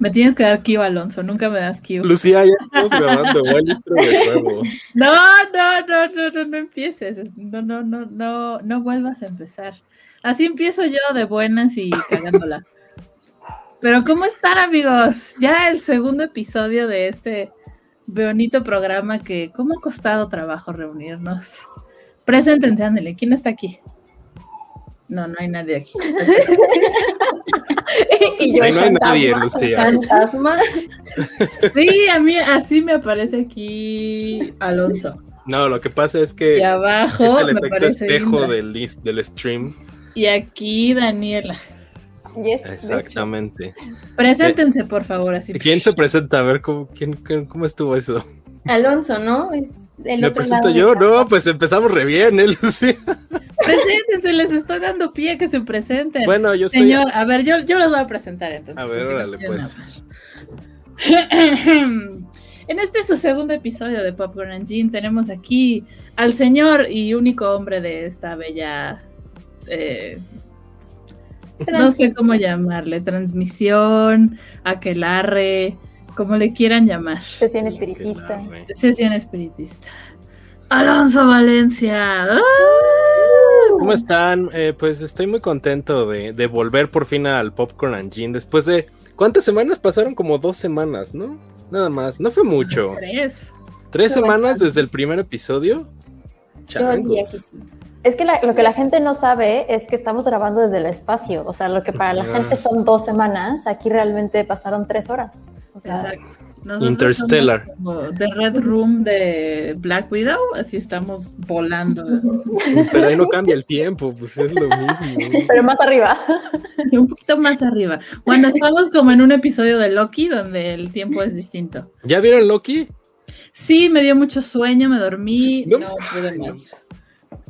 Me tienes que dar Q, Alonso. Nunca me das Q. Lucía, ya estamos grabando. Voy de nuevo. No, no, no, no, no, no empieces. No, no, no, no, no vuelvas a empezar. Así empiezo yo de buenas y cagándola. Pero ¿cómo están, amigos? Ya el segundo episodio de este bonito programa que, ¿cómo ha costado trabajo reunirnos? Preséntense, ándale. ¿Quién está aquí? No, no hay nadie aquí. y yo Ahí no hay nadie, Lucía. fantasma. Sí, a mí así me aparece aquí Alonso. No, lo que pasa es que Y es abajo el me efecto espejo del, list- del stream. Y aquí Daniela. Yes, Exactamente. Preséntense, por favor, así. ¿Quién se presenta? A ver, ¿cómo, quién, quién- cómo estuvo eso? Alonso, ¿no? Es el ¿Me otro presento lado yo? No, pues empezamos re bien, ¿eh, Lucía? Preséntense, les estoy dando pie a que se presenten. Bueno, yo soy... Señor, a ver, yo, yo los voy a presentar entonces. A ver, órale, pues. En este su segundo episodio de Popcorn and Gin tenemos aquí al señor y único hombre de esta bella, eh, no sé cómo llamarle, transmisión, aquelarre, como le quieran llamar, Sesión espiritista. sesión espiritista. Alonso Valencia. ¡Ah! ¿Cómo están? Eh, pues estoy muy contento de, de volver por fin al Popcorn and Gin después de... ¿Cuántas semanas pasaron? Como dos semanas, ¿no? Nada más. No fue mucho. Tres. ¿Tres semanas bastante. desde el primer episodio? Changos. Es que la- lo que la gente no sabe es que estamos grabando desde el espacio. O sea, lo que para la gente son dos semanas, aquí realmente pasaron tres horas. O sea, Exacto. Nosotros Interstellar. somos The Red Room de Black Widow, así estamos volando. Pero ahí no cambia el tiempo, pues es lo mismo. pero más arriba. un poquito más arriba. Cuando estamos como en un episodio de Loki donde el tiempo es distinto. ¿Ya vieron Loki? Sí, me dio mucho sueño, me dormí, No. no, pude más.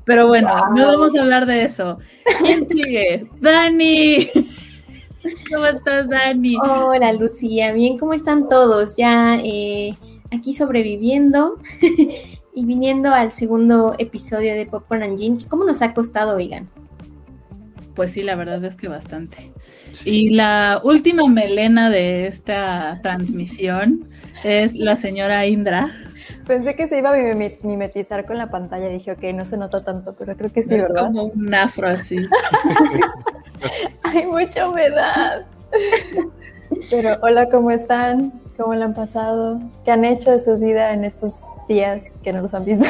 Pero bueno, no vamos a hablar de eso. ¿Quién sigue? Dani. ¿Cómo estás, Dani? Hola Lucía, bien, ¿cómo están todos? Ya eh, aquí sobreviviendo y viniendo al segundo episodio de Popcorn and Gin. ¿Cómo nos ha costado, oigan? Pues sí, la verdad es que bastante. Y la última melena de esta transmisión es la señora Indra. Pensé que se iba a mime- mimetizar con la pantalla. Dije, ok, no se nota tanto, pero creo que sí, es ¿verdad? como un afro así. Hay mucha humedad. Pero hola, ¿cómo están? ¿Cómo la han pasado? ¿Qué han hecho de su vida en estos días que no los han visto?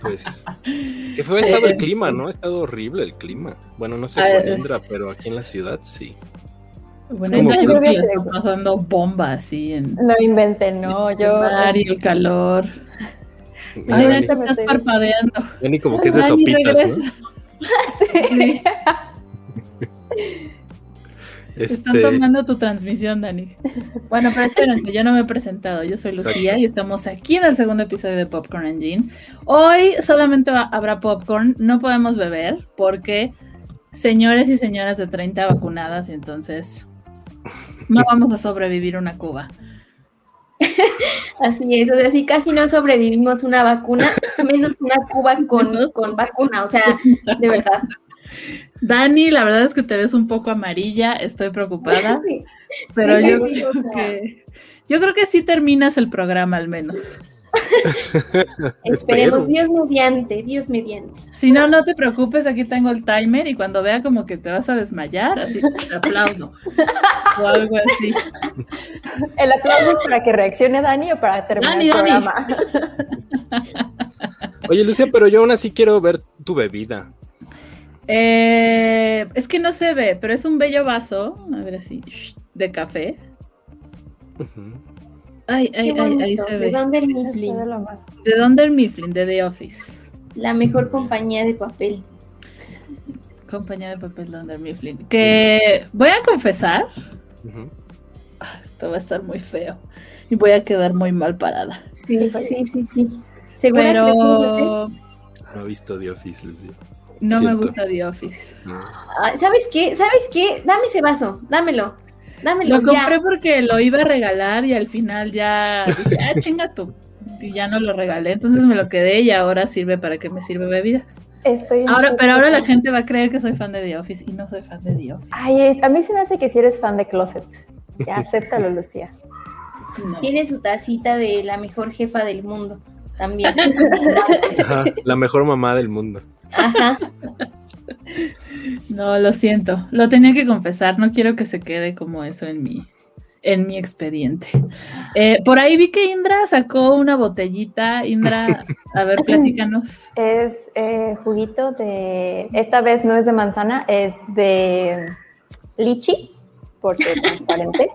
Pues. Que fue ha estado el clima, ¿no? Ha estado horrible el clima. Bueno, no sé Indra, pero aquí en la ciudad sí. Bueno, que le Lluvia está pasando bomba así en No inventen, no, yo... el mar y el calor. Mira, Ay, Dani, estás estoy- parpadeando. Dani como que es de sopitas. Sí, están Este, tomando tu transmisión, Dani. Bueno, pero espérense, yo no me he presentado. Yo soy Lucía Exacto. y estamos aquí en el segundo episodio de Popcorn and Gin. Hoy solamente va- habrá popcorn, no podemos beber porque señores y señoras de 30 vacunadas y entonces no vamos a sobrevivir una cuba. Así es, o sea, si casi no sobrevivimos una vacuna, menos una Cuba con, con vacuna, o sea, de verdad. Dani, la verdad es que te ves un poco amarilla, estoy preocupada, Sí, pero sí, yo sí, creo o sea. que yo creo que sí terminas el programa al menos. Esperemos. Dios mediante, Dios mediante. Si no, no te preocupes, aquí tengo el timer y cuando vea como que te vas a desmayar, así te aplaudo. o algo así. ¿El aplauso es para que reaccione Dani o para terminar Dani, el Dani. programa? Oye, Lucía, pero yo aún así quiero ver tu bebida. Eh, es que no se ve, pero es un bello vaso, a ver así, shh, de café. Ujú. Ay, ay, ay, ahí se de ve. Dunder Esto Mifflin. De Dunder Mifflin, de The Office. la mejor compañía de papel. Compañía de papel Dunder Mifflin. Que voy a confesar, Ujú. esto va a estar muy feo y voy a quedar muy mal parada. Sí, sí, sí, sí. ¿Segura que lo puedo hacer? Pero No he visto The Office, Lucía. no me gusta The Office. No. Ah, ¿Sabes qué? ¿Sabes qué? Dame ese vaso, dámelo. Dámelo Lo compré ya. porque lo iba a regalar y al final ya dije, ah, chinga tú. y ya no lo regalé, entonces me lo quedé y ahora sirve para que me sirve bebidas. Estoy Ahora, pero ahora la gente va a creer que soy fan de The Office y no soy fan de The Office. Ay, es- a mí se me hace que si eres fan de Closet. Ya, acéptalo, Lucía. No. Tiene su tacita de la mejor jefa del mundo también. Ajá, la mejor mamá del mundo. Ajá. No, lo siento. Lo tenía que confesar. No quiero que se quede como eso en mi, en mi expediente. Eh, por ahí vi que Indra sacó una botellita. Indra, a ver, platícanos. Es eh, juguito de. Esta vez no es de manzana, es de lichi, porque es transparente.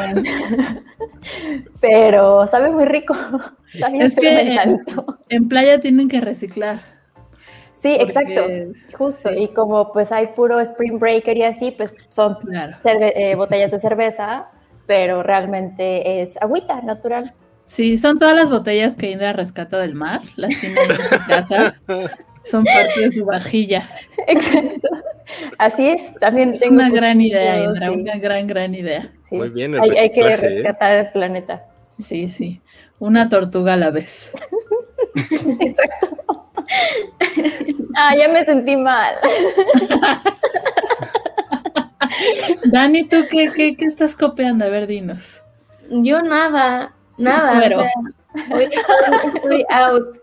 Em, Pero sabe muy rico. Está bien Es que en playa tienen que reciclar. Sí, porque- exacto. Justo. sí. Y como pues hay puro Spring Breaker y así, pues son Claro. eh, botellas de cerveza, pero realmente es agüita natural. Sí, son todas las botellas que Indra rescata del mar. Las tiene en su casa. Son parte de su vajilla. Exacto. Así es. También Es tengo una gran idea, Indra. sí, Una gran, gran idea. sí. Muy bien, el Hay, hay que ¿eh? rescatar el planeta. Sí, sí. Una tortuga a la vez. Ah, ya me sentí mal. Dani, ¿tú qué, qué, qué estás copiando? A ver, dinos. Yo nada, Sí, nada. suero. o sea, hoy estoy out.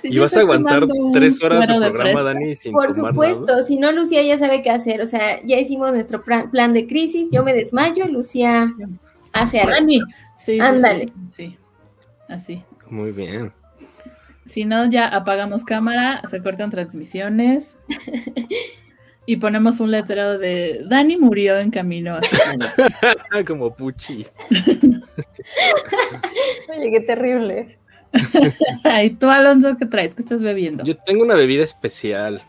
Sí, ¿Y vas a aguantar tres horas de programa, fresca. Dani, sin Por tomar supuesto, nada? si no, Lucía ya sabe qué hacer. O sea, ya hicimos nuestro plan, plan de crisis. Yo me desmayo, Lucía hace algo. Dani. Sí, sí, Ándale. Sí, sí. Así. Muy bien. Si no, ya apagamos cámara, se cortan transmisiones y ponemos un letrero de Dani murió en camino a su planeta". Como Puchi. Oye, qué terrible. ¿Y tú, Alonso, qué traes? ¿Qué estás bebiendo? Yo tengo una bebida especial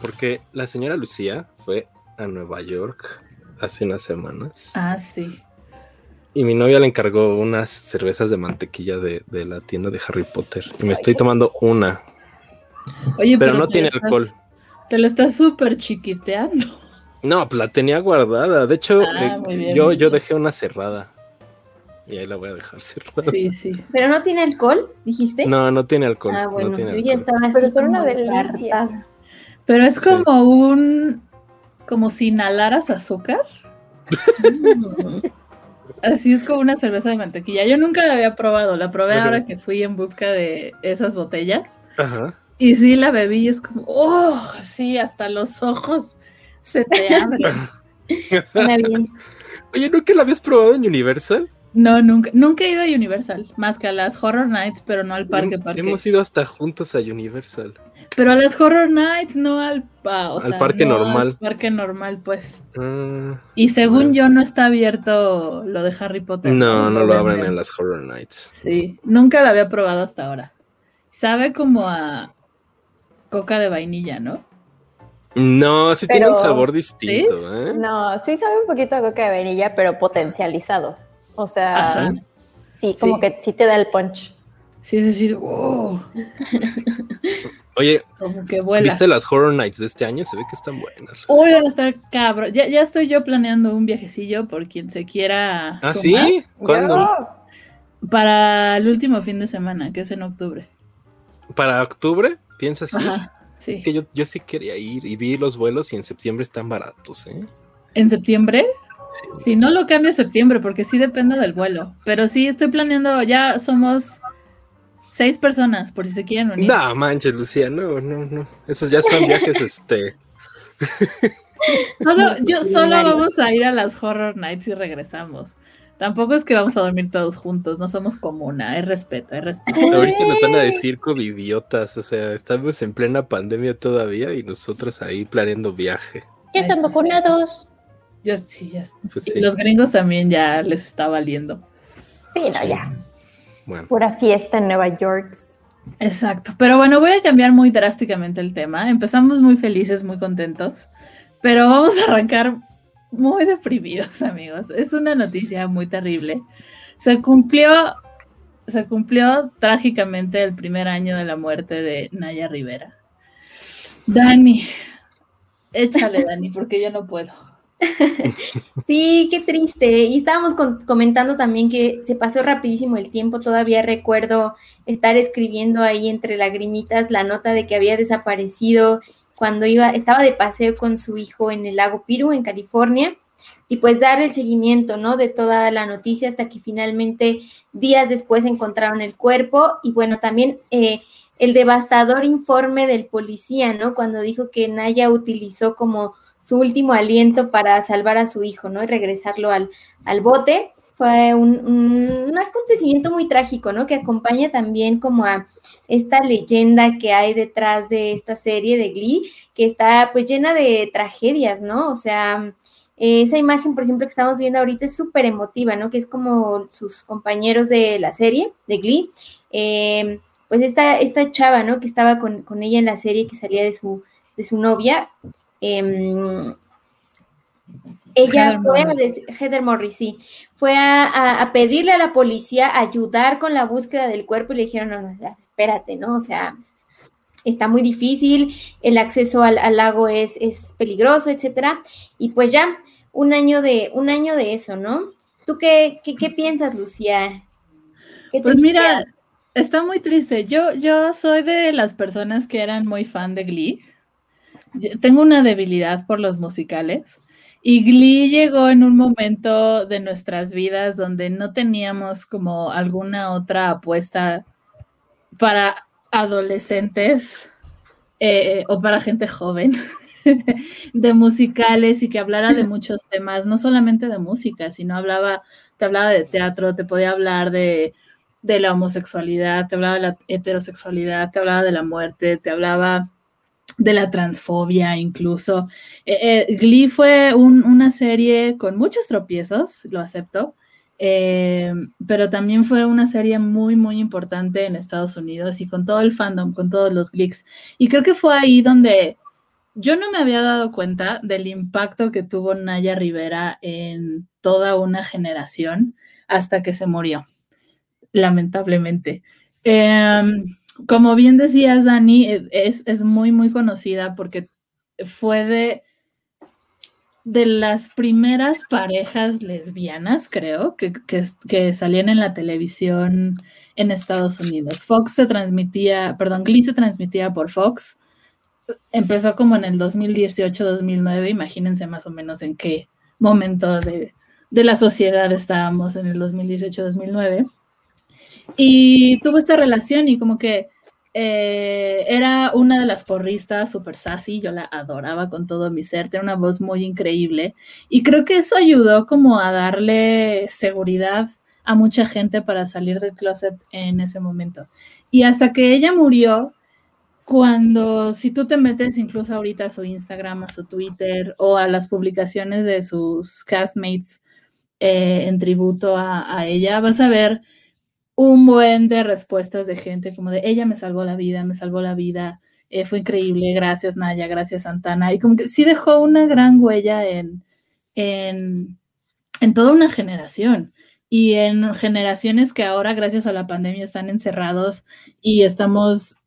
porque la señora Lucía fue a Nueva York hace unas semanas Ah, sí. Y mi novia le encargó unas cervezas de mantequilla de, de la tienda de Harry Potter y me estoy tomando una, Oye, pero no tiene estás- alcohol. Te la estás súper chiquiteando. No, pues la tenía guardada. De hecho, Ah, eh, bien, yo, yo dejé una cerrada y ahí la voy a dejar cerrada. Sí, sí. Pero no tiene alcohol, dijiste. No, no tiene alcohol. ah, bueno, no tiene yo ya estaba así. Pero como una delicia. hartada. Pero es Sí. como un. como si inhalaras azúcar. Así es como una cerveza de mantequilla. Yo nunca la había probado. La probé ahora que fui en busca de esas botellas. Ajá. Y sí, la bebí y es como, oh, sí, hasta los ojos se te abren. Suena bien. Oye, ¿nunca la habías probado en Universal? No, nunca, nunca he ido a Universal, más que a las Horror Nights, pero no al parque, Hem- parque. Hemos ido hasta juntos a Universal. Pero a las Horror Nights, no al, ah, o Al sea, parque no normal. Al parque normal, pues. Ah, Y según Bueno. yo, no está abierto lo de Harry Potter. no, no lo abren en las Horror Nights. Sí, nunca lo había probado hasta ahora. Sabe como a coca de vainilla, ¿no? No, sí tiene un sabor distinto, ¿eh? No, sí sabe un poquito a coca de vainilla, pero potencializado. O sea, Ajá. sí, como Sí. que sí te da el punch. Sí, es decir, oh, Oye, como que. ¿viste las Horror Nights de este año? Se ve que están buenas. Uy, van a estar cabrón. Ya, ya estoy yo planeando un viajecillo por quien se quiera ¿Ah, sumar sí? ¿Cuándo? Para el último fin de semana, que es en octubre. ¿Para octubre? ¿Piensas sí? Ajá, sí. Es que yo, yo sí quería ir y vi los vuelos y en septiembre están baratos, ¿eh? ¿En septiembre? Si no lo cambio a septiembre, porque sí depende del vuelo. Pero sí estoy planeando, ya somos seis personas, por si se quieren unir. No, manches, Lucía, no, no, no. Esos ya son viajes, este. Solo, yo solo Millonario. vamos a ir a las Horror Nights y regresamos. Tampoco es que vamos a dormir todos juntos, no somos comuna, hay respeto, hay respeto. Ahorita nos van a decir covidiotas, o sea, estamos en plena pandemia todavía y nosotros ahí planeando viaje. Ya están vacunados. Ya, sí, ya. Pues sí, Los gringos también ya les está valiendo. Sí, no, ya. bueno. Pura fiesta en Nueva York. Exacto. Pero bueno, voy a cambiar muy drásticamente el tema. Empezamos muy felices, muy contentos, pero vamos a arrancar muy deprimidos, amigos. Es una noticia muy terrible. Se cumplió, se cumplió trágicamente el primer año de la muerte de Naya Rivera. Dani, échale, Dani, porque yo no puedo. sí, qué triste. Y estábamos comentando también que se pasó rapidísimo el tiempo. Todavía recuerdo estar escribiendo ahí entre lagrimitas la nota de que había desaparecido cuando iba, estaba de paseo con su hijo en el lago Piru, en California. Y pues dar el seguimiento, ¿no? De toda la noticia hasta que finalmente días después encontraron el cuerpo. Y bueno, también eh, el devastador informe del policía, ¿no? Cuando dijo que Naya utilizó como su último aliento para salvar a su hijo, ¿no? Y regresarlo al, al bote. Fue un, acontecimiento muy trágico, ¿no? Que acompaña también como a esta leyenda que hay detrás de esta serie de Glee, que está pues llena de tragedias, ¿no? O sea, esa imagen, por ejemplo, que estamos viendo ahorita es súper emotiva, ¿no? Que es como sus compañeros de la serie, de Glee. Eh, pues esta, esta chava, ¿no? Que estaba con, ella en la serie, que salía de su, de su novia. Em, ella fue, a, Heather Morris, sí, fue a, pedirle a la policía ayudar con la búsqueda del cuerpo y le dijeron, no, no, espérate, ¿no? O sea, está muy difícil, el acceso al, lago es, es, peligroso, etcétera. Y pues ya, un año de, un año de eso, ¿no? ¿Tú qué, qué, piensas, Lucía? pues mira, Está muy triste. Yo, yo soy de las personas que eran muy fan de Glee. Tengo una debilidad por los musicales. Y Glee llegó en un momento de nuestras vidas donde no teníamos como alguna otra apuesta para adolescentes eh, o para gente joven de musicales y que hablara de muchos temas, no solamente de música, sino hablaba, te hablaba de teatro, te podía hablar de de la homosexualidad, te hablaba de la heterosexualidad, te hablaba de la muerte, te hablaba de la transfobia incluso. Eh, eh, Glee fue una serie con muchos tropiezos, lo acepto, eh, pero también fue una serie muy, muy importante en Estados Unidos y con todo el fandom, con todos los Gleeks. Y creo que fue ahí donde yo no me había dado cuenta del impacto que tuvo Naya Rivera en toda una generación hasta que se murió lamentablemente. Como bien decías, Dani, e, es, muy, muy conocida porque fue de, de las primeras parejas lesbianas, creo, que, que, salían en la televisión en Estados Unidos. Fox se transmitía, perdón, Glee se transmitía por Fox. Empezó como en el 2018-2009, imagínense más o menos en qué momento de, de la sociedad estábamos en el 2018-2009. Y tuvo esta relación y como que eh, era una de las porristas super sassy, yo la adoraba con todo mi ser, tenía una voz muy increíble y creo que eso ayudó como a darle seguridad a mucha gente para salir del closet en ese momento. Y hasta que ella murió, cuando si tú te metes incluso ahorita a su Instagram, a su Twitter o a las publicaciones de sus castmates eh, en tributo a, a ella, vas a ver un buen de respuestas de gente como de ella me salvó la vida, me salvó la vida, eh, fue increíble, gracias Naya, gracias Santana. Y como que sí dejó una gran huella en, en, en toda una generación y en generaciones que ahora gracias a la pandemia están encerrados y estamos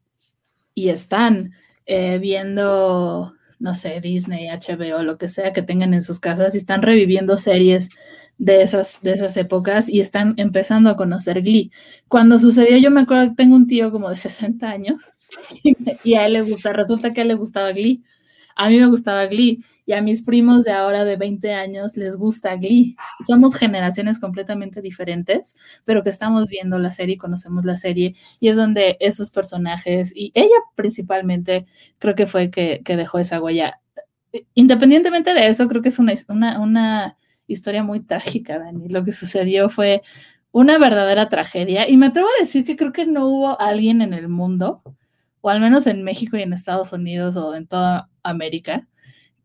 y están eh, viendo, no sé, Disney, HBO, lo que sea que tengan en sus casas y están reviviendo series de esas, de esas épocas y están empezando a conocer Glee. Cuando sucedió, yo me acuerdo que tengo un tío como de 60 años y a él le gusta, resulta que a él le gustaba Glee. A mí me gustaba Glee y a mis primos de ahora de 20 años les gusta Glee. Somos generaciones completamente diferentes, pero que estamos viendo la serie y conocemos la serie y es donde esos personajes y ella principalmente creo que fue que, que dejó esa huella. Independientemente de eso, creo que es una, una, una historia muy trágica, Dani. Lo que sucedió fue una verdadera tragedia y me atrevo a decir que creo que no hubo alguien en el mundo, o al menos en México y en Estados Unidos o en toda América,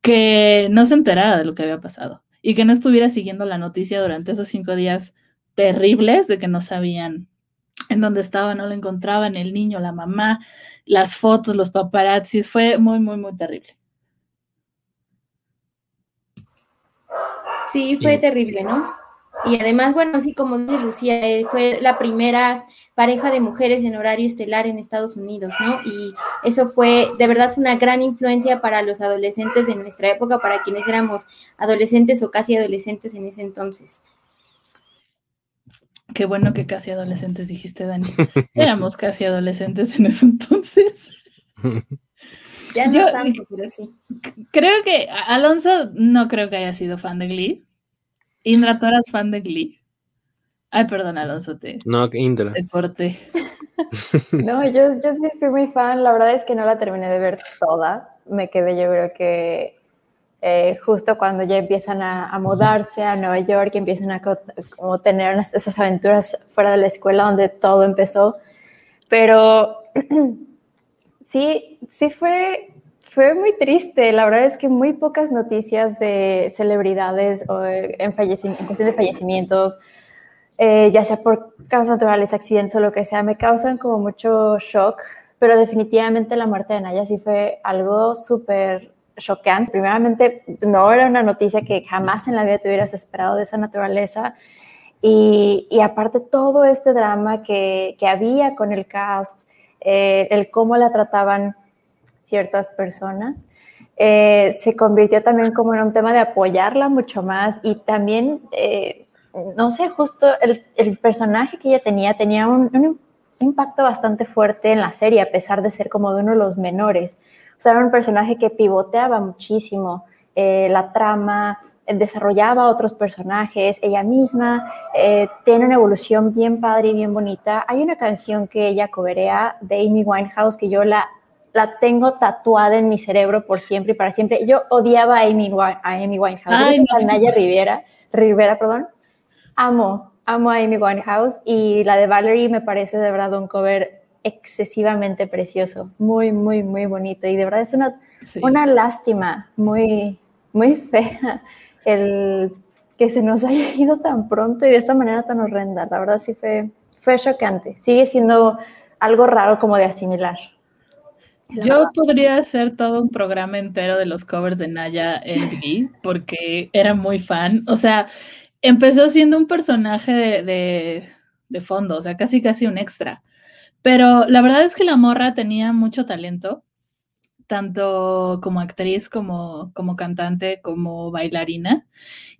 que no se enterara de lo que había pasado y que no estuviera siguiendo la noticia durante esos cinco días terribles de que no sabían en dónde estaba, no lo encontraban, el niño, la mamá, las fotos, los paparazzis, fue muy, muy, muy terrible. Sí, fue terrible, ¿no? Y además, bueno, sí, como dice Lucía, eh, fue la primera pareja de mujeres en horario estelar en Estados Unidos, ¿no? Y eso fue, de verdad, fue una gran influencia para los adolescentes de nuestra época, para quienes éramos adolescentes o casi adolescentes en ese entonces. Qué bueno que casi adolescentes dijiste, Dani. Éramos casi adolescentes en ese entonces. Ya no tanto, pero sí. Creo que Alonso no creo que haya sido fan de Glee. Indra, ¿tú eras fan de Glee? Ay, perdón, Alonso, te, No, Indra. te corté. No, yo, yo sí fui muy fan. La verdad es que no la terminé de ver toda. Me quedé, yo creo que eh, justo cuando ya empiezan a, a mudarse a Nueva York, y empiezan a co- como tener unas- esas aventuras fuera de la escuela donde todo empezó. Pero sí, sí fue, fue muy triste. La verdad es que muy pocas noticias de celebridades o en, fallecim- en cuestión de fallecimientos, eh, ya sea por causas naturales, accidentes o lo que sea, me causan como mucho shock. Pero definitivamente la muerte de Naya sí fue algo súper choqueante. Primeramente, no era una noticia que jamás en la vida te hubieras esperado de esa naturaleza. Y, y aparte todo este drama que, que había con el cast, eh, el cómo la trataban ciertas personas, eh, se convirtió también como en un tema de apoyarla mucho más y también, eh, no sé, justo el, el, personaje que ella tenía tenía un, impacto bastante fuerte en la serie, a pesar de ser como de uno de los menores. Era un personaje que pivoteaba muchísimo eh, la trama, desarrollaba otros personajes, ella misma eh, tiene una evolución bien padre y bien bonita. Hay una canción que ella coberea de Amy Winehouse que yo la, la tengo tatuada en mi cerebro por siempre y para siempre. Yo odiaba a Amy, a Amy Winehouse, Ay, a Naya Rivera, Rivera, perdón. Amo, amo a Amy Winehouse y la de Valerie me parece de verdad un cover excesivamente precioso, muy, muy, muy bonito y de verdad es una, sí. una lástima muy, muy fea el que se nos haya ido tan pronto y de esta manera tan horrenda. La verdad sí fue, fue chocante. Sigue siendo algo raro como de asimilar. La Yo verdad. podría hacer todo un programa entero de los covers de Naya en porque era muy fan. O sea, empezó siendo un personaje de, de, de fondo, o sea, casi casi un extra. Pero la verdad es que la morra tenía mucho talento, tanto como actriz, como, como cantante, como bailarina,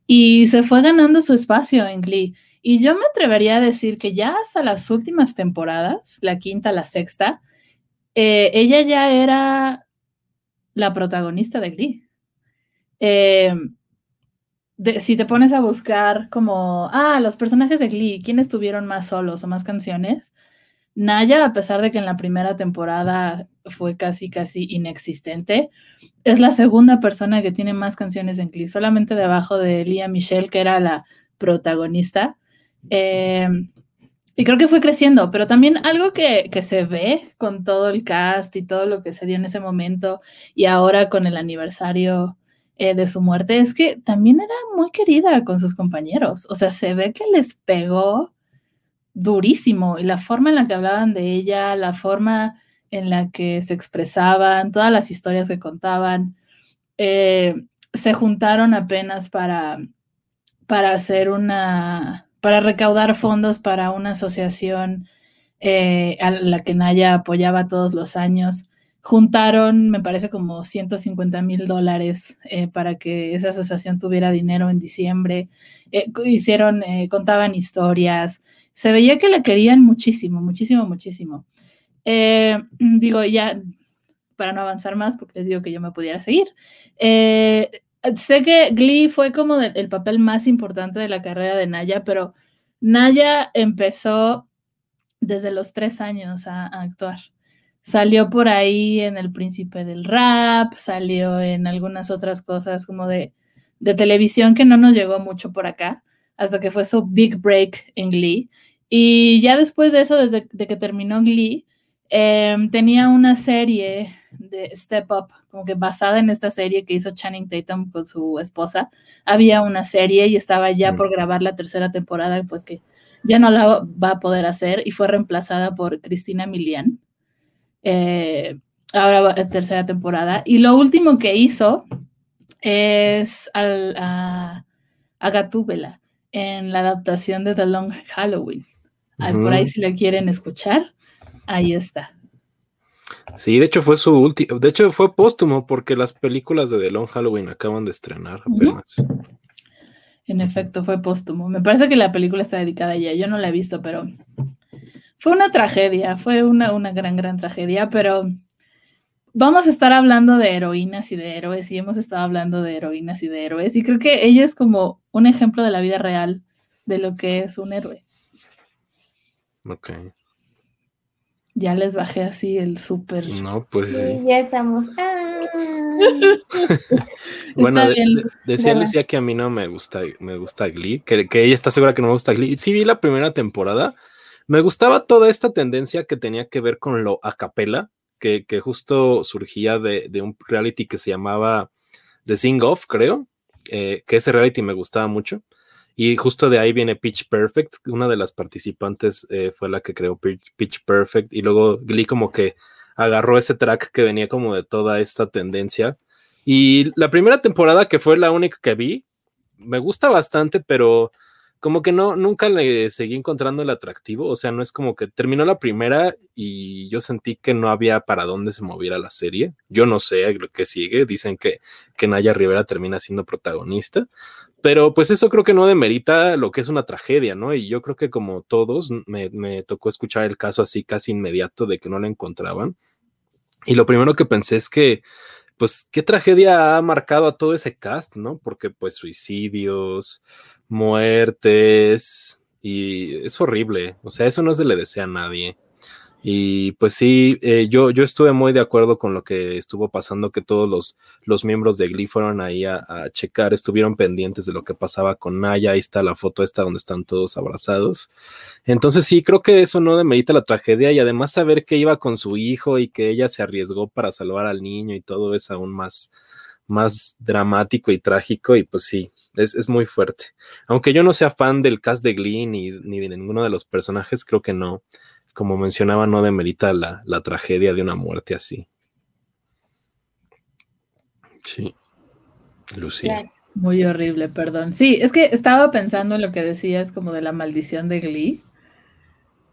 y se fue ganando su espacio en Glee. Y yo me atrevería a decir que ya hasta las últimas temporadas, la quinta, la sexta, eh, ella ya era la protagonista de Glee. Eh, si te pones a buscar como, ah, los personajes de Glee, ¿quiénes tuvieron más solos o más canciones? Naya, a pesar de que en la primera temporada fue casi, casi inexistente, es la segunda persona que tiene más canciones en Glee, solamente debajo de Lia Michelle, que era la protagonista. Eh, y creo que fue creciendo, pero también algo que, que, se ve con todo el cast y todo lo que se dio en ese momento y ahora con el aniversario eh, de su muerte es que también era muy querida con sus compañeros. O sea, se ve que les pegó durísimo y la forma en la que hablaban de ella, la forma en la que se expresaban, todas las historias que contaban, eh, se juntaron apenas para, para hacer una, para recaudar fondos para una asociación eh, a la que Naya apoyaba todos los años. Juntaron, me parece, como 150 mil dólares eh, para que esa asociación tuviera dinero en diciembre. Hicieron, contaban historias, se veía que la querían muchísimo, muchísimo, muchísimo. Eh, digo, ya para no avanzar más, porque les digo que yo me pudiera seguir. Eh, sé que Glee fue como de, el papel más importante de la carrera de Naya, pero Naya empezó desde los tres años a, a actuar. Salió por ahí en El Príncipe del Rap, salió en algunas otras cosas como de, de televisión que no nos llegó mucho por acá, hasta que fue su big break en Glee. Y ya después de eso, desde de que terminó Glee, eh, tenía una serie de Step Up, como que basada en esta serie que hizo Channing Tatum con su esposa. Había una serie y estaba ya por grabar la tercera temporada, pues que ya no la va a poder hacer y fue reemplazada por Cristina Milian. Eh, ahora va a tercera temporada. Y lo último que hizo es al, a, a Gatúbela en la adaptación de The Long Halloween. Por ahí si la quieren escuchar, ahí está. Sí, de hecho fue su último, de hecho fue póstumo porque las películas de The Long Halloween acaban de estrenar apenas. En efecto, fue póstumo. Me parece que la película está dedicada a ella. Yo no la he visto, pero fue una tragedia, fue una, una gran, gran tragedia, pero vamos a estar hablando de heroínas y de héroes y hemos estado hablando de heroínas y de héroes y creo que ella es como un ejemplo de la vida real de lo que es un héroe. Ok. Ya les bajé así el súper. No, pues sí. Ya estamos. Bueno, decía Lucía que a mí no me gusta, me gusta Glee, que, que, ella está segura que no me gusta Glee. Sí vi la primera temporada. Me gustaba toda esta tendencia que tenía que ver con lo a capela, que, que justo surgía de, de, un reality que se llamaba The Sing Off, creo, eh, que ese reality me gustaba mucho. Y justo de ahí viene Pitch Perfect. Una de las participantes eh, fue la que creó Pitch Perfect. Y luego Glee como que agarró ese track que venía como de toda esta tendencia. Y la primera temporada, que fue la única que vi, me gusta bastante, pero como que no, nunca le seguí encontrando el atractivo. O sea, no es como que terminó la primera y yo sentí que no había para dónde se moviera la serie. Yo no sé lo que sigue. Dicen que, que Naya Rivera termina siendo protagonista. Pero pues eso creo que no demerita lo que es una tragedia, ¿no? Y yo creo que como todos, me, me tocó escuchar el caso así casi inmediato de que no la encontraban. Y lo primero que pensé es que, pues, qué tragedia ha marcado a todo ese cast, ¿no? Porque pues suicidios, muertes, y es horrible. O sea, eso no se le desea a nadie. Y pues sí, eh, yo, yo estuve muy de acuerdo con lo que estuvo pasando, que todos los, los miembros de Glee fueron ahí a, checar, estuvieron pendientes de lo que pasaba con Naya, ahí está la foto esta donde están todos abrazados. Entonces sí, creo que eso no demerita la tragedia y además saber que iba con su hijo y que ella se arriesgó para salvar al niño y todo es aún más, más dramático y trágico y pues sí, es, es, muy fuerte. Aunque yo no sea fan del cast de Glee ni, ni de ninguno de los personajes, creo que no como mencionaba, no demerita la, la tragedia de una muerte así. Sí. Lucía. Muy horrible, perdón. Sí, es que estaba pensando en lo que decías como de la maldición de Glee.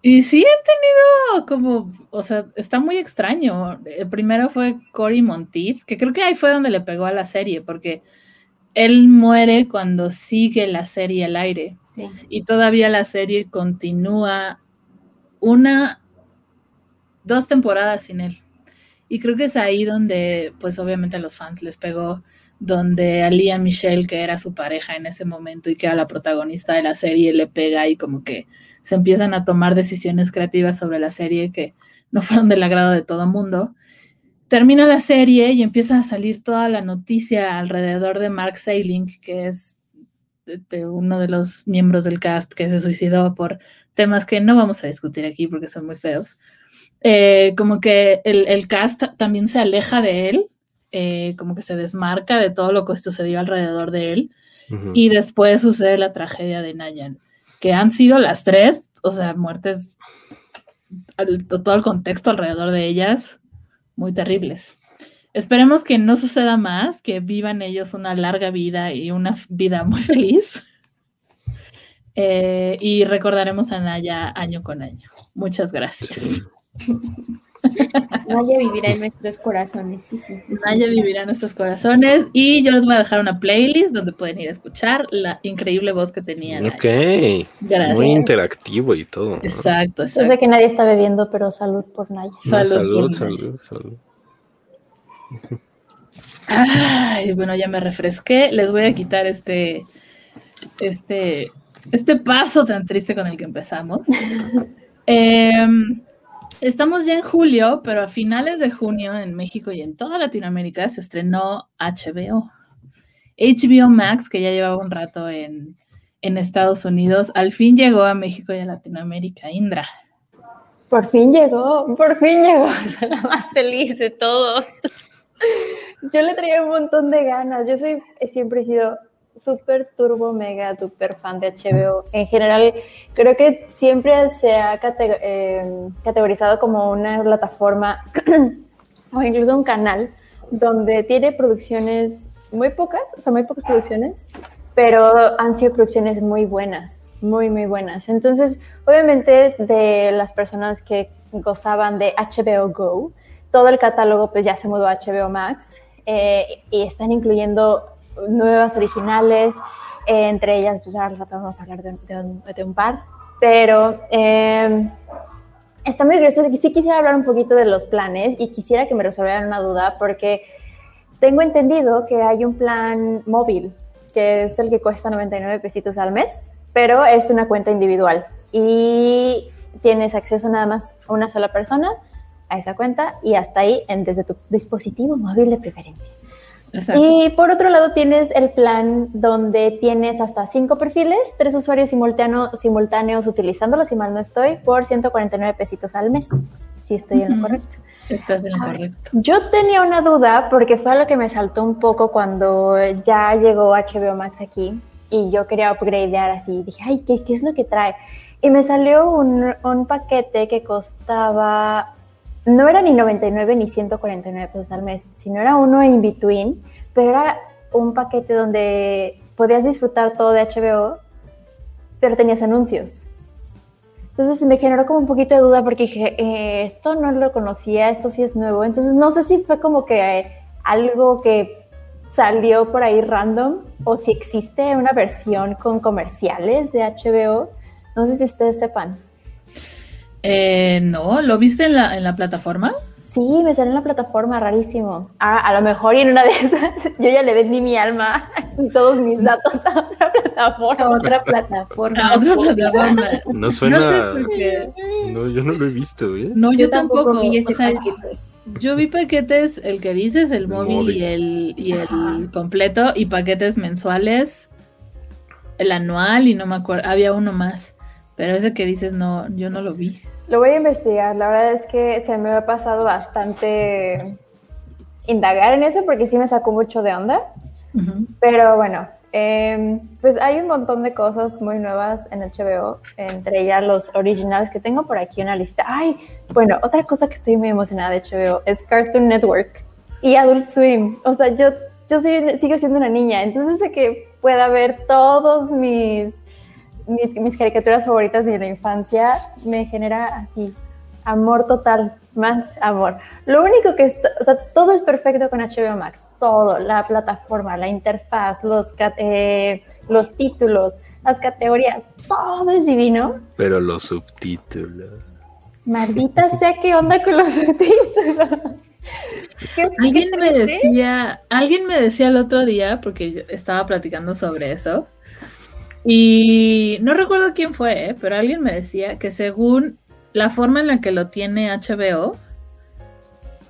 Y sí he tenido como, o sea, está muy extraño. El primero fue Cory Monteith, que creo que ahí fue donde le pegó a la serie, porque él muere cuando sigue la serie al aire. Sí. Y todavía la serie continúa una, dos temporadas sin él. Y creo que es ahí donde, pues obviamente a los fans les pegó, donde a Lia Michelle, que era su pareja en ese momento y que era la protagonista de la serie, le pega y como que se empiezan a tomar decisiones creativas sobre la serie que no fueron del agrado de todo mundo. Termina la serie y empieza a salir toda la noticia alrededor de Mark Sailing, que es uno de los miembros del cast que se suicidó por temas que no vamos a discutir aquí porque son muy feos. Eh, como que el, cast también se aleja de él, eh, como que se desmarca de todo lo que sucedió alrededor de él. Y después sucede la tragedia de Nayan, que han sido las tres, o sea, muertes, todo el contexto alrededor de ellas, muy terribles. Esperemos que no suceda más, que vivan ellos una larga vida y una vida muy feliz. Eh, y recordaremos a Naya año con año. Muchas gracias. Naya vivirá en nuestros corazones, sí, sí. Naya vivirá en nuestros corazones y yo les voy a dejar una playlist donde pueden ir a escuchar la increíble voz que tenía. Naya. Ok, gracias. muy interactivo y todo. Exacto, exacto. Yo sé que nadie está bebiendo, pero salud por Naya. salud, salud, salud, Ay, bueno, ya me refresqué. Les voy a quitar este, este este paso tan triste con el que empezamos. Em, estamos ya en julio, pero a finales de junio en México y en toda Latinoamérica se estrenó HBO. HBO Max, que ya llevaba un rato en, en Estados Unidos, al fin llegó a México y a Latinoamérica. Indra. Por fin llegó, por fin llegó. Soy la más feliz de todos. Yo le traía un montón de ganas. Yo soy, siempre he sido súper turbo, mega, super fan de HBO. En general, creo que siempre se ha em, categorizado como una plataforma o incluso un canal donde tiene producciones muy pocas, o sea, muy pocas producciones, pero han sido producciones muy buenas, muy, muy buenas. Entonces, obviamente, de las personas que gozaban de HBO Go, todo el catálogo pues ya se mudó a HBO Max eh, y están incluyendo nuevas originales, eh, entre ellas, pues ahora vamos a hablar de, un, par, pero eh, está muy curioso. Sí quisiera hablar un poquito de los planes y quisiera que me resolvieran una duda porque tengo entendido que hay un plan móvil, que es el que cuesta 99 pesitos al mes, pero es una cuenta individual y tienes acceso nada más a una sola persona a esa cuenta y hasta ahí en, desde tu dispositivo móvil de preferencia. Y por otro lado tienes el plan donde tienes hasta cinco perfiles, tres usuarios simultáneos, simultáneos utilizándolos, si mal no estoy, por 149 pesitos al mes. Si estoy en lo correcto. Estás en lo correcto. Yo tenía una duda porque fue lo que me saltó un poco cuando ya llegó HBO Max aquí y yo quería upgradear así. Dije, ay, ¿qué, qué es lo que trae? Y me salió un, un paquete que costaba no era ni 99 ni 149 pesos al mes, sino era uno in between, pero era un paquete donde podías disfrutar todo de HBO, pero tenías anuncios. Entonces me generó como un poquito de duda porque dije, eh, esto no lo conocía, esto sí es nuevo. Entonces no sé si fue como que eh, algo que salió por ahí random o si existe una versión con comerciales de HBO. No sé si ustedes sepan. Eh, no, ¿lo viste en la, en la plataforma? Sí, me sale en la plataforma, rarísimo. Ah, a lo mejor y en una de esas yo ya le vendí mi alma y todos mis datos a otra plataforma. A otra plataforma. A otra plataforma. No suena. No sé por qué. No, yo no lo he visto, ¿eh? No, yo, tampoco. Vi ese o sea, yo vi paquetes, el que dices, el móvil, y el, y el completo, y paquetes mensuales, el anual, y no me acuerdo, había uno más. Pero ese que dices, no, yo no lo vi. Lo voy a investigar. La verdad es que se me ha pasado bastante indagar en eso porque sí me sacó mucho de onda. Pero bueno, em, pues hay un montón de cosas muy nuevas en HBO, entre ellas los originales que tengo por aquí una lista. Ay, bueno, otra cosa que estoy muy emocionada de HBO es Cartoon Network y Adult Swim. O sea, yo, yo sigo siendo una niña, entonces sé que pueda ver todos mis mis, caricaturas favoritas de la infancia, me genera así amor total, más amor. Lo único que, o sea, todo es perfecto con HBO Max, todo, la plataforma, la interfaz, los, eh, los títulos, las categorías, todo es divino. Pero los subtítulos. Maldita sea, ¿qué onda con los subtítulos? Alguien me decía, alguien me decía el otro día, porque estaba platicando sobre eso, y no recuerdo quién fue, ¿eh? pero alguien me decía que según la forma en la que lo tiene HBO,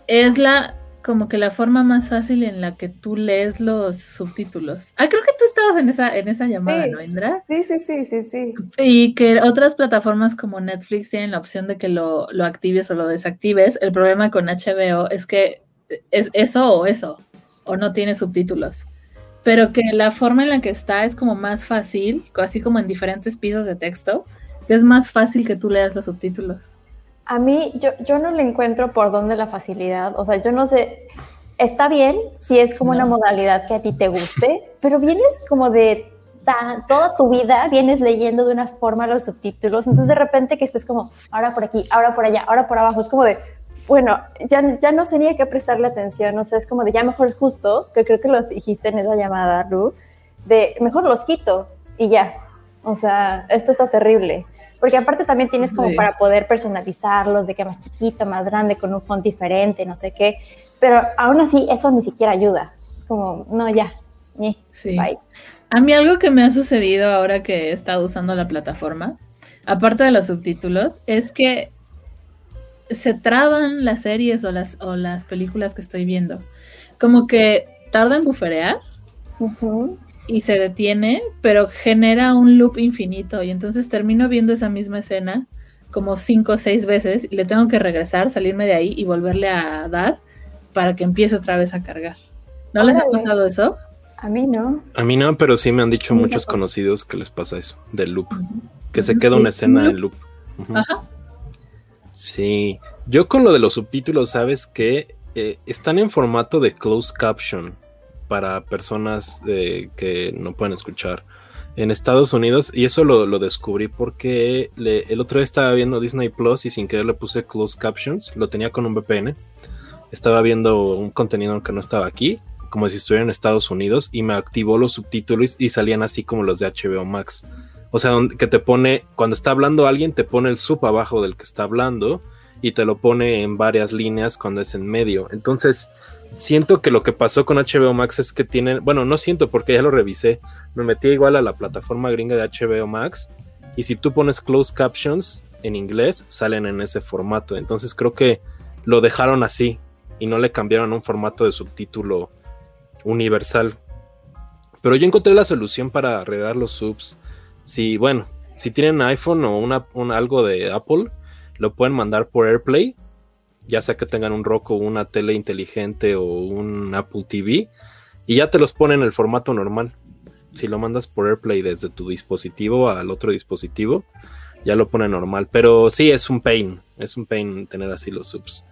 es la como que la forma más fácil en la que tú lees los subtítulos. Ah, creo que tú estabas en esa, en esa llamada, ¿no, Indra? Sí, sí, sí, sí, sí. Y que otras plataformas como Netflix tienen la opción de que lo, lo actives o lo desactives. El problema con HBO es que es eso o eso, o no tiene subtítulos pero que la forma en la que está es como más fácil, así como en diferentes pisos de texto, que es más fácil que tú leas los subtítulos. A mí, yo, yo no le encuentro por dónde la facilidad, o sea, yo no sé, está bien si es como una modalidad que a ti te guste, pero vienes como de toda tu vida, vienes leyendo de una forma los subtítulos, entonces de repente que estés como, ahora por aquí, ahora por allá, ahora por abajo, es como de, bueno, ya, ya no tenía que prestarle atención, o sea, es como de ya mejor justo, que creo que los dijiste en esa llamada, Ru, de mejor los quito y ya. O sea, esto está terrible. Porque aparte también tienes como para poder personalizarlos, de que más chiquito, más grande, con un font diferente, no sé qué. Pero aún así, eso ni siquiera ayuda. Es como, no, ya. sí. Bye. A mí algo que me ha sucedido ahora que he estado usando la plataforma, aparte de los subtítulos, es que se traban las series o las, o las películas que estoy viendo. Como que tarda en buferear y se detiene, pero genera un loop infinito y entonces termino viendo esa misma escena como cinco o seis veces y le tengo que regresar, salirme de ahí y volverle a dar para que empiece otra vez a cargar. ¿No les ha pasado eso? A mí no. A mí no, pero sí me han dicho muchos conocidos que les pasa eso, del loop, que se queda una escena en loop. Ajá. Sí, yo con lo de los subtítulos, sabes que eh, están en formato de closed caption. para personas que no pueden escuchar en Estados Unidos y eso lo, descubrí porque el otro día estaba viendo Disney Plus y sin querer le puse closed captions, lo tenía con un VPN, estaba viendo un contenido que no estaba aquí, como si estuviera en Estados Unidos y me activó los subtítulos y salían así como los de HBO Max. O sea, que te pone, cuando está hablando alguien, te pone el sub abajo del que está hablando y te lo pone en varias líneas cuando es en medio. Entonces, siento que lo que pasó con HBO Max es que tienen, bueno, no siento porque ya lo revisé, me metí igual a la plataforma gringa de HBO Max y si tú pones closed captions en inglés, salen en ese formato. Entonces creo que lo dejaron así y no le cambiaron un formato de subtítulo universal. Pero yo encontré la solución para arreglar los subs. Si, bueno, si tienen iPhone o una, algo de Apple, lo pueden mandar por AirPlay ya sea que tengan un Roku, una tele inteligente o un Apple TV, y ya te los pone en el formato normal. Si lo mandas por AirPlay desde tu dispositivo al otro dispositivo, ya lo pone normal. Pero sí, es un pain, es un pain tener así los subs.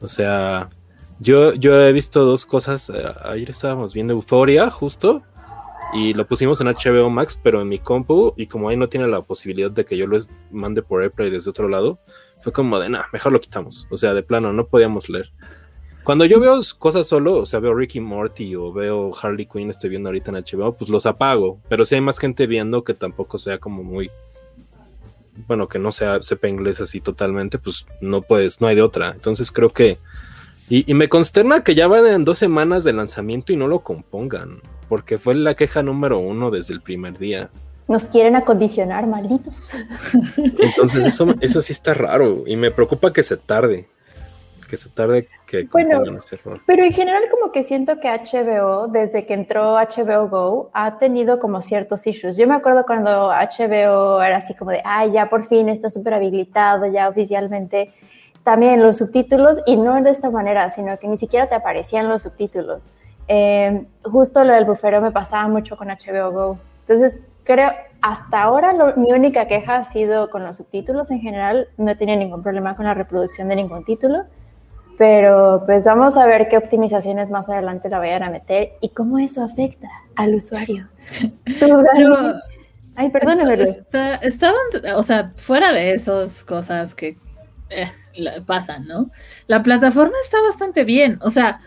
O sea, yo, yo he visto dos cosas. Eh, ayer estábamos viendo Euphoria, justo, y lo pusimos en HBO Max, pero en mi compu, y como ahí no tiene la posibilidad de que yo lo mande por AirPlay desde otro lado, fue como de, nada, mejor lo quitamos. O sea, de plano, no podíamos leer. Cuando yo veo cosas solo, o sea, veo Ricky Morty o veo Harley Quinn, estoy viendo ahorita en HBO, pues los apago. Pero si hay más gente viendo que tampoco sea como muy. Bueno, que no sea, sepa inglés así totalmente, pues no puedes, no hay de otra. Entonces creo que. Y, y me consterna que ya van en dos semanas de lanzamiento y no lo compongan, porque fue la queja número uno desde el primer día. Nos quieren acondicionar, malditos. Entonces eso, eso sí está raro y me preocupa que se tarde. Que se tarde que bueno, ese error. Pero en general como que siento que HBO, desde que entró HBO Go, ha tenido como ciertos issues. Yo me acuerdo cuando HBO era así como de, ay, ya por fin está súper habilitado, ya oficialmente también los subtítulos y no de esta manera, sino que ni siquiera te aparecían los subtítulos. Eh, justo lo del bufero me pasaba mucho con HBO Go. Entonces, creo, hasta ahora mi única queja ha sido con los subtítulos en general. No he tenido ningún problema con la reproducción de ningún título. Pero pues vamos a ver qué optimizaciones más adelante la vayan a meter y cómo eso afecta al usuario. Ay, perdóname. estaban, o sea, fuera de esas cosas que eh, pasan, ¿no? La plataforma está bastante bien. O sea,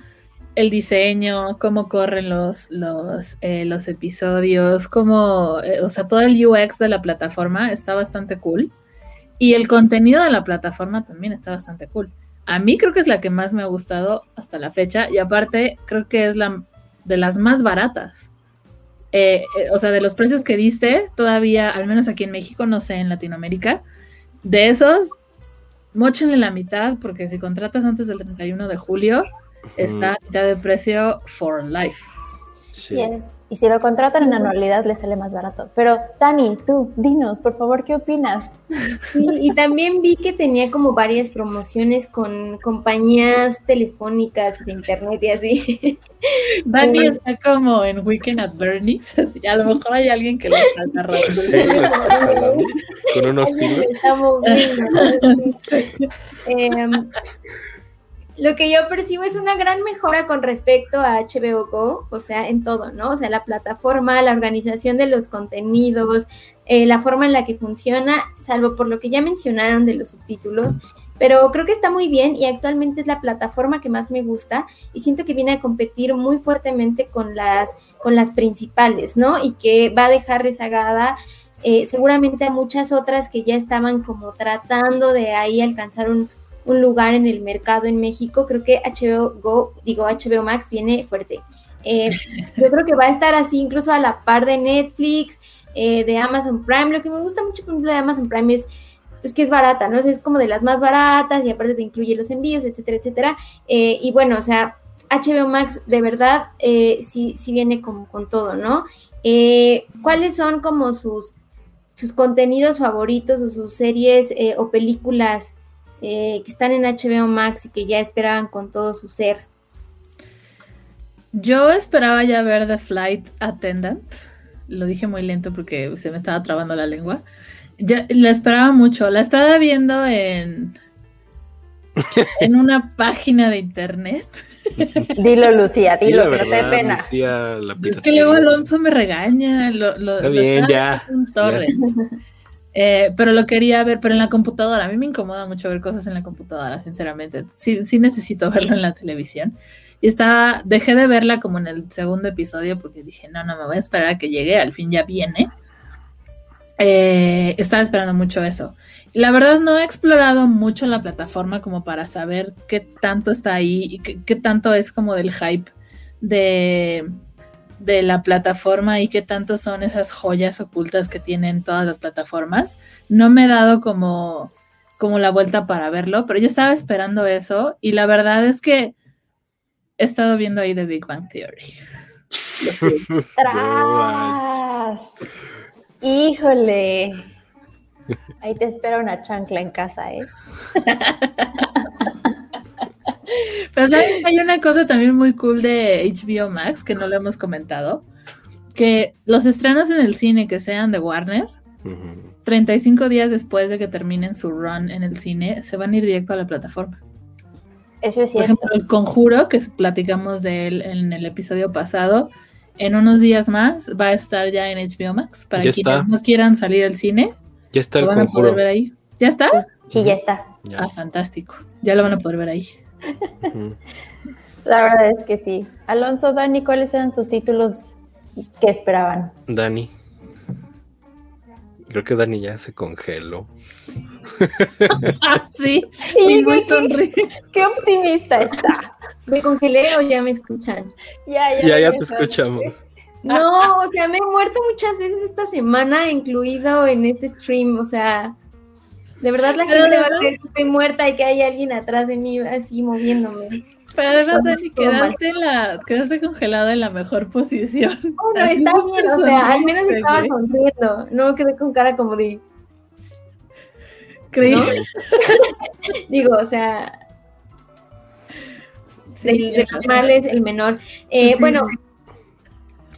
el diseño, cómo corren los, los, eh, los episodios, cómo, eh, o sea, todo el UX de la plataforma está bastante cool. Y el contenido de la plataforma también está bastante cool. A mí creo que es la que más me ha gustado hasta la fecha y aparte creo que es la de las más baratas. Eh, o sea, de los precios que diste, todavía, al menos aquí en México, no sé, en Latinoamérica, de esos, mochenle la mitad porque si contratas antes del 31 de julio, está ya de precio for life. Sí. Y si lo contratan en anualidad, le sale más barato. Pero, Tani, tú, dinos, por favor, ¿qué opinas? Sí, y también vi que tenía como varias promociones con compañías telefónicas de internet y así. Dani está como en Weekend at Bernie's. Así, a lo mejor hay alguien que lo está. Sí, está con unos hilos. lo que yo percibo es una gran mejora con respecto a HBO Go, o sea, en todo, ¿no? O sea, la plataforma, la organización de los contenidos, eh, la forma en la que funciona, salvo por lo que ya mencionaron de los subtítulos, pero creo que está muy bien y actualmente es la plataforma que más me gusta y siento que viene a competir muy fuertemente con las, con las principales, ¿no? Y que va a dejar rezagada eh, seguramente a muchas otras que ya estaban como tratando de ahí alcanzar un, un lugar en el mercado en México, creo que HBO Go, digo HBO Max viene fuerte. Eh, yo creo que va a estar así incluso a la par de Netflix, eh, de Amazon Prime. Lo que me gusta mucho, por ejemplo, de Amazon Prime es pues, que es barata, ¿no? Es como de las más baratas y aparte te incluye los envíos, etcétera, etcétera. Eh, y bueno, o sea, HBO Max de verdad sí, sí viene como con todo, ¿no? ¿Cuáles son como sus, sus contenidos favoritos o sus series o películas eh, que están en HBO Max y que ya esperaban con todo su ser. Yo esperaba ya ver The Flight Attendant. Lo dije muy lento porque se me estaba trabando la lengua. Ya la esperaba mucho. La estaba viendo en en una página de internet. Dilo, Lucía, dilo, no te pena. es que luego Alonso me regaña. Lo, lo, Está bien, ya. Eh, pero lo quería ver, pero en la computadora. A mí me incomoda mucho ver cosas en la computadora, sinceramente. Sí, sí necesito verlo en la televisión. Y estaba, dejé de verla como en el segundo episodio porque dije, no, no, me voy a esperar a que llegue, al fin ya viene. Eh, estaba esperando mucho eso. Y la verdad no he explorado mucho la plataforma como para saber qué tanto está ahí y qué, tanto es como del hype de, de la plataforma y qué tanto son esas joyas ocultas que tienen todas las plataformas. No me he dado como, como la vuelta para verlo, pero yo estaba esperando eso y la verdad es que he estado viendo ahí The Big Bang Theory. ¡Tras! Híjole. Ahí te espera una chancla en casa, ¿eh? Pero hay una cosa también muy cool de HBO Max que no lo hemos comentado, que los estrenos en el cine que sean de Warner, 35 días después de que terminen su run en el cine, se van a ir directo a la plataforma. Eso es cierto. Por ejemplo, el conjuro, que platicamos de él en el episodio pasado, en unos días más va a estar ya en HBO Max. Para quienes no quieran salir al cine, ya está el van a poder ver ahí. ¿Ya está? Sí, ya está. Ah, fantástico. Ya lo van a poder ver ahí. La verdad es que sí. Alonso, Dani, ¿cuáles eran sus títulos que esperaban? Dani. Creo que Dani ya se congeló. Ah, sí, y muy sonríe. Qué optimista está. ¿Me congelé o ya me escuchan? Ya, ya. Ya, ya te escuchamos. No, o sea, me he muerto muchas veces esta semana, incluido en este stream, o sea, de verdad la gente va a creer que estoy muerta y que hay alguien atrás de mí así moviéndome. Pero además, Dani, quedaste, la, quedaste congelada en la mejor posición. Oh, no, está bien, o sea, al menos estaba sonriendo, no quedé con cara como de... Creí. Digo, o sea, de, los males el menor. Eh, bueno,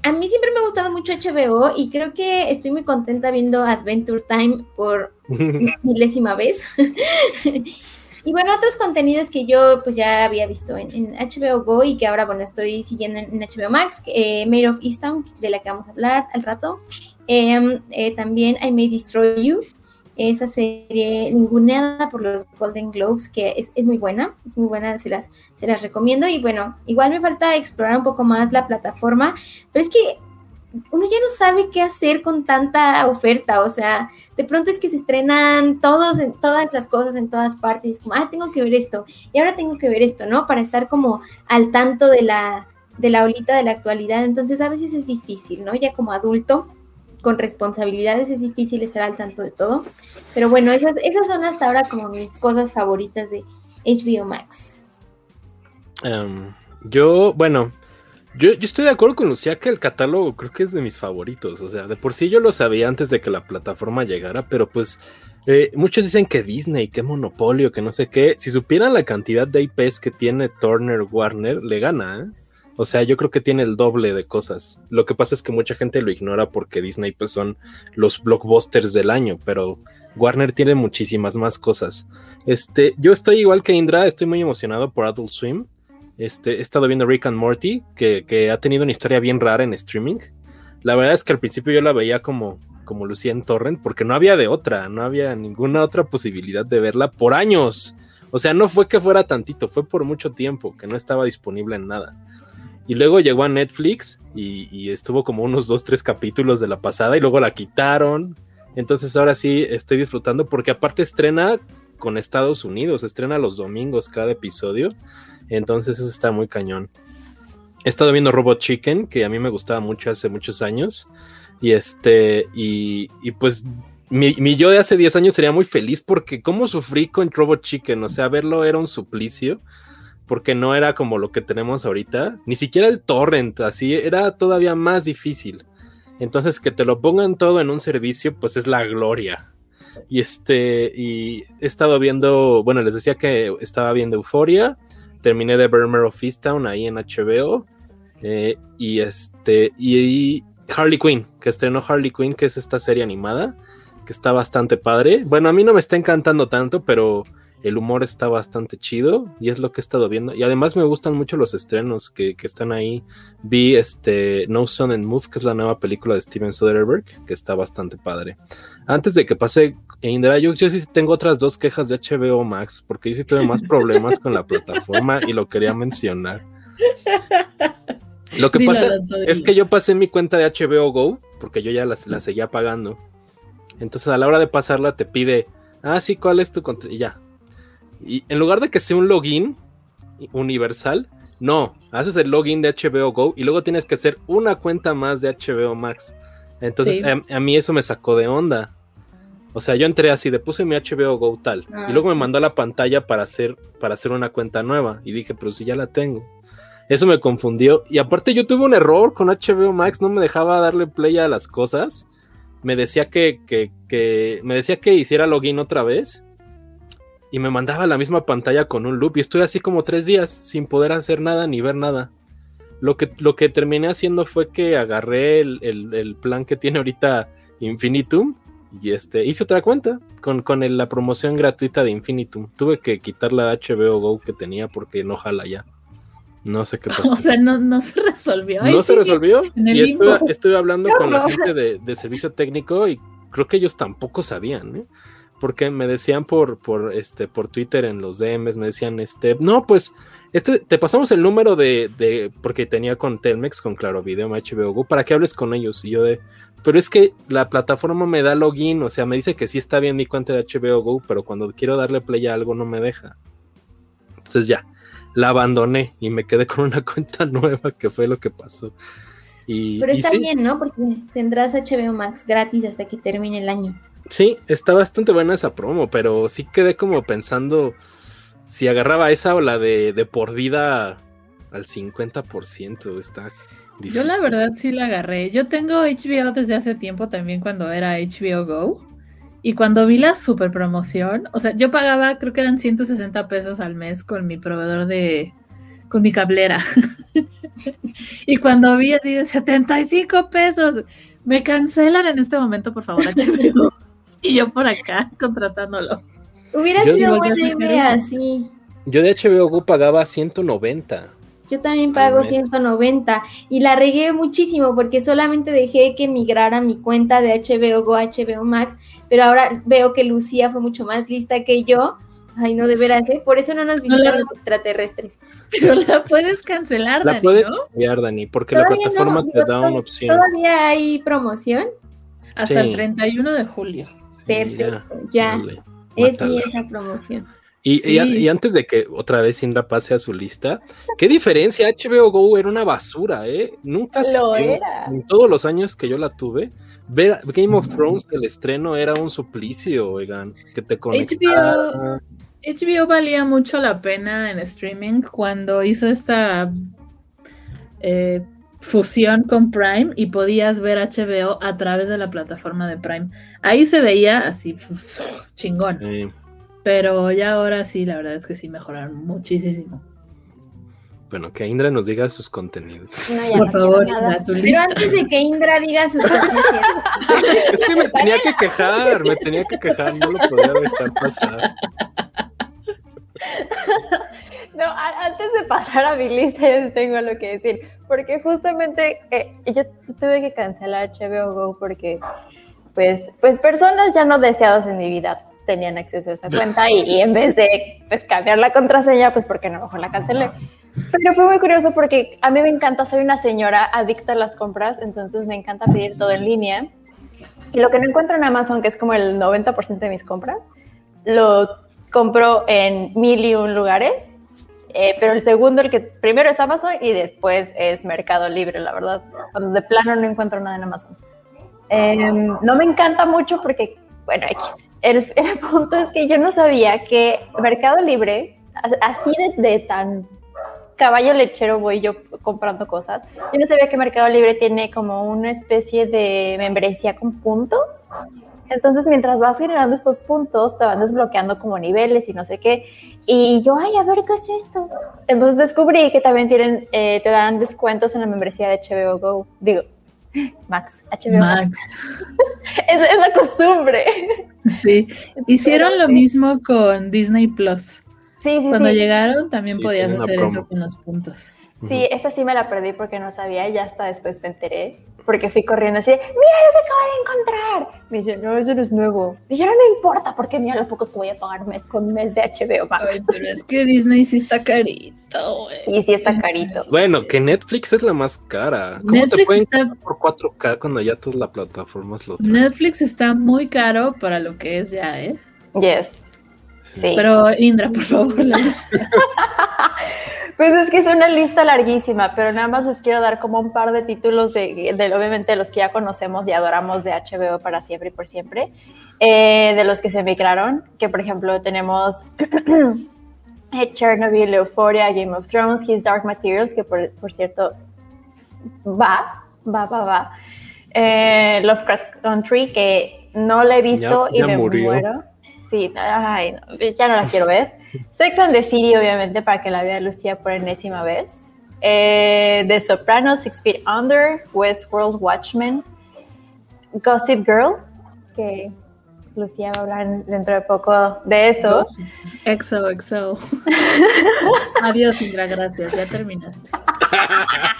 a mí siempre me ha gustado mucho HBO y creo que estoy muy contenta viendo Adventure Time por milésima vez. y bueno, otros contenidos que yo pues ya había visto en, HBO Go y que ahora bueno estoy siguiendo en, HBO Max, eh, Made of Easttown, de la que vamos a hablar al rato. Em, eh, también I May Destroy You, esa serie ninguneada por los Golden Globes, que es, muy buena, es muy buena, se las, se las recomiendo. Y bueno, igual me falta explorar un poco más la plataforma, pero es que uno ya no sabe qué hacer con tanta oferta, o sea, de pronto es que se estrenan todos en todas las cosas en todas partes, como, ah, tengo que ver esto, y ahora tengo que ver esto, ¿no? Para estar como al tanto de la, de la olita de la actualidad, entonces a veces es difícil, ¿no? Ya como adulto, con responsabilidades es difícil estar al tanto de todo. Pero bueno, esas, esas son hasta ahora como mis cosas favoritas de HBO Max. Em, yo, bueno, yo, estoy de acuerdo con Lucía que el catálogo creo que es de mis favoritos. O sea, de por sí yo lo sabía antes de que la plataforma llegara, pero pues eh, muchos dicen que Disney, que monopolio, que no sé qué. Si supieran la cantidad de IPs que tiene Turner Warner, le gana, ¿eh? O sea, yo creo que tiene el doble de cosas. Lo que pasa es que mucha gente lo ignora porque Disney pues son los blockbusters del año, pero Warner tiene muchísimas más cosas. Este, yo estoy igual que Indra, estoy muy emocionado por Adult Swim. Este, he estado viendo Rick and Morty, que, ha tenido una historia bien rara en streaming. La verdad es que al principio yo la veía como, como Lucía en Torrent, porque no había de otra, no había ninguna otra posibilidad de verla por años. O sea, no fue que fuera tantito, fue por mucho tiempo que no estaba disponible en nada. Y luego llegó a Netflix y, estuvo como unos dos, tres capítulos de la pasada y luego la quitaron. Entonces ahora sí estoy disfrutando porque aparte estrena con Estados Unidos, estrena los domingos cada episodio. Entonces eso está muy cañón. He estado viendo Robot Chicken, que a mí me gustaba mucho hace muchos años. Y este, y, pues mi, mi, yo de hace 10 años sería muy feliz porque cómo sufrí con Robot Chicken, o sea, verlo era un suplicio porque no era como lo que tenemos ahorita, ni siquiera el torrent, así era todavía más difícil. Entonces que te lo pongan todo en un servicio, pues es la gloria. Y este, y he estado viendo, bueno, les decía que estaba viendo Euforia, terminé de Burmer of Town ahí en HBO, eh, y este, y, Harley Quinn, que estrenó Harley Quinn, que es esta serie animada, que está bastante padre. Bueno, a mí no me está encantando tanto, pero el humor está bastante chido y es lo que he estado viendo. Y además me gustan mucho los estrenos que, están ahí. Vi este No Sun and Move, que es la nueva película de Steven Soderbergh, que está bastante padre. Antes de que pase Indra, yo, yo sí tengo otras dos quejas de HBO Max, porque yo sí tuve más problemas con la plataforma y lo quería mencionar. Lo que pasa es que yo pasé mi cuenta de HBO Go, porque yo ya la, la seguía pagando. Entonces a la hora de pasarla te pide, ah, sí, ¿cuál es tu contra? Y ya, y en lugar de que sea un login universal, no, haces el login de HBO Go y luego tienes que hacer una cuenta más de HBO Max. Entonces a, mí eso me sacó de onda. O sea, yo entré así, de puse mi HBO Go tal. y ah, luego me mandó a la pantalla para hacer, para hacer una cuenta nueva. Y dije, pero si ya la tengo. Eso me confundió. Y aparte yo tuve un error con HBO Max, no me dejaba darle play a las cosas. Me decía que, que, que me decía que hiciera login otra vez y me mandaba la misma pantalla con un loop y estuve así como tres días sin poder hacer nada ni ver nada. Lo que, lo que terminé haciendo fue que agarré el, plan que tiene ahorita Infinitum y este, hice otra cuenta con, con la promoción gratuita de Infinitum. Tuve que quitar la HBO Go que tenía porque no jala ya. No sé qué pasó. O sea, no, se resolvió. no se resolvió. Y estuve, hablando con la gente de, de, servicio técnico y creo que ellos tampoco sabían. ¿eh? Porque me decían por, por, este, por Twitter en los DMs, me decían, este, no, pues, este, te pasamos el número de, de, porque tenía con Telmex, con Claro Video, HBO Go, para que hables con ellos. Y yo de, pero es que la plataforma me da login, o sea, me dice que sí está bien mi cuenta de HBO Go, pero cuando quiero darle play a algo no me deja. Entonces ya, la abandoné y me quedé con una cuenta nueva, que fue lo que pasó. Y, pero está bien, ¿no? Porque tendrás HBO Max gratis hasta que termine el año. Sí, está bastante buena esa promo, pero sí quedé como pensando si agarraba esa o la de, de por vida al 50%. Está difícil. Yo la verdad sí la agarré. Yo tengo HBO desde hace tiempo también cuando era HBO Go. Y cuando vi la super promoción, o sea, yo pagaba, creo que eran 160 pesos al mes con mi proveedor de, con mi cablera. y cuando vi así de 75 pesos, me cancelan en este momento, por favor, HBO. Y yo por acá contratándolo. Hubiera sido buena idea, sí. Yo de HBO Go pagaba 190. Yo también pago 190 y la regué muchísimo porque solamente dejé que migrara mi cuenta de HBO Go a HBO Max, pero ahora veo que Lucía fue mucho más lista que yo. Ay, no, de veras, ¿eh? Por eso no nos visitan los extraterrestres. Pero la puedes cancelar, la puedes cambiar, Dani, porque la plataforma te da una opción. ¿Todavía hay promoción? Hasta el 31 de julio. Perfecto, ya. es mi esa promoción. Y, antes de que otra vez Indra pase a su lista, ¿qué diferencia? HBO Go era una basura, ¿eh? Nunca se era. En todos los años que yo la tuve, ver Game of Thrones, el estreno era un suplicio, oigan, que te conectaba. HBO, valía mucho la pena en streaming cuando hizo esta eh, fusión con Prime y podías ver HBO a través de la plataforma de Prime. Ahí se veía así chingón. Pero ya ahora sí, la verdad es que sí mejoraron muchísimo. Bueno, que Indra nos diga sus contenidos. Por favor, Pero antes de que Indra diga sus contenidos. es que me tenía que quejar, me tenía que quejar, no lo podía dejar pasar. No, antes de pasar a mi lista, yo tengo lo que decir. Porque justamente eh, yo tuve que cancelar HBO Go porque, pues, pues personas ya no deseadas en mi vida tenían acceso a esa cuenta y, en vez de pues, cambiar la contraseña, pues porque no mejor la cancelé. Pero fue muy curioso porque a mí me encanta, soy una señora adicta a las compras, entonces me encanta pedir todo en línea. Y lo que no encuentro en Amazon, que es como el 90% de mis compras, lo compro en mil y un lugares eh, pero el segundo, el que primero es Amazon y después es Mercado Libre, la verdad. Cuando de plano no encuentro nada en Amazon. Em, no me encanta mucho porque, bueno, el, punto es que yo no sabía que Mercado Libre, así de, de tan caballo lechero voy yo comprando cosas. Yo no sabía que Mercado Libre tiene como una especie de membresía con puntos. Entonces, mientras vas generando estos puntos, te van desbloqueando como niveles y no sé qué. Y yo, ay, a ver, ¿qué es esto? Entonces descubrí que también tienen, eh, te dan descuentos en la membresía de HBO Go. Digo, Max, HBO Max. Max. Es, es la costumbre. Sí. Hicieron lo mismo con Disney Plus. Sí, sí, Cuando sí. llegaron también Sí, podías hacer eso con los puntos. Sí, esa sí me la perdí porque no sabía y ya hasta después me enteré. Porque fui corriendo así, de, mira lo que acabo de encontrar. Me dice, no, eso no es nuevo. Y yo no me importa porque mira lo poco que voy a pagar mes con mes de HBO Max. Ay, pero es que Disney sí está carito, güey. Sí, sí está carito. Bueno, que Netflix es la más cara. ¿Cómo te Netflix pueden está, por 4K cuando ya todas las plataformas lo traen? Netflix está muy caro para lo que es ya, ¿eh? Yes. Sí. Pero Indra, por favor, la- Pues es que es una lista larguísima, pero nada más les quiero dar como un par de títulos de, de, obviamente los que ya conocemos y adoramos de HBO para siempre y por siempre, eh, de los que se migraron, que por ejemplo tenemos Chernobyl, Euphoria, Game of Thrones, His Dark Materials, que por, por cierto va, va, va, va. Eh, Lovecraft Country, que no la he visto Ya- y ya me murió. muero. Sí, ay, no, ya no la quiero ver. Sex and the City, obviamente, para que la vea Lucía por enésima vez. Eh, The Sopranos, Six Feet Under, Westworld Watchmen, Gossip Girl, que Lucía va a hablar dentro de poco de eso. Exo, exo. Adiós, Indra, gracias. Ya terminaste.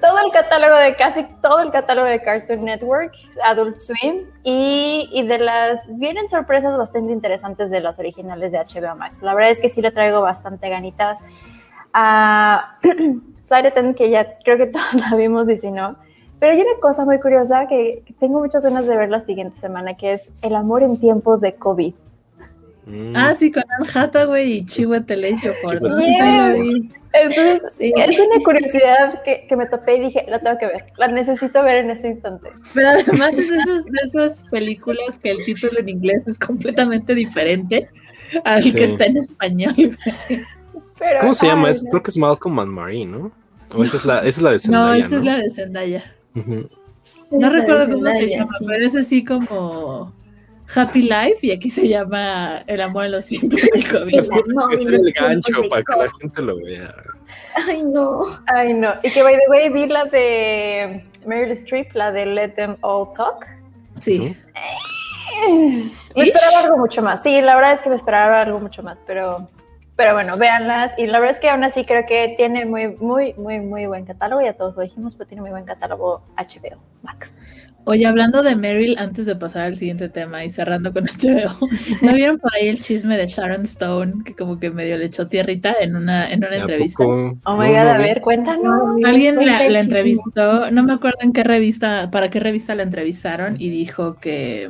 todo el catálogo de casi todo el catálogo de Cartoon Network, Adult Swim y, y de las vienen sorpresas bastante interesantes de las originales de HBO Max. La verdad es que sí le traigo bastante ganitas a Flight Attendant que ya creo que todos la vimos y si no. Pero hay una cosa muy curiosa que, que tengo muchas ganas de ver la siguiente semana que es El amor en tiempos de COVID. Mm. Ah, sí, con Anne Hathaway y Chiwetel Ejiofor. ¿no? Chiwetel Entonces, Sí. es una curiosidad que, que me topé y dije, la tengo que ver, la necesito ver en este instante. Pero además es de esas, de esas películas que el título en inglés es completamente diferente al Sí. que está en español. Pero, ¿Cómo se llama? ay, Es- no. Creo que es Malcolm and Marie, ¿no? O esa es la, esa es la de No, Zendaya, esa es ¿no? la de Zendaya. No recuerdo cómo se llama, sí. pero es así como Happy Life y aquí se llama El amor en los tiempos del COVID. Es, es el gancho para que la gente lo vea. Ay, no. Ay, no. Y que, by the way, vi la de Meryl Streep, la de Let Them All Talk. Sí. Me esperaba algo mucho más. Sí, la verdad es que me esperaba algo mucho más, pero, pero bueno, véanlas. Y la verdad es que aún así creo que tiene muy, muy, muy, muy buen catálogo. Ya todos lo dijimos, pero tiene muy buen catálogo HBO Max. Oye, hablando de Meryl, antes de pasar al siguiente tema y cerrando con HBO, ¿no vieron por ahí el chisme de Sharon Stone que como que medio le echó tierrita en una, en una ¿A entrevista? poco? Oh No, my god, no a ver, cuéntanos. Alguien Cuenta la, entrevistó, no me acuerdo en qué revista, para qué revista la entrevistaron y dijo que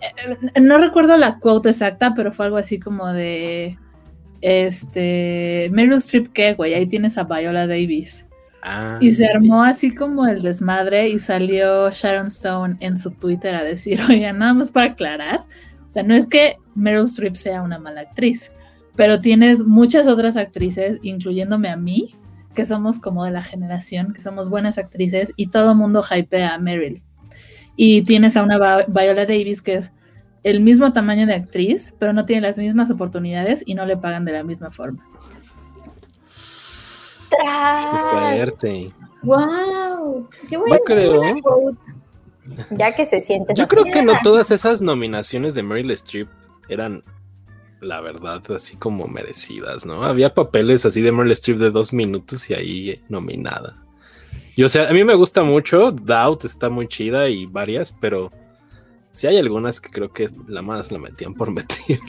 eh, no recuerdo la quote exacta, pero fue algo así como de este Meryl Streep qué, güey, ahí tienes a Viola Davis. Ah, Y se armó así como el desmadre y salió Sharon Stone en su Twitter a decir, oigan, nada más para aclarar, o sea, no es que Meryl Streep sea una mala actriz, pero tienes muchas otras actrices, incluyéndome a mí, que somos como de la generación, que somos buenas actrices y todo mundo hypea a Meryl. Y tienes a una Viola Davis que es el mismo tamaño de actriz, pero no tiene las mismas oportunidades y no le pagan de la misma forma. Qué Tras. fuerte. Wow. Qué bueno. Yo creo- buena quote. Ya que se siente. Yo creo que no todas esas nominaciones de Meryl Streep eran, la verdad, así como merecidas, ¿no? Había papeles así de Meryl Streep de dos minutos y ahí eh, nominada. Y o sea, a mí me gusta mucho, Doubt está muy chida y varias, pero sí hay algunas que creo que la más la metían por meter.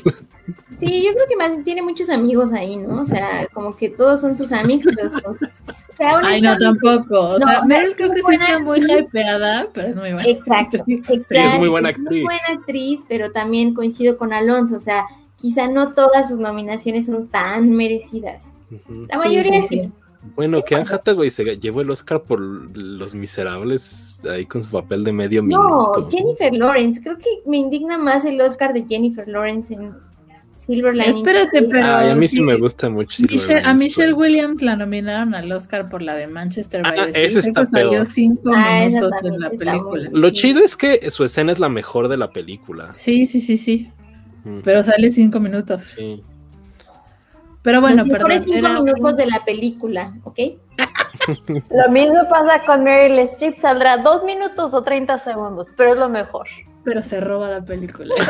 Sí, yo creo que más tiene muchos amigos ahí, ¿no? O sea, como que todos son sus amigos. Los, los- o sea, Ay, no, tampoco. O No, sea, o sea, Meryl creo muy que sí buena está muy hypeada, pero es muy buena. Exacto, actriz. exacto. muy buena es Muy actriz. buena actriz, pero también coincido con Alonso. O sea, quizá no todas sus nominaciones son tan merecidas. La Sí, mayoría sí, sí. sí. Bueno, que Anne Hathaway se llevó el Oscar por Los Miserables ahí con su papel de medio No, minuto. Jennifer Lawrence. Creo que me indigna más el Oscar de Jennifer Lawrence en Silver Lining. Espérate, pero Ay, a mí sí, sí. me gusta mucho. Silver Michelle- a Michelle. Williams la nominaron al Oscar por la de Manchester by Ah, the Sea. esa Creo salió peor. cinco Ah, minutos en la película. Lo Sí. chido es que su escena es la mejor de la película. Sí, sí, sí, sí. Pero sale cinco minutos. Sí. Pero bueno, Los mejores perdón. cinco era- minutos de la película, ¿ok? Lo mismo pasa con Meryl Streep, saldrá dos minutos o 30 segundos, pero es lo mejor. Pero se roba la película.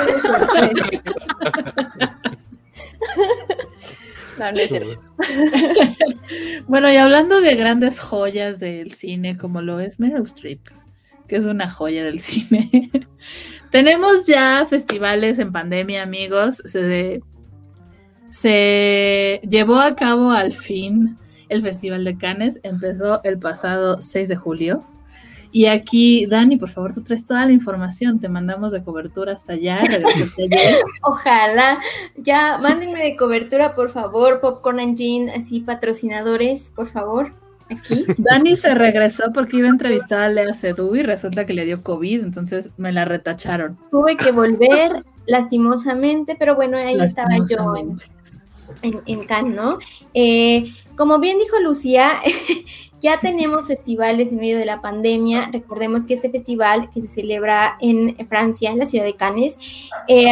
No, no es cierto. bueno, y hablando de grandes joyas del cine, como lo es Meryl Streep, que es una joya del cine. Tenemos ya festivales en pandemia, amigos. Se, se llevó a cabo al fin el Festival de Cannes. Empezó el pasado 6 de julio. Y aquí, Dani, por favor, tú traes toda la información. Te mandamos de cobertura hasta allá. Ojalá. Ya, mándenme de cobertura, por favor. Popcorn and Gin, así patrocinadores, por favor. Aquí. Dani se regresó porque iba a entrevistar a Lea Sedú y resulta que le dio COVID, entonces me la retacharon. Tuve que volver lastimosamente, pero bueno, ahí estaba yo en, en, en Cannes, ¿no? Eh, como bien dijo Lucía, ya tenemos festivales en medio de la pandemia. Recordemos que este festival que se celebra en Francia, en la ciudad de Cannes, eh,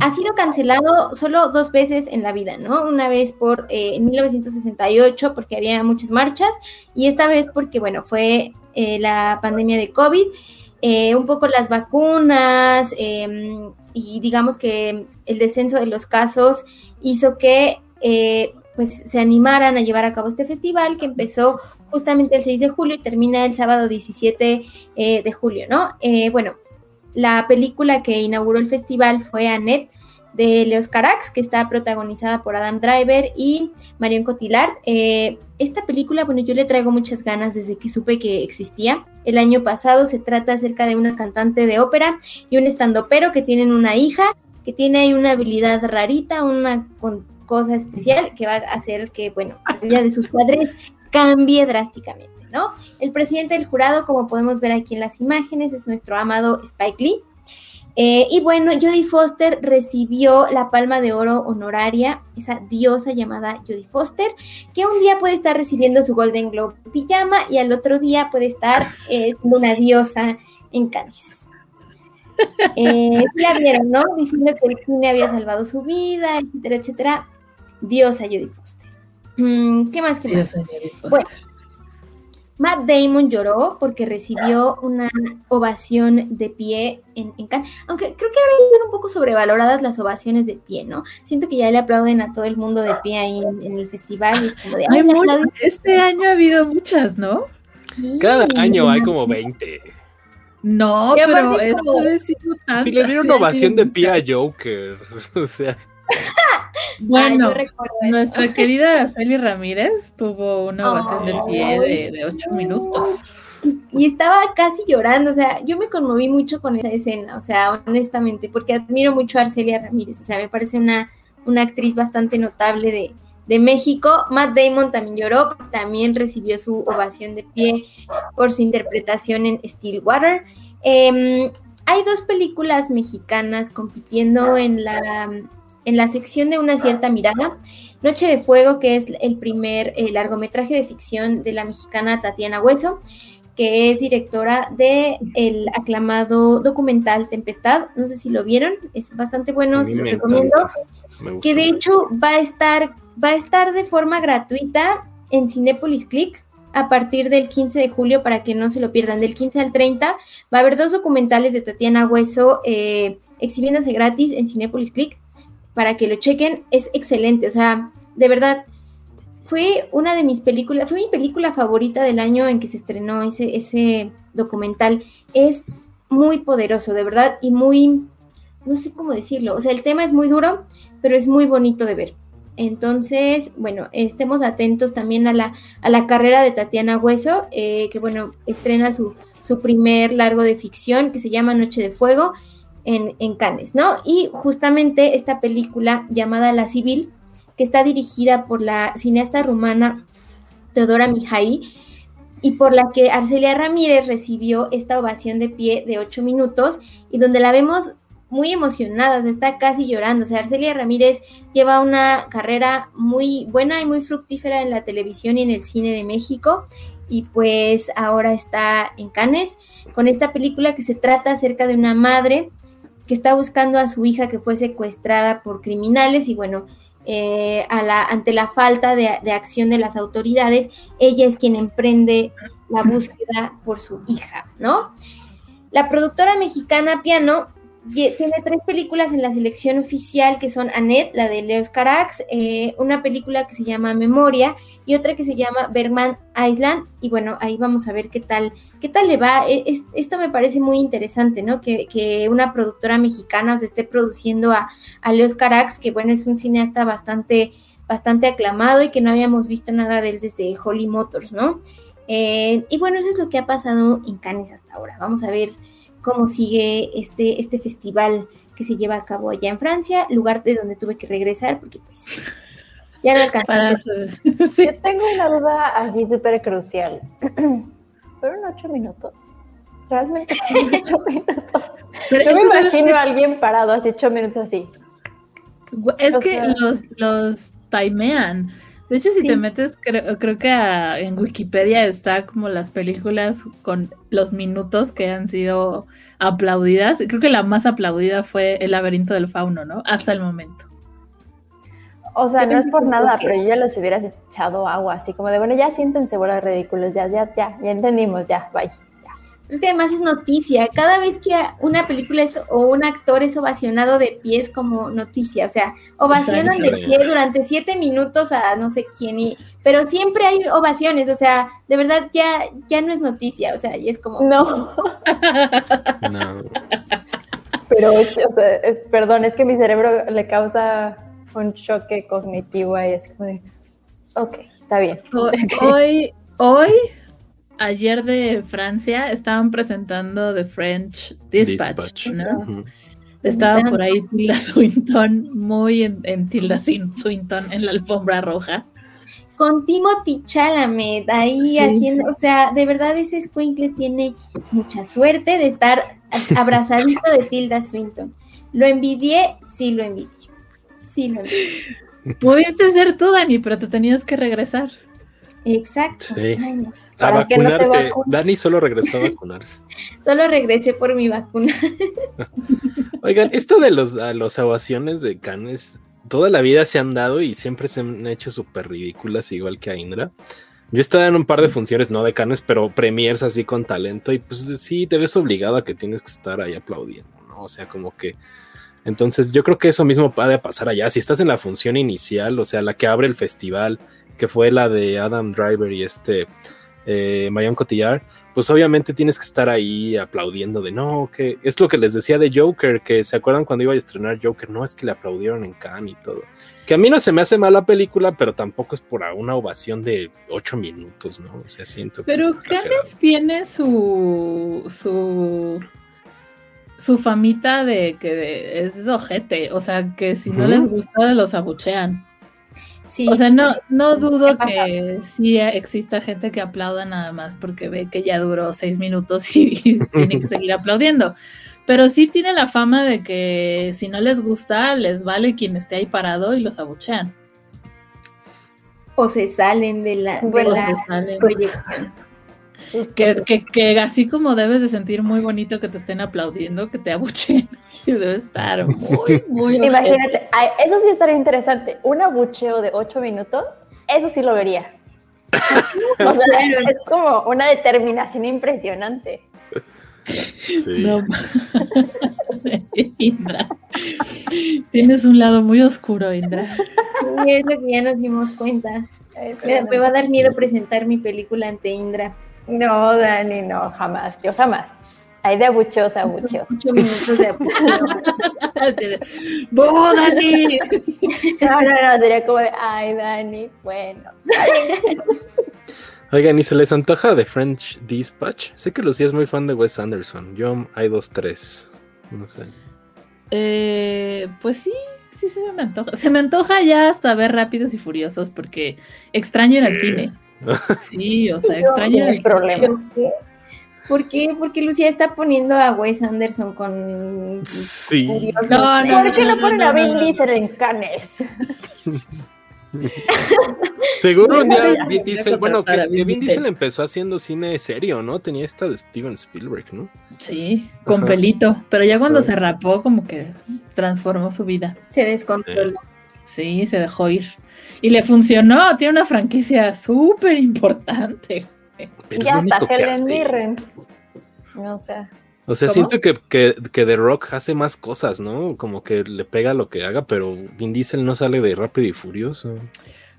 ha sido cancelado solo dos veces en la vida, ¿no? Una vez por eh, en 1968 porque había muchas marchas y esta vez porque, bueno, fue eh, la pandemia de COVID, eh, un poco las vacunas y digamos que el descenso de los casos hizo que pues se animaran a llevar a cabo este festival que empezó justamente el 6 de julio y termina el sábado 17 de julio, ¿no? bueno, la película que inauguró el festival fue Annette de Leos Carax, que está protagonizada por Adam Driver y Marion Cotillard. Eh, esta película, bueno, yo le traigo muchas ganas desde que supe que existía. El año pasado se trata acerca de una cantante de ópera y un estandopero que tienen una hija que tiene ahí una habilidad rarita, una cosa especial que va a hacer que, bueno, la vida de sus padres cambie drásticamente. El presidente del jurado, como podemos ver aquí en las imágenes, es nuestro amado Spike Lee. Eh, y bueno, Jodie Foster recibió la palma de oro honoraria, esa diosa llamada Jodie Foster, que un día puede estar recibiendo su Golden Globe pijama y al otro día puede estar eh, una diosa en Cannes. Eh, ya vieron, ¿no? Diciendo que el cine había salvado su vida, etcétera, etcétera. Diosa Jodie Foster. Mm, ¿Qué más? ¿Qué más? Bueno, Matt Damon lloró porque recibió una ovación de pie en, Cannes, aunque creo que ahora están un poco sobrevaloradas las ovaciones de pie, ¿no? Siento que ya le aplauden a todo el mundo de pie ahí en, el festival. es como de, este año ha habido muchas, ¿no? Cada año hay como 20. No, pero esto es Si le dieron ovación de pie a Joker, o sea... Bueno, nuestra querida Araceli Ramírez tuvo una ovación de pie de, ocho minutos. Y, estaba casi llorando, o sea, yo me conmoví mucho con esa escena, o sea, honestamente, porque admiro mucho a Arcelia Ramírez, o sea, me parece una, una actriz bastante notable de, de México. Matt Damon también lloró, también recibió su ovación de pie por su interpretación en Stillwater. Em, hay dos películas mexicanas compitiendo en la en la sección de una cierta mirada, Noche de Fuego, que es el primer eh, largometraje de ficción de la mexicana Tatiana Hueso, que es directora de el aclamado documental Tempestad. No sé si lo vieron, es bastante bueno, se lo recomiendo. Que de hecho va a estar, va a estar de forma gratuita en Cinepolis Click a partir del 15 de julio para que no se lo pierdan. Del 15 al 30 va a haber dos documentales de Tatiana Hueso eh, exhibiéndose gratis en Cinepolis Click para que lo chequen, es excelente, o sea, de verdad, fue una de mis películas, fue mi película favorita del año en que se estrenó ese, ese documental, es muy poderoso, de verdad, y muy, no sé cómo decirlo, o sea, el tema es muy duro, pero es muy bonito de ver. Entonces, bueno, estemos atentos también a la, a la carrera de Tatiana Hueso, eh, que bueno, estrena su, su primer largo de ficción que se llama Noche de Fuego en, en Cannes, ¿no? Y justamente esta película llamada La Civil, que está dirigida por la cineasta rumana Teodora Mihai, y por la que Arcelia Ramírez recibió esta ovación de pie de ocho minutos y donde la vemos muy emocionada, está casi llorando. O sea, Arcelia Ramírez lleva una carrera muy buena y muy fructífera en la televisión y en el cine de México y pues ahora está en Cannes con esta película que se trata acerca de una madre que está buscando a su hija que fue secuestrada por criminales y bueno, eh, a la, ante la falta de, de, acción de las autoridades, ella es quien emprende la búsqueda por su hija, ¿no? La productora mexicana Piano tiene tres películas en la selección oficial que son Annette, la de Leos Carax, eh, una película que se llama Memoria y otra que se llama Bergman Island. Y bueno, ahí vamos a ver qué tal, qué tal le va. E, esto me parece muy interesante, ¿no? Que, una productora mexicana se esté produciendo a, a Leos Carax, que bueno, es un cineasta bastante, bastante aclamado y que no habíamos visto nada de él desde Holly Motors, ¿no? Eh, y bueno, eso es lo que ha pasado en Cannes hasta ahora. Vamos a ver cómo sigue este, este festival que se lleva a cabo allá en Francia, lugar de donde tuve que regresar porque pues ya no alcanzé. Yo tengo una duda así súper crucial. Fueron ocho minutos. Realmente fueron ocho minutos. Pero Yo me imagino a alguien parado así ocho minutos así. Es que los, los timean. De hecho, si te metes, creo, creo que en Wikipedia está como las películas con los minutos que han sido aplaudidas. Creo que la más aplaudida fue El laberinto del fauno, ¿no? Hasta el momento. O sea, no es por nada, pero yo ya los hubieras echado agua, así como de, bueno, ya siéntense, bueno, ridículos, ya, ya, ya, ya entendimos, ya, bye. Es que además es noticia. Cada vez que una película es, o un actor es ovacionado de pie es como noticia. O sea, ovacionan de pie durante siete minutos a no sé quién. Y, pero siempre hay ovaciones. O sea, de verdad ya, ya no es noticia. O sea, y es como. No. no. Pero, o sea, eh, perdón, es que mi cerebro le causa un choque cognitivo ahí. Es como de. Ok, está bien. Hoy. Hoy ayer de Francia estaban presentando The French Dispatch, ¿no? Estaba por ahí Tilda Swinton, muy en, Tilda Swinton en la alfombra roja. Con Timothy Chalamet ahí haciendo, o sea, de verdad ese escuincle tiene mucha suerte de estar abrazadito de Tilda Swinton. ¿Lo envidié? Sí, lo envidié. Sí, lo envidié. Pudiste ser tú, Dani, pero te tenías que regresar. Exacto. Sí. A vacunarse. Dani solo regresó a vacunarse. solo regresé por mi vacuna. Oigan, esto de los, a los ovaciones de Canes, toda la vida se han dado y siempre se han hecho súper ridículas, igual que a Indra. Yo estaba en un par de funciones, no de Canes, pero premiers así con talento, y pues sí, te ves obligado a que tienes que estar ahí aplaudiendo, ¿no? O sea, como que. Entonces, yo creo que eso mismo puede pasar allá. Si estás en la función inicial, o sea, la que abre el festival, que fue la de Adam Driver y este eh, Marion Cotillard, pues obviamente tienes que estar ahí aplaudiendo de no, que es lo que les decía de Joker, que se acuerdan cuando iba a estrenar Joker, no es que le aplaudieron en Cannes y todo. Que a mí no se me hace mala película, pero tampoco es por una ovación de ocho minutos, ¿no? O sea, siento que Pero Cannes tiene su su su famita de que es ojete, o sea, que si no les gusta los abuchean. O sea, no, no dudo que sí exista gente que aplauda nada más porque ve que ya duró seis minutos y, tiene que seguir aplaudiendo. Pero sí tiene la fama de que si no les gusta, les vale quien esté ahí parado y los abuchean. O se salen de la, proyección. Que, que, así como debes de sentir muy bonito que te estén aplaudiendo, que te abucheen. Debe estar muy, muy. Imagínate, eso sí estaría interesante. Un abucheo de ocho minutos, eso sí lo vería. o sea, es como una determinación impresionante. Sí. No. Indra. Tienes un lado muy oscuro, Indra. es lo que ya nos dimos cuenta. me va a dar miedo presentar mi película ante Indra. No, Dani, no, jamás. Yo jamás. Hay de abucheos a abucheos. Ocho minutos de ¡Bo, Dani! No, no, no, sería como de, ay, Dani, bueno. Oigan, ¿y se les antoja de French Dispatch? Sé que Lucía es muy fan de Wes Anderson. Yo hay dos, tres. No sé. Eh, pues sí, sí, se me antoja. Se me antoja ya hasta ver Rápidos y Furiosos porque extraño ir al cine. Sí, o sea, extraño el problema. ¿Por qué? Porque Lucía está poniendo a Wes Anderson con. Sí. No, no, ¿Por qué no, ponen a Vin Diesel en Canes? Seguro un día Vin Diesel, bueno, que, Vin Diesel empezó haciendo cine serio, ¿no? Tenía esta de Steven Spielberg, ¿no? Sí, con pelito, pero ya cuando se rapó, como que transformó su vida. Se descontroló. Sí, se dejó ir. Y le funcionó, tiene una franquicia súper importante. Ya hasta Helen Mirren. O sea. O sea, siento que, que, que, The Rock hace más cosas, ¿no? Como que le pega lo que haga, pero Vin Diesel no sale de Rápido y Furioso.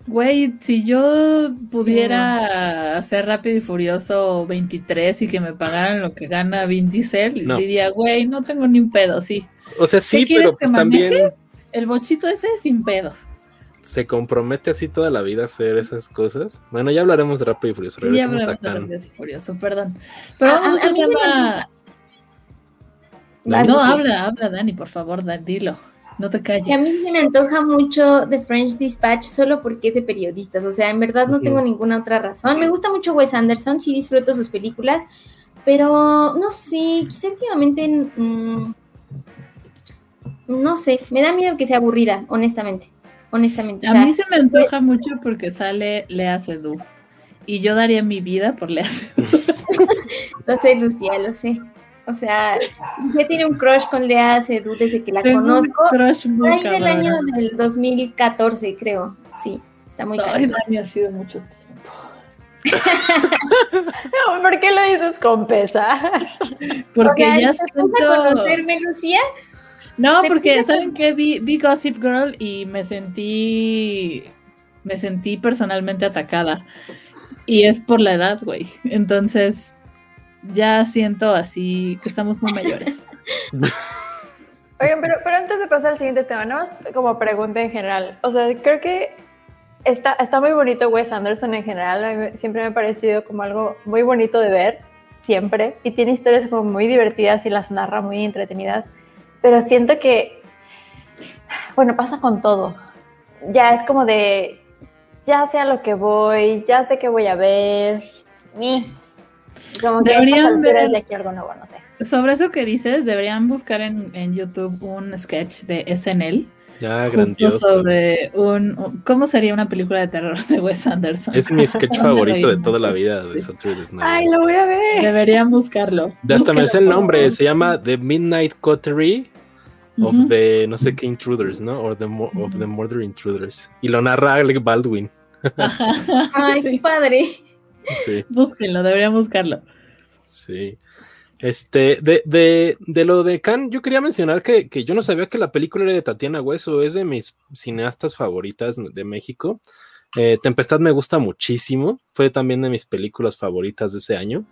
Güey, si yo pudiera hacer Rápido y Furioso 23 y que me pagaran lo que gana Vin Diesel, diría, güey, no tengo ni un pedo, sí. O sea, sí, pero pues también... El bochito ese sin pedos. Se compromete así toda la vida a hacer esas cosas. Bueno, ya hablaremos de Rápido y Furioso. Ya hablaremos de Rápido y Furioso, perdón. Pero ah, vamos a, tema... No, habla, habla, Dani, por favor, dilo. No te calles. a mí se me antoja mucho The French Dispatch solo porque es de periodistas. O sea, en verdad no tengo ninguna otra razón. Me gusta mucho Wes Anderson, sí disfruto sus películas, pero no sé, quizá últimamente. Mm, no sé, me da miedo que sea aburrida, honestamente. Honestamente. A mí se me antoja mucho porque sale Lea Seydoux. Y yo daría mi vida por Lea Seydoux. lo sé, Lucía, lo sé. O sea, ya tiene un crush con Lea Seydoux desde que la conozco. Un crush muy Ahí del año del 2014, creo. Sí, está muy Ay, Dani, ha sido mucho tiempo. ¿Por qué lo dices con pesar? Porque ya siento... conocerme, Lucía? No, porque ¿saben qué? Vi, vi Gossip Girl y me sentí me sentí personalmente atacada. Y es por la edad, güey. Entonces, ya siento así que estamos muy mayores. Oigan, pero, pero antes de pasar al siguiente tema, no más como pregunta en general. O sea, creo que está, está muy bonito Wes Anderson en general. siempre me ha parecido como algo muy bonito de ver, siempre. Y tiene historias como muy divertidas y las narra muy entretenidas. Pero siento que, bueno, pasa con todo. Ya es como de, ya sé a lo que voy, ya sé que voy a ver. Ni como que deberían ver, de aquí algo nuevo, no sé. Sobre eso que dices, deberían buscar en, en YouTube un sketch de SNL. Ya, grandioso. sobre un, ¿Cómo sería una película de terror de Wes Anderson? Es mi sketch favorito de toda la vida de Saturday Night. Ay, lo voy a ver. Deberían buscarlo. hasta me sé el nombre, se llama The Midnight Coterie of the no sé qué intruders, ¿no? O the, of the murder intruders. Y lo narra Alec Baldwin. Ay, qué padre. Sí. Búsquenlo, deberían buscarlo. Sí. Este, de, de, de lo de Khan, yo quería mencionar que, que, yo no sabía que la película era de Tatiana Hueso, es de mis cineastas favoritas de México. Eh, Tempestad me gusta muchísimo, fue también de mis películas favoritas de ese año.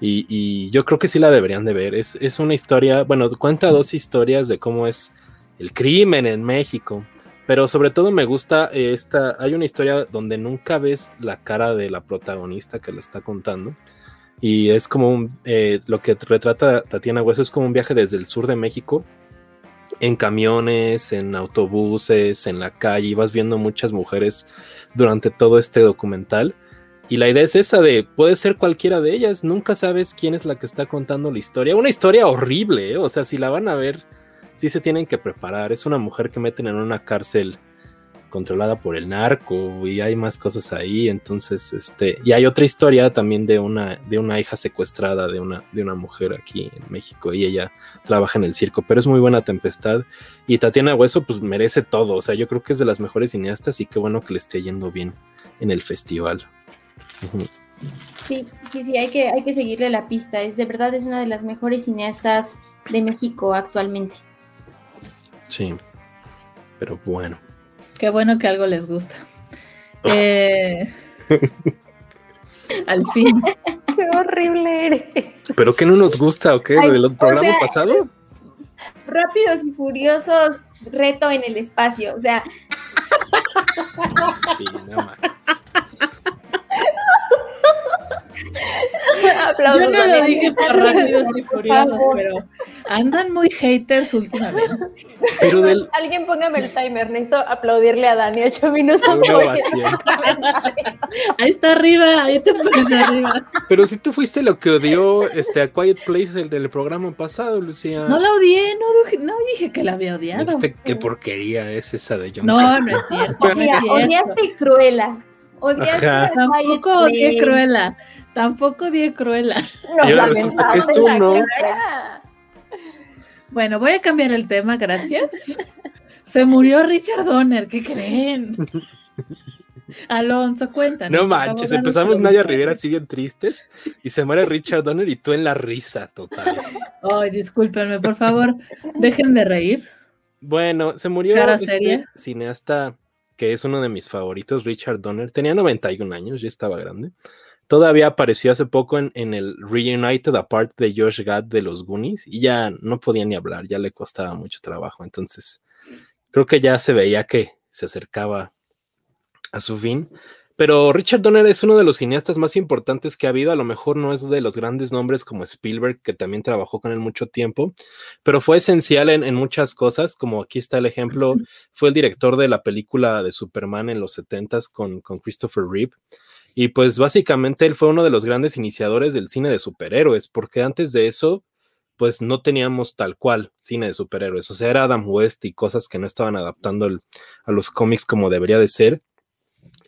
Y, y yo creo que sí la deberían de ver. Es, es, una historia, bueno, cuenta dos historias de cómo es el crimen en México. Pero sobre todo me gusta esta, hay una historia donde nunca ves la cara de la protagonista que la está contando. Y es como un, eh, lo que retrata Tatiana Hueso es como un viaje desde el sur de México, en camiones, en autobuses, en la calle, y vas viendo muchas mujeres durante todo este documental. Y la idea es esa de, puede ser cualquiera de ellas, nunca sabes quién es la que está contando la historia. Una historia horrible, ¿eh? o sea, si la van a ver sí se tienen que preparar. Es una mujer que meten en una cárcel controlada por el narco y hay más cosas ahí. Entonces, este, y hay otra historia también de una, de una hija secuestrada de una, de una mujer aquí en México y ella trabaja en el circo, pero es muy buena tempestad. Y Tatiana Hueso, pues merece todo. O sea, yo creo que es de las mejores cineastas y qué bueno que le esté yendo bien en el festival. Sí, sí, sí, hay que, hay que seguirle la pista. Es de verdad, es una de las mejores cineastas de México actualmente. Sí, pero bueno. Qué bueno que algo les gusta. Eh, al fin. Qué horrible eres. ¿Pero qué no nos gusta o qué? ¿Del programa pasado? Rápidos y furiosos, reto en el espacio. O sea. Sí, no Yo no lo dije por rápidos y furiosos, pero andan muy haters últimamente. Pero Alguien póngame el timer, necesito aplaudirle a Dani ocho minutos. ahí está arriba, ahí te pones arriba. Pero si tú fuiste lo que odió este, a Quiet Place el del programa pasado, Lucía. No la odié, no, no dije que la había odiado. Este, qué porquería es esa de John No, no es cierto. Mira, odiaste Cruella. Odiaste Tampoco odié Cruella. Tampoco di Cruella. No, resulta que es tú, ¿no? Bueno, voy a cambiar el tema, gracias. Se murió Richard Donner, ¿qué creen? Alonso, cuéntanos. No manches, empezamos Nadia Rivera así bien tristes y se muere Richard Donner y tú en la risa total. Ay, discúlpenme, por favor, dejen de reír. Bueno, se murió este cineasta que es uno de mis favoritos, Richard Donner. Tenía 91 años, ya estaba grande. Todavía apareció hace poco en, en el Reunited Apart de Josh Gad de los Goonies y ya no podía ni hablar, ya le costaba mucho trabajo. Entonces, creo que ya se veía que se acercaba a su fin. Pero Richard Donner es uno de los cineastas más importantes que ha habido. A lo mejor no es de los grandes nombres como Spielberg, que también trabajó con él mucho tiempo, pero fue esencial en, muchas cosas. Como aquí está el ejemplo, fue el director de la película de Superman en los 70s con, con Christopher Reeve. Y pues básicamente él fue uno de los grandes iniciadores del cine de superhéroes, porque antes de eso, pues no teníamos tal cual cine de superhéroes. O sea, era Adam West y cosas que no estaban adaptando a los cómics como debería de ser.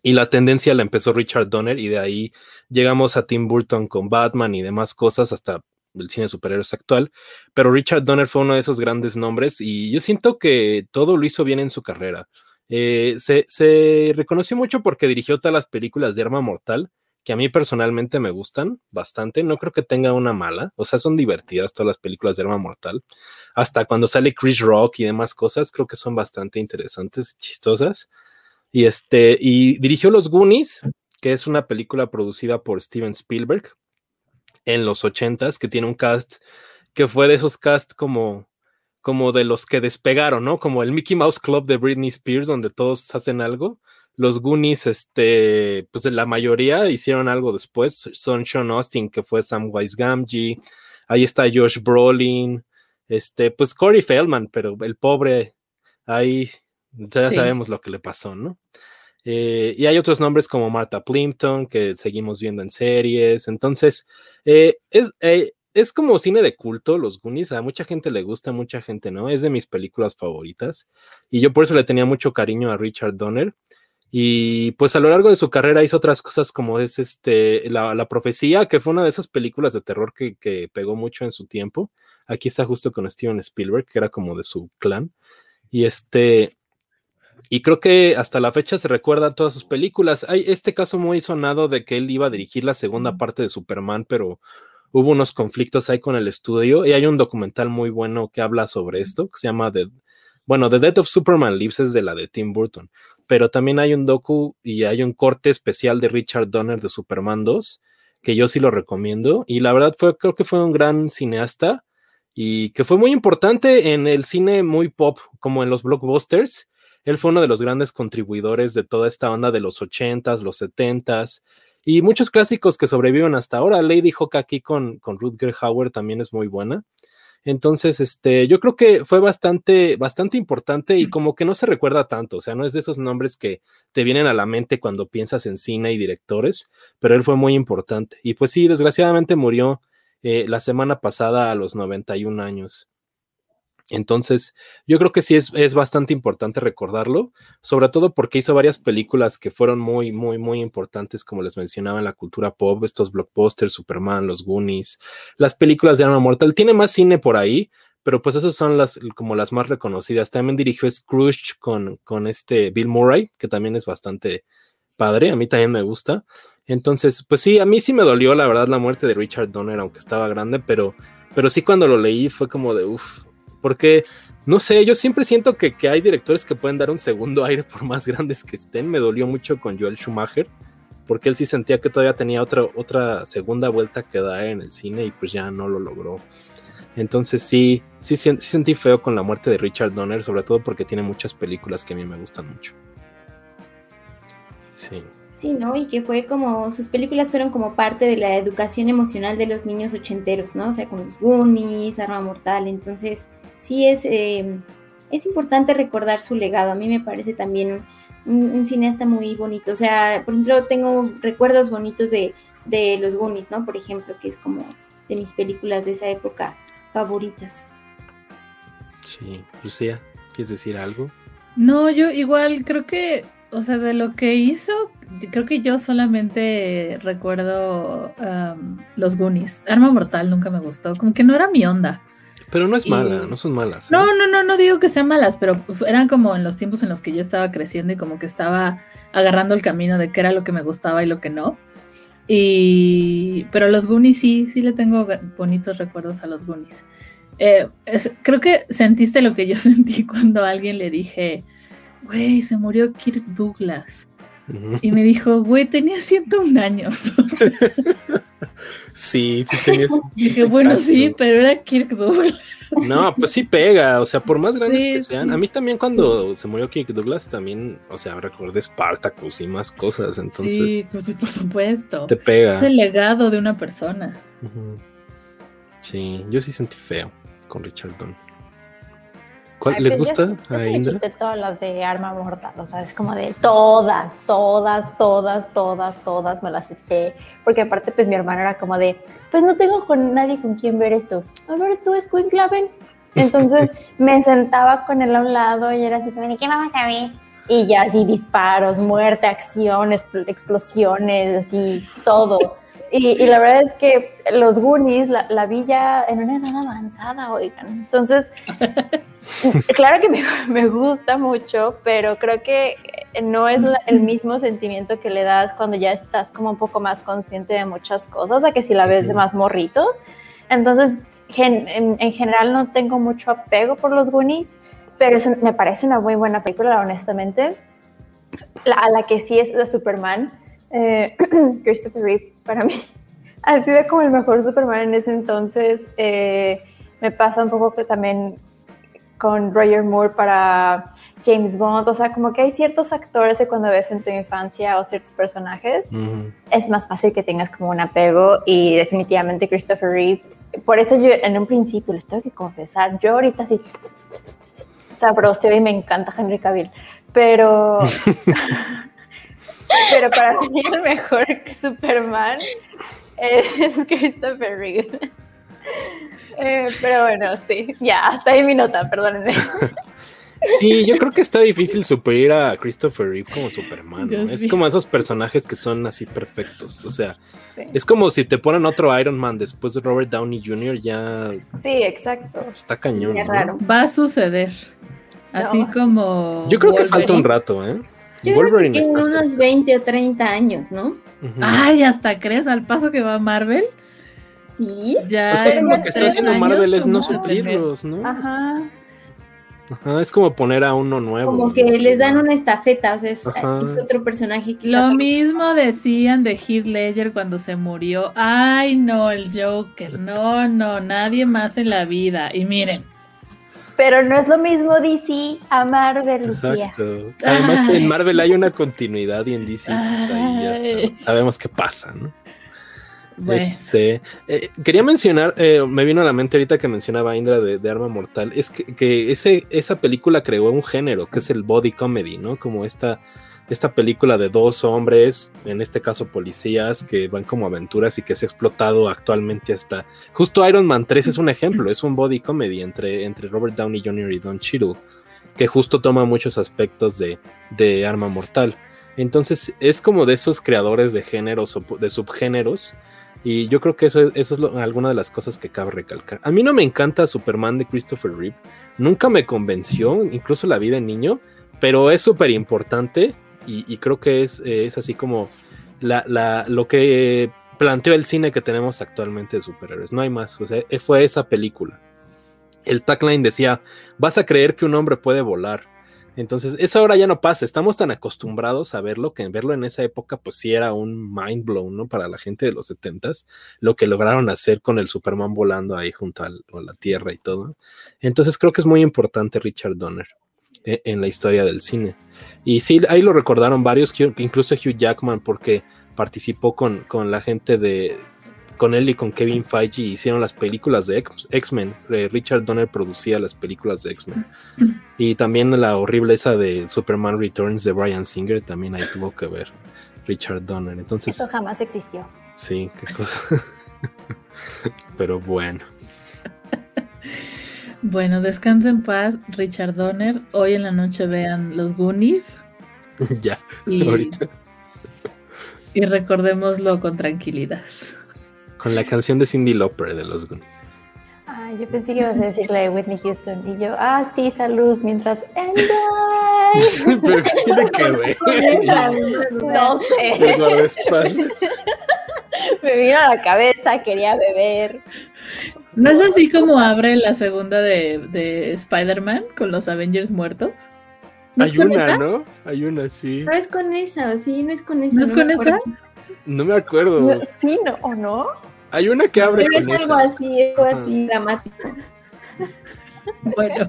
Y la tendencia la empezó Richard Donner y de ahí llegamos a Tim Burton con Batman y demás cosas hasta el cine superhéroes actual. Pero Richard Donner fue uno de esos grandes nombres y yo siento que todo lo hizo bien en su carrera. Eh, se, reconoció mucho porque dirigió todas las películas de Arma Mortal, que a mí personalmente me gustan bastante. No creo que tenga una mala. O sea, son divertidas todas las películas de Arma Mortal. Hasta cuando sale Chris Rock y demás cosas, creo que son bastante interesantes, chistosas. Y, este, y dirigió Los Goonies, que es una película producida por Steven Spielberg en los ochentas, que tiene un cast que fue de esos cast como, como de los que despegaron, ¿no? Como el Mickey Mouse Club de Britney Spears, donde todos hacen algo. Los Goonies, este, pues la mayoría hicieron algo después. Son Sean Austin, que fue Sam Wise Gamgee. Ahí está Josh Brolin. Este, pues Corey Feldman, pero el pobre ahí ya sabemos lo que le pasó, ¿no? Eh, y hay otros nombres como Martha Plimpton que seguimos viendo en series. Entonces, eh, es, eh, es como cine de culto, los Goonies. A mucha gente le gusta, mucha gente no. Es de mis películas favoritas. Y yo por eso le tenía mucho cariño a Richard Donner. Y pues a lo largo de su carrera hizo otras cosas como es este, la, la Profecía, que fue una de esas películas de terror que, que, pegó mucho en su tiempo. Aquí está justo con Steven Spielberg, que era como de su clan. Y este, y creo que hasta la fecha se recuerda todas sus películas. Hay este caso muy sonado de que él iba a dirigir la segunda parte de Superman, pero hubo unos conflictos ahí con el estudio. Y hay un documental muy bueno que habla sobre esto, que se llama The, bueno, The Death of Superman Lives es de la de Tim Burton. Pero también hay un docu y hay un corte especial de Richard Donner de Superman 2, que yo sí lo recomiendo. Y la verdad fue, creo que fue un gran cineasta y que fue muy importante en el cine muy pop, como en los blockbusters él fue uno de los grandes contribuidores de toda esta onda de los 80s, los 70s y muchos clásicos que sobreviven hasta ahora. Lady Hawk aquí con, con Rutger Hauer también es muy buena. Entonces, este, yo creo que fue bastante, bastante importante y como que no se recuerda tanto, o sea, no es de esos nombres que te vienen a la mente cuando piensas en cine y directores, pero él fue muy importante. Y pues sí, desgraciadamente murió eh, la semana pasada a los 91 años. Entonces, yo creo que sí es, es, bastante importante recordarlo, sobre todo porque hizo varias películas que fueron muy, muy, muy importantes, como les mencionaba en la cultura pop, estos blockbusters, Superman, los Goonies, las películas de Arma Mortal. Tiene más cine por ahí, pero pues esas son las como las más reconocidas. También dirigió Scrooge con, con este Bill Murray, que también es bastante padre, a mí también me gusta. Entonces, pues sí, a mí sí me dolió la verdad la muerte de Richard Donner, aunque estaba grande, pero, pero sí cuando lo leí fue como de, uff, porque, no sé, yo siempre siento que, que, hay directores que pueden dar un segundo aire por más grandes que estén. Me dolió mucho con Joel Schumacher, porque él sí sentía que todavía tenía otra, otra segunda vuelta que dar en el cine y pues ya no lo logró. Entonces sí, sí, sí, sentí feo con la muerte de Richard Donner, sobre todo porque tiene muchas películas que a mí me gustan mucho. Sí. Sí, ¿no? Y que fue como, sus películas fueron como parte de la educación emocional de los niños ochenteros, ¿no? O sea, con los Goonies, Arma Mortal, entonces sí es, eh, es importante recordar su legado. A mí me parece también un, cineasta muy bonito. O sea, por ejemplo, tengo recuerdos bonitos de, de Los Goonies, ¿no? Por ejemplo, que es como de mis películas de esa época favoritas. Sí, Lucía, ¿quieres decir algo? No, yo igual creo que, o sea, de lo que hizo, creo que yo solamente recuerdo um, los Goonies. Arma Mortal nunca me gustó, como que no era mi onda. Pero no es Y- mala, no son malas. ¿eh? No, no, no, no digo que sean malas, pero pues, eran como en los tiempos en los que yo estaba creciendo y como que estaba agarrando el camino de qué era lo que me gustaba y lo que no. Y pero los Goonies sí, sí le tengo bonitos recuerdos a los Goonies. Eh, es- creo que sentiste lo que yo sentí cuando a alguien le dije, güey, se murió Kirk Douglas. Y me dijo, güey, tenía 101 años. Sí, sí tenías. dije, bueno, sí, pero era Kirk Douglas. No, pues sí pega, o sea, por más grandes Sí, que sean. sí. A mí también cuando se murió Kirk Douglas también, o sea, recordé Spartacus y más cosas, entonces sí, pues, por supuesto. te pega. Es el legado de una persona. Sí, yo sí sentí feo con Richard Donner. ¿Cuál, Ay, ¿Les pues gusta Yo, yo a Indra? quité todas las de arma mortal, o sea, es como de todas, todas, todas, todas, todas me las eché, porque aparte pues mi hermano era como de, pues no tengo con nadie con quien ver esto, a ver tú Squinkla, ven. Entonces me sentaba con él a un lado y era así como de, ¿qué vamos a ver? Y ya así disparos, muerte, acciones, expl- explosiones, así todo. Y, y la verdad es que los Goonies la, la vi ya en una edad avanzada, oigan. Entonces, claro que me, me gusta mucho, pero creo que no es la- el mismo sentimiento que le das cuando ya estás como un poco más consciente de muchas cosas, a que si la ves de más morrito. Entonces, gen- en, en general no tengo mucho apego por los Goonies, pero me parece una muy buena película, honestamente. La, a la que sí es de Superman, eh, Christopher Reeve, para mí, ha sido como el mejor Superman en ese entonces. Eh, me pasa un poco que también con Roger Moore para James Bond, o sea, como que hay ciertos actores que cuando ves en tu infancia o ciertos personajes, Ujú. es más fácil que tengas como un apego y definitivamente Christopher Reeve. Por eso yo en un principio les tengo que confesar, yo ahorita sí sabroseo y me encanta Henry Cavill, pero pero para mí el mejor Superman es Christopher Reeve. Eh, pero bueno, sí, ya, hasta ahí mi nota, perdónenme. Sí, yo creo que está difícil superar a Christopher Reeve como Superman. Es como esos personajes que son así perfectos. O sea, Sí, es como si te ponen otro Iron Man después de Robert Downey Jr. Ya sí exacto. está cañón. Es ¿no? raro. Va a suceder. Así No. como. Yo creo que falta un rato, ¿eh? Yo creo que tiene unos 20 o 30 años, ¿no? Ay, hasta crees al paso que va Marvel. Sí. Ya. Pues, pues, lo que está haciendo Marvel es ¿cómo no suplirlos, ¿no? Ajá. Ajá, es como poner a uno nuevo. Como ¿no? que les dan una estafeta, o sea, es, otro personaje que Lo está mismo decían de Heath Ledger cuando se murió. Ay, no, el Joker. No, no, nadie más en la vida. Y miren, Pero no es lo mismo DC a Marvel, Lucía. Exacto. Además, Ay. en Marvel hay una continuidad y en DC pues, ahí ya sabemos qué pasa, ¿no? Este, eh, quería mencionar, eh, me vino a la mente ahorita que mencionaba Indra de, de Arma Mortal, es que, que ese, esa película creó un género que es el body comedy, ¿no? Como esta, esta película de dos hombres, en este caso policías, que van como aventuras y que se ha explotado actualmente hasta... Justo Iron Man 3 es un ejemplo, es un body comedy entre, entre Robert Downey Jr. y Don Cheadle, que justo toma muchos aspectos de, de Arma Mortal. Entonces es como de esos creadores de géneros o de subgéneros y yo creo que eso, eso es alguna de las cosas que cabe recalcar. A mí no me encanta Superman de Christopher Reeve. Nunca me convenció, incluso la vida de niño, pero es súper importante y, creo que es, es así como la, la- lo que planteó el cine que tenemos actualmente de superhéroes. No hay más. O sea, fue esa película. El tagline decía, vas a creer que un hombre puede volar. Entonces, eso ahora ya no pasa. Estamos tan acostumbrados a verlo que verlo en esa época, pues sí era un mind blown, ¿no? Para la gente de los setentas, lo que lograron hacer con el Superman volando ahí junto a la Tierra y todo. Entonces, creo que es muy importante Richard Donner eh, en la historia del cine. Y sí, ahí lo recordaron varios, incluso Hugh Jackman, porque participó con, con la gente de. Con él y con Kevin Feige hicieron las películas de X-Men. Eh, Richard Donner producía las películas de X-Men. Y también la horrible esa de Superman Returns de Brian Singer también ahí tuvo que ver Richard Donner. Entonces, Eso jamás existió. sí, qué cosa. Pero bueno, Bueno, descansa en paz, Richard Donner. Hoy en la noche vean los Goonies ya, y, ahorita. y recordémoslo con tranquilidad. Con la canción de Cindy Lauper de los Goonies. Ay, Ay, yo pensé que ibas a decirle de Whitney Houston. Y yo, ah, sí, salud, mientras. Enjoy. Pero ¿qué tiene que ver? no sé. Me vino a la cabeza, quería beber. ¿No es así como abre la segunda de, de Spider-Man con los Avengers muertos? ¿No es Hay una, esa? ¿no? Hay una, sí. No es con esa, ¿o sí? No es con esa. ¿No es con esa? No me acuerdo. Sí, ¿no? ¿O no? Hay una que abre Pero es algo esa. así, algo así dramático. Bueno,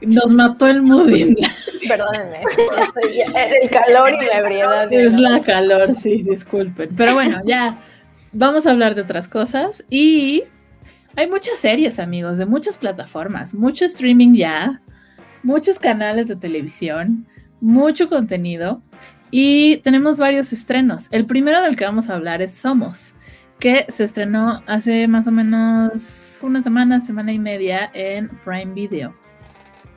nos mató el mooding. Perdónenme. El calor y la ebriedad. Es la calor, sí, disculpen. Pero bueno, ya vamos a hablar de otras cosas. Y hay muchas series, amigos, de muchas plataformas, mucho streaming ya, muchos canales de televisión, mucho contenido. Y tenemos varios estrenos. El primero del que vamos a hablar es Somos, que se estrenó hace más o menos una semana, semana y media en Prime Video.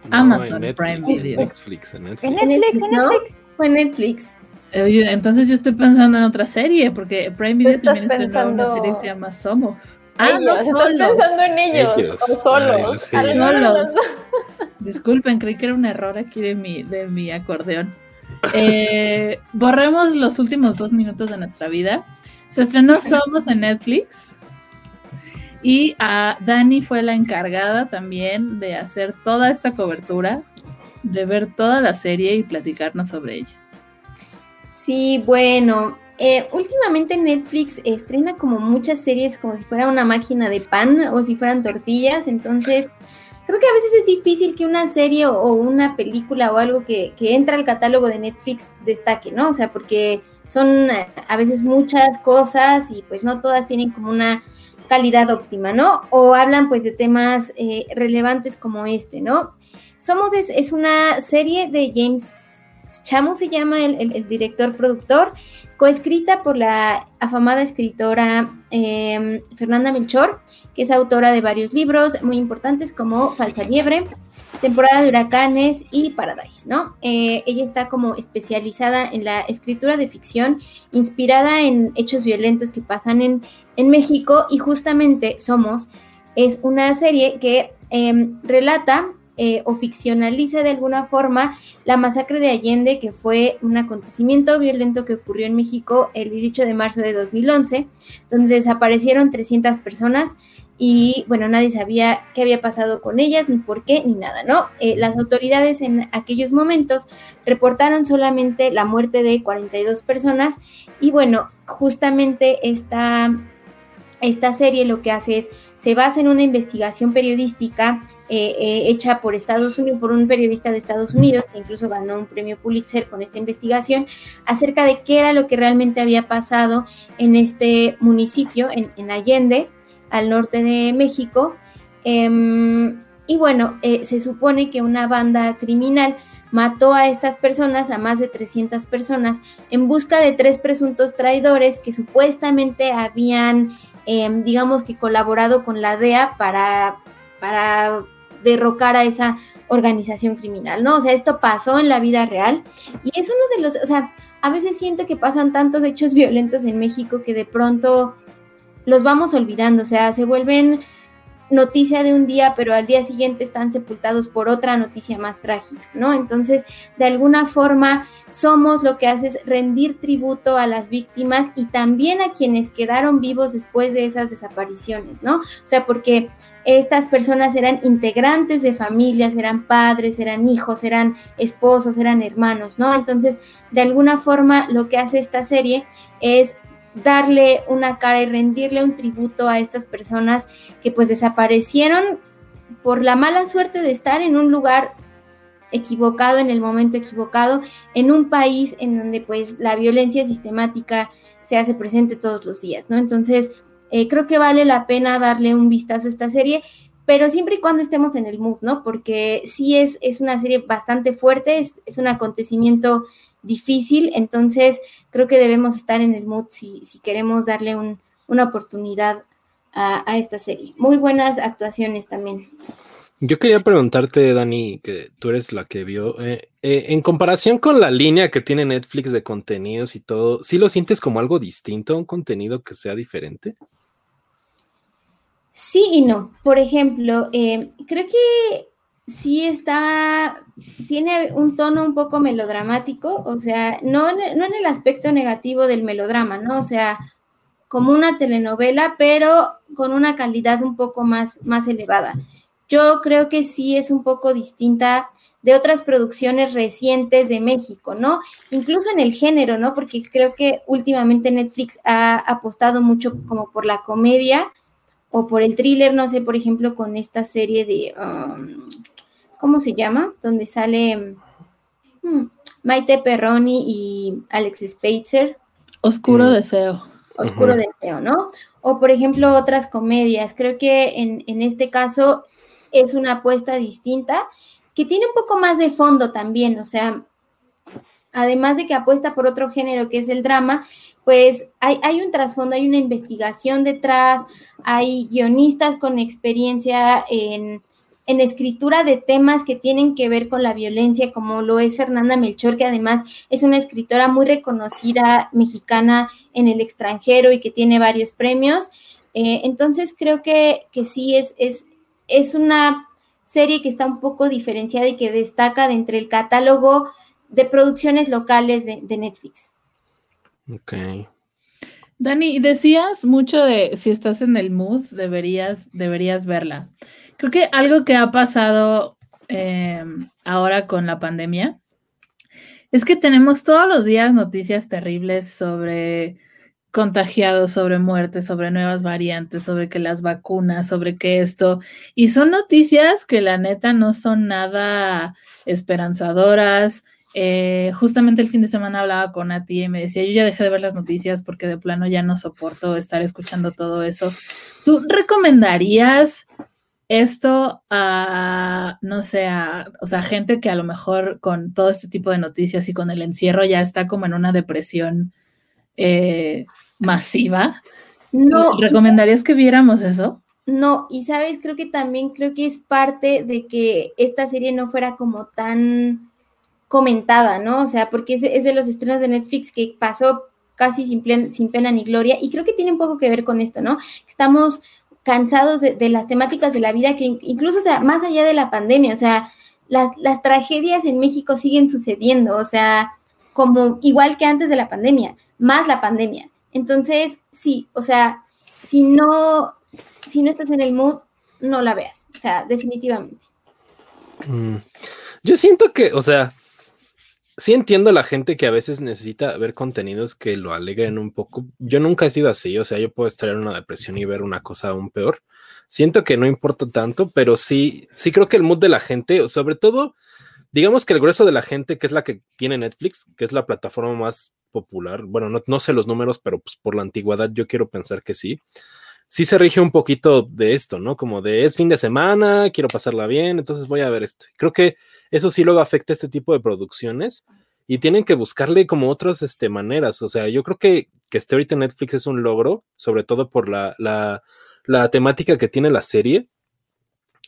No, Amazon en Prime Video. en Netflix, en En Netflix. En Netflix, ¿no? Netflix. Fue en Netflix. Oye, entonces yo estoy pensando en otra serie, porque Prime Video también estrenó una pensando- serie que se llama Somos. Ah, Ellos, no, estás solos. pensando en ellos. Ellos. O solos. Ay, sí. Los Solos. Disculpen, creí que era un error aquí de mi, de mi acordeón. Eh, borremos los últimos dos minutos de nuestra vida. Se estrenó Somos en Netflix. Y a Dani fue la encargada también de hacer toda esta cobertura, de ver toda la serie y platicarnos sobre ella. Sí, bueno, eh, últimamente Netflix estrena como muchas series como si fuera una máquina de pan o si fueran tortillas, entonces creo que a veces es difícil que una serie o, o una película o algo que, que entra al catálogo de Netflix destaque, ¿no? O sea, porque son eh, a veces muchas cosas y pues no todas tienen como una calidad óptima, ¿no? O hablan pues de temas eh, relevantes como este, ¿no? Somos es, es una serie de James Chamu se llama el, el- director productor, coescrita por la afamada escritora eh, Fernanda Melchor, que es autora de varios libros muy importantes como Falsa Liebre, Temporada de Huracanes y Paradise, ¿no? Eh, ella está como especializada en la escritura de ficción, inspirada en hechos violentos que pasan en, en México y justamente Somos es una serie que eh, relata eh, o ficcionaliza de alguna forma la masacre de Allende, que fue un acontecimiento violento que ocurrió en México el 18 de marzo de 2011, donde desaparecieron 300 personas y bueno, nadie sabía qué había pasado con ellas, ni por qué, ni nada, ¿no? Eh, las autoridades en aquellos momentos reportaron solamente la muerte de 42 personas y bueno, justamente esta, esta serie lo que hace es, se basa en una investigación periodística eh, eh, hecha por Estados Unidos, por un periodista de Estados Unidos, que incluso ganó un premio Pulitzer con esta investigación, acerca de qué era lo que realmente había pasado en este municipio, en, en Allende, al norte de México. Em, y bueno, eh, se supone que una banda criminal mató a estas personas, a más de 300 personas, en busca de tres presuntos traidores que supuestamente habían, em, digamos que colaborado con la DEA para, para derrocar a esa organización criminal, ¿no? O sea, esto pasó en la vida real y es uno de los, o sea, a veces siento que pasan tantos hechos violentos en México que de pronto los vamos olvidando, o sea, se vuelven noticia de un día, pero al día siguiente están sepultados por otra noticia más trágica, ¿no? Entonces, de alguna forma, somos lo que hace es rendir tributo a las víctimas y también a quienes quedaron vivos después de esas desapariciones, ¿no? O sea, porque estas personas eran integrantes de familias, eran padres, eran hijos, eran esposos, eran hermanos, ¿no? Entonces, de alguna forma, lo que hace esta serie es darle una cara y rendirle un tributo a estas personas que pues desaparecieron por la mala suerte de estar en un lugar equivocado, en el momento equivocado, en un país en donde pues la violencia sistemática se hace presente todos los días, ¿no? Entonces, eh, creo que vale la pena darle un vistazo a esta serie, pero siempre y cuando estemos en el mood, ¿no? Porque sí es, es una serie bastante fuerte, es, es un acontecimiento difícil, entonces creo que debemos estar en el mood si, si queremos darle un, una oportunidad a, a, esta serie. Muy buenas actuaciones también. Yo quería preguntarte, Dani, que tú eres la que vio, eh, eh, en comparación con la línea que tiene Netflix de contenidos y todo, ¿sí lo sientes como algo distinto, un contenido que sea diferente? Sí y no. Por ejemplo, eh, creo que sí está, tiene un tono un poco melodramático, o sea, no, no en el aspecto negativo del melodrama, ¿no? O sea, como una telenovela, pero con una calidad un poco más, más elevada. Yo creo que sí es un poco distinta de otras producciones recientes de México, ¿no? Incluso en el género, ¿no? Porque creo que últimamente Netflix ha apostado mucho como por la comedia o por el thriller, no sé, por ejemplo, con esta serie de, um, ¿cómo se llama? Donde sale hmm, Maite Perroni y Alex Spacer. Oscuro mm. Deseo. Oscuro Deseo, ¿no? O por ejemplo otras comedias. Creo que en, en este caso es una apuesta distinta que tiene un poco más de fondo también, o sea, además de que apuesta por otro género que es el drama, pues hay, hay, un trasfondo, hay una investigación detrás, hay guionistas con experiencia en, en, escritura de temas que tienen que ver con la violencia, como lo es Fernanda Melchor, que además es una escritora muy reconocida mexicana en el extranjero y que tiene varios premios. Eh, entonces creo que, que sí es, es, es una serie que está un poco diferenciada y que destaca de entre el catálogo de producciones locales de, Netflix. Ok. Dani, decías mucho de si estás en el mood, deberías, deberías verla. Creo que algo que ha pasado em, ahora con la pandemia es que tenemos todos los días noticias terribles sobre contagiados, sobre muertes, sobre nuevas variantes, sobre que las vacunas, sobre que esto. Y son noticias que la neta no son nada esperanzadoras. Eh, justamente el fin de semana hablaba con Ati y me decía, yo ya dejé de ver las noticias porque de plano ya no soporto estar escuchando todo eso. ¿Tú recomendarías esto a, no sé, a, o sea, gente que a lo mejor con todo este tipo de noticias y con el encierro ya está como en una depresión eh, masiva. No. ¿Recomendarías que viéramos eso? No, y sabes, creo que también creo que es parte de que esta serie no fuera como tan comentada, ¿no? O sea, porque es, de los estrenos de Netflix que pasó casi sin, sin pena ni gloria, y creo que tiene un poco que ver con esto, ¿no? Estamos cansados de, las temáticas de la vida que incluso, o sea, más allá de la pandemia, o sea, las, las tragedias en México siguen sucediendo, o sea, como igual que antes de la pandemia más la pandemia. Entonces, sí, o sea, si no, si no estás en el mood, no la veas. O sea, definitivamente. Mm. Yo siento que, o sea, sí entiendo la gente que a veces necesita ver contenidos que lo alegren un poco. Yo nunca he sido así, o sea, yo puedo estar en una depresión y ver una cosa aún peor. Siento que no importa tanto, pero sí, sí creo que el mood de la gente, sobre todo, digamos que el grueso de la gente, que es la que tiene Netflix, que es la plataforma más popular, bueno, no, sé los números, pero pues por la antigüedad yo quiero pensar que sí, sí se rige un poquito de esto, ¿no? Como de es fin de semana, quiero pasarla bien, entonces voy a ver esto. Creo que eso sí luego afecta a este tipo de producciones y tienen que buscarle como otras este, maneras. O sea, yo creo que que esté ahorita Netflix es un logro, sobre todo por la, la, la temática que tiene la serie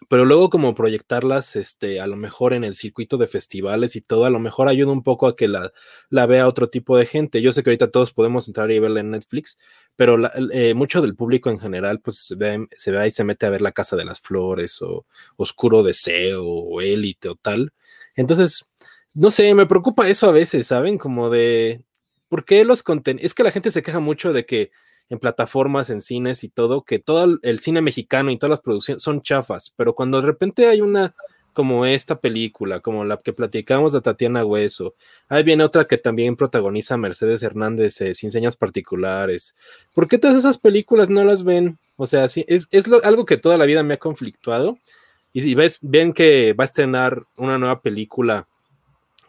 pero luego como proyectarlas, este, a lo mejor en el circuito de festivales y todo, a lo mejor ayuda un poco a que la, la vea otro tipo de gente. Yo sé que ahorita todos podemos entrar y verla en Netflix, pero eh, mucho del público en general, pues se ve, se ve y se mete a ver La Casa de las Flores o Oscuro Deseo o Élite o tal. Entonces, no sé, me preocupa eso a veces, ¿saben? Como de, ¿por qué los contenidos? Es que la gente se queja mucho de que en plataformas, en cines y todo, que todo el cine mexicano y todas las producciones son chafas, pero cuando de repente hay una como esta película, como la que platicamos de Tatiana Hueso, ahí viene otra que también protagoniza Mercedes Hernández eh, sin señas particulares. ¿Por qué todas esas películas no las ven? O sea, es, es algo que toda la vida me ha conflictuado. Y si ves, ven que va a estrenar una nueva película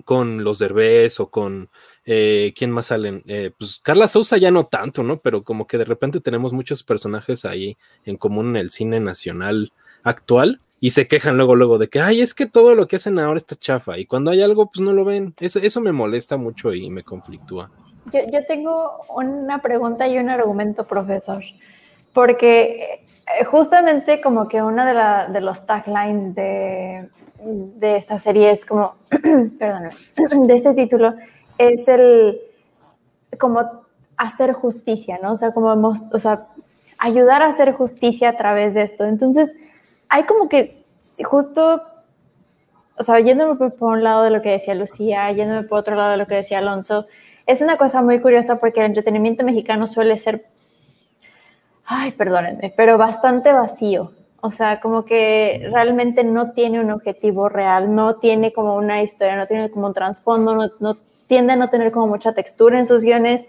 con los Derbez o con eh, ¿Quién más salen? Eh, pues Carla Sousa ya no tanto, ¿no? Pero como que de repente tenemos muchos personajes ahí en común en el cine nacional actual y se quejan luego, luego de que, ay, es que todo lo que hacen ahora está chafa y cuando hay algo, pues no lo ven. Eso, eso me molesta mucho y me conflictúa. Yo, yo tengo una pregunta y un argumento, profesor, porque eh, justamente como que uno de, la, de los taglines de, de esta serie es como, perdón, de este título es el como hacer justicia, ¿no? O sea, como, o sea, ayudar a hacer justicia a través de esto. Entonces, hay como que justo, o sea, yéndome por un lado de lo que decía Lucía, yéndome por otro lado de lo que decía Alonso, es una cosa muy curiosa porque el entretenimiento mexicano suele ser, ay, perdónenme, pero bastante vacío. O sea, como que realmente no tiene un objetivo real, no tiene como una historia, no tiene como un trasfondo, no, no tiende a no tener como mucha textura en sus guiones.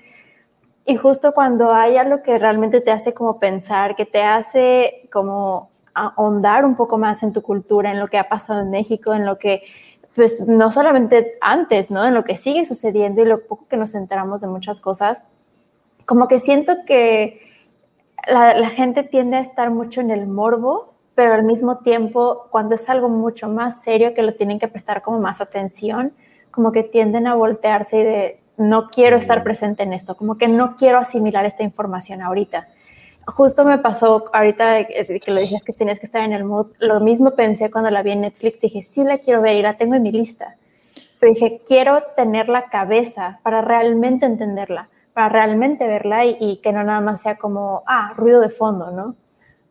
Y justo cuando hay algo que realmente te hace como pensar, que te hace como ahondar un poco más en tu cultura, en lo que ha pasado en México, en lo que, pues no solamente antes, ¿no? En lo que sigue sucediendo y lo poco que nos enteramos de muchas cosas, como que siento que la, gente tiende a estar mucho en el morbo, pero al mismo tiempo, cuando es algo mucho más serio que lo tienen que prestar como más atención, como que tienden a voltearse y de, no quiero estar presente en esto, como que no quiero asimilar esta información ahorita. Justo me pasó ahorita que lo dices que tienes que estar en el mood, lo mismo pensé cuando la vi en Netflix, dije, sí la quiero ver y la tengo en mi lista, pero dije, quiero tener la cabeza para realmente entenderla para realmente verla y, que no nada más sea como, ah, ruido de fondo, ¿no?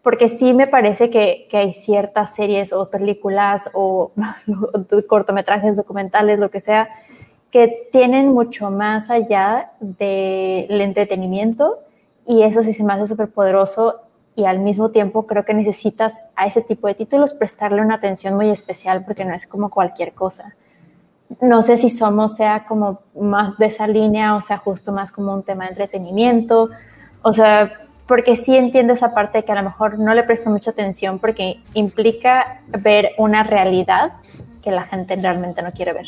Porque sí me parece que, que hay ciertas series o películas o cortometrajes, documentales, lo que sea, que tienen mucho más allá del entretenimiento y eso sí se me hace súper poderoso y al mismo tiempo creo que necesitas a ese tipo de títulos prestarle una atención muy especial porque no es como cualquier cosa no sé si somos, sea como más de esa línea, o sea, justo más como un tema de entretenimiento, o sea, porque sí entiendo esa parte que a lo mejor no le presta mucha atención porque implica ver una realidad que la gente realmente no quiere ver.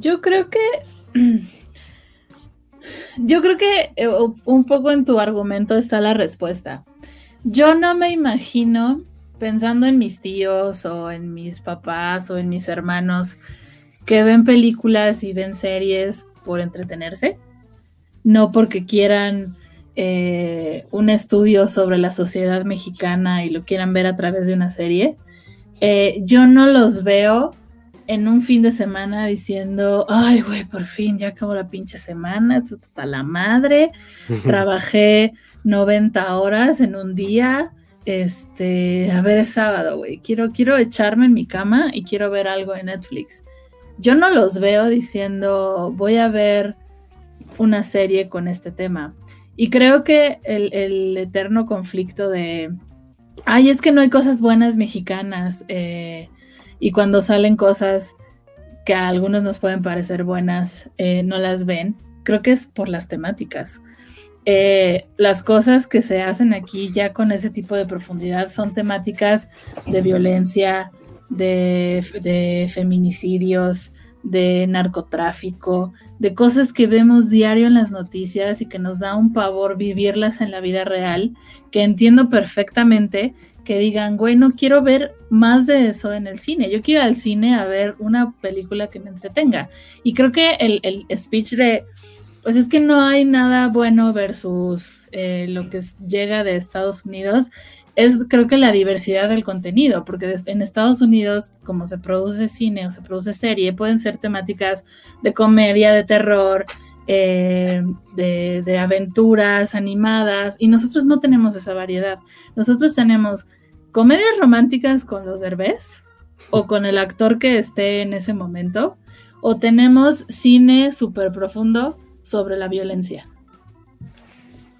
Yo creo que... Yo creo que eh, un poco en tu argumento está la respuesta. Yo no me imagino pensando en mis tíos o en mis papás o en mis hermanos que ven películas y ven series por entretenerse, no porque quieran eh, un estudio sobre la sociedad mexicana y lo quieran ver a través de una serie. Eh, yo no los veo en un fin de semana diciendo, ay, güey, por fin ya acabó la pinche semana, esto está la madre, trabajé 90 horas en un día, este, a ver, es sábado, güey, quiero, quiero echarme en mi cama y quiero ver algo en Netflix yo no los veo diciendo voy a ver una serie con este tema. Y creo que el, eterno conflicto de, ay, es que no hay cosas buenas mexicanas. Eh, y cuando salen cosas que a algunos nos pueden parecer buenas, eh, no las ven. Creo que es por las temáticas. Eh, las cosas que se hacen aquí ya con ese tipo de profundidad son temáticas de violencia, de, feminicidios, de narcotráfico, de cosas que vemos diario en las noticias y que nos da un pavor vivirlas en la vida real, que entiendo perfectamente que digan, güey, no quiero ver más de eso en el cine, yo quiero ir al cine a ver una película que me entretenga. Y creo que el, speech de, pues es que no hay nada bueno versus eh, lo que llega de Estados Unidos, es creo que la diversidad del contenido, porque en Estados Unidos, como se produce cine o se produce serie, pueden ser temáticas de comedia, de terror, eh, de, aventuras animadas, y nosotros no tenemos esa variedad. Nosotros tenemos comedias románticas con los derbés o con el actor que esté en ese momento, o tenemos cine súper profundo sobre la violencia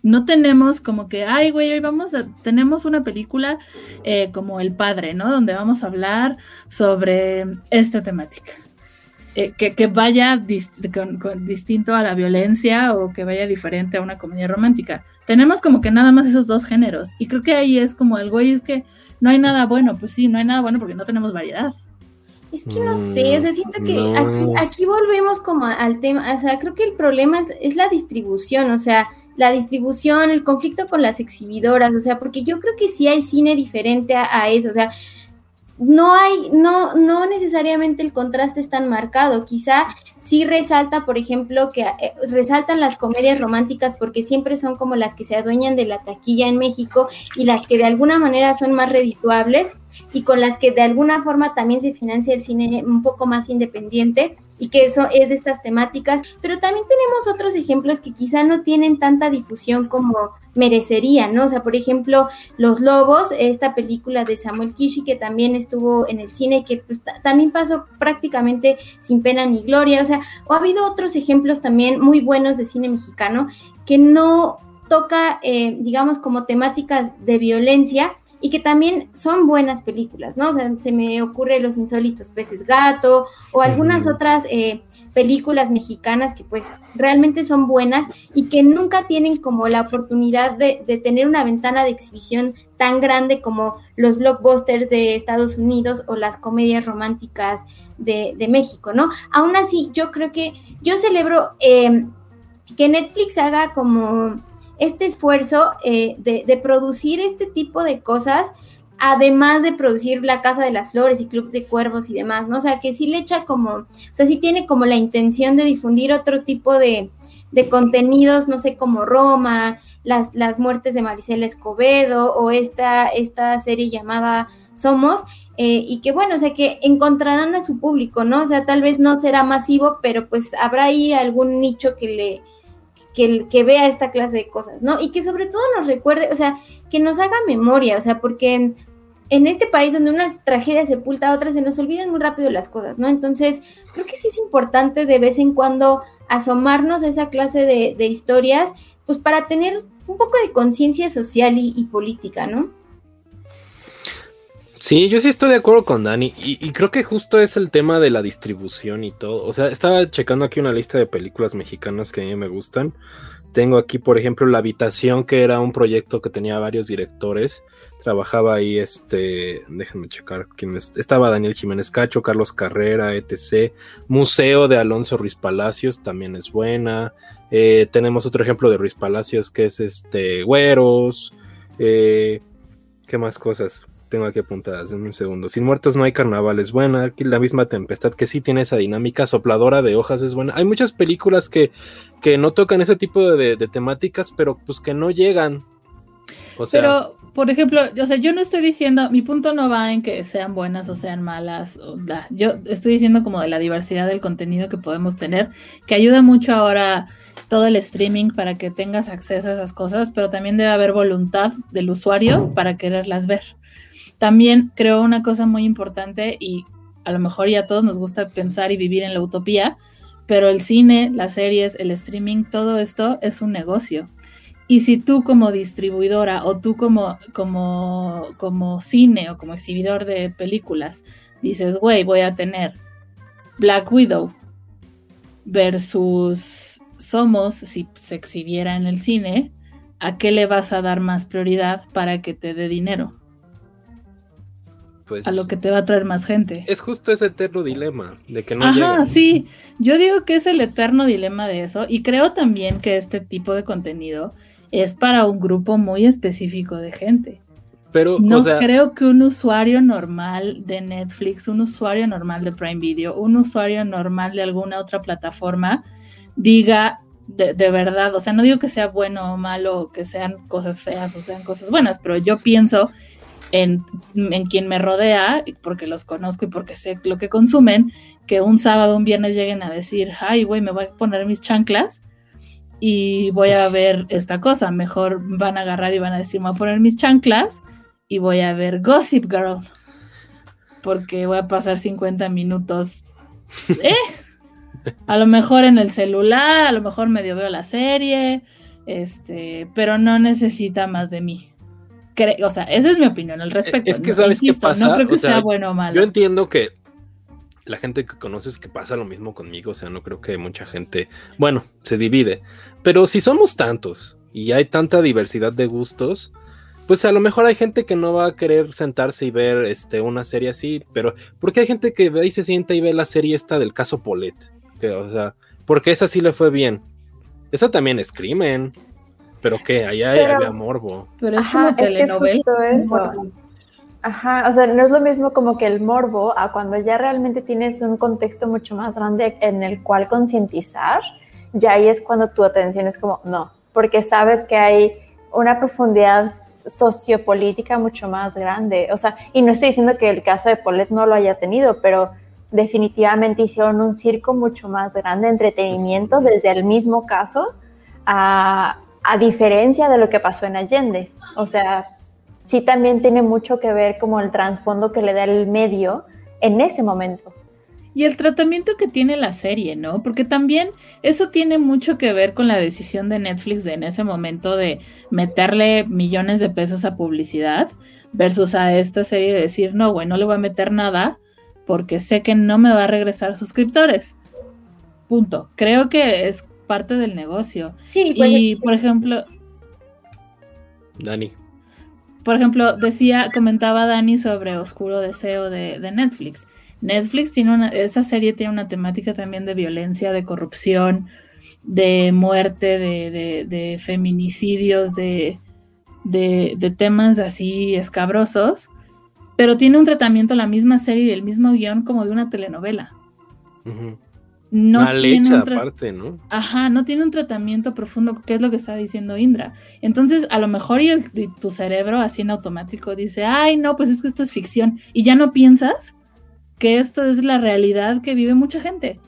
no tenemos como que, ay, güey, hoy vamos a, tenemos una película eh, como El Padre, ¿no? Donde vamos a hablar sobre esta temática. Eh, que, vaya distinto a la violencia o que vaya diferente a una comedia romántica. Tenemos como que nada más esos dos géneros. Y creo que ahí es como el güey, es que no hay nada bueno. Pues sí, no hay nada bueno porque no tenemos variedad. Es que no sé, o sea, siento que aquí, aquí volvemos como al tema, o sea, creo que el problema es, es la distribución, o sea, la distribución, el conflicto con las exhibidoras, o sea, porque yo creo que sí hay cine diferente a, eso, o sea, no hay, no, no necesariamente el contraste es tan marcado. Quizá sí resalta, por ejemplo, que eh, resaltan las comedias románticas porque siempre son como las que se adueñan de la taquilla en México y las que de alguna manera son más redituables y con las que de alguna forma también se financia el cine un poco más independiente y que eso es de estas temáticas, pero también tenemos otros ejemplos que quizá no tienen tanta difusión como merecerían, ¿no? O sea, por ejemplo, Los Lobos, esta película de Samuel Kishi que también estuvo en el cine, que pues, también pasó prácticamente sin pena ni gloria, o sea, o ha habido otros ejemplos también muy buenos de cine mexicano que no toca, eh, digamos, como temáticas de violencia, y que también son buenas películas, ¿no? O sea, se me ocurre Los Insólitos Peces Gato o algunas otras eh, películas mexicanas que pues realmente son buenas y que nunca tienen como la oportunidad de, tener una ventana de exhibición tan grande como los blockbusters de Estados Unidos o las comedias románticas de, México, ¿no? Aún así, yo creo que yo celebro eh, que Netflix haga como este esfuerzo eh, de, producir este tipo de cosas, además de producir La Casa de las Flores y Club de Cuervos y demás, ¿no? O sea, que sí le echa como, o sea, sí tiene como la intención de difundir otro tipo de, contenidos, no sé, como Roma, las, las muertes de Maricela Escobedo o esta, esta serie llamada Somos, eh, y que bueno, o sea, que encontrarán a su público, ¿no? O sea, tal vez no será masivo, pero pues habrá ahí algún nicho que le, que, que vea esta clase de cosas, ¿no? Y que sobre todo nos recuerde, o sea, que nos haga memoria, o sea, porque en, este país donde una tragedia sepulta a otra, se nos olvidan muy rápido las cosas, ¿no? Entonces, creo que sí es importante de vez en cuando asomarnos a esa clase de, historias, pues para tener un poco de conciencia social y política, ¿no? Sí, yo sí estoy de acuerdo con Dani y, creo que justo es el tema de la distribución y todo. O sea, estaba checando aquí una lista de películas mexicanas que a mí me gustan. Tengo aquí, por ejemplo, La Habitación, que era un proyecto que tenía varios directores. Trabajaba ahí, este, déjenme checar quién Estaba Daniel Jiménez Cacho, Carlos Carrera, etc. Museo de Alonso Ruiz Palacios, también es buena. Eh, tenemos otro ejemplo de Ruiz Palacios, que es este, Güeros. Eh, ¿Qué más cosas? Tengo aquí apuntadas en un segundo. Sin muertos no hay carnaval, es buena. Aquí la misma tempestad que sí tiene esa dinámica sopladora de hojas es buena. Hay muchas películas que, que no tocan ese tipo de, temáticas, pero pues que no llegan. Pero, por ejemplo, o sea, yo no estoy diciendo, mi punto no va en que sean buenas o sean malas. yo estoy diciendo como de la diversidad del contenido que podemos tener, que ayuda mucho ahora todo el streaming para que tengas acceso a esas cosas, pero también debe haber voluntad del usuario para quererlas ver. También creo una cosa muy importante y a lo mejor ya a todos nos gusta pensar y vivir en la utopía, pero el cine, las series, el streaming, todo esto es un negocio. Y si tú como distribuidora o tú como, como, como cine o como exhibidor de películas dices, güey, voy a tener Black Widow versus Somos, si se exhibiera en el cine, ¿a qué le vas a dar más prioridad para que te dé dinero? Pues, a lo que te va a traer más gente. Es justo ese eterno dilema de que no Ajá, sí. Yo digo que es el eterno dilema de eso y creo también que este tipo de contenido es para un grupo muy específico de gente. Pero no creo que un usuario normal de Netflix, un usuario normal de Prime Video, un usuario normal de alguna otra plataforma diga de, de, verdad, o sea, no digo que sea bueno o malo, que sean cosas feas o sean cosas buenas, pero yo pienso en, quien me rodea, porque los conozco y porque sé lo que consumen, que un sábado, un viernes lleguen a decir, ay, güey, me voy a poner mis chanclas y voy a ver esta cosa. Mejor van a agarrar y van a decir, me voy a poner mis chanclas y voy a ver Gossip Girl. Porque voy a pasar 50 minutos. Eh, a lo mejor en el celular, a lo mejor medio veo la serie, este, pero no necesita más de mí o sea, esa es mi opinión al respecto. Es que sabes qué pasa. No creo que sea, bueno o malo. Yo entiendo que la gente que conoces que pasa lo mismo conmigo, o sea, no creo que mucha gente, bueno, se divide, pero si somos tantos y hay tanta diversidad de gustos, pues a lo mejor hay gente que no va a querer sentarse y ver este, una serie así, pero porque hay gente que ve y se sienta y ve la serie esta del caso Polet, que, o sea, porque esa sí le fue bien. Esa también es crimen. Pero qué, allá hay morbo. Pero es como telenovela. Ajá, o sea, no es lo mismo como que el morbo a cuando ya realmente tienes un contexto mucho más grande en el cual concientizar, ya ahí es cuando tu atención es como, no, porque sabes que hay una profundidad sociopolítica mucho más grande. O sea, y no estoy diciendo que el caso de Polet no lo haya tenido, pero definitivamente hicieron un circo mucho más grande, entretenimiento desde el mismo caso, a, a diferencia de lo que pasó en Allende. O sea, sí también tiene mucho que ver como el trasfondo que le da el medio en ese momento. Y el tratamiento que tiene la serie, ¿no? Porque también eso tiene mucho que ver con la decisión de Netflix de en ese momento de meterle millones de pesos a publicidad versus a esta serie de decir, no, güey, no le voy a meter nada porque sé que no me va a regresar suscriptores. Punto. Creo que es parte del negocio. Sí, pues, y por ejemplo, Dani. por ejemplo, decía, comentaba Dani sobre Oscuro Deseo de, de Netflix. Netflix tiene una, esa serie tiene una temática también de violencia, de corrupción, de muerte, de, de- de feminicidios, de, de- de temas así escabrosos, pero tiene un tratamiento la misma serie y el mismo guion como de una telenovela. No Mal tiene hecha aparte, ¿no? Ajá, no tiene un tratamiento profundo, que es lo que está diciendo Indra. Entonces, a lo mejor y el- y tu cerebro así en automático dice, ay, no, pues es que esto es ficción. Y ya no piensas que esto es la realidad que vive mucha gente.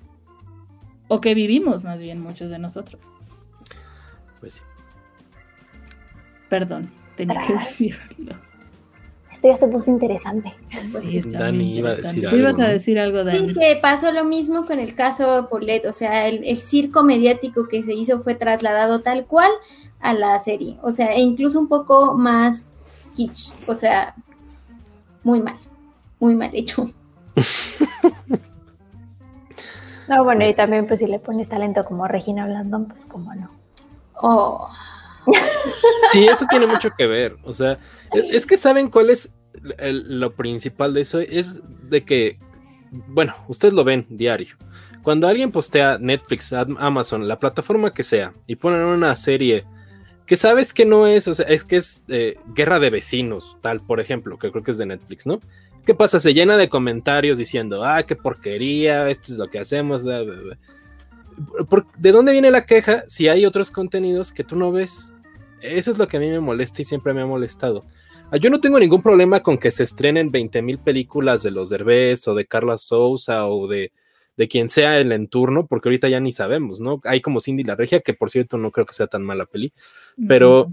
O que vivimos más bien muchos de nosotros. Pues sí. Perdón, tenía que decirlo. Esto ya se puso interesante. Sí, está Dani iba a decir Tú ibas algo, a decir algo, Dani. Sí, que pasó lo mismo con el caso Polet, o sea, el, el circo mediático que se hizo fue trasladado tal cual a la serie, o sea, e incluso un poco más kitsch, o sea, muy mal, muy mal hecho. No, bueno, y también pues si le pones talento como Regina Blandón, pues cómo no. Oh, Sí, eso tiene mucho que ver. O sea, es, es que saben cuál es lo principal de eso. Es de que, bueno, ustedes lo ven diario. Cuando alguien postea Netflix, Am- Amazon, la plataforma que sea, y ponen una serie que sabes que no es, o sea, es que es eh, Guerra de Vecinos, tal, por ejemplo, que creo que es de Netflix, ¿no? ¿Qué pasa? Se llena de comentarios diciendo, ah, qué porquería, esto es lo que hacemos. bla, bla, bla". Por- ¿De dónde viene la queja si hay otros contenidos que tú no ves? Eso es lo que a mí me molesta y siempre me ha molestado. Ah, Yo no tengo ningún problema con que se estrenen 20.000 películas de los Derbez o de Carla Souza o de, de quien sea el entorno, porque ahorita ya ni sabemos, ¿no? Hay como Cindy la Regia, que por cierto no creo que sea tan mala peli, pero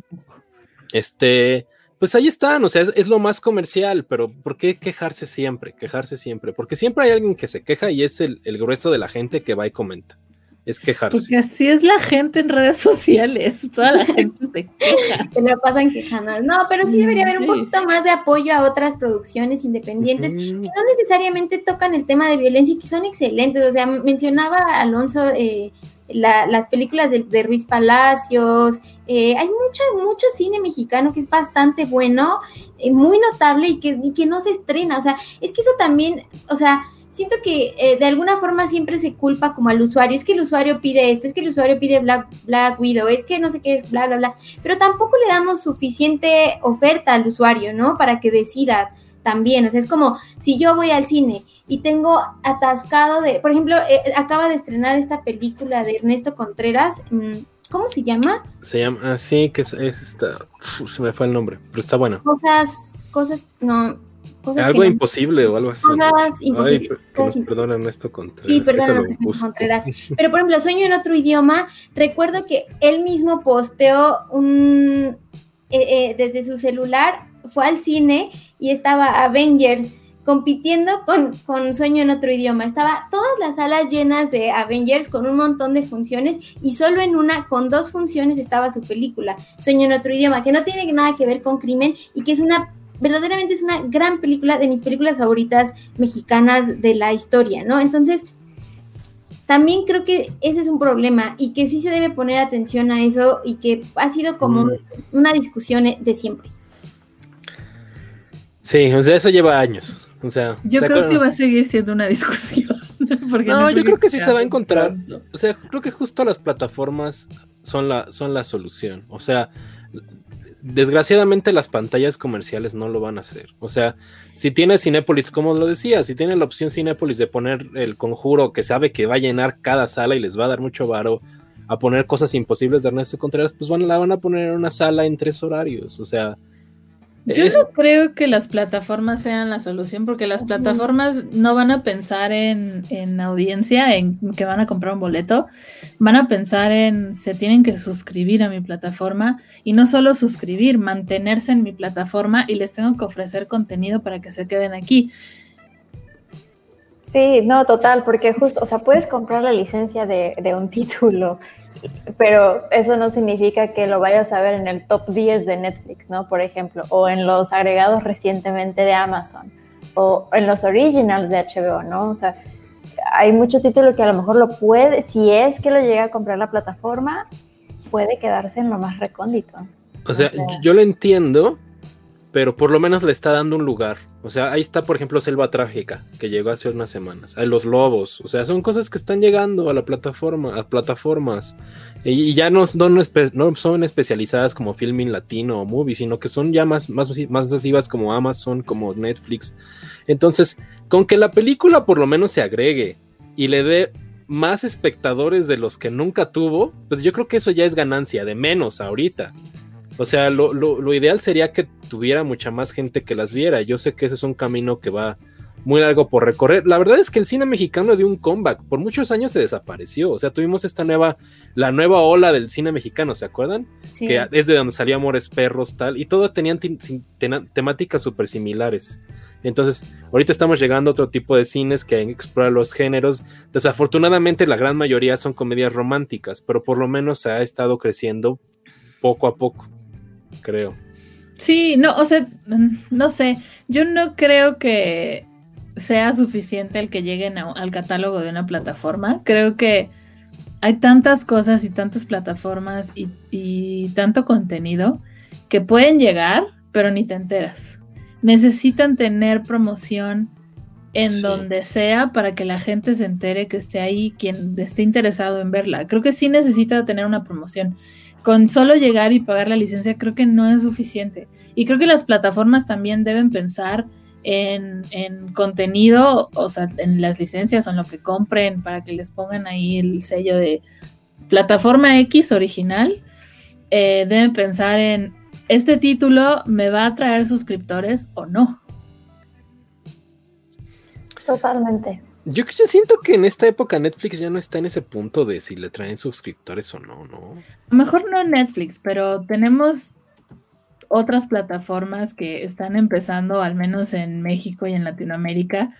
este, pues ahí están, o sea, es, es lo más comercial, pero ¿por qué quejarse siempre? Quejarse siempre, porque siempre hay alguien que se queja y es el, el grueso de la gente que va y comenta. Es quejarse. Porque así es la gente en redes sociales. Toda la gente se queja. se lo pasan quejando. No, pero sí debería haber un poquito más de apoyo a otras producciones independientes que no necesariamente tocan el tema de violencia y que son excelentes. O sea, mencionaba Alonso eh, la- las películas de, de Ruiz Palacios. eh, hay mucho, mucho cine mexicano que es bastante bueno, eh, muy notable y que, y que no se estrena. O sea, es que eso también, o sea, siento que eh, de alguna forma siempre se culpa como al usuario. Es que el usuario pide esto, es que el usuario pide Black, Black Widow, es que no sé qué es, bla, bla, bla. Pero tampoco le damos suficiente oferta al usuario, ¿no? Para que decida también. O sea, es como si yo voy al cine y tengo atascado de, por ejemplo, eh, acaba de estrenar esta película de Ernesto Contreras. mm, ¿Cómo se llama? Se llama así, que es, es esta. uf, se me fue el nombre, pero está bueno. Cosas, cosas, no. Cosas Algo que no- imposible o algo así. Cosas Ay, imposibles. cosas imposibles. Ernesto Contreras. Sí, perdón, ahorita lo Ernesto busco. Contreras. Pero por ejemplo, Sueño en otro idioma, recuerdo que él mismo posteó un eh, eh, desde su celular, fue al cine y estaba Avengers compitiendo con, con Sueño en otro idioma. Estaba todas las salas llenas de Avengers con un montón de funciones y solo en una, con dos funciones, estaba su película, Sueño en otro idioma, que no tiene nada que ver con crimen y que es una, verdaderamente es una gran película, de mis películas favoritas mexicanas de la historia, ¿no? Entonces, también creo que ese es un problema y que sí se debe poner atención a eso y que ha sido como Mm. una discusión de siempre. Sí, o sea, eso lleva años. O sea, Yo ¿se creo que va a seguir siendo una discusión. porque No, yo creo que sí se va a encontrar. pronto. O sea, creo que justo las plataformas son la, son la solución. O sea, desgraciadamente las pantallas comerciales no lo van a hacer. O sea, si tiene Cinépolis, como lo decía, si tiene la opción Cinépolis de poner el conjuro que sabe que va a llenar cada sala y les va a dar mucho varo a poner cosas imposibles de Ernesto Contreras, pues la van a poner en una sala en tres horarios. O sea, Yo no creo que las plataformas sean la solución, porque las plataformas no van a pensar en, en, audiencia, en que van a comprar un boleto, van a pensar en se tienen que suscribir a mi plataforma y no solo suscribir, mantenerse en mi plataforma y les tengo que ofrecer contenido para que se queden aquí. Sí, no, total, porque justo, o sea, puedes comprar la licencia de, de un título pero eso no significa que lo vayas a ver en el top 10 de Netflix, ¿no? Por ejemplo, o en los agregados recientemente de Amazon, o en los originals de HBO, ¿no? O sea, hay mucho título que a lo mejor lo puede, si es que lo llega a comprar la plataforma, puede quedarse en lo más recóndito. O sea, yo lo entiendo, pero por lo menos le está dando un lugar. O sea, ahí está, por ejemplo, Selva Trágica, que llegó hace unas semanas. Hay los lobos. O sea, son cosas que están llegando a la plataforma, a plataformas. Y, ya no, no, son especializadas como Filming Latino o Movie, sino que son ya más, más, más masivas como Amazon, como Netflix. Entonces, con que la película por lo menos se agregue y le dé más espectadores de los que nunca tuvo, pues yo creo que eso ya es ganancia, de menos ahorita. O sea, lo, ideal sería que tuviera mucha más gente que las viera. Yo sé que ese es un camino que va muy largo por recorrer. La verdad es que el cine mexicano dio un comeback. Por muchos años se desapareció. O sea, tuvimos esta nueva, la nueva ola del cine mexicano, ¿se acuerdan? Sí. Que es de donde salía Amores Perros, tal. Y todos tenían temáticas súper similares. Entonces, ahorita estamos llegando a otro tipo de cines que explorar los géneros. Desafortunadamente, la gran mayoría son comedias románticas, pero por lo menos se ha estado creciendo poco a poco creo. Sí, no, o sea, no sé, yo no creo que sea suficiente el que lleguen al catálogo de una plataforma. Creo que hay tantas cosas y tantas plataformas y, tanto contenido que pueden llegar, pero ni te enteras. Necesitan tener promoción en donde sea para que la gente se entere que esté ahí, quien esté interesado en verla. Creo que sí necesita tener una promoción con solo llegar y pagar la licencia creo que no es suficiente. Y creo que las plataformas también deben pensar en, contenido, o sea, en las licencias o en lo que compren para que les pongan ahí el sello de plataforma X original. Eh, deben pensar en, ¿este título me va a traer suscriptores o no? Totalmente. Yo, yo siento que en esta época Netflix ya no está en ese punto de si le traen suscriptores o no, ¿no? A lo mejor no Netflix, pero tenemos otras plataformas que están empezando, al menos en México y en Latinoamérica,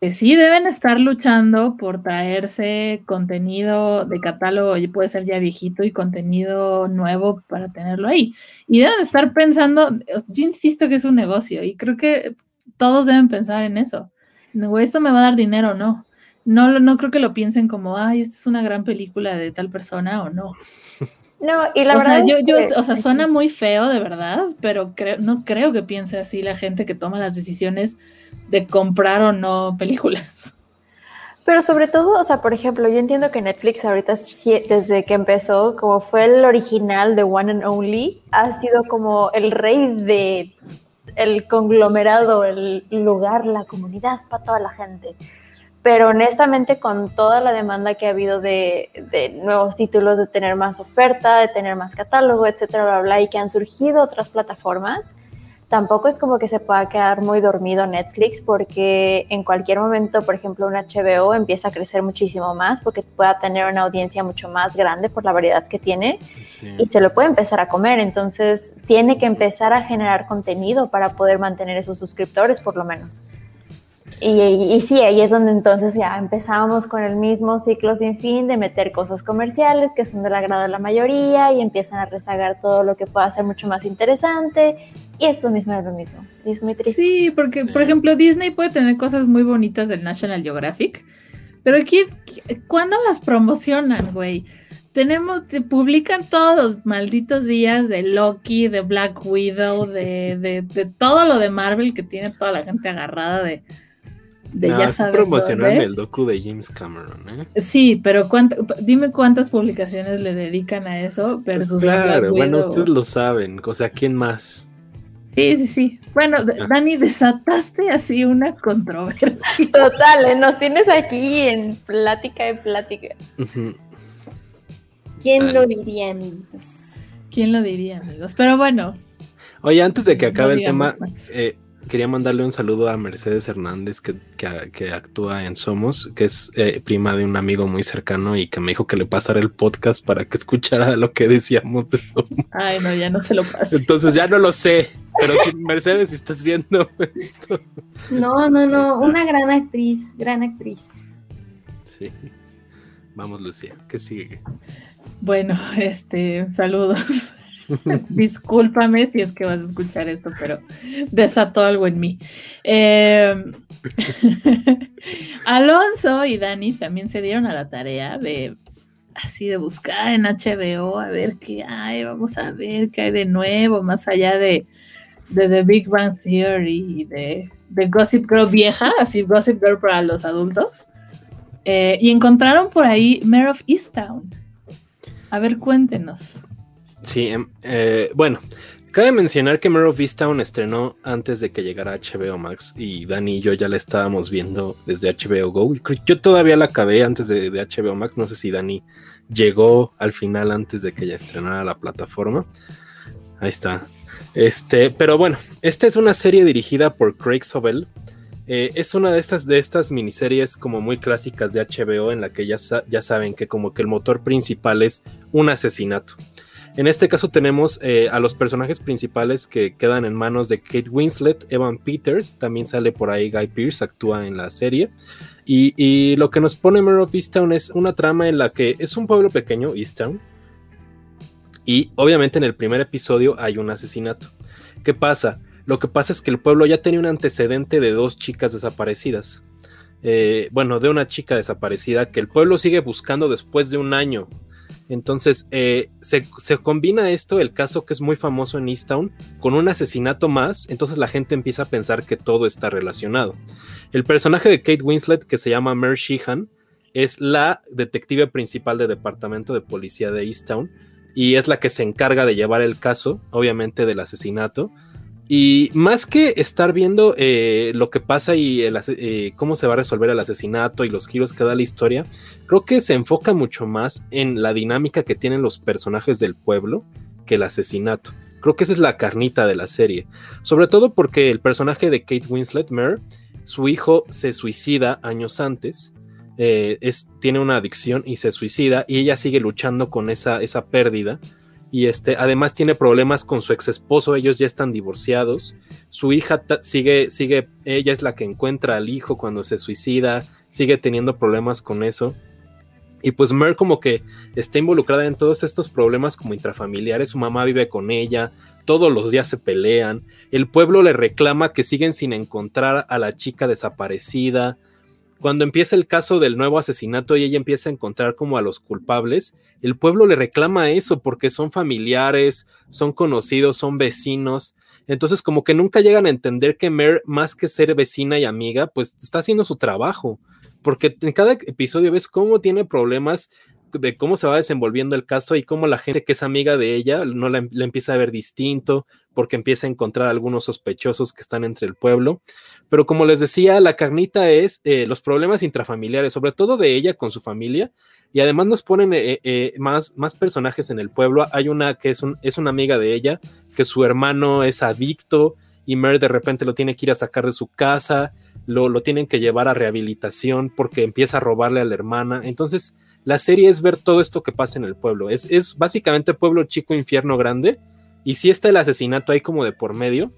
que sí deben estar luchando por traerse contenido de catálogo, y puede ser ya viejito y contenido nuevo para tenerlo ahí. Y deben estar pensando, yo insisto que es un negocio y creo que todos deben pensar en eso esto me va a dar dinero o no. No, no creo que lo piensen como, ay, esta es una gran película de tal persona o no. No, y la o verdad. Sea, yo, yo, o sea, suena muy feo de verdad, pero no creo que piense así la gente que toma las decisiones de comprar o no películas. Pero sobre todo, o sea, por ejemplo, yo entiendo que Netflix ahorita, desde que empezó, como fue el original de One and Only, ha sido como el rey de el conglomerado, el lugar, la comunidad para toda la gente. Pero honestamente, con toda la demanda que ha habido de, nuevos títulos, de tener más oferta, de tener más catálogo, etcétera, bla, bla, y que han surgido otras plataformas, tampoco es como que se pueda quedar muy dormido Netflix porque en cualquier momento, por ejemplo, un HBO empieza a crecer muchísimo más porque pueda tener una audiencia mucho más grande por la variedad que tiene y se lo puede empezar a comer. Entonces, tiene que empezar a generar contenido para poder mantener esos suscriptores, por lo menos. Y, sí, ahí es donde entonces ya empezamos con el mismo ciclo sin fin de meter cosas comerciales que son del agrado de la mayoría y empiezan a rezagar todo lo que pueda ser mucho más interesante. Y esto mismo es lo mismo. es muy triste. Sí, porque por ejemplo Disney puede tener cosas muy bonitas del National Geographic, pero aquí, ¿cuándo las promocionan, güey? Tenemos, publican todos los malditos días de Loki, de Black Widow, de, de, de todo lo de Marvel que tiene toda la gente agarrada de de ya sabes. el docu de James Cameron, ¿eh? Sí, pero dime cuántas publicaciones le dedican a eso pues versus Claro, bueno, ustedes lo saben, o sea, ¿quién más? Sí, sí, sí. Bueno, ah. Dani, desataste así una controversia. Total, ¿eh? nos tienes aquí en plática de plática. ¿Quién lo diría, amiguitos? ¿Quién lo diría, amigos? Pero bueno, Oye, antes de que acabe el tema, eh, quería mandarle un saludo a Mercedes Hernández, que, que, actúa en Somos, que es eh, prima de un amigo muy cercano y que me dijo que le pasara el podcast para que escuchara lo que decíamos de Somos. Ay, no, ya no se lo paso. Entonces ya no lo sé, pero si Mercedes, si estás viendo esto. No, no, no, una gran actriz, gran actriz. Sí. Vamos, Lucía, ¿qué sigue? Bueno, este, saludos. Discúlpame si es que vas a escuchar esto, pero desató algo en mí. Em, Alonso y Dani también se dieron a la tarea de así de buscar en HBO a ver qué hay, vamos a ver qué hay de nuevo, más allá de, The Big Bang Theory y de, Gossip Girl vieja, así Gossip Girl para los adultos. Eh, y encontraron por ahí Mayor of Easttown. A ver, cuéntenos. Sí, em, eh, bueno, cabe mencionar que Mare of Easttown estrenó antes de que llegara HBO Max y Dani y yo ya la estábamos viendo desde HBO Go. Yo todavía la acabé antes de, HBO Max, no sé si Dani llegó al final antes de que ya estrenara la plataforma. Ahí está. Este, pero bueno, esta es una serie dirigida por Craig Sobel. Eh, es una de estas, de estas miniseries como muy clásicas de HBO en la que ya, ya saben que como que el motor principal es un asesinato. En este caso tenemos eh, a los personajes principales que quedan en manos de Kate Winslet, Evan Peters, también sale por ahí Guy Pearce, actúa en la serie. Y, lo que nos pone Mare of Easttown es una trama en la que es un pueblo pequeño, Easttown, y obviamente en el primer episodio hay un asesinato. ¿Qué pasa? Lo que pasa es que el pueblo ya tenía un antecedente de dos chicas desaparecidas. Eh, bueno, de una chica desaparecida que el pueblo sigue buscando después de un año entonces, eh, se, combina esto, el caso que es muy famoso en Easttown, con un asesinato más, entonces la gente empieza a pensar que todo está relacionado. El personaje de Kate Winslet, que se llama Mer Sheehan, es la detective principal del departamento de policía de Easttown y es la que se encarga de llevar el caso, obviamente, del asesinato. Y más que estar viendo eh, lo que pasa y eh, cómo se va a resolver el asesinato y los giros que da la historia, creo que se enfoca mucho más en la dinámica que tienen los personajes del pueblo que el asesinato. Creo que esa es la carnita de la serie. Sobre todo porque el personaje de Kate Winslet, Mer, su hijo se suicida años antes. Eh, tiene una adicción y se suicida y ella sigue luchando con esa, esa pérdida y este, además tiene problemas con su ex esposo, ellos ya están divorciados, su hija sigue, sigue, ella es la que encuentra al hijo cuando se suicida, sigue teniendo problemas con eso. Y pues Mer como que está involucrada en todos estos problemas como intrafamiliares, su mamá vive con ella, todos los días se pelean, el pueblo le reclama que siguen sin encontrar a la chica desaparecida, cuando empieza el caso del nuevo asesinato y ella empieza a encontrar como a los culpables, el pueblo le reclama eso porque son familiares, son conocidos, son vecinos. Entonces como que nunca llegan a entender que Mer, más que ser vecina y amiga, pues está haciendo su trabajo. Porque en cada episodio ves cómo tiene problemas de cómo se va desenvolviendo el caso y cómo la gente que es amiga de ella no la, empieza a ver distinto porque empieza a encontrar algunos sospechosos que están entre el pueblo. Pero como les decía, la carnita es eh, los problemas intrafamiliares, sobre todo de ella con su familia. Y además nos ponen eh, eh, más, más personajes en el pueblo. Hay una que es, es una amiga de ella, que su hermano es adicto y Mer de repente lo tiene que ir a sacar de su casa, lo, lo tienen que llevar a rehabilitación porque empieza a robarle a la hermana. Entonces, la serie es ver todo esto que pasa en el pueblo. Es, es básicamente pueblo chico, infierno grande. Y sí está el asesinato ahí como de por medio.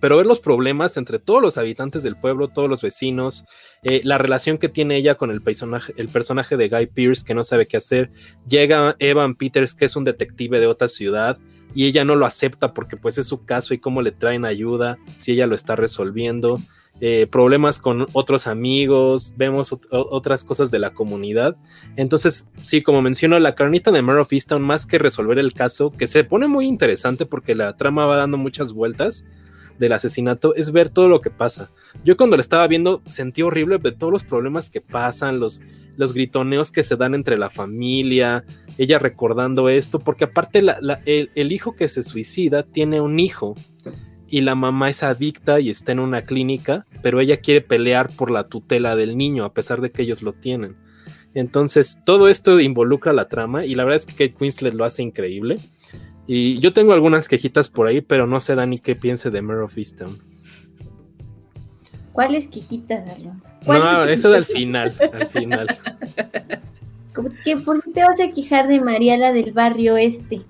Pero ver los problemas entre todos los habitantes del pueblo, todos los vecinos, eh, la relación que tiene ella con el personaje, el personaje de Guy Pierce que no sabe qué hacer. Llega Evan Peters, que es un detective de otra ciudad, y ella no lo acepta porque pues es su caso y cómo le traen ayuda si ella lo está resolviendo. Eh, problemas con otros amigos, vemos otras cosas de la comunidad. Entonces, sí, como menciono, la carnita de Mare of más que resolver el caso, que se pone muy interesante porque la trama va dando muchas vueltas del asesinato, es ver todo lo que pasa. Yo cuando lo estaba viendo sentí horrible de todos los problemas que pasan, los, los gritoneos que se dan entre la familia, ella recordando esto, porque aparte el, el hijo que se suicida tiene un hijo y la mamá es adicta y está en una clínica, pero ella quiere pelear por la tutela del niño a pesar de que ellos lo tienen. Entonces, todo esto involucra la trama y la verdad es que Kate Winslet lo hace increíble. Y yo tengo algunas quejitas por ahí, pero no sé, Dani, qué piense de Mare of Easttown. ¿Cuáles quejitas, Alonso? No, eso del final, al final. ¿Por qué te vas a quejar de María la del barrio este?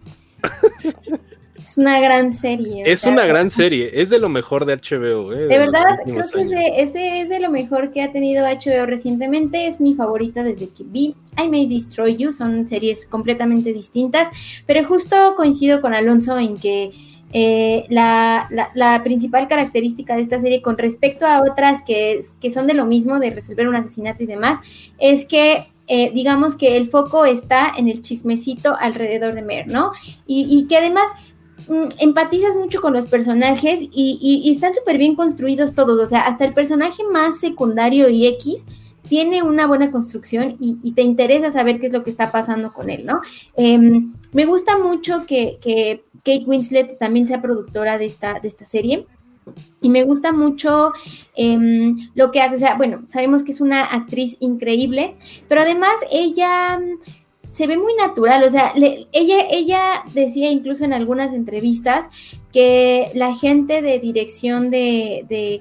es una gran serie. Es una gran serie, es de lo mejor de HBO. Eh, de, verdad, creo que ese, es de lo mejor que ha tenido HBO recientemente. Es mi favorita desde que vi I May Destroy You. Son series completamente distintas, pero justo coincido con Alonso en que eh, la, principal característica de esta serie con respecto a otras que, que son de lo mismo, de resolver un asesinato y demás, es que eh, digamos que el foco está en el chismecito alrededor de Mer, ¿no? Y, que además empatizas mucho con los personajes y, están súper bien construidos todos, o sea, hasta el personaje más secundario y X tiene una buena construcción y, te interesa saber qué es lo que está pasando con él, ¿no? Em, me gusta mucho que, Kate Winslet también sea productora de esta, de esta serie. Y me gusta mucho em, lo que hace. O sea, bueno, sabemos que es una actriz increíble, pero además ella mm, se ve muy natural. O sea, ella, ella decía incluso en algunas entrevistas que la gente de dirección de,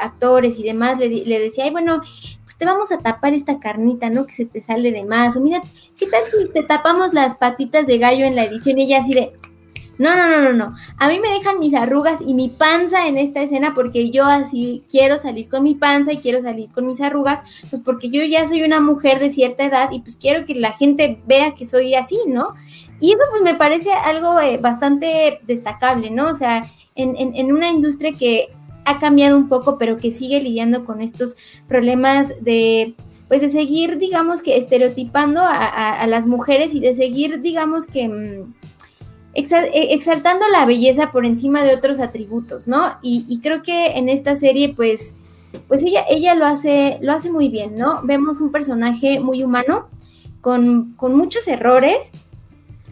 actores y demás le, le decía, ay, bueno, pues te vamos a tapar esta carnita, ¿no? Que se te sale de más. O mira, ¿qué tal si te tapamos las patitas de gallo en la edición? Y ella así de, no, no, no, no, no. A mí me dejan mis arrugas y mi panza en esta escena porque yo así quiero salir con mi panza y quiero salir con mis arrugas, pues porque yo ya soy una mujer de cierta edad y pues quiero que la gente vea que soy así, ¿no? Y eso pues me parece algo eh, bastante destacable, ¿no? O sea, en, en, una industria que ha cambiado un poco, pero que sigue lidiando con estos problemas de, pues de seguir, digamos que estereotipando a, las mujeres y de seguir, digamos que mm, exaltando la belleza por encima de otros atributos, ¿no? Y, creo que en esta serie, pues, pues ella, ella lo hace, lo hace muy bien, ¿no? Vemos un personaje muy humano, con, muchos errores,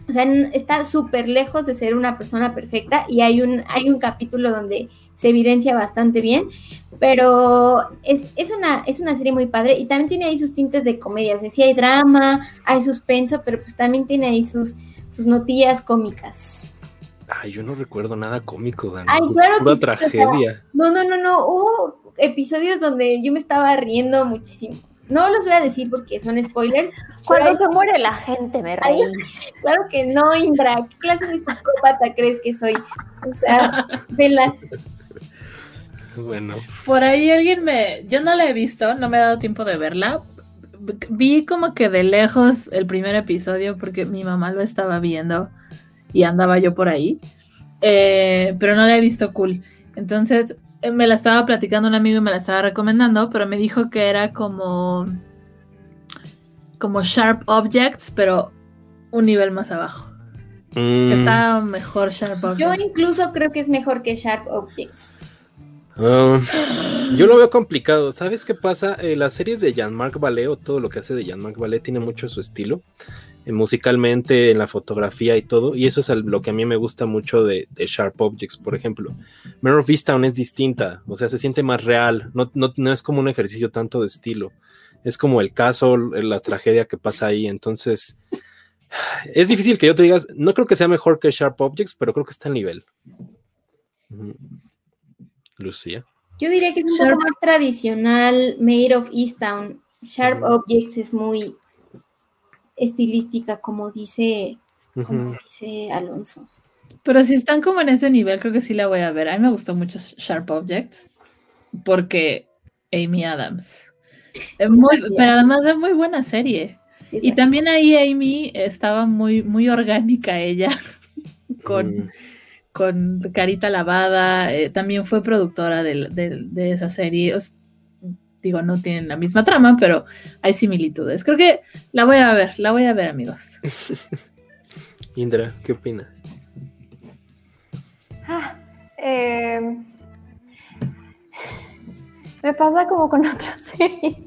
o sea, está súper lejos de ser una persona perfecta y hay un, hay un capítulo donde se evidencia bastante bien, pero es, una, es una serie muy padre y también tiene ahí sus tintes de comedia, o sea, sí hay drama, hay suspenso, pero pues también tiene ahí sus, sus notillas cómicas. Ay, yo no recuerdo nada cómico, Dani. Ay, claro Una tragedia. no, no, no, no. Hubo episodios donde yo me estaba riendo muchísimo. No los voy a decir porque son spoilers. Cuando se muere la gente me reí. claro que no, Indra. ¿Qué clase de psicópata crees que soy? O sea, de la... Bueno. Por ahí alguien me... Yo no la he visto, no me he dado tiempo de verla, vi como que de lejos el primer episodio porque mi mamá lo estaba viendo y andaba yo por ahí, eh, pero no la he visto cool. Entonces eh, me la estaba platicando un amigo y me la estaba recomendando, pero me dijo que era como como Sharp Objects, pero un nivel más abajo. Mm. Está mejor Sharp Objects. Yo incluso creo que es mejor que Sharp Objects. Ah, yo lo veo complicado. ¿Sabes qué pasa? Eh, las series de Jean-Marc Ballet o todo lo que hace de Jean-Marc Ballet tiene mucho su estilo, eh, musicalmente, en la fotografía y todo. Y eso es lo que a mí me gusta mucho de, Sharp Objects, por ejemplo. Mare of Easttown es distinta, o sea, se siente más real. No, no, es como un ejercicio tanto de estilo. Es como el caso, la tragedia que pasa ahí. Entonces, es difícil que yo te digas, no creo que sea mejor que Sharp Objects, pero creo que está al nivel. Lucía. Yo diría que es un poco más tradicional, Made of Easttown. Sharp Objects es muy estilística, como dice, dice Alonso. Pero si están como en ese nivel, creo que sí la voy a ver. A mí me gustó mucho Sharp Objects porque Amy Adams. pero además es muy buena serie. y también ahí Amy estaba muy, muy orgánica ella con, mm con carita lavada, eh, también fue productora de, esa serie. digo, no tienen la misma trama, pero hay similitudes. Creo que la voy a ver, la voy a ver, amigos. Indra, ¿qué opina? Ah, em, me pasa como con otras series.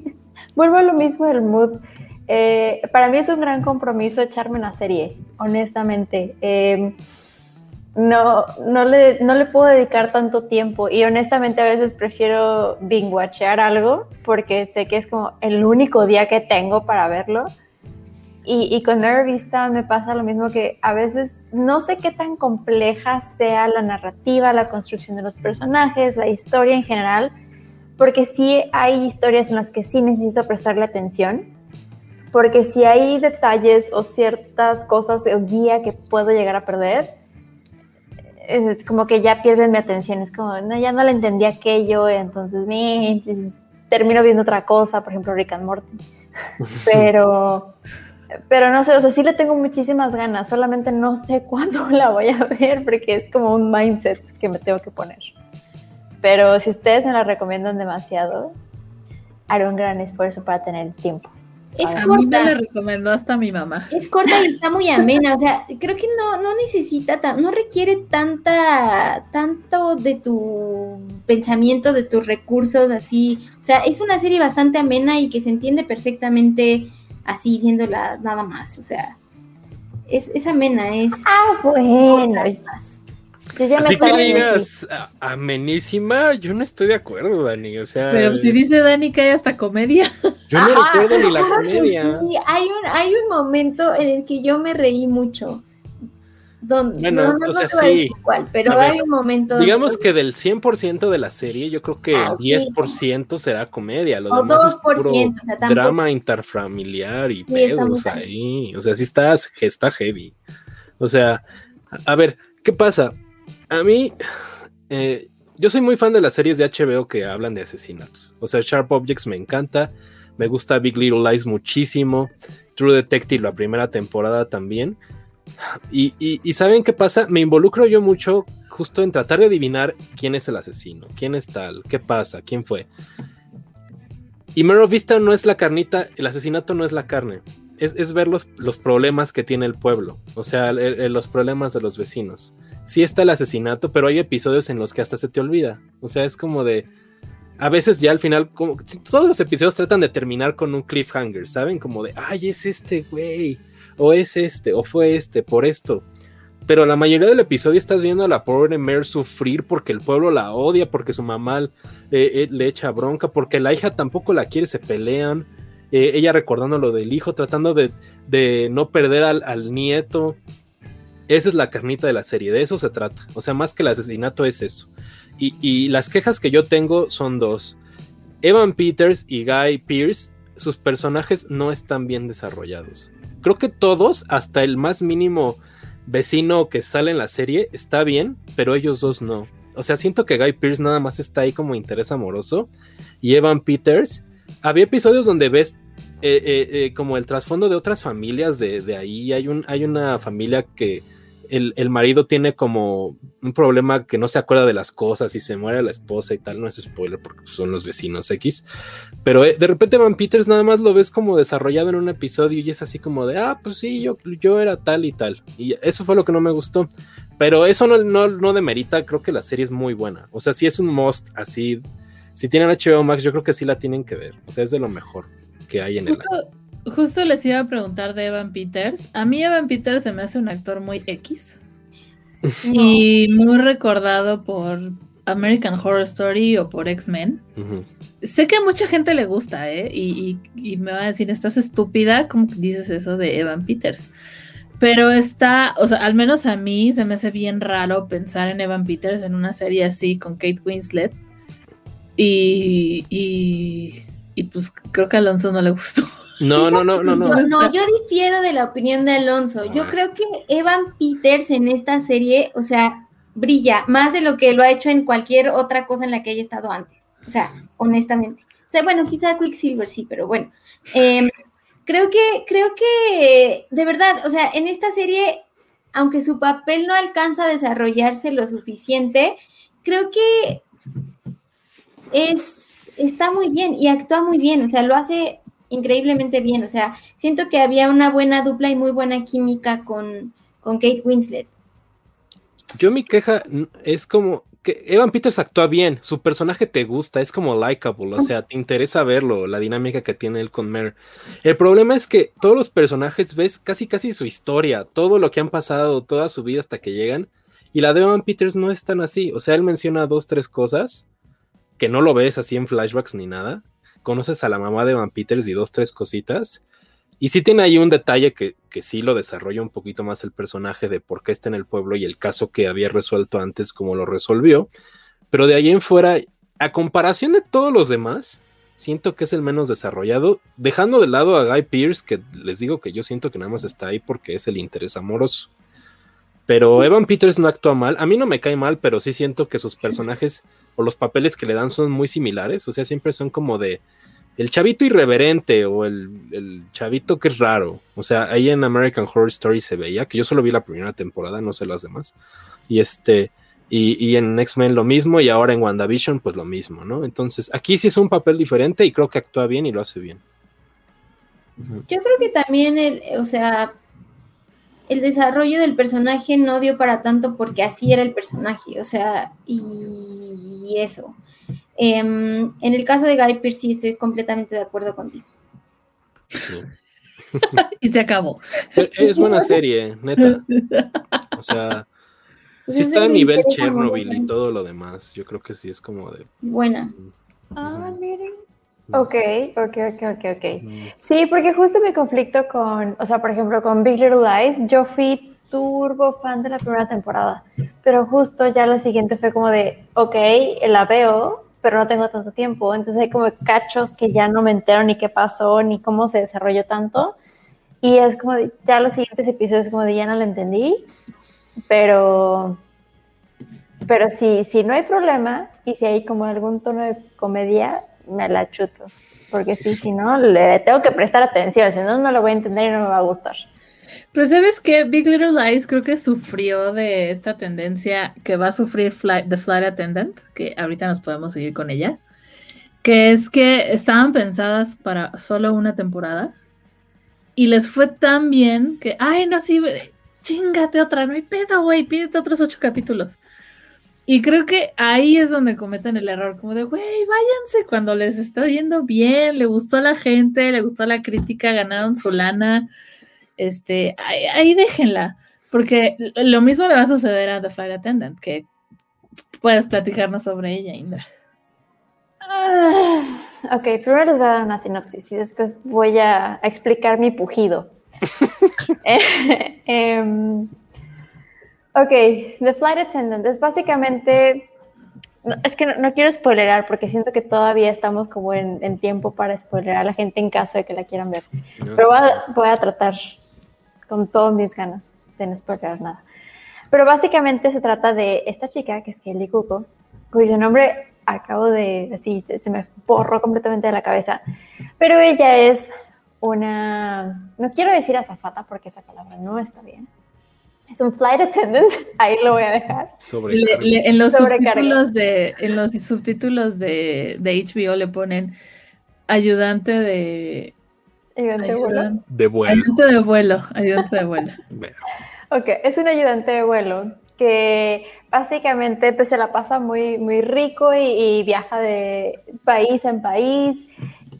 Vuelvo a lo mismo del mood. Eh, para mí es un gran compromiso echarme una serie, honestamente. Eh, no, no, le, no le puedo dedicar tanto tiempo y honestamente a veces prefiero binge algo porque sé que es como el único día que tengo para verlo. Y, con Nueva Vista me pasa lo mismo que a veces no sé qué tan compleja sea la narrativa, la construcción de los personajes, la historia en general, porque sí hay historias en las que sí necesito prestarle atención, porque si hay detalles o ciertas cosas o guía que puedo llegar a perder, es como que ya pierden mi atención, es como, no, ya no le entendí aquello, entonces, me, termino viendo otra cosa, por ejemplo, Rick and Morty. Pero pero no sé, o sea, sí le tengo muchísimas ganas, solamente no sé cuándo la voy a ver porque es como un mindset que me tengo que poner. Pero si ustedes me la recomiendan demasiado, haré un gran esfuerzo para tener tiempo. Es a mí me la recomendó hasta mi mamá. Es corta y está muy amena, o sea, creo que no, no necesita, no requiere tanta, tanto de tu pensamiento, de tus recursos, así. O sea, es una serie bastante amena y que se entiende perfectamente así viéndola nada más, o sea, es, es amena, es... Ah, bueno. Así que digas amenísima, yo no estoy de acuerdo, Dani, o sea... Pero si dice Dani que hay hasta comedia. Yo no recuerdo ni la comedia. Sí, hay un, hay un momento en el que yo me reí mucho bueno, no, no, o sea, sí. pero hay un momento. Digamos que del 100% de la serie, yo creo que el 10% será comedia. Lo o demás 2%, es puro drama interfamiliar y pedos ahí. O sea, sí está, está heavy. O sea, a ver, ¿qué pasa? A mí, eh, yo soy muy fan de las series de HBO que hablan de asesinatos. O sea, Sharp Objects me encanta. Me gusta Big Little Lies muchísimo. True Detective, la primera temporada también. Y, ¿saben qué pasa? Me involucro yo mucho justo en tratar de adivinar quién es el asesino, quién es tal, qué pasa, quién fue. Y Mero Vista no es la carnita, el asesinato no es la carne, es, ver los, problemas que tiene el pueblo, o sea, los problemas de los vecinos. Sí está el asesinato, pero hay episodios en los que hasta se te olvida. O sea, es como de... A veces ya al final, como, todos los episodios tratan de terminar con un cliffhanger, ¿saben? Como de, ay, es este güey o es este, o fue este, por esto. Pero la mayoría del episodio estás viendo a la pobre Mer sufrir porque el pueblo la odia, porque su mamá eh, eh, le echa bronca, porque la hija tampoco la quiere, se pelean. Eh, ella recordando lo del hijo, tratando de, no perder al, nieto. Esa es la carnita de la serie, de eso se trata. O sea, más que el asesinato es eso. Y, las quejas que yo tengo son dos. Evan Peters y Guy Pierce, sus personajes no están bien desarrollados creo que todos, hasta el más mínimo vecino que sale en la serie, está bien, pero ellos dos no. O sea, siento que Guy Pierce nada más está ahí como interés amoroso. Y Evan Peters, había episodios donde ves eh, eh, eh, como el trasfondo de otras familias de, ahí. Hay una familia que el, marido tiene como un problema que no se acuerda de las cosas y se muere la esposa y tal, no es spoiler porque son los vecinos X, pero eh, de repente Van Peters nada más lo ves como desarrollado en un episodio y es así como de, ah, pues sí, yo, yo era tal y tal, y eso fue lo que no me gustó, pero eso no, no, no demerita, creo que la serie es muy buena, o sea, si es un must así, si tienen HBO Max, yo creo que sí la tienen que ver, o sea, es de lo mejor que hay en el justo les iba a preguntar de Evan Peters. A mí Evan Peters se me hace un actor muy X. Y muy recordado por American Horror Story o por X-Men. Sé que a mucha gente le gusta, ¿eh? Y, me va a decir, estás estúpida, ¿cómo dices eso de Evan Peters? Pero está, o sea, al menos a mí se me hace bien raro pensar en Evan Peters en una serie así con Kate Winslet. Y, y, y pues creo que a Alonso no le gustó. No, no, no, no, no. No, yo difiero de la opinión de Alonso. Yo ah. creo que Evan Peters en esta serie, o sea, brilla más de lo que lo ha hecho en cualquier otra cosa en la que haya estado antes. O sea, honestamente. O sea, bueno, quizá Quicksilver sí, pero bueno. Em, creo que, creo que, de verdad, o sea, en esta serie, aunque su papel no alcanza a desarrollarse lo suficiente, creo que es, está muy bien y actúa muy bien. O sea, lo hace increíblemente bien. O sea, siento que había una buena dupla y muy buena química con, con Kate Winslet. Yo mi queja es como que Evan Peters actúa bien, su personaje te gusta, es como likable, o sea, te interesa verlo, la dinámica que tiene él con Mer. El problema es que todos los personajes ves casi casi su historia, todo lo que han pasado, toda su vida hasta que llegan, y la de Evan Peters no es tan así, o sea, él menciona dos, tres cosas que no lo ves así en flashbacks ni nada, conoces a la mamá de Van Peters y dos, tres cositas, Y sí tiene ahí un detalle que, que sí lo desarrolla un poquito más el personaje de por qué está en el pueblo y el caso que había resuelto antes, como lo resolvió. Pero de ahí en fuera, a comparación de todos los demás, siento que es el menos desarrollado, dejando de lado a Guy Pierce, que les digo que yo siento que nada más está ahí porque es el interés amoroso. Pero Evan Peters no actúa mal, a mí no me cae mal, pero sí siento que sus personajes o los papeles que le dan son muy similares, o sea, siempre son como de el chavito irreverente o el, chavito que es raro. O sea, ahí en American Horror Story se veía, que yo solo vi la primera temporada, no sé las demás. Y este, y, en X-Men lo mismo, y ahora en WandaVision, pues lo mismo, ¿no? Entonces, aquí sí es un papel diferente y creo que actúa bien y lo hace bien. Yo creo que también el, o sea, el desarrollo del personaje no dio para tanto porque así era el personaje, o sea, y eso. Em, en el caso de Guy Pearce sí estoy completamente de acuerdo contigo. y se acabó. Es buena serie, neta. O sea, pues sí está a nivel Chernobyl y todo lo demás. Yo creo que sí es como de. Es buena. Ah, miren. Ok, ok, ok, ok, ok. Sí, porque justo mi conflicto con, o sea, por ejemplo, con Big Little Lies, yo fui turbo fan de la primera temporada, pero justo ya la siguiente fue como de, ok, la veo, pero no tengo tanto tiempo. Entonces hay como cachos que ya no me entero ni qué pasó, ni cómo se desarrolló tanto. Y es como, ya los siguientes episodios como de ya no lo entendí, pero, pero si, si no hay problema y si hay como algún tono de comedia, me la chuto. Porque sí, si no, le tengo que prestar atención, si no, no lo voy a entender y no me va a gustar. Pero sabes que Big Little Lies creo que sufrió de esta tendencia que va a sufrir The Flight Attendant, que ahorita nos podemos seguir con ella, que es que estaban pensadas para solo una temporada y les fue tan bien que, ay, no, sí, chingate otra, no hay pedo, güey, pídete otros ocho capítulos. Y creo que ahí es donde cometen el error, como de, güey, váyanse cuando les está yendo bien, le gustó a la gente, le gustó la crítica, ganaron su lana este, ahí, déjenla, porque lo mismo le va a suceder a The Flight Attendant, que puedes platicarnos sobre ella, Indra. Ah, ok, primero les voy a dar una sinopsis y después voy a, explicar mi pujido. eh, em, ok, The Flight Attendant es básicamente es que no, quiero spoilerar porque siento que todavía estamos como en, tiempo para spoilerar a la gente en caso de que la quieran ver. Pero voy a, tratar con todas mis ganas de no spoiler nada. Pero básicamente se trata de esta chica, que es Kelly Cuco, cuyo nombre acabo de, así, se, me borró completamente de la cabeza. Pero ella es una, no quiero decir azafata porque esa palabra no está bien. Es un flight attendant, ahí lo voy a dejar. en, los subtítulos de, en los subtítulos de, de HBO le ponen ayudante de ¿Ayudante de vuelo? De vuelo. Ayudante de vuelo, ayudante de vuelo. ok, es un ayudante de vuelo que básicamente pues, se la pasa muy, muy rico y, viaja de país en país.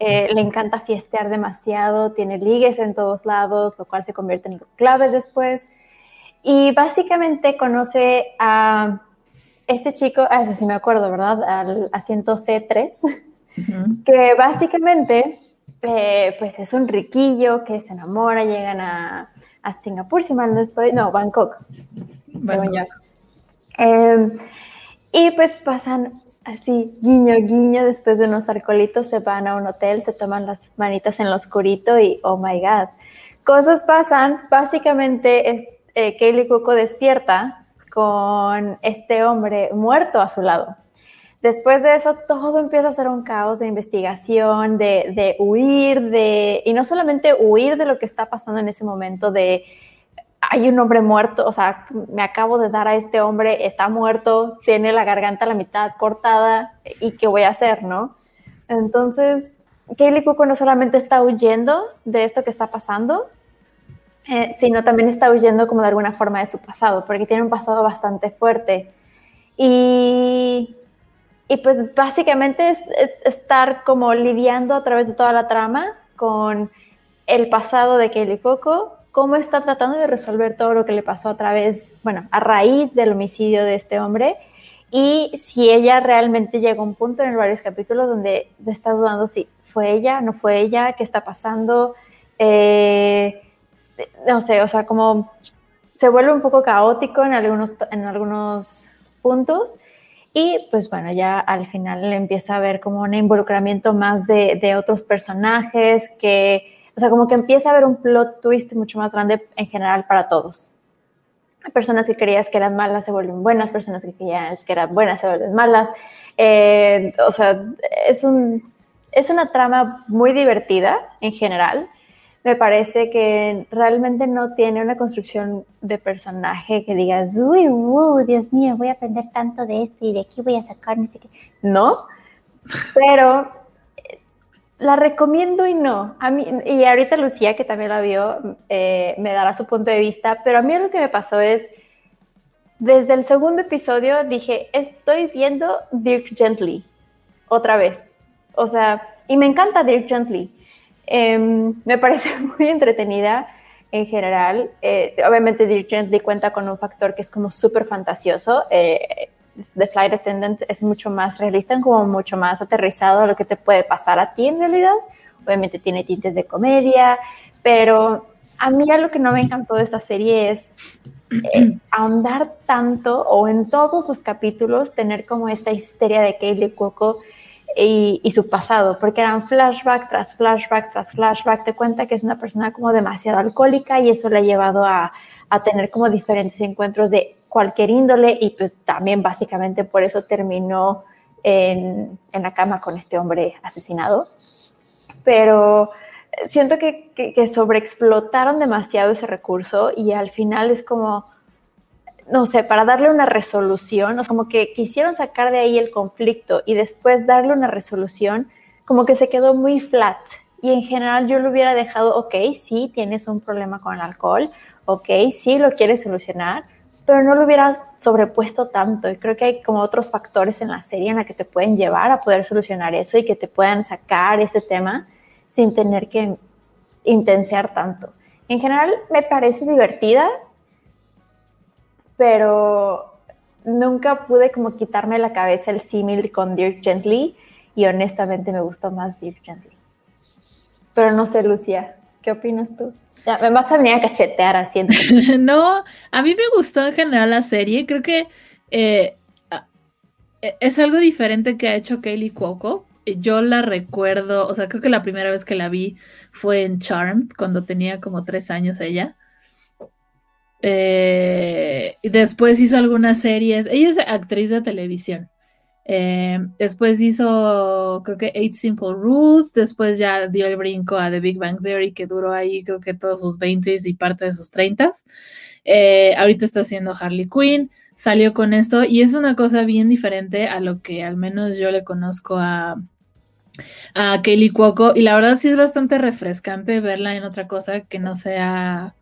Eh, le encanta fiestear demasiado, tiene ligues en todos lados, lo cual se convierte en clave después. Y básicamente conoce a este chico, a eso sí me acuerdo, ¿verdad? Al asiento C3, que básicamente eh, pues es un riquillo que se enamora, llegan a, a Singapur, si mal no estoy, no, Bangkok, em, y pues pasan así, guiño, guiño, después de unos arcolitos se van a un hotel, se toman las manitas en lo oscurito y, oh my God, cosas pasan, básicamente es, eh, Kaylee Coco despierta con este hombre muerto a su lado. Después de eso, todo empieza a ser un caos de investigación, de, huir, de, y no solamente huir de lo que está pasando en ese momento, de hay un hombre muerto, o sea, me acabo de dar a este hombre, está muerto, tiene la garganta a la mitad cortada, ¿y qué voy a hacer, no? Entonces, Kaylee Cuoco no solamente está huyendo de esto que está pasando, eh, sino también está huyendo como de alguna forma de su pasado, porque tiene un pasado bastante fuerte. Y y pues básicamente es, estar como lidiando a través de toda la trama con el pasado de Kelly Coco, cómo está tratando de resolver todo lo que le pasó a través, bueno, a raíz del homicidio de este hombre y si ella realmente llega a un punto en varios capítulos donde está dudando si fue ella, no fue ella, qué está pasando eh, no sé, o sea, como se vuelve un poco caótico en algunos, en algunos puntos. Y pues bueno, ya al final empieza a ver como un involucramiento más de, de, otros personajes, que, o sea, como que empieza a haber un plot twist mucho más grande en general para todos. Personas que creías que eran malas se vuelven buenas, personas que creías que eran buenas se vuelven malas. Eh, o sea, es, un, es una trama muy divertida en general me parece que realmente no tiene una construcción de personaje que digas, uy, uh, Dios mío, voy a aprender tanto de esto y de aquí voy a sacar no sé qué. No, pero eh, la recomiendo y no. A mí, y ahorita Lucía, que también la vio, eh, me dará su punto de vista, pero a mí lo que me pasó es, desde el segundo episodio dije, estoy viendo Dirk Gently, otra vez. O sea, y me encanta Dirk Gently Em, me parece muy entretenida en general. Eh, obviamente Dirk Gently cuenta con un factor que es como súper fantasioso. Eh, The Flight Attendant es mucho más realista, como mucho más aterrizado a lo que te puede pasar a ti en realidad. Obviamente tiene tintes de comedia, pero a mí lo que no me encantó de esta serie es eh, ahondar tanto o en todos los capítulos tener como esta histeria de Kaylee Cuoco y, su pasado, porque eran flashback tras flashback tras flashback. Te cuenta que es una persona como demasiado alcohólica y eso le ha llevado a, a tener como diferentes encuentros de cualquier índole y pues también básicamente por eso terminó en, en la cama con este hombre asesinado. Pero siento que, que, que sobreexplotaron demasiado ese recurso y al final es como no sé, para darle una resolución, como que quisieron sacar de ahí el conflicto y después darle una resolución, como que se quedó muy flat. Y en general yo lo hubiera dejado, ok, sí, tienes un problema con el alcohol, ok, sí, lo quieres solucionar, pero no lo hubiera sobrepuesto tanto. Y creo que hay como otros factores en la serie en la que te pueden llevar a poder solucionar eso y que te puedan sacar ese tema sin tener que intensear tanto. En general me parece divertida, pero nunca pude como quitarme la cabeza el símil con Dirk Gently y honestamente me gustó más Dirk Gently. Pero no sé, Lucía, ¿qué opinas tú? Ya, me vas a venir a cachetear así. no, a mí me gustó en general la serie. Creo que eh, e, es algo diferente que ha hecho Kaylee Cuoco. Yo la recuerdo, o sea, creo que la primera vez que la vi fue en Charmed, cuando tenía como tres años ella. Eh, después hizo algunas series. Ella es actriz de televisión. Eh, después hizo, creo que Eight Simple Rules. Después ya dio el brinco a The Big Bang Theory, que duró ahí, creo que todos sus 20 y parte de sus 30. Eh, ahorita está haciendo Harley Quinn. Salió con esto y es una cosa bien diferente a lo que al menos yo le conozco a, a Kaylee Cuoco. Y la verdad sí es bastante refrescante verla en otra cosa que no sea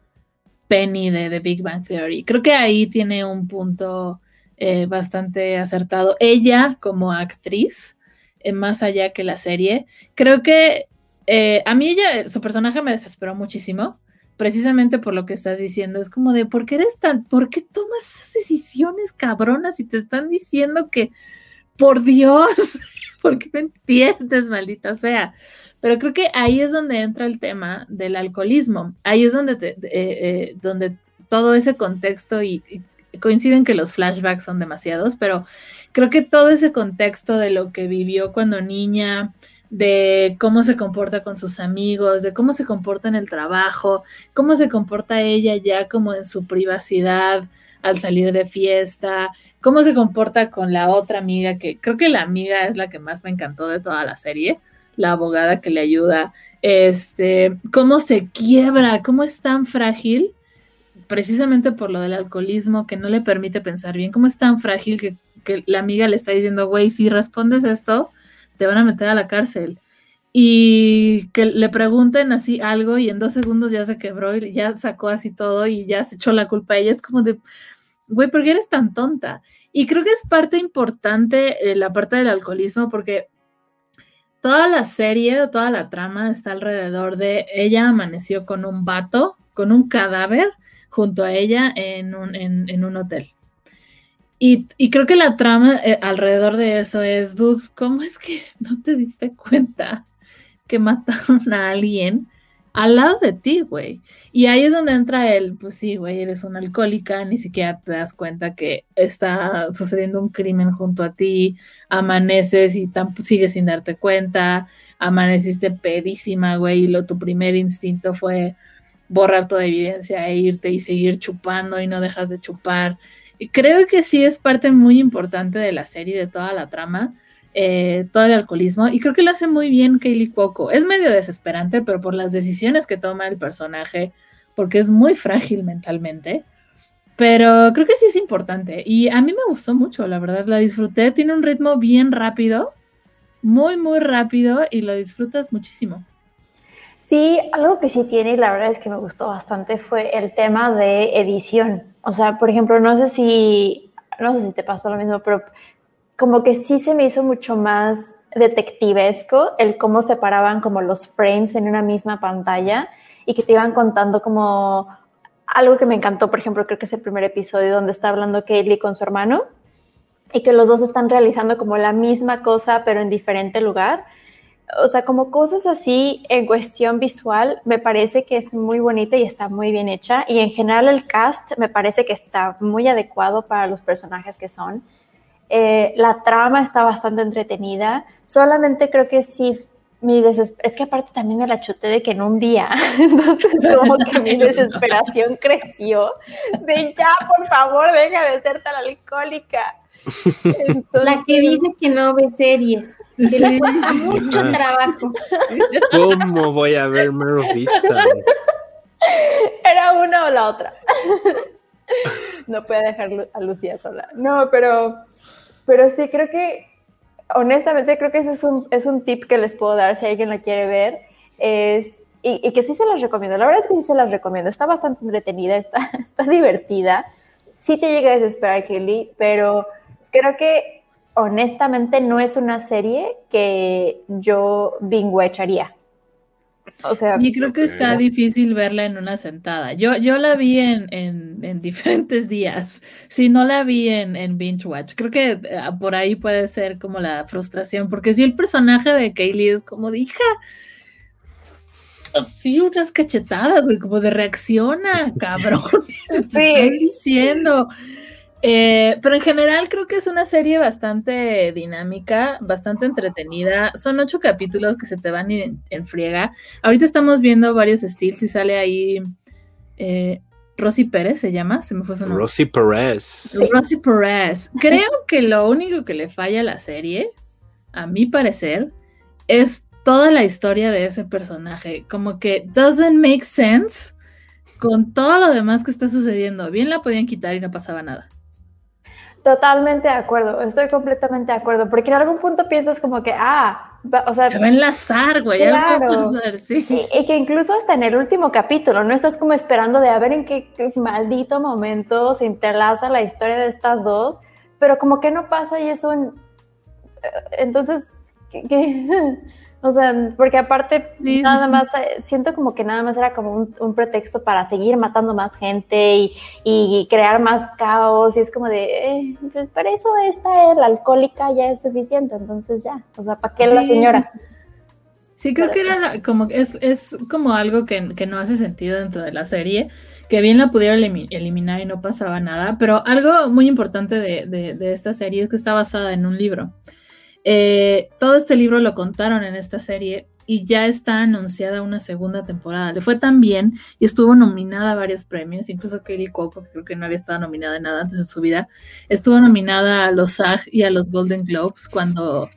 Penny de The Big Bang Theory. Creo que ahí tiene un punto eh, bastante acertado. Ella como actriz, eh, más allá que la serie, creo que eh, a mí ella, su personaje me desesperó muchísimo, precisamente por lo que estás diciendo. Es como de, ¿por qué eres tan, por qué tomas esas decisiones cabronas y te están diciendo que, por Dios, ¿por qué me entiendes, maldita sea? Pero creo que ahí es donde entra el tema del alcoholismo. Ahí es donde, eh, eh, donde todo ese contexto y, coinciden que los flashbacks son demasiados, pero creo que todo ese contexto de lo que vivió cuando niña, de cómo se comporta con sus amigos, de cómo se comporta en el trabajo, cómo se comporta ella ya como en su privacidad al salir de fiesta, cómo se comporta con la otra amiga, que creo que la amiga es la que más me encantó de toda la serie, la abogada que le ayuda, este, cómo se quiebra, cómo es tan frágil, precisamente por lo del alcoholismo que no le permite pensar bien, cómo es tan frágil que, la amiga le está diciendo, güey, si respondes esto, te van a meter a la cárcel. Y que le pregunten así algo y en dos segundos ya se quebró y ya sacó así todo y ya se echó la culpa a ella. Es como de, güey, ¿por qué eres tan tonta? Y creo que es parte importante eh, la parte del alcoholismo porque toda la serie, toda la trama está alrededor de ella amaneció con un vato, con un cadáver junto a ella en un, hotel. Y, creo que la trama eh, alrededor de eso es, dude, ¿cómo es que no te diste cuenta que mataron a alguien al lado de ti, güey. Y ahí es donde entra el, pues sí, güey, eres una alcohólica, ni siquiera te das cuenta que está sucediendo un crimen junto a ti, amaneces y sigues sin darte cuenta, amaneciste pedísima, güey, y lo, tu primer instinto fue borrar toda evidencia e irte y seguir chupando y no dejas de chupar. Y creo que sí es parte muy importante de la serie, de toda la trama, eh, todo el alcoholismo, y creo que lo hace muy bien Kaylee Cuoco. Es medio desesperante, pero por las decisiones que toma el personaje, porque es muy frágil mentalmente. Pero creo que sí es importante. Y a mí me gustó mucho, la verdad, la disfruté. Tiene un ritmo bien rápido, muy, muy rápido, y lo disfrutas muchísimo. Sí, algo que sí tiene y la verdad es que me gustó bastante fue el tema de edición. O sea, por ejemplo, no sé si, no sé si te pasó lo mismo, pero como que sí se me hizo mucho más detectivesco el cómo separaban como los frames en una misma pantalla y que te iban contando como algo que me encantó, por ejemplo, creo que es el primer episodio donde está hablando Kaylee con su hermano y que los dos están realizando como la misma cosa pero en diferente lugar o sea, como cosas así en cuestión visual, me parece que es muy bonita y está muy bien hecha. Y en general el cast me parece que está muy adecuado para los personajes que son. Eh, la trama está bastante entretenida. Solamente creo que sí, mi es que aparte también me la chuté de que en un día, entonces como que mi desesperación creció de ya, por favor, deja de ser tan alcohólica la que dice que no ve series, que le cuesta mucho trabajo. ¿Cómo voy a ver Mare Era una o la otra. No puede dejar a Lucía sola. No, pero, pero sí, creo que, honestamente, creo que ese es un, es un tip que les puedo dar si alguien la quiere ver. Es, y, que sí se las recomiendo. La verdad es que sí se las recomiendo. Está bastante entretenida, está, está divertida. Sí te llega a desesperar, Kelly, pero creo que honestamente no es una serie que yo binguecharía. O sea, sí, creo que está difícil verla en una sentada. Yo, yo la vi en, en, diferentes días. Si no la vi en, en Binge Watch, creo que eh, por ahí puede ser como la frustración, porque si el personaje de Kaylee es como de hija, así unas cachetadas, güey, como de reacciona, cabrón. sí. estoy diciendo. Eh, pero en general creo que es una serie bastante dinámica, bastante entretenida. Son ocho capítulos que se te van en, friega. Ahorita estamos viendo varios estilos y sale ahí eh, Rosy Pérez, se llama, se me fue su nombre. Rosy Pérez. Rosy Pérez. Creo que lo único que le falla a la serie, a mi parecer, es toda la historia de ese personaje. Como que doesn't make sense con todo lo demás que está sucediendo. Bien la podían quitar y no pasaba nada. Totalmente de acuerdo, estoy completamente de acuerdo, porque en algún punto piensas como que, ah, o sea... Se va a enlazar, güey, claro. sí. y, que incluso hasta en el último capítulo, no estás como esperando de a ver en qué, maldito momento se interlaza la historia de estas dos, pero como que no pasa y eso... En, eh, entonces, ¿qué, O sea, porque aparte, nada más, eh, siento como que nada más era como un, pretexto para seguir matando más gente y, crear más caos. Y es como de, eh, pues para eso esta, la alcohólica ya es suficiente, entonces ya. O sea, ¿para qué la señora? Sí, creo que era como, es, es como algo que, no hace sentido dentro de la serie, que bien la pudiera eliminar y no pasaba nada, pero algo muy importante de, de esta serie es que está basada en un libro. Eh, todo este libro lo contaron en esta serie y ya está anunciada una segunda temporada. Le fue tan bien y estuvo nominada a varios premios, incluso Kelly Coco, que creo que no había estado nominada en nada antes de su vida, estuvo nominada a los SAG y a los Golden Globes cuando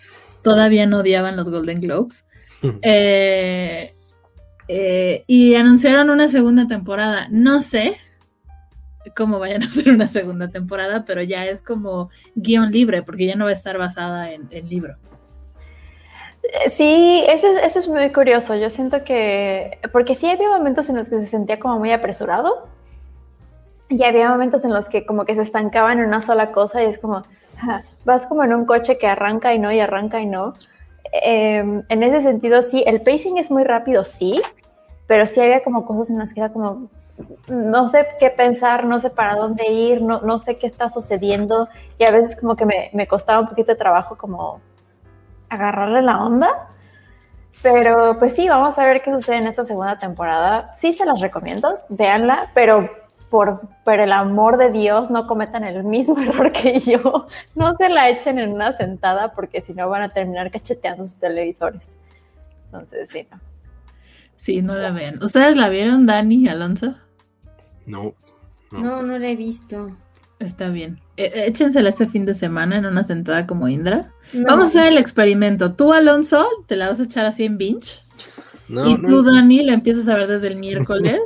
todavía no odiaban los Golden Globes. Eh, eh, y anunciaron una segunda temporada. No sé cómo vayan a hacer una segunda temporada, pero ya es como guion libre, porque ya no va a estar basada en, el libro. Eh, sí, eso, eso es muy curioso. Yo siento que, porque sí había momentos en los que se sentía como muy apresurado y había momentos en los que como que se estancaba en una sola cosa y es como, vas como en un coche que arranca y no y arranca y no. Em, en ese sentido, sí, el pacing es muy rápido, sí, pero sí había como cosas en las que era como, no sé qué pensar, no sé para dónde ir, no, no sé qué está sucediendo y a veces como que me, me, costaba un poquito de trabajo como agarrarle la onda. Pero pues sí, vamos a ver qué sucede en esta segunda temporada. Sí se las recomiendo, véanla, pero por, por el amor de Dios no cometan el mismo error que yo. No se la echen en una sentada porque si no van a terminar cacheteando sus televisores. Entonces, sí, no. Sí, no la vean. ¿Ustedes la vieron, Dani, Alonso? No. No, no la he visto. Está bien. E- échensela este fin de semana en una sentada como Indra. No. Vamos a hacer el experimento. Tú, Alonso, te la vas a echar así en binge. No, y no, tú, Dani, la empiezas a ver desde el miércoles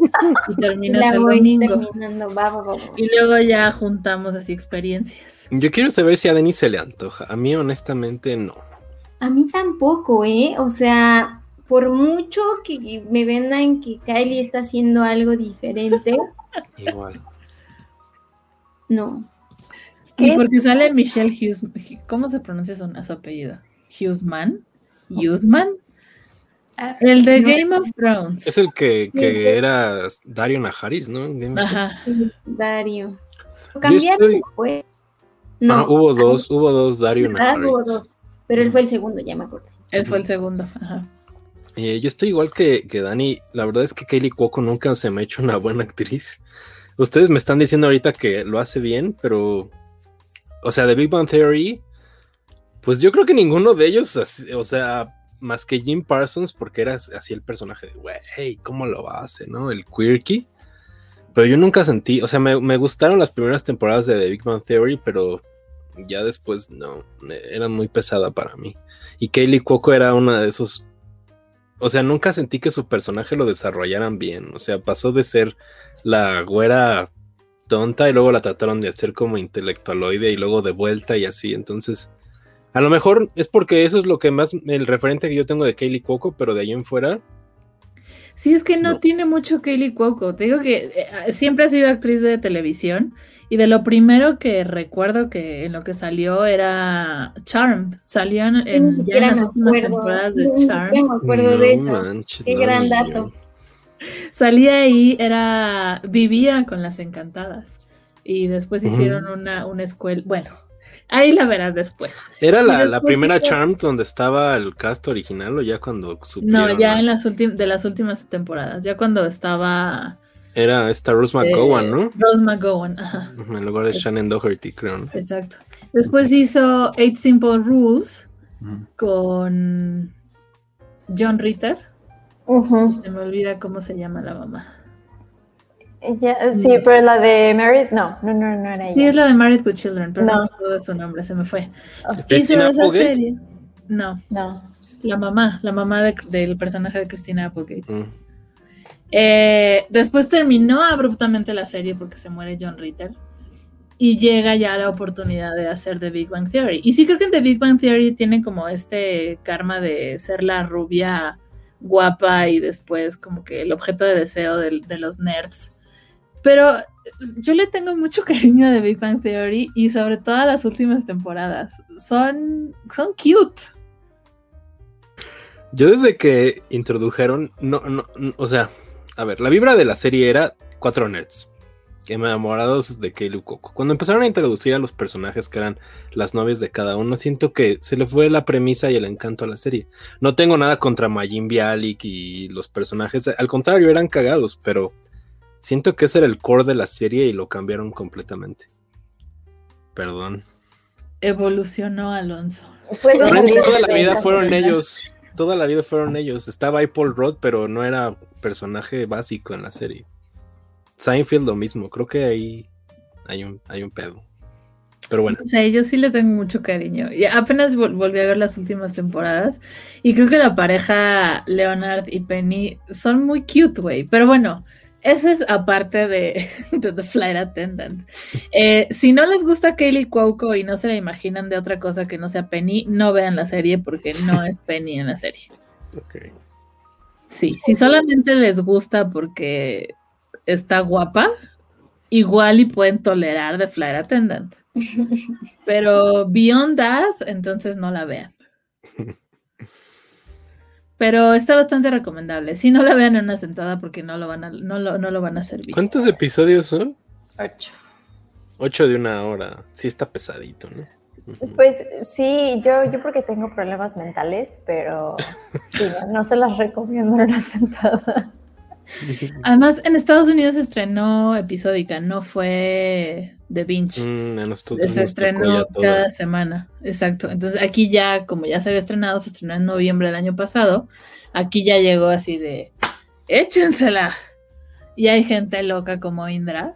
y terminas La el voy domingo. terminando. Va, va, va, va. Y luego ya juntamos así experiencias. Yo quiero saber si a Denis se le antoja. A mí, honestamente, no. A mí tampoco, ¿eh? O sea, por mucho que me vendan que Kylie está haciendo algo diferente, Igual. no. Y ¿Qué? porque sale Michelle Hughes. ¿Cómo se pronuncia su, su apellido? Hughesman. Hughesman. Ah, El de No. Game of Thrones. Es el que, que sí. era Dario Najaris, ¿no? Game Ajá. Sí, Dario. ¿Lo cambiaron estoy- después? No, No, hubo dos, hubo dos Dario ah, hubo Najaris. dos. Pero él fue el segundo, ya me acordé. Él fue el segundo. Ajá. Eh, yo estoy igual que, que Dani. La verdad es que Kaylee Cuoco nunca se me ha hecho una buena actriz. Ustedes me están diciendo ahorita que lo hace bien, pero. O sea, de Big Bang Theory. Pues yo creo que ninguno de ellos, o sea, más que Jim Parsons, porque era así el personaje de, güey, ¿cómo lo hace, no? El quirky. Pero yo nunca sentí, o sea, me, me gustaron las primeras temporadas de The Big Bang Theory, pero ya después no, eran muy pesada para mí. Y Kaylee Cuoco era una de esos o sea, nunca sentí que su personaje lo desarrollaran bien. O sea, pasó de ser la güera tonta y luego la trataron de hacer como intelectualoide y luego de vuelta y así. Entonces, a lo mejor es porque eso es lo que más, el referente que yo tengo de Kaylee Cuoco, pero de ahí en fuera, Sí, es que no, No. tiene mucho Kaylee Cuoco. Te digo que eh, siempre ha sido actriz de televisión y de lo primero que recuerdo que en lo que salió era Charmed. Salió en, ya en las me últimas acuerdo. temporadas de Charmed. me acuerdo de no eso. manches, Qué no, gran dato. Salía ahí, era, vivía con las encantadas. Y después hicieron una, una escuela. Bueno, ahí la verás después. ¿Era la, la primera hizo- Charmed donde estaba el cast original o ya cuando No, supieron? ya no? en las últimas, de las últimas temporadas, ya cuando estaba Era esta Rose eh, McGowan, ¿no? Rose McGowan, ajá. En lugar de Shannon Doherty, creo, ¿no? Exacto. Después hizo Eight Simple Rules Ujú. con John Ritter. Se me olvida cómo se llama la mamá. Ya, sí, pero la de Meredith, no, no, no, no era Sí, ella. es la de Married with Children, pero no, No. me acuerdo de su nombre, se me fue. Hizo ¿Christina esa Applegate? serie. No, No. la mamá, la mamá de- del personaje de Christina Applegate. Mm. Eh, después terminó abruptamente la serie porque se muere John Ritter. Y llega ya la oportunidad de hacer The Big Bang Theory. Y sí creo que en The Big Bang Theory tiene como este karma de ser la rubia guapa y después como que el objeto de deseo de, los nerds. Pero yo le tengo mucho cariño a The Big Bang Theory y sobre todo a las últimas temporadas. Son, son cute. Yo desde que introdujeron, no, no, o sea, a ver, la vibra de la serie era cuatro nerds enamorados de Kaylee Cuoco. Cuando empezaron a introducir a los personajes que eran las novias de cada uno, siento que se le fue la premisa y el encanto a la serie. No tengo nada contra Majin Bialik y los personajes, al contrario, eran cagados, pero siento que ese era el core de la serie y lo cambiaron completamente. Perdón. Evolucionó Alonso. Friends toda la vida fueron ellos. Toda la vida fueron ellos. Estaba ahí Paul Rudd, pero no era personaje básico en la serie. Seinfeld lo mismo. Creo que ahí hay un, hay un pedo. Pero bueno. O sea, yo sí le tengo mucho cariño. Y apenas vol- volví a ver las últimas temporadas y creo que la pareja Leonard y Penny son muy cute, güey. Pero bueno, eso es aparte de, de The Flight Attendant. Eh, si no les gusta Kaylee Cuoco y no se la imaginan de otra cosa que no sea Penny, no vean la serie porque no es Penny en la serie. ok. Sí, si solamente les gusta porque está guapa, igual y pueden tolerar The Flight Attendant. Pero Beyond That, entonces no la vean. Pero está bastante recomendable. Si no la vean en una sentada porque no lo van a, no lo, no lo van a servir. ¿Cuántos episodios son? Ocho. Ocho de una hora. Sí está pesadito, ¿no? Pues sí, yo, yo porque tengo problemas mentales, pero sí, no, no se las recomiendo en una sentada. Además, en Estados Unidos se estrenó episódica, no fue de binge. Mm, se estrenó cada semana, exacto. Entonces aquí ya, como ya se había estrenado, se estrenó en noviembre del año pasado, aquí ya llegó así de, échensela. Y hay gente loca como Indra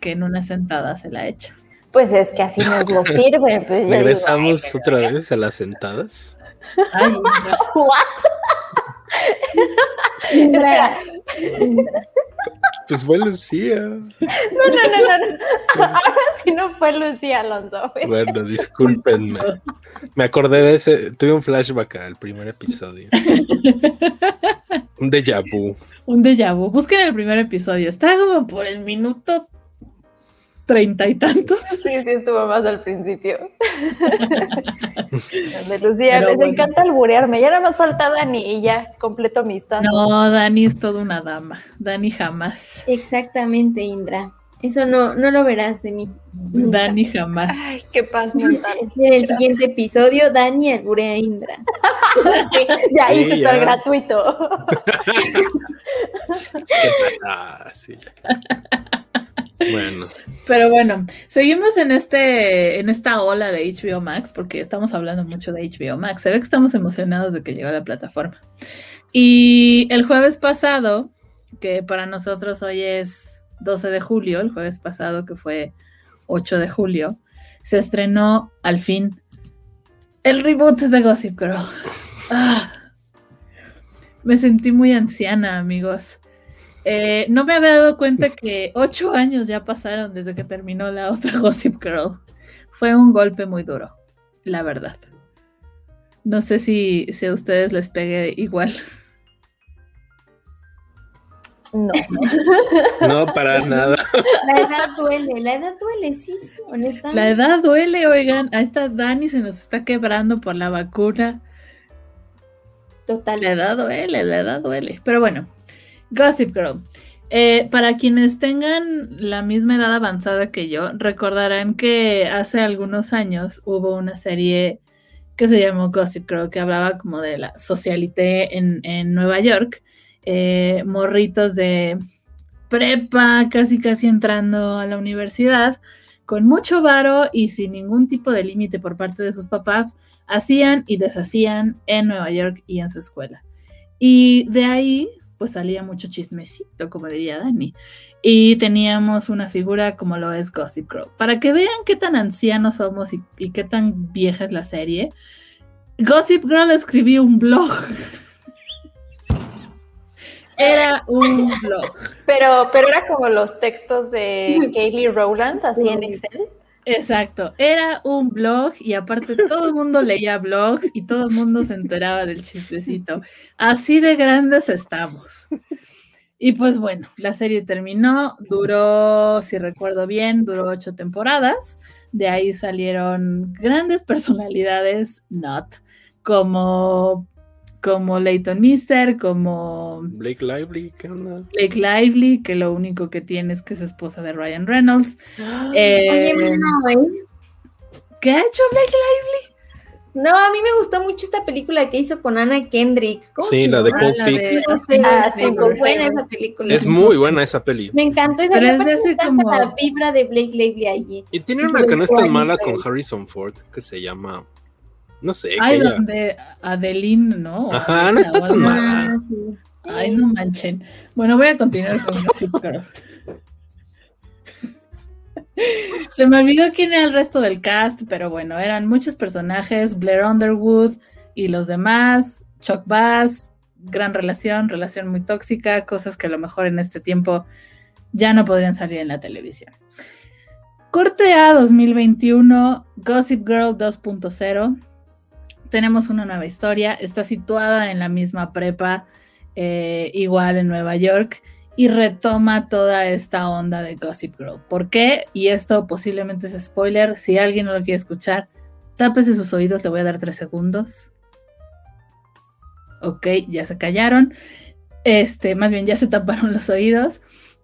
que en una sentada se la echa. Pues es que así nos lo sirve. Pues digo, Regresamos pero- otra vez a las sentadas. Ay, Indra. Indra, Pues fue Lucía. No, no, no, no, no. Ahora sí no fue Lucía Alonso. güey. Bueno, discúlpenme. Me acordé de ese. Tuve un flashback al primer episodio. Un déjà vu. Un déjà vu. Busquen el primer episodio. Está como por el minuto treinta y tantos. Sí, sí, estuvo más al principio. De Lucía, Pero les bueno. encanta alburearme. Ya nada más falta Dani y ya completo mi tazo. No, Dani es toda una dama. Dani jamás. exactamente, Indra. Eso no, no lo verás de mí. Nunca. Dani jamás. Ay, qué paz mental. En el siguiente episodio, Dani alburea a Indra. ya Sí, hice ya. súper gratuito. ¿Qué pasa? Sí. Bueno, Pero bueno, seguimos en este, en esta ola de HBO Max, porque estamos hablando mucho de HBO Max. Se ve que estamos emocionados de que llegó a la plataforma. Y el jueves pasado, que para nosotros hoy es 12 de julio, el jueves pasado que fue 8 de julio, se estrenó al fin el reboot de Gossip Girl. Ah, me sentí muy anciana, amigos. Eh, no me había dado cuenta que ocho años ya pasaron desde que terminó la otra Gossip Girl. Fue un golpe muy duro, la verdad. No sé si, si a ustedes les pegue igual. No. no para nada. La edad duele, la edad duele, sí, sí, honestamente. La edad duele, oigan. A esta Dani se nos está quebrando por la vacuna. Total. La edad duele, la edad duele. Pero bueno, Gossip Girl. Eh, para quienes tengan la misma edad avanzada que yo, recordarán que hace algunos años hubo una serie que se llamó Gossip Girl, que hablaba como de la socialité en, en Nueva York. Eh, morritos de prepa, casi casi entrando a la universidad, con mucho varo y sin ningún tipo de límite por parte de sus papás, hacían y deshacían en Nueva York y en su escuela. Y de ahí, pues salía mucho chismecito, como diría Dani. Y teníamos una figura como lo es Gossip Girl. Para que vean qué tan ancianos somos y, y qué tan vieja es la serie, Gossip Girl escribió un blog. Era un blog. Pero, pero era como los textos de Kaylee Rowland, así en Excel. Exacto, era un blog y aparte todo el mundo leía blogs y todo el mundo se enteraba del chistecito. Así de grandes estamos. Y pues bueno, la serie terminó, duró, si recuerdo bien, duró ocho temporadas. De ahí salieron grandes personalidades, not, como, como Leighton Mister, como Blake Lively, ¿qué onda? Blake Lively, que lo único que tiene es que es esposa de Ryan Reynolds. Eh, Oye, no, ¿eh? ¿Qué ha hecho Blake Lively? No, a mí me gustó mucho esta película que hizo con Anna Kendrick. ¿Cómo Sí, se la de? Cold la Feet. de- No sé, Ah, sí, buena Feet. esa película. Es muy buena esa peli. Me encantó esa Pero es de hace como- la vibra de Blake Lively allí. Y tiene Es una que no es tan mala buena. con Harrison Ford, que se llama. No sé, Ay, ella- donde Adeline, ¿no? Ajá, no está tan mal. Ah. Ay, no manchen. Bueno, voy a continuar con Gossip Girl. Se me olvidó quién era el resto del cast, pero bueno, eran muchos personajes, Blair Underwood y los demás, Chuck Bass, gran relación, relación muy tóxica, cosas que a lo mejor en este tiempo ya no podrían salir en la televisión. Corte A 2021, Gossip Girl 2.0. Tenemos una nueva historia, está situada en la misma prepa, eh, igual en Nueva York, y retoma toda esta onda de Gossip Girl. ¿Por qué? Y esto posiblemente es spoiler, si alguien no lo quiere escuchar, tápese sus oídos, le voy a dar tres segundos. Ok, ya se callaron. Este, más bien ya se taparon los oídos.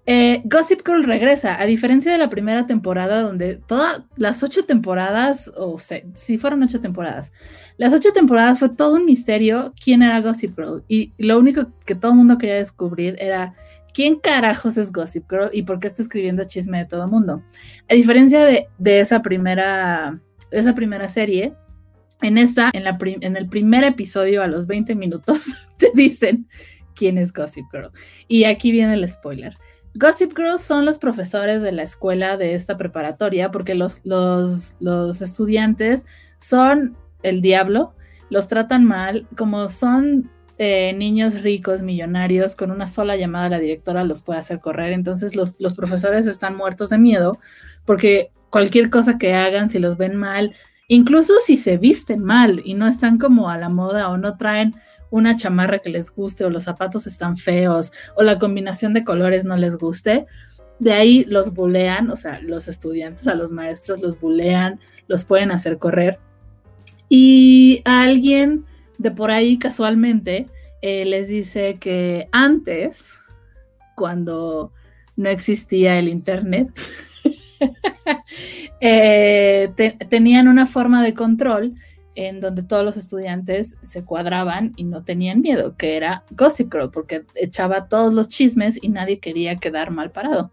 eh, Gossip Girl regresa, a diferencia de la primera temporada, donde todas las ocho temporadas, o sea, sí fueron ocho temporadas, las ocho temporadas fue todo un misterio quién era Gossip Girl. Y lo único que todo el mundo quería descubrir era quién carajos es Gossip Girl y por qué está escribiendo chisme de todo el mundo. A diferencia de, esa, primera, esa primera serie, en esta, en, la en el primer episodio, a los 20 minutos, te dicen quién es Gossip Girl. Y aquí viene el spoiler. Gossip Girls son los profesores de la escuela de esta preparatoria porque los, los, los estudiantes son el diablo, los tratan mal, como son eh, niños ricos, millonarios, con una sola llamada a la directora los puede hacer correr. Entonces los, los, profesores están muertos de miedo porque cualquier cosa que hagan, si los ven mal, incluso si se visten mal y no están como a la moda o no traen una chamarra que les guste o los zapatos están feos o la combinación de colores no les guste, de ahí los bulean, o sea, los estudiantes a los maestros los bulean, los pueden hacer correr. Y alguien de por ahí casualmente eh, les dice que antes, cuando no existía el Internet, eh, tenían una forma de control en donde todos los estudiantes se cuadraban y no tenían miedo, que era Gossip Girl, porque echaba todos los chismes y nadie quería quedar mal parado.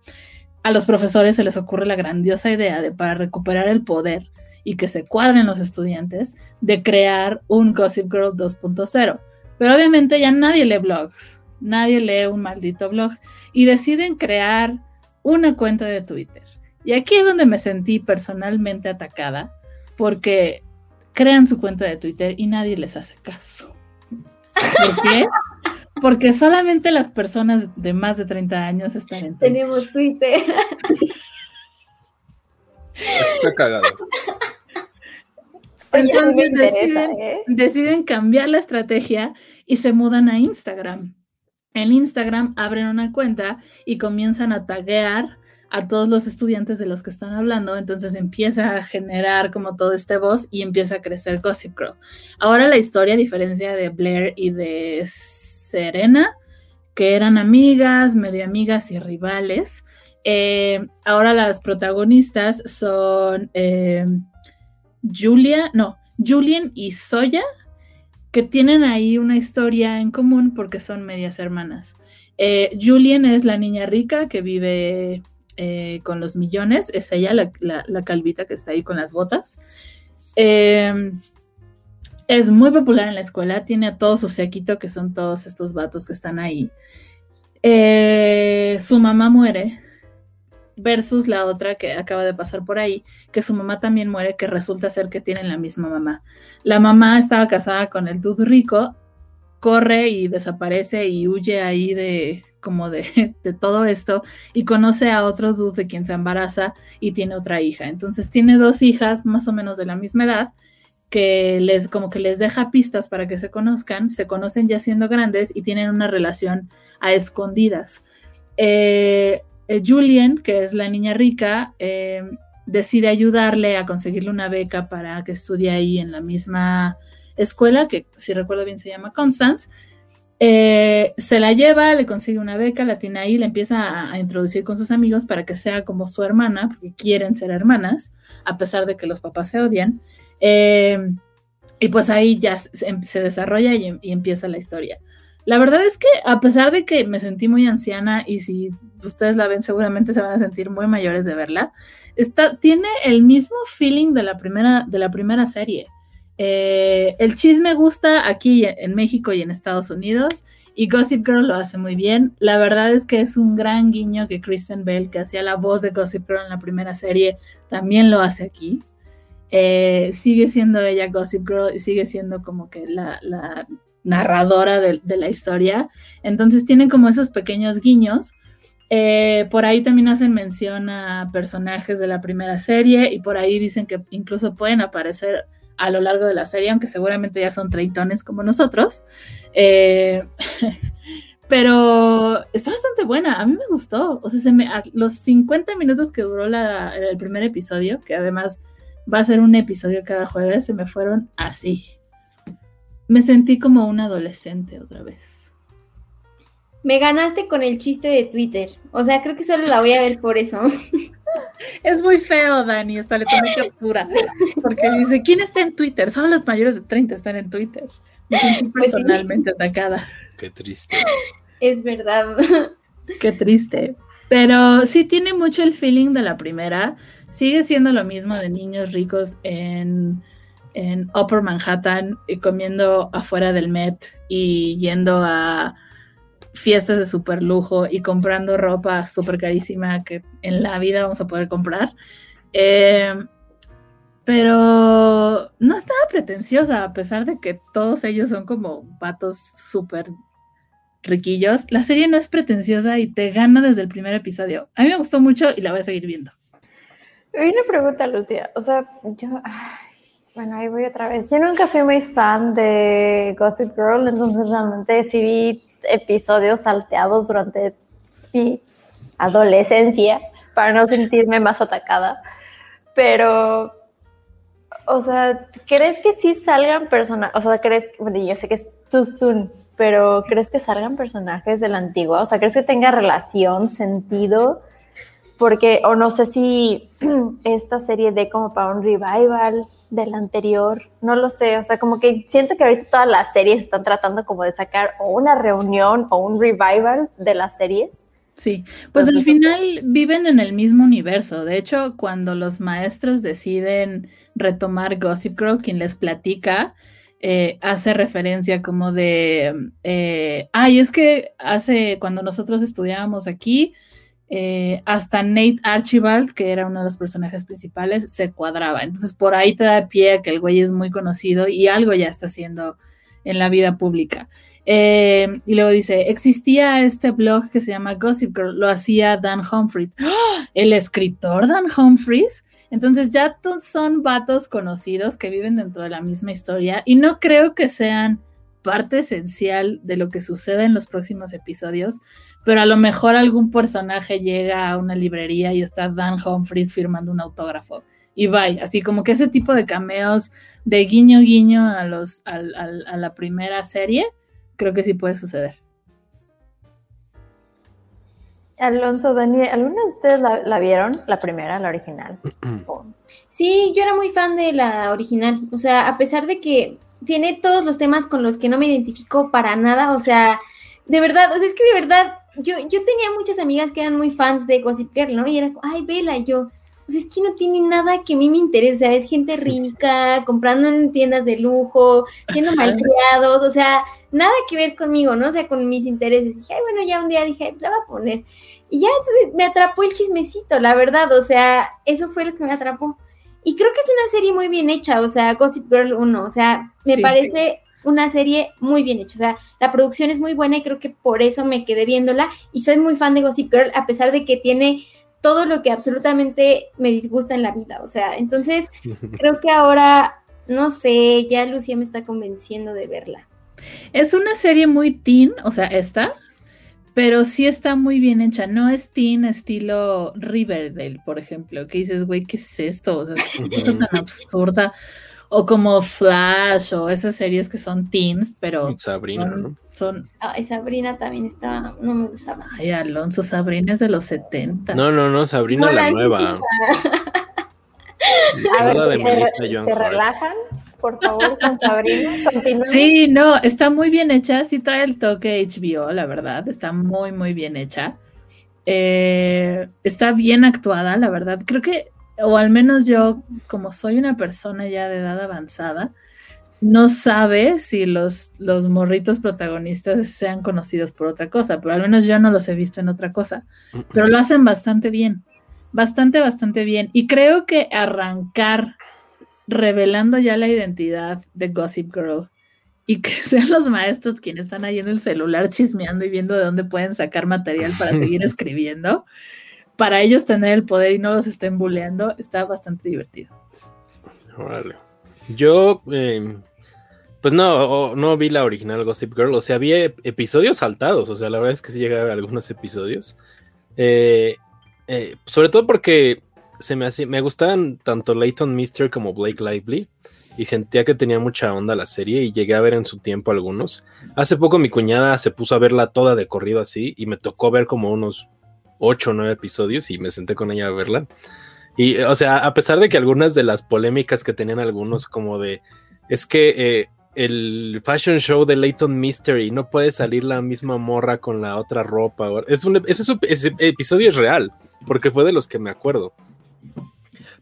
A los profesores se les ocurre la grandiosa idea de, para recuperar el poder y que se cuadren los estudiantes, de crear un Gossip Girl 2.0. Pero obviamente ya nadie lee blogs, nadie lee un maldito blog y deciden crear una cuenta de Twitter. Y aquí es donde me sentí personalmente atacada, porque crean su cuenta de Twitter y nadie les hace caso. ¿Por qué? Porque solamente las personas de más de 30 años están en Twitter. Tenemos Twitter. Está cagado. Entonces deciden, ¿eh? deciden cambiar la estrategia y se mudan a Instagram. En Instagram abren una cuenta y comienzan a taguear a todos los estudiantes de los que están hablando, entonces empieza a generar como todo este voz y empieza a crecer Gossip Girl. Ahora la historia, a diferencia de Blair y de Serena, que eran amigas, medio amigas y rivales, eh, ahora las protagonistas son eh, Julia, no, Julian y Soya, que tienen ahí una historia en común porque son medias hermanas. Eh, Julian es la niña rica que vive eh, con los millones, es ella, la, calvita que está ahí con las botas. Em, es muy popular en la escuela, tiene a todo su séquito, que son todos estos vatos que están ahí. Eh, su mamá muere, versus la otra que acaba de pasar por ahí, que su mamá también muere, que resulta ser que tienen la misma mamá. La mamá estaba casada con el dude rico, corre y desaparece y huye ahí de, como de, todo esto y conoce a otro dude de quien se embaraza y tiene otra hija. Entonces tiene dos hijas más o menos de la misma edad que les como que les deja pistas para que se conozcan, se conocen ya siendo grandes y tienen una relación a escondidas. Eh, eh, Julian, que es la niña rica, eh, decide ayudarle a conseguirle una beca para que estudie ahí en la misma escuela, que si recuerdo bien se llama Constance, eh, se la lleva, le consigue una beca, la tiene ahí, la empieza a, introducir con sus amigos para que sea como su hermana, porque quieren ser hermanas, a pesar de que los papás se odian. Y pues ahí ya se, desarrolla y, empieza la historia. La verdad es que a pesar de que me sentí muy anciana y si ustedes la ven seguramente se van a sentir muy mayores de verla, está, tiene el mismo feeling de la primera, de la primera serie. Eh, el chisme gusta aquí en México y en Estados Unidos y Gossip Girl lo hace muy bien. La verdad es que es un gran guiño que Kristen Bell, que hacía la voz de Gossip Girl en la primera serie, también lo hace aquí. Eh, sigue siendo ella Gossip Girl y sigue siendo como que la, narradora de, la historia. Entonces tienen como esos pequeños guiños. Eh, por ahí también hacen mención a personajes de la primera serie y por ahí dicen que incluso pueden aparecer a lo largo de la serie, aunque seguramente ya son treitones como nosotros. Eh, pero está bastante buena, a mí me gustó. O sea, se me, los 50 minutos que duró el primer episodio, que además va a ser un episodio cada jueves, se me fueron así. Me sentí como un adolescente otra vez. Me ganaste con el chiste de Twitter. O sea, creo que solo la voy a ver por eso. Es muy feo, Dani, hasta le tomé captura. Porque dice, ¿quién está en Twitter? Solo los mayores de 30 están en Twitter. Me sentí Pues sí. personalmente atacada. Qué triste. Es verdad. Qué triste. Pero sí tiene mucho el feeling de la primera. Sigue siendo lo mismo de niños ricos en, en Upper Manhattan y comiendo afuera del Met y yendo a fiestas de super lujo y comprando ropa súper carísima que en la vida vamos a poder comprar. Eh, pero no estaba pretenciosa, a pesar de que todos ellos son como vatos súper riquillos. La serie no es pretenciosa y te gana desde el primer episodio. A mí me gustó mucho y la voy a seguir viendo. Hay una pregunta, Lucía. O sea, yo. Bueno, ahí voy otra vez. Yo nunca fui muy fan de Gossip Girl, entonces realmente sí vi episodios salteados durante mi adolescencia para no sentirme más atacada. Pero, o sea, ¿crees que sí salgan personajes? O sea, ¿crees que, bueno, yo sé que es too soon, pero ¿crees que salgan personajes de la antigua? O sea, ¿crees que tenga relación, sentido? Porque, o no sé si esta serie dé como para un revival del anterior, no lo sé, o sea, como que siento que ahorita todas las series están tratando como de sacar o una reunión o un revival de las series. Sí, pues al final viven en el mismo universo. De hecho, cuando los maestros deciden retomar Gossip Girl, quien les platica, eh, hace referencia como de, eh, ay, es que hace, cuando nosotros estudiábamos aquí, eh, hasta Nate Archibald, que era uno de los personajes principales, se cuadraba. Entonces, por ahí te da pie a que el güey es muy conocido y algo ya está haciendo en la vida pública. Eh, y luego dice, existía este blog que se llama Gossip Girl, lo hacía Dan Humphries. ¡Ah! El escritor Dan Humphries. Entonces ya son vatos conocidos que viven dentro de la misma historia y no creo que sean parte esencial de lo que sucede en los próximos episodios, pero a lo mejor algún personaje llega a una librería y está Dan Humphries firmando un autógrafo y bye, así como que ese tipo de cameos de guiño guiño a los al- al- a la primera serie, creo que sí puede suceder. Alonso, Daniel, ¿algunos de ustedes la, la vieron? La primera, la original. O- Sí, yo era muy fan de la original. O sea, a pesar de que tiene todos los temas con los que no me identifico para nada, o sea, de verdad, o sea, es que de verdad, yo, yo tenía muchas amigas que eran muy fans de Gossip Girl, ¿no? Y era ay, vela, yo, sea, es que no tiene nada que a mí me interese, o sea, es gente rica, comprando en tiendas de lujo, siendo malcriados, o sea, nada que ver conmigo, ¿no? O sea, con mis intereses. Dije, ay, bueno, ya un día dije, la voy a poner. Y ya entonces me atrapó el chismecito, la verdad, o sea, eso fue lo que me atrapó. Y creo que es una serie muy bien hecha, o sea, Gossip Girl 1, o sea, me Sí, parece una serie muy bien hecha, o sea, la producción es muy buena y creo que por eso me quedé viéndola y soy muy fan de Gossip Girl a pesar de que tiene todo lo que absolutamente me disgusta en la vida, o sea, entonces creo que ahora, no sé, ya Lucía me está convenciendo de verla. Es una serie muy teen, o sea, esta, pero sí está muy bien hecha. No es teen estilo Riverdale, por ejemplo, que dices, güey, ¿qué es esto? O sea, qué cosa tan absurda. O como Flash o esas series que son teens, pero Sabrina, son, ¿no? son- Ay, Sabrina también estaba, no me gustaba. ay, Alonso Sabrina es de los 70. No, no, no, Sabrina No, la la nueva. A Es ver, la de ¿se, Melissa re- Joan se Hart. relajan? Por favor, con Sabrina. Continúen. Sí, no, está muy bien hecha, sí trae el toque HBO, la verdad, está muy, muy bien hecha. Eh, está bien actuada, la verdad. Creo que, o al menos yo, como soy una persona ya de edad avanzada, no sabe si los, los morritos protagonistas sean conocidos por otra cosa, pero al menos yo no los he visto en otra cosa, pero lo hacen bastante bien, bastante, bastante bien. Y creo que arrancar revelando ya la identidad de Gossip Girl y que sean los maestros quienes están ahí en el celular chismeando y viendo de dónde pueden sacar material para seguir escribiendo, para ellos tener el poder y no los estén bulleando, está bastante divertido. Órale. Yo, eh, pues no, no vi la original Gossip Girl, o sea, ep- episodios saltados, o sea, la verdad es que sí llegué a ver algunos episodios. Eh, eh, sobre todo porque se me, hacía- me gustaban tanto Leighton Mister como Blake Lively. y sentía que tenía mucha onda la serie y llegué a ver en su tiempo algunos. Hace poco mi cuñada se puso a verla toda de corrido así y me tocó ver como unos 8 o 9 episodios y me senté con ella a verla. Y, o sea, a pesar de que algunas de las polémicas que tenían algunos, como de, es que eh, el fashion show de Leighton Mystery no puede salir la misma morra con la otra ropa. Es un, ese, ese episodio es real, porque fue de los que me acuerdo.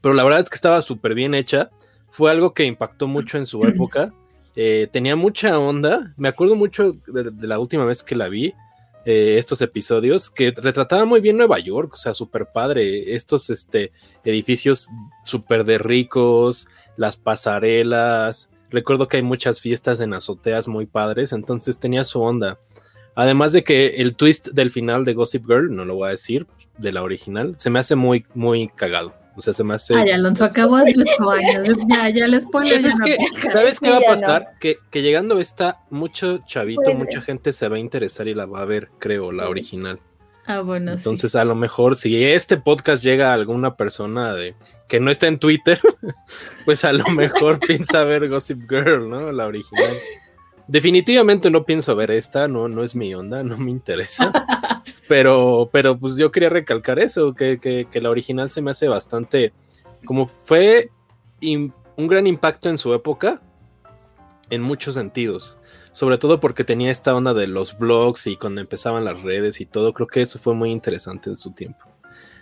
Pero la verdad es que estaba súper bien hecha. Fue algo que impactó mucho en su época. Eh, tenía mucha onda. Me acuerdo mucho de, de la última vez que la vi. Eh, estos episodios que retrataba muy bien Nueva York, o sea, súper padre, estos este, edificios súper de ricos, las pasarelas, recuerdo que hay muchas fiestas en azoteas muy padres, entonces tenía su onda. Además de que el twist del final de Gossip Girl, no lo voy a decir, de la original, se me hace muy, muy cagado. O sea, se me hace. Ay, Alonso, acabo de años. Ya, ya les pongo. Es, es que, ¿sabes qué va a pasar? Que, que, llegando esta, mucho chavito, mucha gente se va a interesar y la va a ver, creo, la original. Ah, bueno, Entonces, a lo mejor, si este podcast llega a alguna persona de que no está en Twitter, pues a lo mejor piensa ver Gossip Girl, ¿no? La original. Definitivamente no pienso ver esta, no, no es mi onda, no me interesa. pero, pero pues yo quería recalcar eso, que, que, que la original se me hace bastante, como fue un gran impacto en su época, en muchos sentidos. Sobre todo porque tenía esta onda de los blogs y cuando empezaban las redes y todo, creo que eso fue muy interesante en su tiempo.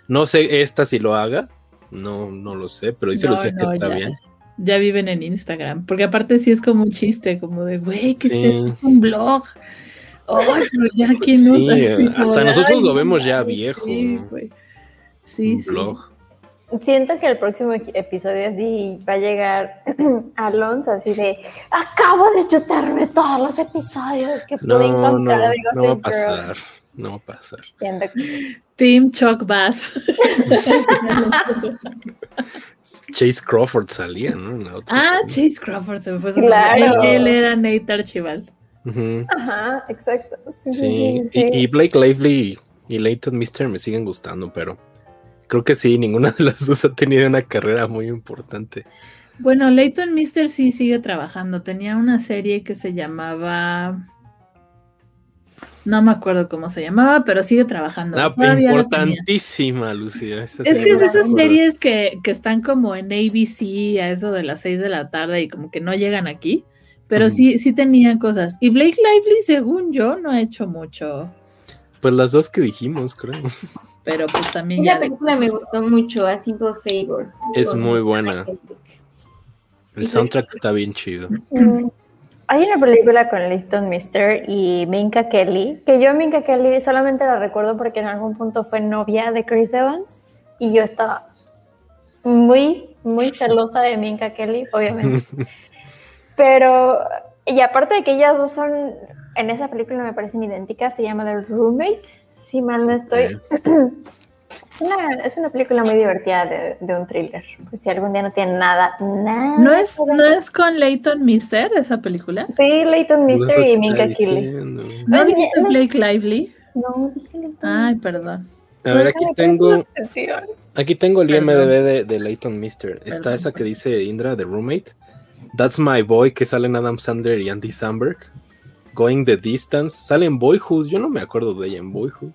No sé esta si lo haga, no, no lo sé, pero dice no, Lucía no, que está ya. bien. Ya viven en Instagram, porque aparte sí es como un chiste, como de, güey, ¿qué sí. es eso? Es un blog. Ay, pero ya quién sí, usa así, hasta nosotros lo vemos ya no, viejo. Sí, ¿no? güey. Sí, un sí. blog. Siento que el próximo episodio así va a llegar Alonso así de acabo de chutarme todos los episodios que No, pude no, encontrar de no va a Gossip Girl". No va a pasar. Que- Team Chuck Bass. Chase Crawford salía, ¿no? En la otra ah. Chase Crawford se me fue su Claro. Él, él era Nate Archival. Ajá, exacto. Sí. Y, y Blake Lively y Leighton Mister me siguen gustando, pero creo que sí, ninguna de las dos ha tenido una carrera muy importante. Bueno, Leighton Mister sí sigue trabajando. Tenía una serie que se llamaba. No me acuerdo cómo se llamaba, pero sigue trabajando. Ah, Todavía la tenía. importantísima, Lucía. esa Es que es de esas series que, que están como en ABC a eso de las 6 de la tarde y como que no llegan aquí, pero sí, sí tenían cosas. Y Blake Lively, según yo, no ha hecho mucho, Pues las dos que dijimos, creo. pero pues también Esa ya... película me gustó mucho, A Simple Favor. Es muy buena. El soundtrack está bien chido. Hay una película con Liston Mister y Minka Kelly, que yo a Minka Kelly solamente la recuerdo porque en algún punto fue novia de Chris Evans y yo estaba muy, muy celosa de Minka Kelly, obviamente. Pero, y aparte de que ellas dos son, en esa película me parecen idénticas, se llama The Roommate, si mal no estoy. Es una, es una película muy divertida de, de un thriller. Pues si algún día no tiene nada, nada. ¿No es, ¿No es con Leighton Mister esa película? Sí, Leighton Mister y Minka diciendo. ¿No dijiste no. Blake Lively? No, dije Leighton. Ay, perdón. A ver, aquí tengo, aquí tengo el. IMDB de, de Leighton Mister. Está Perdón, esa que dice Indra, The Roommate. That's My Boy, que salen Adam Sandler y Andy Samberg. Going the Distance. Sale en Boyhood. Yo no me acuerdo de ella en Boyhood.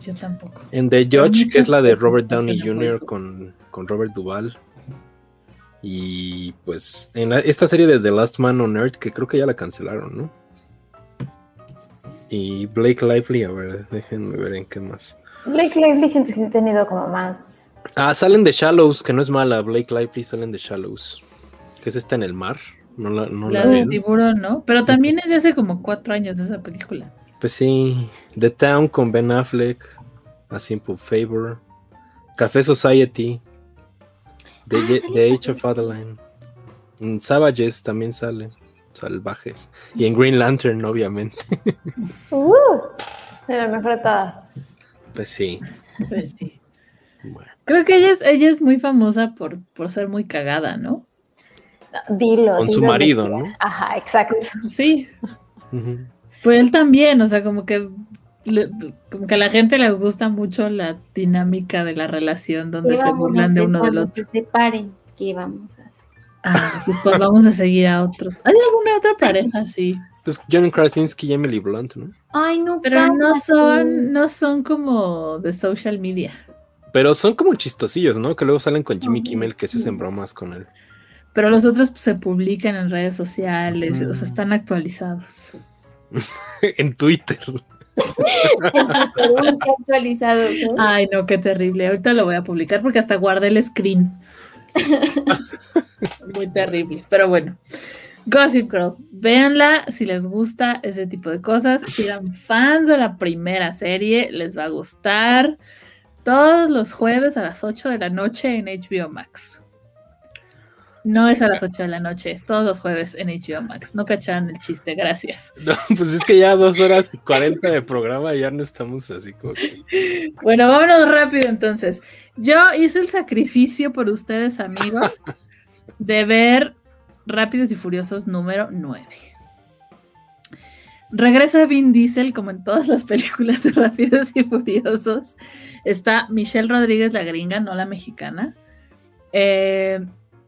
Yo tampoco. En The Judge, que es la de Robert Downey Jr. Con, con Robert Duvall. Y pues en la- esta serie de The Last Man on Earth, que creo que ya la cancelaron, ¿no? Y Blake Lively, a ver, déjenme ver en qué más. Blake Lively siento que sí ha tenido como más. Ah, salen de Shallows, que no es mala. Blake Lively salen de Shallows. Que es esta en el mar. No la, no la La de ven. tiburón, ¿no? Pero también es de hace como cuatro años esa película. Pues sí. The Town con Ben Affleck. A Simple Favor. Café Society. The, Ah, The Age of Adeline. En Savages también sale. Salvajes. Y en Green Lantern, obviamente. Uh, de todas. Pues sí. Pues sí. Bueno. Creo que ella es, ella es muy famosa por, por ser muy cagada, ¿no? Dilo. Con su marido. ¿no? Ajá, exacto. Sí, Ujú. Pero él también, o sea, como que, le- como que a la gente le gusta mucho la dinámica de la relación donde ¿Qué se burlan de uno del otro. se separen? ¿Qué vamos a hacer? Ah, pues, pues vamos a seguir a otros. ¿Hay alguna otra pareja así? Pues John Krasinski y Emily Blunt, ¿no? Ay, no, Pero no cállate. son, no son como de social media. Pero son como chistosillos, ¿no? Que luego salen con Jimmy Kimmel que se hacen bromas con él. Pero los otros pues, se publican en redes sociales, o sea, están actualizados. en Twitter. En actualizados, ¿no? Ay, no, qué terrible. Ahorita lo voy a publicar porque hasta guardé el screen. Muy terrible. Pero bueno. Gossip Girl. Véanla si les gusta ese tipo de cosas. Si eran fans de la primera serie, les va a gustar. Todos los jueves a las 8 de la noche en HBO Max. No es a las 8 de la noche, todos los jueves en HBO Max. No cacharon el chiste, gracias. No, pues es que ya dos horas y cuarenta de programa ya no estamos así como que... Bueno, vámonos rápido entonces. Yo hice el sacrificio por ustedes, amigos, de ver Rápidos y Furiosos número 9. Regresa Vin Diesel, como en todas las películas de Rápidos y Furiosos. Está Michelle Rodríguez, la gringa, no la mexicana. Eh,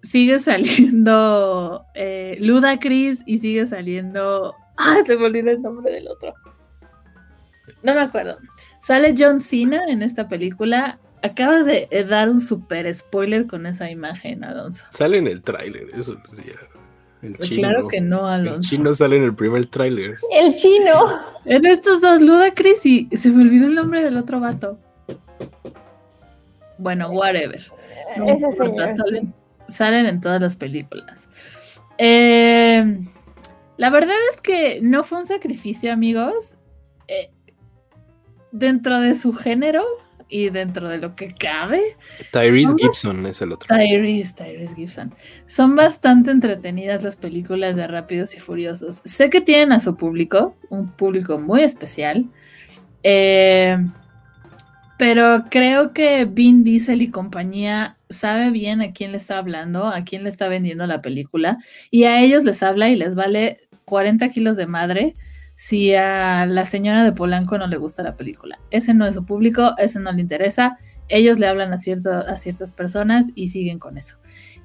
sigue saliendo eh, Ludacris y sigue saliendo. ¡Ah! Se me olvidó el nombre del otro. No me acuerdo. Sale John Cena en esta película. Acabas de eh, dar un super spoiler con esa imagen, Alonso. Sale en el tráiler, eso decía. El Pues chino. claro que no, El Alonso. chino sale en el primer tráiler. El chino. En estos dos, Ludacris y se me olvidó el nombre del otro vato. Bueno, whatever. No Ese importa, señor. Salen, salen en todas las películas. Eh, la verdad es que no fue un sacrificio, amigos. Eh, dentro de su género y dentro de lo que cabe, Tyrese. Gibson es el otro. Tyrese, Tyrese Gibson. Son bastante entretenidas las películas de Rápidos y Furiosos. Sé que tienen a su público, un público muy especial. eh, pero creo que Vin Diesel y compañía sabe bien a quién le está hablando, a quién le está vendiendo la película, y a ellos les habla y les vale 40 kilos de madre si a la señora de Polanco no le gusta la película. Ese no es su público, ese no le interesa, ellos le hablan a, cierto, a ciertas personas y siguen con eso.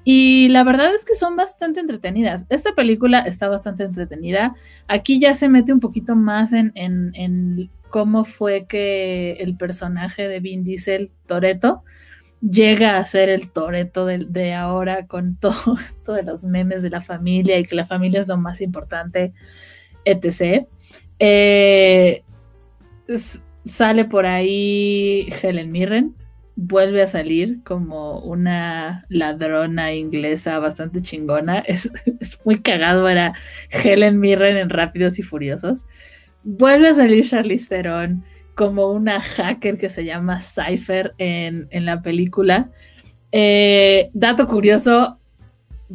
Y la verdad es que son bastante entretenidas. Esta película está bastante entretenida. Aquí ya se mete un poquito más en, en, en cómo fue que el personaje de Vin Diesel, Toreto, llega a ser el Toreto de, ahora con todo esto de los memes de la familia y que la familia es lo más importante, etc. Eh, sale por ahí Helen Mirren, vuelve a salir como una ladrona inglesa bastante chingona. Es, es, muy cagado, era Helen Mirren en Rápidos y Furiosos. Vuelve a salir Charlize Theron como una hacker que se llama Cypher en, en la película. Eh, dato curioso,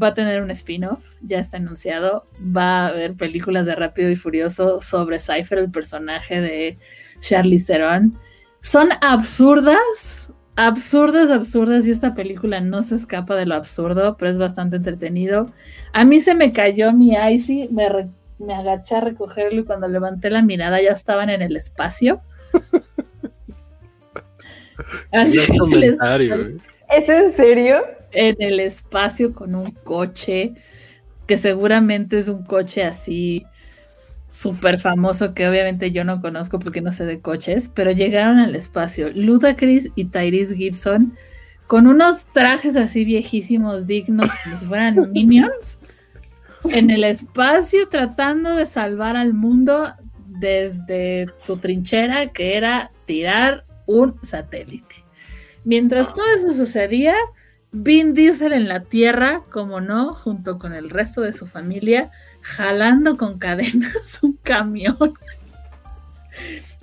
va a tener un spin-off, ya está anunciado. Va a haber películas de Rápido y Furioso sobre Cypher, el personaje de Charlize Theron. Son absurdas, absurdas, absurdas, y esta película no se escapa de lo absurdo, pero es bastante entretenido. A mí se me cayó mi Icy, me, me agaché a recogerlo y cuando levanté la mirada ya estaban en el espacio. Así comentario, ¿Es en serio? En el espacio con un coche, que seguramente es un coche así súper famoso que obviamente yo no conozco porque no sé de coches, pero llegaron al espacio. Ludacris y Tyrese Gibson con unos trajes así viejísimos, dignos, como si fueran minions, en el espacio tratando de salvar al mundo desde su trinchera, que era tirar un satélite. Mientras todo eso sucedía, Vin Diesel en la Tierra, como no, junto con el resto de su familia, jalando con cadenas un camión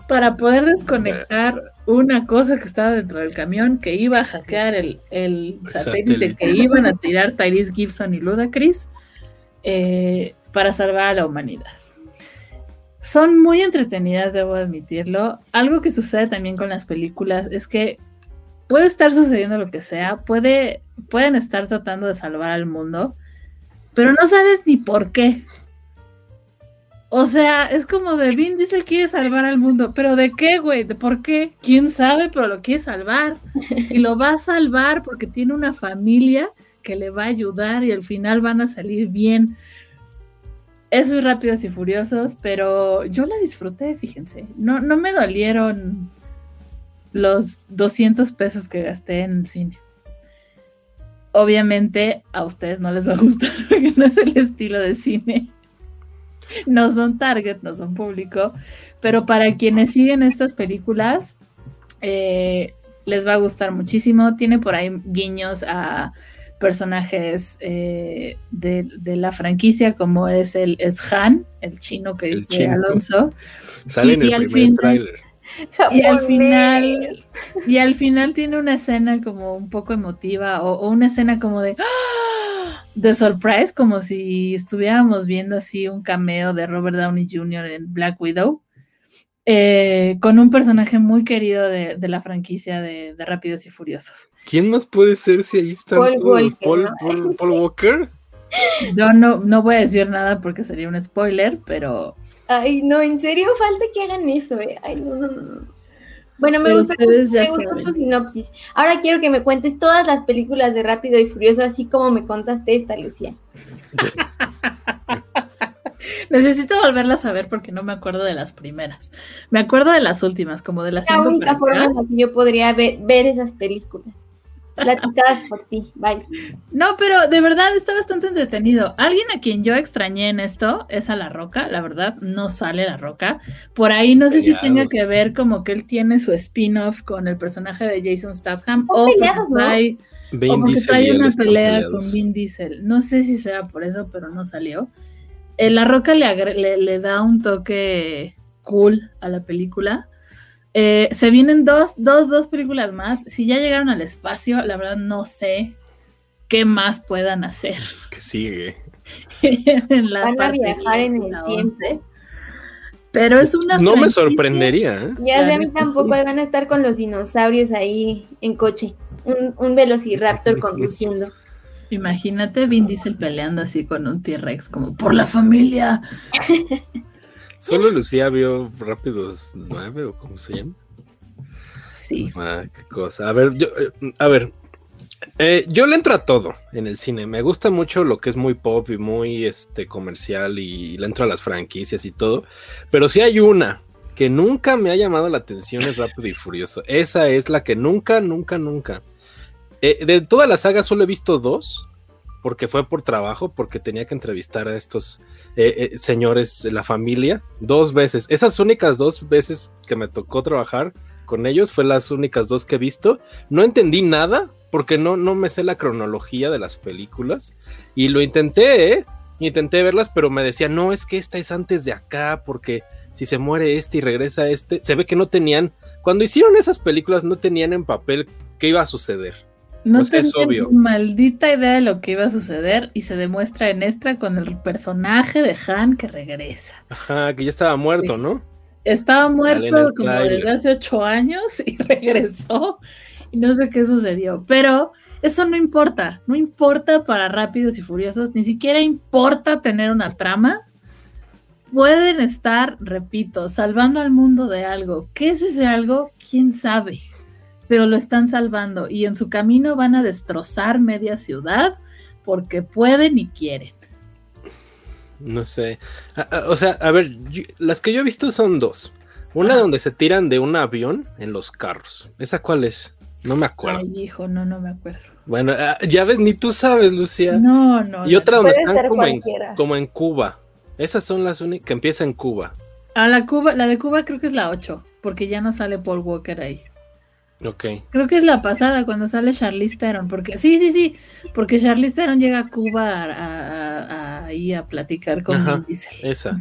para poder desconectar una cosa que estaba dentro del camión que iba a hackear el, el satélite, satélite, que iban a tirar Tyrese Gibson y Ludacris eh, para salvar a la humanidad. Son muy entretenidas, debo admitirlo. Algo que sucede también con las películas es que puede estar sucediendo lo que sea, puede, pueden estar tratando de salvar al mundo, pero no sabes ni por qué. O sea, es como de Vin Diesel quiere salvar al mundo, pero ¿de qué, güey? ¿De por qué? ¿Quién sabe? Pero lo quiere salvar. Y lo va a salvar porque tiene una familia que le va a ayudar y al final van a salir bien. Eso es Rápidos y Furiosos, pero yo la disfruté, fíjense. No, no me dolieron los 200 pesos que gasté en el cine. Obviamente a ustedes no les va a gustar porque no es el estilo de cine. No son target, no son público, pero para quienes siguen estas películas, eh, les va a gustar muchísimo. Tiene por ahí guiños a personajes eh, de, de, la franquicia, como es el es Han, el chino que El dice chino. Alonso. Sale en Y el al primer final- tráiler. Y al final, y al final tiene una escena como un poco emotiva o, o una escena como de ¡ah! de surprise, como si estuviéramos viendo así un cameo de Robert Downey Jr. en Black Widow, eh, con un personaje muy querido de, de la franquicia de, de Rápidos y Furiosos. ¿Quién más puede ser si ahí está Paul Walker, Paul, ¿no? Paul- Paul Walker? Yo no, no voy a decir nada porque sería un spoiler, pero Ay, no, en serio, falta que hagan eso, eh. Ay, no, no, no, no. Bueno, me Pero gusta, me gustó saben. tu sinopsis. Ahora quiero que me cuentes todas las películas de Rápido y Furioso, así como me contaste esta, Lucía. necesito volverlas a ver porque no me acuerdo de las primeras. Me acuerdo de las últimas, como de las La única forma en la que yo podría ver, ver esas películas. Platicadas por ti, bye. No, pero de verdad está bastante entretenido. Alguien a quien yo extrañé en esto es a La Roca, la verdad, no sale La Roca. Por ahí no sé si tenga que ver como que él tiene su spin-off con el personaje de Jason Statham o peleados, ¿no? trae, o porque trae una pelea peleados. con Vin Diesel. No sé si será por eso, pero no salió. Eh, la Roca le, agre- le, le da un toque cool a la película. Eh, se vienen dos, dos, dos películas más. Si ya llegaron al espacio, la verdad no sé qué más puedan hacer Que sigue. en la Van a viajar 10 en el tiempo. 11. Pero es una No me sorprendería, ¿eh? Ya sé, a mí tampoco sí. van a estar con los dinosaurios ahí en coche. Un, un velociraptor conduciendo. Imagínate Vin Diesel peleando así con un T-Rex, como por la familia. Solo Lucía vio Rápidos 9 o cómo se llama. Sí. Ah, qué cosa. A ver, yo, eh, a ver. eh, yo le entro a todo en el cine. Me gusta mucho lo que es muy pop y muy este, comercial y le entro a las franquicias y todo. Pero si hay una que nunca me ha llamado la atención es Rápido y Furioso. Esa es la que nunca, nunca, nunca. Eh, de toda la saga solo he visto dos. Porque fue por trabajo, porque tenía que entrevistar a estos eh, eh, señores la familia dos veces. Esas únicas dos veces que me tocó trabajar con ellos fue las únicas dos que he visto. No entendí nada porque no, no me sé la cronología de las películas y lo intenté, ¿eh? intenté verlas, pero me decía, no, es que esta es antes de acá porque si se muere este y regresa este, se ve que no tenían, cuando hicieron esas películas no tenían en papel qué iba a suceder. No Pues es tenía obvio. maldita idea de lo que iba a suceder y se demuestra en extra con el personaje de Han que regresa. Ajá, que ya estaba muerto, Sí. ¿no? Estaba muerto como desde hace ocho años y regresó y no sé qué sucedió, pero eso no importa, no importa para Rápidos y Furiosos, ni siquiera importa tener una trama. Pueden estar, repito, salvando al mundo de algo. ¿Qué es ese algo? ¿Quién sabe? Pero lo están salvando y en su camino van a destrozar media ciudad porque pueden y quieren. No sé. Ah, ah, o sea, a ver, yo- las que yo he visto son dos. Una donde se tiran de un avión en los carros. ¿Esa cuál es? No me acuerdo. Ay, hijo, no, no me acuerdo. Bueno, ah, ya ves, ni tú sabes, Lucía. No, no. y otra donde Puede están como en, como en Cuba. Esas son las únicas que empieza en Cuba. A la Cuba, la de Cuba creo que es la 8, porque ya no sale Paul Walker ahí. Ok. Creo que es la pasada cuando sale Charlize Theron, porque sí, sí, sí, porque Charlize Theron llega a Cuba a, a- a- ahí a platicar con Ajá, Diesel. Esa.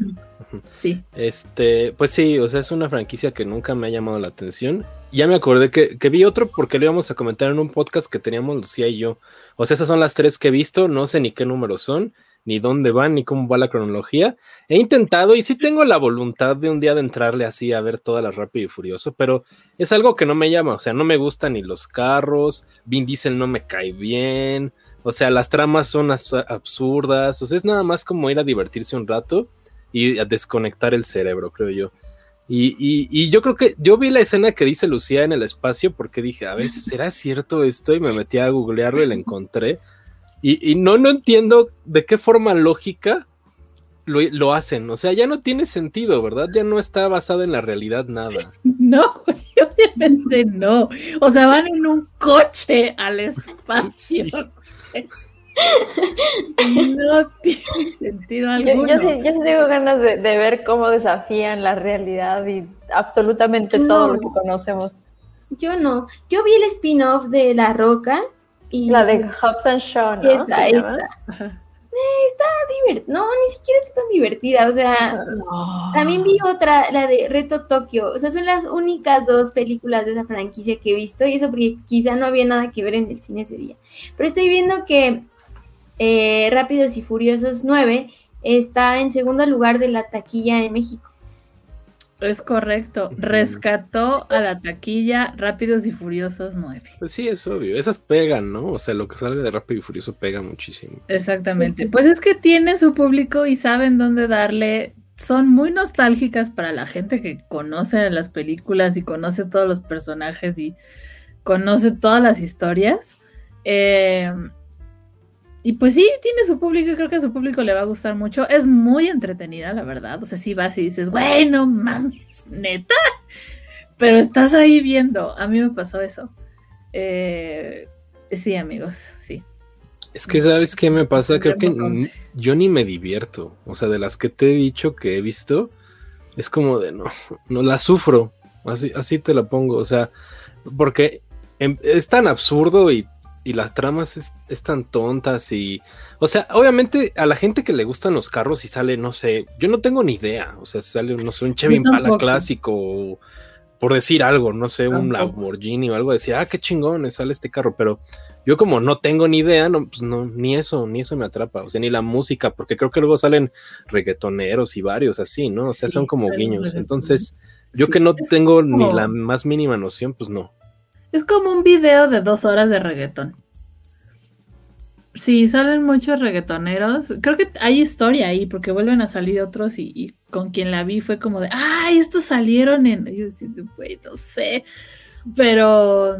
Sí, Este, pues sí, o sea, es una franquicia que nunca me ha llamado la atención. Ya me acordé que, que vi otro porque lo íbamos a comentar en un podcast que teníamos Lucía y yo. O sea, esas son las tres que he visto, no sé ni qué números son, ni dónde van, ni cómo va la cronología. He intentado y sí tengo la voluntad de un día de entrarle así a ver todas las Rápido y Furioso, pero es algo que no me llama, o sea, no me gustan ni los carros, Vin Diesel no me cae bien, o sea, las tramas son as- absurdas, o sea, es nada más como ir a divertirse un rato y a desconectar el cerebro, creo yo. Y, y- y yo creo que yo vi la escena que dice Lucía en el espacio porque dije, a ver, ¿será cierto esto? Y me metí a googlearlo y la encontré. Y, no, no entiendo de qué forma lógica lo, hacen. O sea, ya no tiene sentido, ¿verdad? Ya no está basado en la realidad nada. No, obviamente no. O sea, van en un coche al espacio. No tiene sentido alguno. Yo, sí, tengo ganas de, ver cómo desafían la realidad y absolutamente todo lo que conocemos. Yo no. Yo vi el spin-off de La Roca. Y... La de Hobbs and Shaw, ¿no? Esa, esa. Eh, está divertida. No, ni siquiera está tan divertida. O sea, también vi otra, la de Reto Tokio. O sea, son las únicas dos películas de esa franquicia que he visto. Y eso porque quizá no había nada que ver en el cine ese día. Pero estoy viendo que eh, Rápidos y Furiosos 9 está en segundo lugar de la taquilla en México. Es correcto, rescató a la taquilla Rápidos y Furiosos 9. Pues sí, es obvio, esas pegan, ¿no? O sea, lo que salga de Rápido y Furioso pega muchísimo. Exactamente, pues es que tiene su público y saben dónde darle, son muy nostálgicas para la gente que conoce las películas y conoce todos los personajes y conoce todas las historias. Eh, y pues sí, tiene su público y creo que a su público le va a gustar mucho. Es muy entretenida, la verdad. O sea, si vas y dices, bueno, mames, neta. Pero estás ahí viendo. A mí me pasó eso. Eh, sí, amigos, sí. Es que, ¿sabes qué me pasa? Creo que yo ni me divierto. O sea, de las que te he dicho que he visto, es como de no, no la sufro. Así, así te la pongo. O sea, porque em, es tan absurdo y y las tramas es, están tontas y, o sea, obviamente a la gente que le gustan los carros y sale, no sé, yo no tengo ni idea, o sea, sale, no sé, un Chevy Impala clásico, por decir algo, no sé, un Lamborghini o algo, decir, ah, qué chingón, sale este carro, pero yo como no tengo ni idea, no, pues no, ni eso, ni eso me atrapa, o sea, ni la música, porque creo que luego salen reggaetoneros y varios así, ¿no? O sea, son como guiños, entonces, yo que no tengo ni la más mínima noción, pues no. Es como un video de dos horas de reggaetón. Sí, salen muchos reggaetoneros. Creo que hay historia ahí, porque vuelven a salir otros y, con quien la vi fue como de, ¡ay, estos salieron en... Yo no sé. Pero,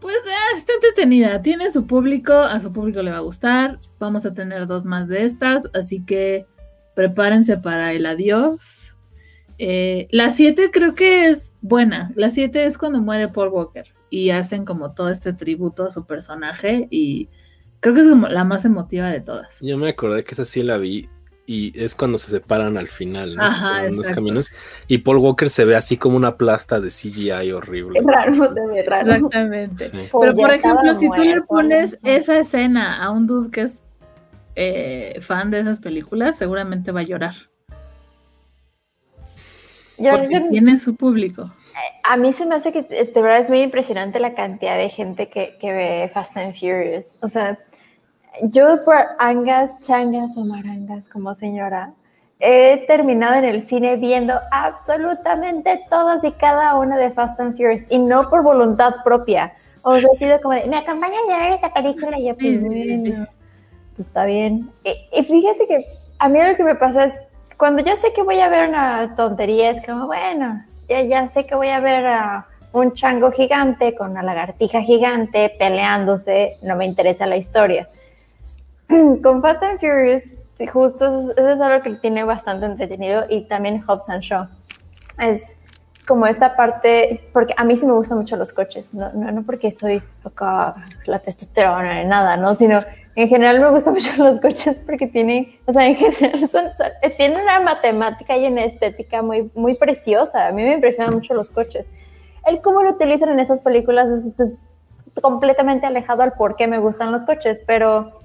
pues ah, está entretenida. Tiene su público, a su público le va a gustar. Vamos a tener dos más de estas, así que prepárense para el adiós. Eh, la 7 creo que es buena. La 7 es cuando muere Paul Walker y hacen como todo este tributo a su personaje y creo que es como la más emotiva de todas. Yo me acordé que esa sí la vi y es cuando se separan al final, ¿no? Ajá, en los caminos y Paul Walker se ve así como una plasta de CGI horrible. Es raro, se ve raro. Exactamente. Pero por ejemplo, si tú le pones esa escena a un dude que es eh, fan de esas películas, seguramente va a llorar tiene su público. A mí se me hace que de verdad es muy impresionante la cantidad de gente que, que ve Fast and Furious. O sea, yo por angas, changas o marangas como señora, he terminado en el cine viendo absolutamente todas y cada una de Fast and Furious y no por voluntad propia. O sea, ha sido como de, me acompañan a ver esta película y yo, pues, pues está bien. Y, y, fíjate que a mí lo que me pasa es, cuando ya sé que voy a ver una tontería, es como, bueno, ya, ya sé que voy a ver a un chango gigante con una lagartija gigante peleándose, no me interesa la historia. Con Fast and Furious, justo eso, es algo que tiene bastante entretenido y también Hobbs and Shaw. Es como esta parte, porque a mí sí me gustan mucho los coches, no, no, no porque soy acá la testosterona ni nada, ¿no? Sino en general me gustan mucho los coches porque tienen, o sea, en general son, eh, tienen una matemática y una estética muy, muy preciosa. A mí me impresionan mucho los coches. El cómo lo utilizan en esas películas es pues, completamente alejado al por qué me gustan los coches, pero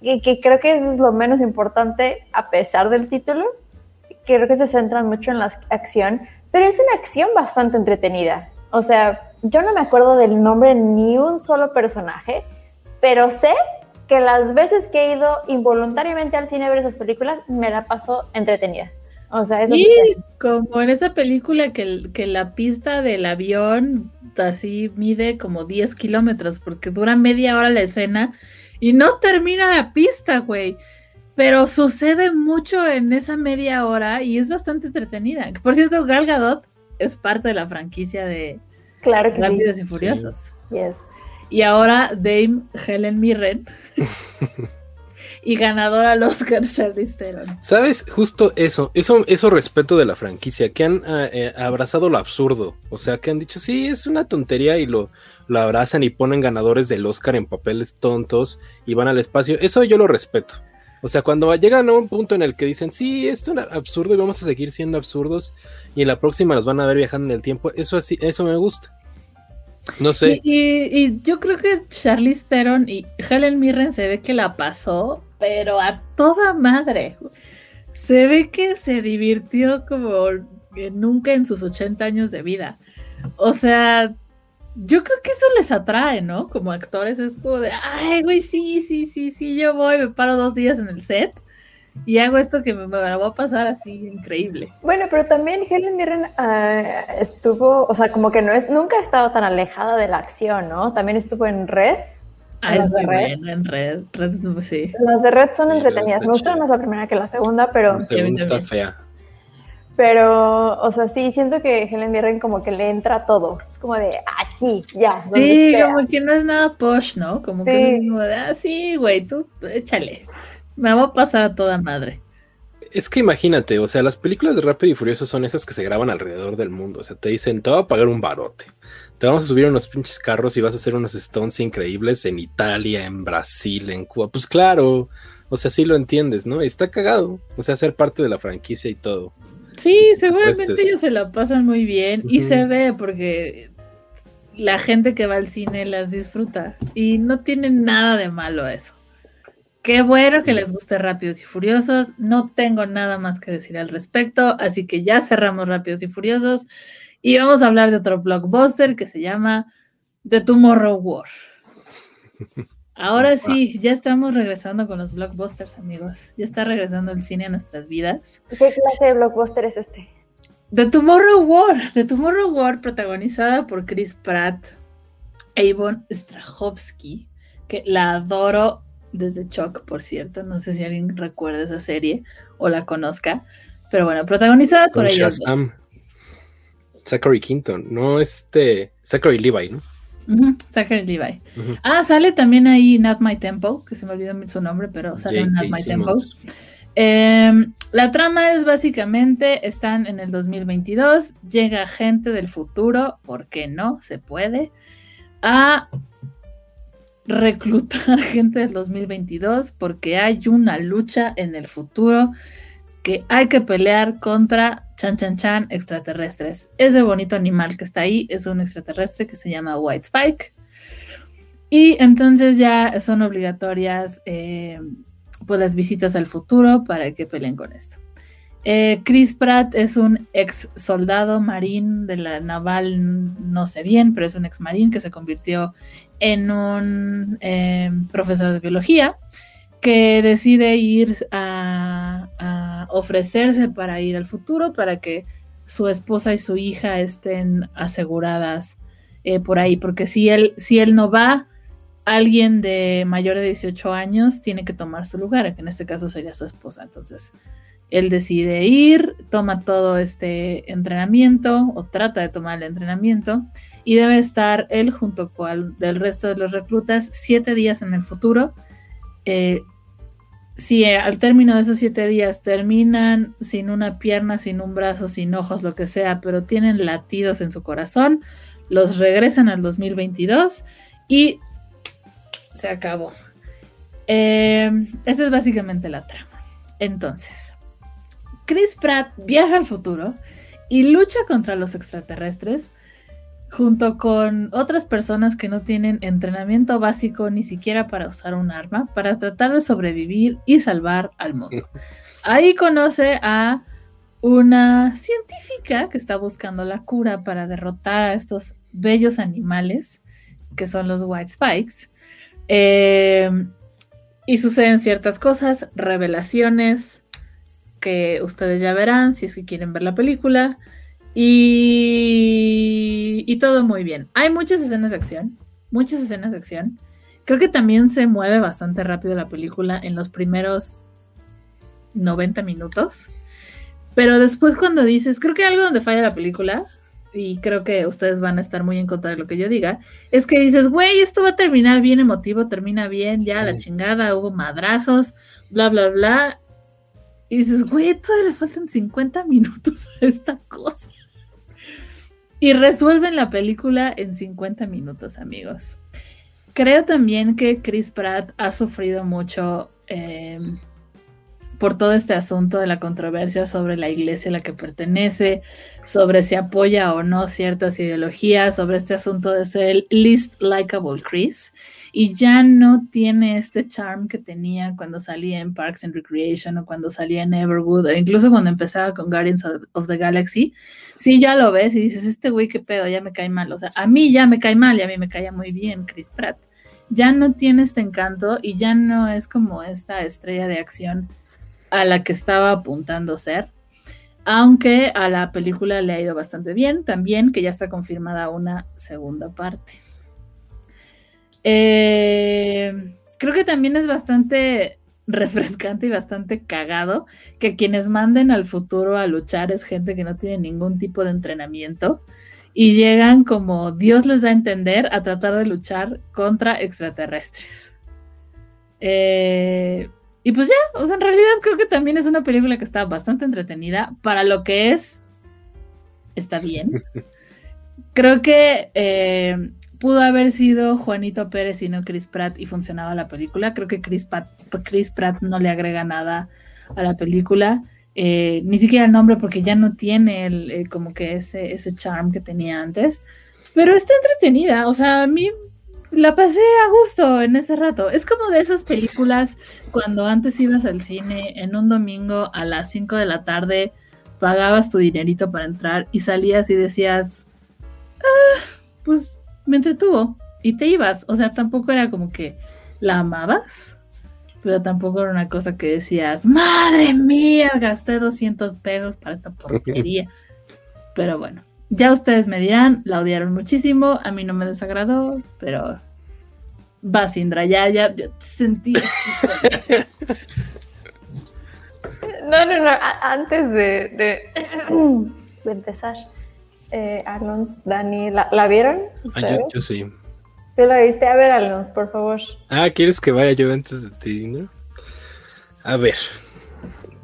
que, creo que eso es lo menos importante a pesar del título. Creo que se centran mucho en la acción, pero es una acción bastante entretenida. O sea, yo no me acuerdo del nombre ni un solo personaje, pero sé que las veces que he ido involuntariamente al cine a ver esas películas, me la paso entretenida. O sea, eso sí, como en esa película que, que la pista del avión así mide como 10 kilómetros, porque dura media hora la escena y no termina la pista, güey. Pero sucede mucho en esa media hora y es bastante entretenida. Por cierto, Gal Gadot es parte de la franquicia de claro que Rápidos y Furiosos. Yes. Y ahora Dame Helen Mirren. y ganadora al Oscar Charlize Theron. ¿Sabes? Justo eso, eso, eso respeto de la franquicia, que han ah, eh, abrazado lo absurdo. O sea, que han dicho, sí, es una tontería y lo, lo abrazan y ponen ganadores del Oscar en papeles tontos y van al espacio. Eso yo lo respeto. O sea, cuando llegan a un punto en el que dicen, sí, esto es absurdo y vamos a seguir siendo absurdos y en la próxima nos van a ver viajando en el tiempo, eso así, eso me gusta. No sé. Y, yo creo que Charlize Theron y Helen Mirren se ve que la pasó, pero a toda madre. Se ve que se divirtió como nunca en sus 80 años de vida. O sea, yo creo que eso les atrae, ¿no? Como actores es como de, ay, güey, sí, sí, sí, sí, yo voy, me paro dos días en el set y hago esto que me, me va a pasar así increíble. Bueno, pero también Helen Mirren ah, estuvo, o sea, como que no es, nunca ha estado tan alejada de la acción, ¿no? También estuvo en Red. Ah, es muy buena en Red. Red sí. Las de Red son entretenidas. Me gusta más la primera que la segunda, pero. La segunda está fea. Pero, o sea, sí, siento que Helen Mirren como que le entra todo. Es como de aquí, ya. Sí, como que no es nada posh, ¿no? Como que es como de, ah, sí, güey, tú échale. Me va a pasar a toda madre. Es que imagínate, o sea, las películas de Rápido y Furioso son esas que se graban alrededor del mundo. O sea, te dicen, te voy a pagar un barote. Te vamos a subir unos pinches carros y vas a hacer unos stones increíbles en Italia, en Brasil, en Cuba. Pues claro, o sea, sí lo entiendes, ¿no? está cagado. O sea, ser parte de la franquicia y todo. Sí, seguramente ellos se la pasan muy bien y se ve porque la gente que va al cine las disfruta y no tiene nada de malo eso. Qué bueno que les guste Rápidos y Furiosos. No tengo nada más que decir al respecto, así que ya cerramos Rápidos y Furiosos y vamos a hablar de otro blockbuster que se llama The Tomorrow War. Ahora sí, ya estamos regresando con los blockbusters, amigos. Ya está regresando el cine a nuestras vidas. ¿Qué clase de blockbuster es este? The Tomorrow War. The Tomorrow War, protagonizada por Chris Pratt, Avon Strahovski, que la adoro desde Chuck, por cierto. No sé si alguien recuerda esa serie o la conozca. Pero bueno, protagonizada por ellos. Zachary Quinton, no este. Zachary Levi, ¿no? Zachary Levi. Ah, sale también ahí Not My Tempo, que se me olvidó su nombre, pero sale en Not My Tempo. Em, la trama es básicamente, están en el 2022, llega gente del futuro, ¿por qué no? Se puede, a reclutar gente del 2022 porque hay una lucha en el futuro que hay que pelear contra Chan Chan Chan extraterrestres. Ese bonito animal que está ahí es un extraterrestre que se llama White Spike. Y entonces ya son obligatorias eh, pues las visitas al futuro para que peleen con esto. Eh, Chris Pratt es un ex soldado marín de la naval, no sé bien, pero es un ex marín que se convirtió en un eh, profesor de biología que decide ir a, ofrecerse para ir al futuro, para que su esposa y su hija estén aseguradas eh, por ahí, porque si él, si él no va, alguien de mayor de 18 años tiene que tomar su lugar, que en este caso sería su esposa. Entonces, él decide ir, toma todo este entrenamiento o trata de tomar el entrenamiento y debe estar él junto con el resto de los reclutas siete días en el futuro. Eh, si eh, al término de esos siete días terminan sin una pierna, sin un brazo, sin ojos, lo que sea, pero tienen latidos en su corazón, los regresan al 2022 y se acabó. Eh, esa es básicamente la trama. Entonces, Chris Pratt viaja al futuro y lucha contra los extraterrestres junto con otras personas que no tienen entrenamiento básico ni siquiera para usar un arma, para tratar de sobrevivir y salvar al mundo. Ahí conoce a una científica que está buscando la cura para derrotar a estos bellos animales que son los White Spikes. Eh, y suceden ciertas cosas, revelaciones que ustedes ya verán si es que quieren ver la película. Y, todo muy bien. Hay muchas escenas de acción, muchas escenas de acción. Creo que también se mueve bastante rápido la película en los primeros 90 minutos. Pero después cuando dices, creo que algo donde falla la película, y creo que ustedes van a estar muy en contra de lo que yo diga, es que dices, güey, esto va a terminar bien emotivo, termina bien, ya la chingada, hubo madrazos, bla, bla, bla. Y dices, güey, todavía le faltan 50 minutos a esta cosa. Y resuelven la película en 50 minutos, amigos. Creo también que Chris Pratt ha sufrido mucho eh, por todo este asunto de la controversia sobre la iglesia a la que pertenece, sobre si apoya o no ciertas ideologías, sobre este asunto de ser el least likable Chris, y ya no tiene este charm que tenía cuando salía en Parks and Recreation o cuando salía en Everwood, o incluso cuando empezaba con Guardians of, the Galaxy. Sí, ya lo ves y dices, este güey, qué pedo, ya me cae mal. O sea, a mí ya me cae mal y a mí me caía muy bien Chris Pratt. Ya no tiene este encanto y ya no es como esta estrella de acción a la que estaba apuntando ser. Aunque a la película le ha ido bastante bien, también que ya está confirmada una segunda parte. Eh, creo que también es bastante refrescante y bastante cagado que quienes manden al futuro a luchar es gente que no tiene ningún tipo de entrenamiento y llegan como Dios les da a entender a tratar de luchar contra extraterrestres. Eh, y pues ya, o sea, en realidad creo que también es una película que está bastante entretenida. Para lo que es, está bien. Creo que eh, pudo haber sido Juanito Pérez y no Chris Pratt y funcionaba la película. Creo que Chris Pratt, Chris Pratt no le agrega nada a la película. Eh, ni siquiera el nombre porque ya no tiene el, eh, como que ese, ese charm que tenía antes. Pero está entretenida. O sea, a mí la pasé a gusto en ese rato. Es como de esas películas cuando antes ibas al cine en un domingo a las 5 de la tarde, pagabas tu dinerito para entrar y salías y decías, ah, pues me entretuvo y te ibas. O sea, tampoco era como que la amabas, pero tampoco era una cosa que decías, madre mía, gasté 200 pesos para esta porquería. pero bueno. Ya ustedes me dirán, la odiaron muchísimo, a mí no me desagradó, pero va Sindra, ya, ya, sentí. no, no, no, antes de, de, empezar, eh, Alons, Dani, ¿la, vieron? Ah, yo, sí. ¿Tú la viste? A ver, Alons, por favor. Ah, ¿quieres que vaya yo antes de ti, no? A ver,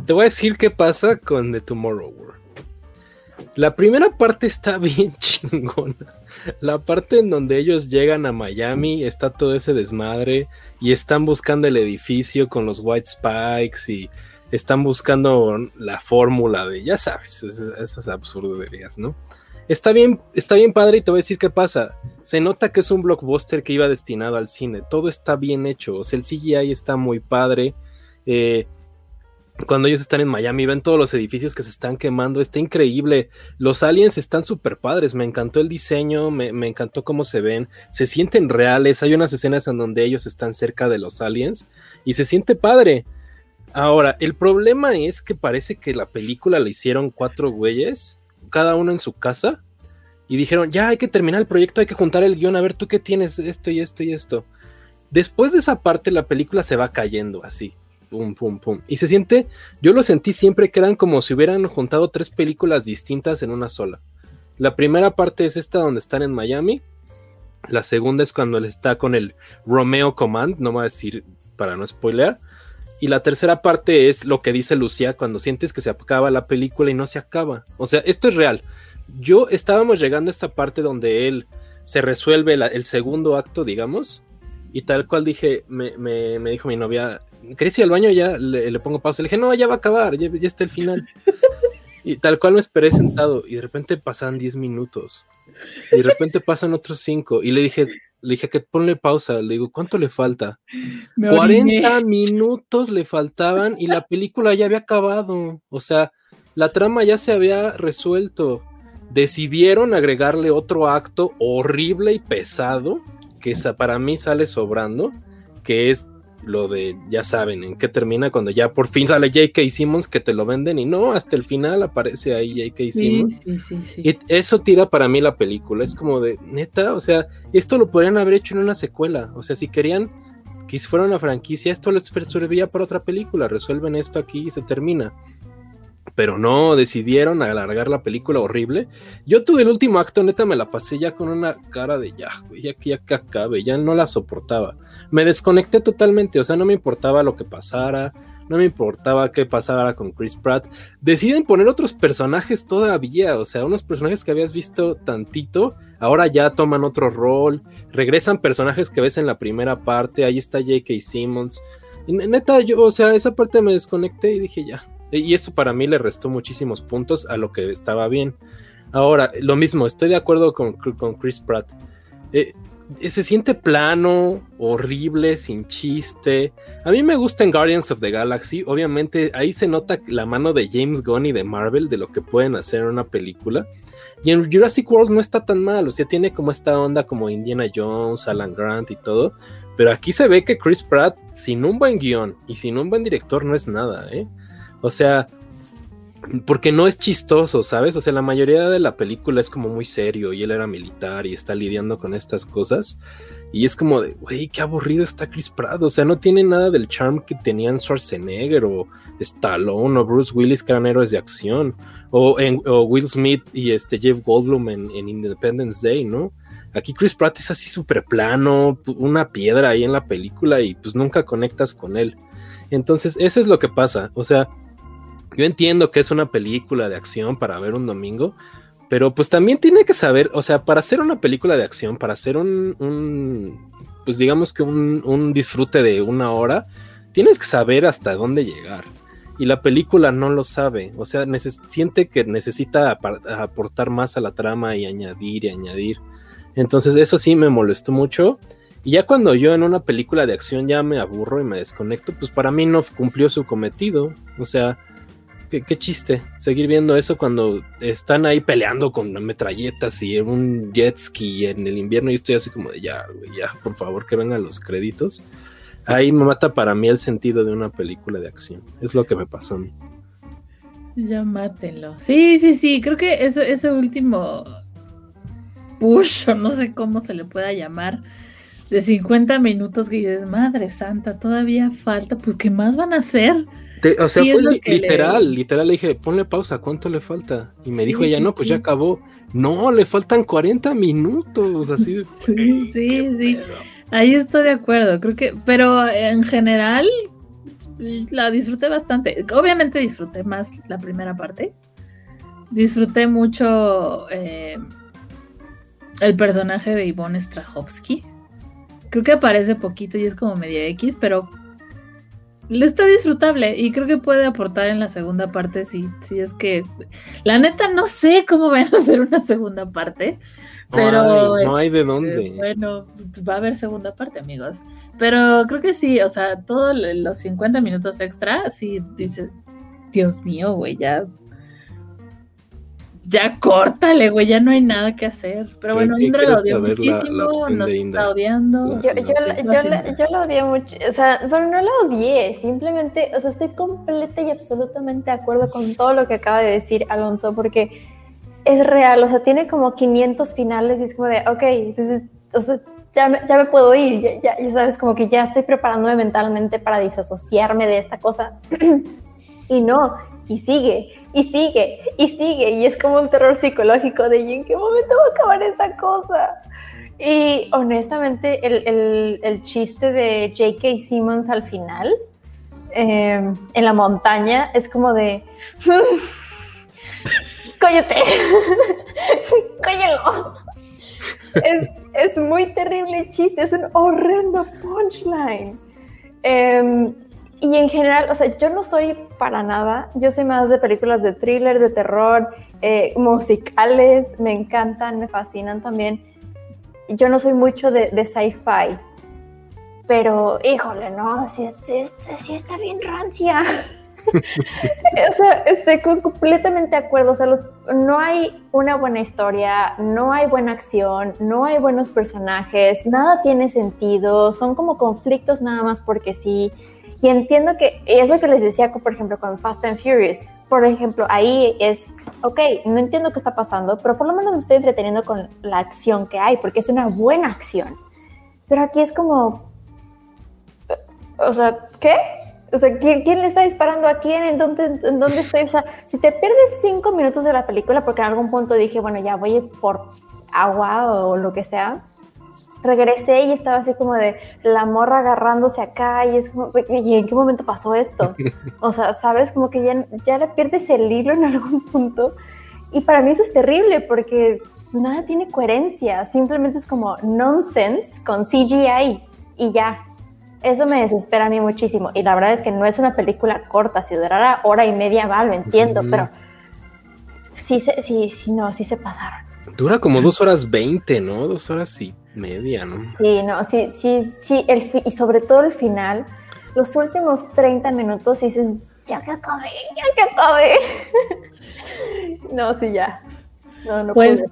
te voy a decir qué pasa con The Tomorrow World. La primera parte está bien chingona. La parte en donde ellos llegan a Miami, está todo ese desmadre y están buscando el edificio con los White Spikes y están buscando la fórmula de, ya sabes, esas, absurderías, ¿no? Está bien, está bien padre y te voy a decir qué pasa. Se nota que es un blockbuster que iba destinado al cine. Todo está bien hecho. O sea, el CGI está muy padre. Eh, cuando ellos están en Miami, ven todos los edificios que se están quemando, está increíble. Los aliens están súper padres, me encantó el diseño, me, encantó cómo se ven, se sienten reales, hay unas escenas en donde ellos están cerca de los aliens y se siente padre. Ahora, el problema es que parece que la película la hicieron cuatro güeyes, cada uno en su casa, y dijeron, ya hay que terminar el proyecto, hay que juntar el guion, a ver tú qué tienes, esto y esto y esto. Después de esa parte, la película se va cayendo así pum, pum, pum. Y se siente, yo lo sentí siempre que eran como si hubieran juntado tres películas distintas en una sola. La primera parte es esta donde están en Miami. La segunda es cuando él está con el Romeo Command, no voy a decir para no spoilear. Y la tercera parte es lo que dice Lucía cuando sientes que se acaba la película y no se acaba. O sea, esto es real. Yo estábamos llegando a esta parte donde él se resuelve el segundo acto, digamos, y tal cual dije, me, me, me dijo mi novia, ¿querés ir al baño? Ya le, pongo pausa. Le dije, no, ya va a acabar, ya, está el final. y tal cual me esperé sentado y de repente pasan 10 minutos. Y de repente pasan otros 5. Y le dije, le dije que ponle pausa. Le digo, ¿cuánto le falta? 40 minutos le faltaban y la película ya había acabado. O sea, la trama ya se había resuelto. Decidieron agregarle otro acto horrible y pesado que para mí sale sobrando, que es lo de, ya saben, en qué termina cuando ya por fin sale J.K. Simmons que te lo venden y no, hasta el final aparece ahí J.K. Simmons. y eso tira para mí la película, es como de, neta, o sea, esto lo podrían haber hecho en una secuela, o sea, si querían que fuera una franquicia, esto les servía para otra película, resuelven esto aquí y se termina. Pero no, decidieron alargar la película horrible. Yo tuve el último acto, neta, me la pasé ya con una cara de ya, güey, ya que ya que acabe, ya no la soportaba. Me desconecté totalmente, o sea, no me importaba lo que pasara, no me importaba qué pasara con Chris Pratt. Deciden poner otros personajes todavía, o sea, unos personajes que habías visto tantito, ahora ya toman otro rol, regresan personajes que ves en la primera parte, ahí está J.K. Simmons. Y neta, yo, o sea, esa parte me desconecté y dije ya, y esto para mí le restó muchísimos puntos a lo que estaba bien. Ahora, lo mismo, estoy de acuerdo con, con Chris Pratt. Eh, eh, se siente plano, horrible, sin chiste. A mí me gusta en Guardians of the Galaxy. Obviamente ahí se nota la mano de James Gunn y de Marvel de lo que pueden hacer en una película. Y en Jurassic World no está tan mal. O sea, tiene como esta onda como Indiana Jones, Alan Grant y todo. Pero aquí se ve que Chris Pratt, sin un buen guion y sin un buen director, no es nada, ¿eh? O sea, porque no es chistoso, ¿sabes? O sea, la mayoría de la película es como muy serio y él era militar y está lidiando con estas cosas. Y es como de, güey, qué aburrido está Chris Pratt. O sea, no tiene nada del charm que tenían Schwarzenegger o Stallone o Bruce Willis, que eran héroes de acción. O, Will Smith y este Jeff Goldblum en, en, Independence Day, ¿no? Aquí Chris Pratt es así súper plano, una piedra ahí en la película y pues nunca conectas con él. Entonces, eso es lo que pasa. O sea, yo entiendo que es una película de acción para ver un domingo, pero pues también tiene que saber, o sea, para hacer una película de acción, para hacer un, pues digamos que un, disfrute de una hora, tienes que saber hasta dónde llegar. Y la película no lo sabe, o sea, siente que necesita aportar más a la trama y añadir y añadir. Entonces eso sí me molestó mucho. Y ya cuando yo en una película de acción ya me aburro y me desconecto, pues para mí no cumplió su cometido. O sea, qué, chiste seguir viendo eso cuando están ahí peleando con metralletas y un jet ski en el invierno y estoy así como de ya, ya, por favor que vengan los créditos. Ahí me mata para mí el sentido de una película de acción. Es lo que me pasó a mí. Ya mátenlo. Sí, sí, sí, creo que ese, ese último push, o no sé cómo se le pueda llamar, de 50 minutos que dices, madre santa, todavía falta, pues ¿qué más van a hacer? O sea, fue literal, literal le dije, ponle pausa, ¿cuánto le falta? Y me dijo ella, no, pues ya acabó. No, le faltan 40 minutos, así. sí, sí, sí. Ahí estoy de acuerdo, creo que, pero en general la disfruté bastante. Obviamente disfruté más la primera parte. Disfruté mucho eh, el personaje de Ivonne Strahovski. Creo que aparece poquito y es como media X, pero está disfrutable y creo que puede aportar en la segunda parte si, si es que la neta no sé cómo van a hacer una segunda parte pero no hay, de este, dónde. bueno va a haber segunda parte amigos. Pero creo que sí o sea todos los 50 minutos extra si dices Dios mío güey ya ya córtale, güey, ya no hay nada que hacer. Pero bueno, Indra lo odió muchísimo, nos está odiando. Yo, yo, yo, yo, lo odié mucho, o sea, bueno, no lo odié, simplemente, o sea, estoy completa y absolutamente de acuerdo con todo lo que acaba de decir Alonso, porque es real, o sea, tiene como 500 finales y es como de, ok, entonces, o sea, ya me, ya me puedo ir, ya, ya, ya sabes, como que ya estoy preparándome mentalmente para disasociarme de esta cosa. y no, y sigue, y sigue, y sigue, y es como un terror psicológico de ¿y en qué momento va a acabar esta cosa? Y honestamente, el, el, chiste de J.K. Simmons al final, em, en la montaña, es como de. ¡Cóllate! ¡Cóllelo! Es, es, muy terrible chiste, es un horrendo punchline. Eh, y en general, o sea, yo no soy para nada, yo soy más de películas de thriller, de terror, eh, musicales, me encantan, me fascinan también. Yo no soy mucho de, de sci-fi, pero híjole, no, si, si, está bien rancia. o sea, estoy completamente de acuerdo. O sea, los, no hay una buena historia, no hay buena acción, no hay buenos personajes, nada tiene sentido, son como conflictos nada más porque sí. Y entiendo que es lo que les decía, por ejemplo, con Fast and Furious. Por ejemplo, ahí es, ok, no entiendo qué está pasando, pero por lo menos me estoy entreteniendo con la acción que hay, porque es una buena acción. Pero aquí es como, o sea, ¿qué? o sea, ¿quién, ¿quién, le está disparando a quién? ¿En dónde, ¿En dónde estoy? O sea, si te pierdes cinco minutos de la película, porque en algún punto dije, bueno, ya voy por agua o lo que sea, regresé y estaba así como de la morra agarrándose acá y es como, ¿y en qué momento pasó esto? O sea, sabes, como que ya, ya le pierdes el hilo en algún punto. Y para mí eso es terrible porque nada tiene coherencia, simplemente es como nonsense con CGI y ya. Eso me desespera a mí muchísimo. Y la verdad es que no es una película corta, si durara hora y media va, lo entiendo, pero sí, sí, sí, no, sí se pasaron. Dura como dos horas veinte, ¿no? Dos horas y media, ¿no? Sí, no, sí, sí, sí, el y sobre todo el final, los últimos 30 minutos dices, ya que acabé, ya que acabé. no, sí, ya. No, no pues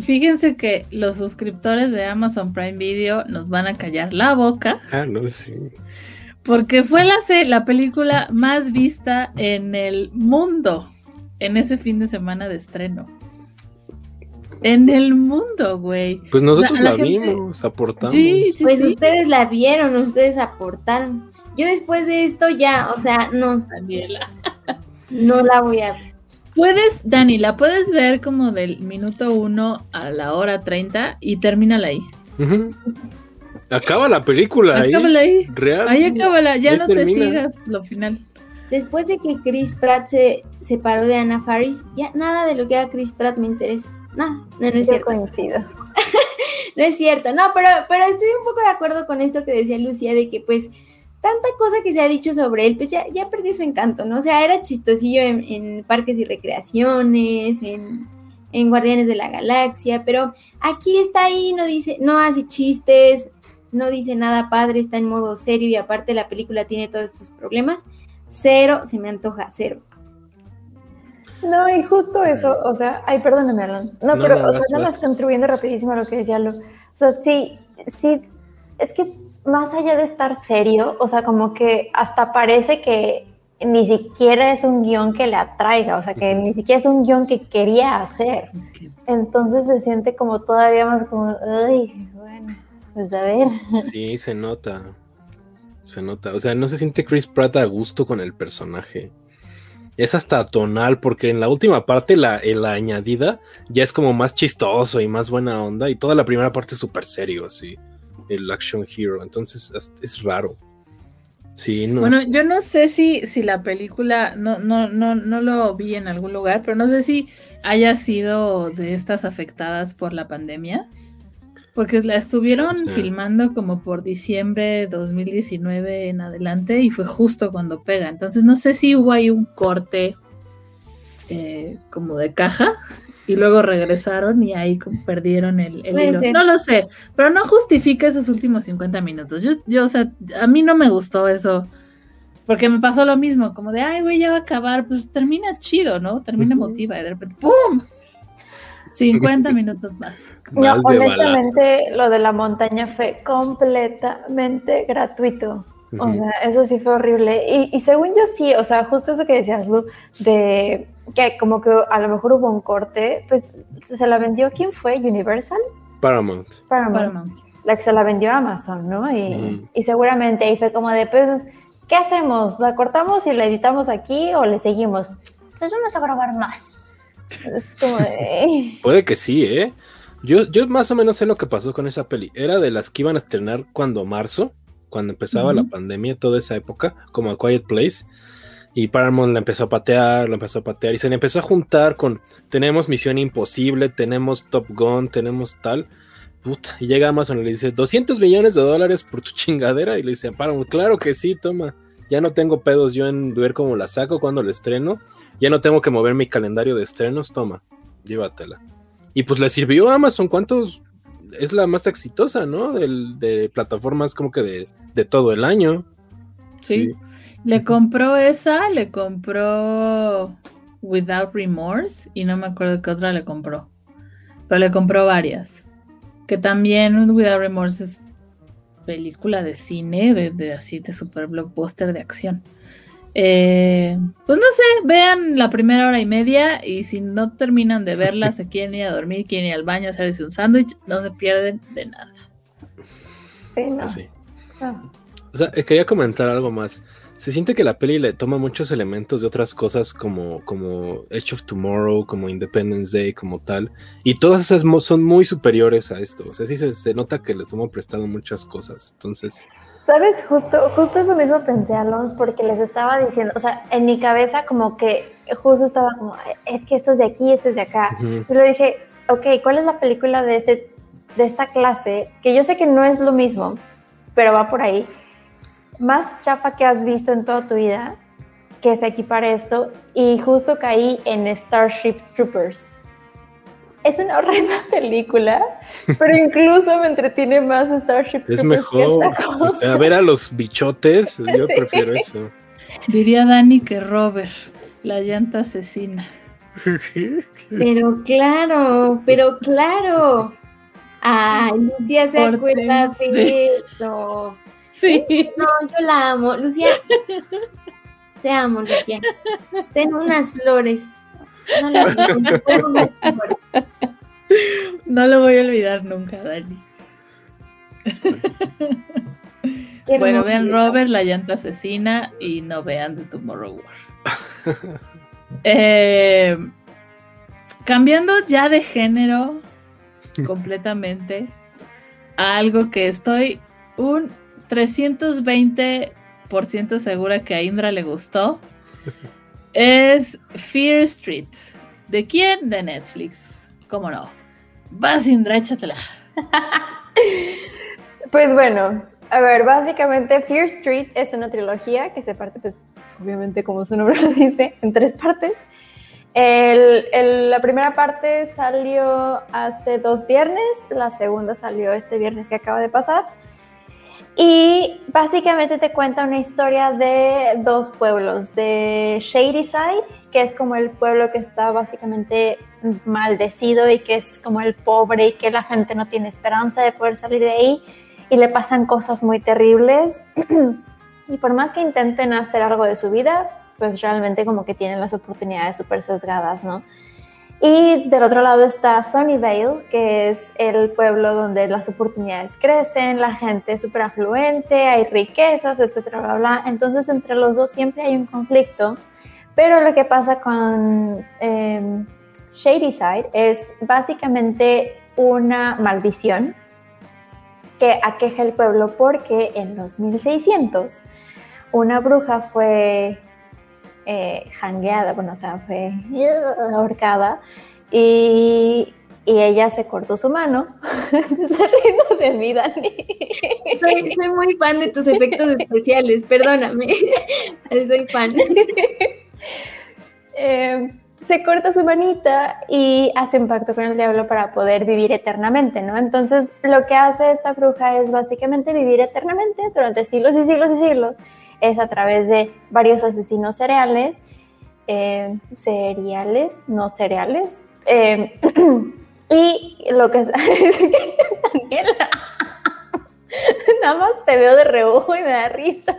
fíjense que los suscriptores de Amazon Prime Video nos van a callar la boca. Ah, no, sí. Porque fue la, la película más vista en el mundo en ese fin de semana de estreno. En el mundo, güey. Pues nosotros la, vimos, aportamos. Sí, sí, pues ustedes la vieron, ustedes aportaron. Yo después de esto ya, o sea, no. Daniela. No la voy a ver. Puedes, Dani, la puedes ver como del minuto uno a la hora treinta y termínala ahí. Acaba la película ahí. Acábala ahí. Real. Ahí acábala, ya no te sigas lo final. Después de que Chris Pratt se separó de Anna Faris, ya nada de lo que haga Chris Pratt me interesa. No, no, no es cierto. Coincido. no es cierto, no, pero, pero estoy un poco de acuerdo con esto que decía Lucía, de que pues tanta cosa que se ha dicho sobre él, pues ya, ya perdió su encanto, ¿no? O sea, era chistosillo en, parques y recreaciones, en, en, Guardianes de la Galaxia, pero aquí está ahí, no dice, no hace chistes, no dice nada padre, está en modo serio y aparte la película tiene todos estos problemas. Cero, se me antoja, cero. No, y justo eso, o sea, ay, perdóname, Alonso. No, pero, o sea, nada más contribuyendo rapidísimo a lo que decía Lu. O sea, sí, sí, es que más allá de estar serio, o sea, como que hasta parece que ni siquiera es un guion que le atraiga, o sea, que ni siquiera es un guion que quería hacer. Entonces se siente como todavía más como, ay, bueno, pues a ver. Sí, se nota. Se nota. O sea, no se siente Chris Pratt a gusto con el personaje es hasta tonal, porque en la última parte, la, la añadida, ya es como más chistoso y más buena onda, y toda la primera parte es súper serio, así, el action hero, entonces es raro. Sí, no. Bueno, yo no sé si, si la película, no, no, no, no lo vi en algún lugar, pero no sé si haya sido de estas afectadas por la pandemia. Porque la estuvieron filmando como por diciembre de 2019 en adelante y fue justo cuando pega. Entonces no sé si hubo ahí un corte eh, como de caja y luego regresaron y ahí perdieron el, hilo. No lo sé, pero no justifica esos últimos 50 minutos. Yo, yo, o sea, a mí no me gustó eso. Porque me pasó lo mismo, como de, ay, güey, ya va a acabar, pues termina chido, ¿no? Termina emotiva y de repente, ¡pum! 50 minutos más. No, honestamente, lo de la montaña fue completamente gratuito. O sea, eso sí fue horrible. Y, según yo sí, o sea, justo eso que decías, Lu, de que como que a lo mejor hubo un corte, pues se la vendió, ¿quién fue? ¿Universal? Paramount. Paramount. La que se la vendió Amazon, ¿no? Y, y seguramente ahí fue como de, pues, ¿qué hacemos? ¿La cortamos y la editamos aquí o le seguimos? Pues vamos a grabar más. Es como de... Puede que sí, ¿eh? Yo, yo más o menos sé lo que pasó con esa peli. Era de las que iban a estrenar cuando marzo, cuando empezaba la pandemia, toda esa época, como a Quiet Place. Y Paramount la empezó a patear, la empezó a patear y se le empezó a juntar con tenemos Misión Imposible, tenemos Top Gun, tenemos tal. Puta, y llega Amazon y le dice 200 millones de dólares por tu chingadera. Y le dice Paramount, claro que sí, toma. Ya no tengo pedos yo en ver cómo la saco cuando la estreno ya no tengo que mover mi calendario de estrenos, toma, llévatela. Y pues le sirvió a Amazon, ¿cuántos? Es la más exitosa, ¿no? de plataformas como que de, todo el año. Sí. Le compró esa, le compró Without Remorse y no me acuerdo qué otra le compró. Pero le compró varias. Que también Without Remorse es película de cine, de, de así, de super blockbuster de acción. Eh, pues no sé, vean la primera hora y media y si no terminan de verla, se quieren ir a dormir, quieren ir al baño, hacerse un sándwich, no se pierden de nada. Sí, no. Ah. O sea, eh, quería comentar algo más. se siente que la peli le toma muchos elementos de otras cosas como, como Edge of Tomorrow, como Independence Day, como tal, y todas esas son muy superiores a esto. O sea, sí se, nota que le toma prestado muchas cosas. Entonces. Sabes, justo, justo eso mismo pensé, Alonso, porque les estaba diciendo, o sea, en mi cabeza como que justo estaba como, es que esto es de aquí, esto es de acá. Y lo dije, ok, ¿cuál es la película de, este, de esta clase? Que yo sé que no es lo mismo, pero va por ahí más chafa que has visto en toda tu vida que se equipare esto y justo caí en Starship Troopers. Es una horrenda película, pero incluso me entretiene más Starship Troopers. Es mejor. a ver a los bichotes, yo prefiero eso. Diría Dani que Robert, la llanta asesina. Pero claro, pero claro. Ay, Lucía se acuerda de eso. Sí. No, yo la amo. Lucía, te amo, Lucía. Tengo unas flores. No, no lo voy a olvidar nunca, Dani. bueno, vean Robert, la llanta asesina, y no vean The Tomorrow War. Eh, cambiando ya de género completamente a algo que estoy un 320% segura que a Indra le gustó. Es Fear Street. ¿De quién? De Netflix. ¿Cómo no? Vas, Indra, échatela. pues bueno, a ver, básicamente Fear Street es una trilogía que se parte, pues, obviamente, como su nombre lo dice, en tres partes. la primera parte salió hace dos viernes, la segunda salió este viernes que acaba de pasar. Y básicamente te cuenta una historia de dos pueblos, de Shadyside, que es como el pueblo que está básicamente maldecido y que es como el pobre y que la gente no tiene esperanza de poder salir de ahí y le pasan cosas muy terribles. y por más que intenten hacer algo de su vida, pues realmente como que tienen las oportunidades súper sesgadas, ¿no? Y del otro lado está Sunnyvale, que es el pueblo donde las oportunidades crecen, la gente es súper afluente, hay riquezas, etcétera, bla, bla. Entonces, entre los dos siempre hay un conflicto. Pero lo que pasa con eh, Shadyside es básicamente una maldición que aqueja el pueblo porque en los 1600 una bruja fue eh, jangueada, bueno, o sea, fue ahorcada y, y ella se cortó su mano. riendo de mí, Dani. Soy, soy, muy fan de tus efectos especiales, perdóname. soy fan. Eh, se corta su manita y hace un pacto con el diablo para poder vivir eternamente, ¿no? Entonces, lo que hace esta bruja es básicamente vivir eternamente durante siglos y siglos y siglos es a través de varios asesinos cereales, eh, cereales, no cereales. Eh, y lo que es... Daniela, nada más te veo de reojo y me da risa.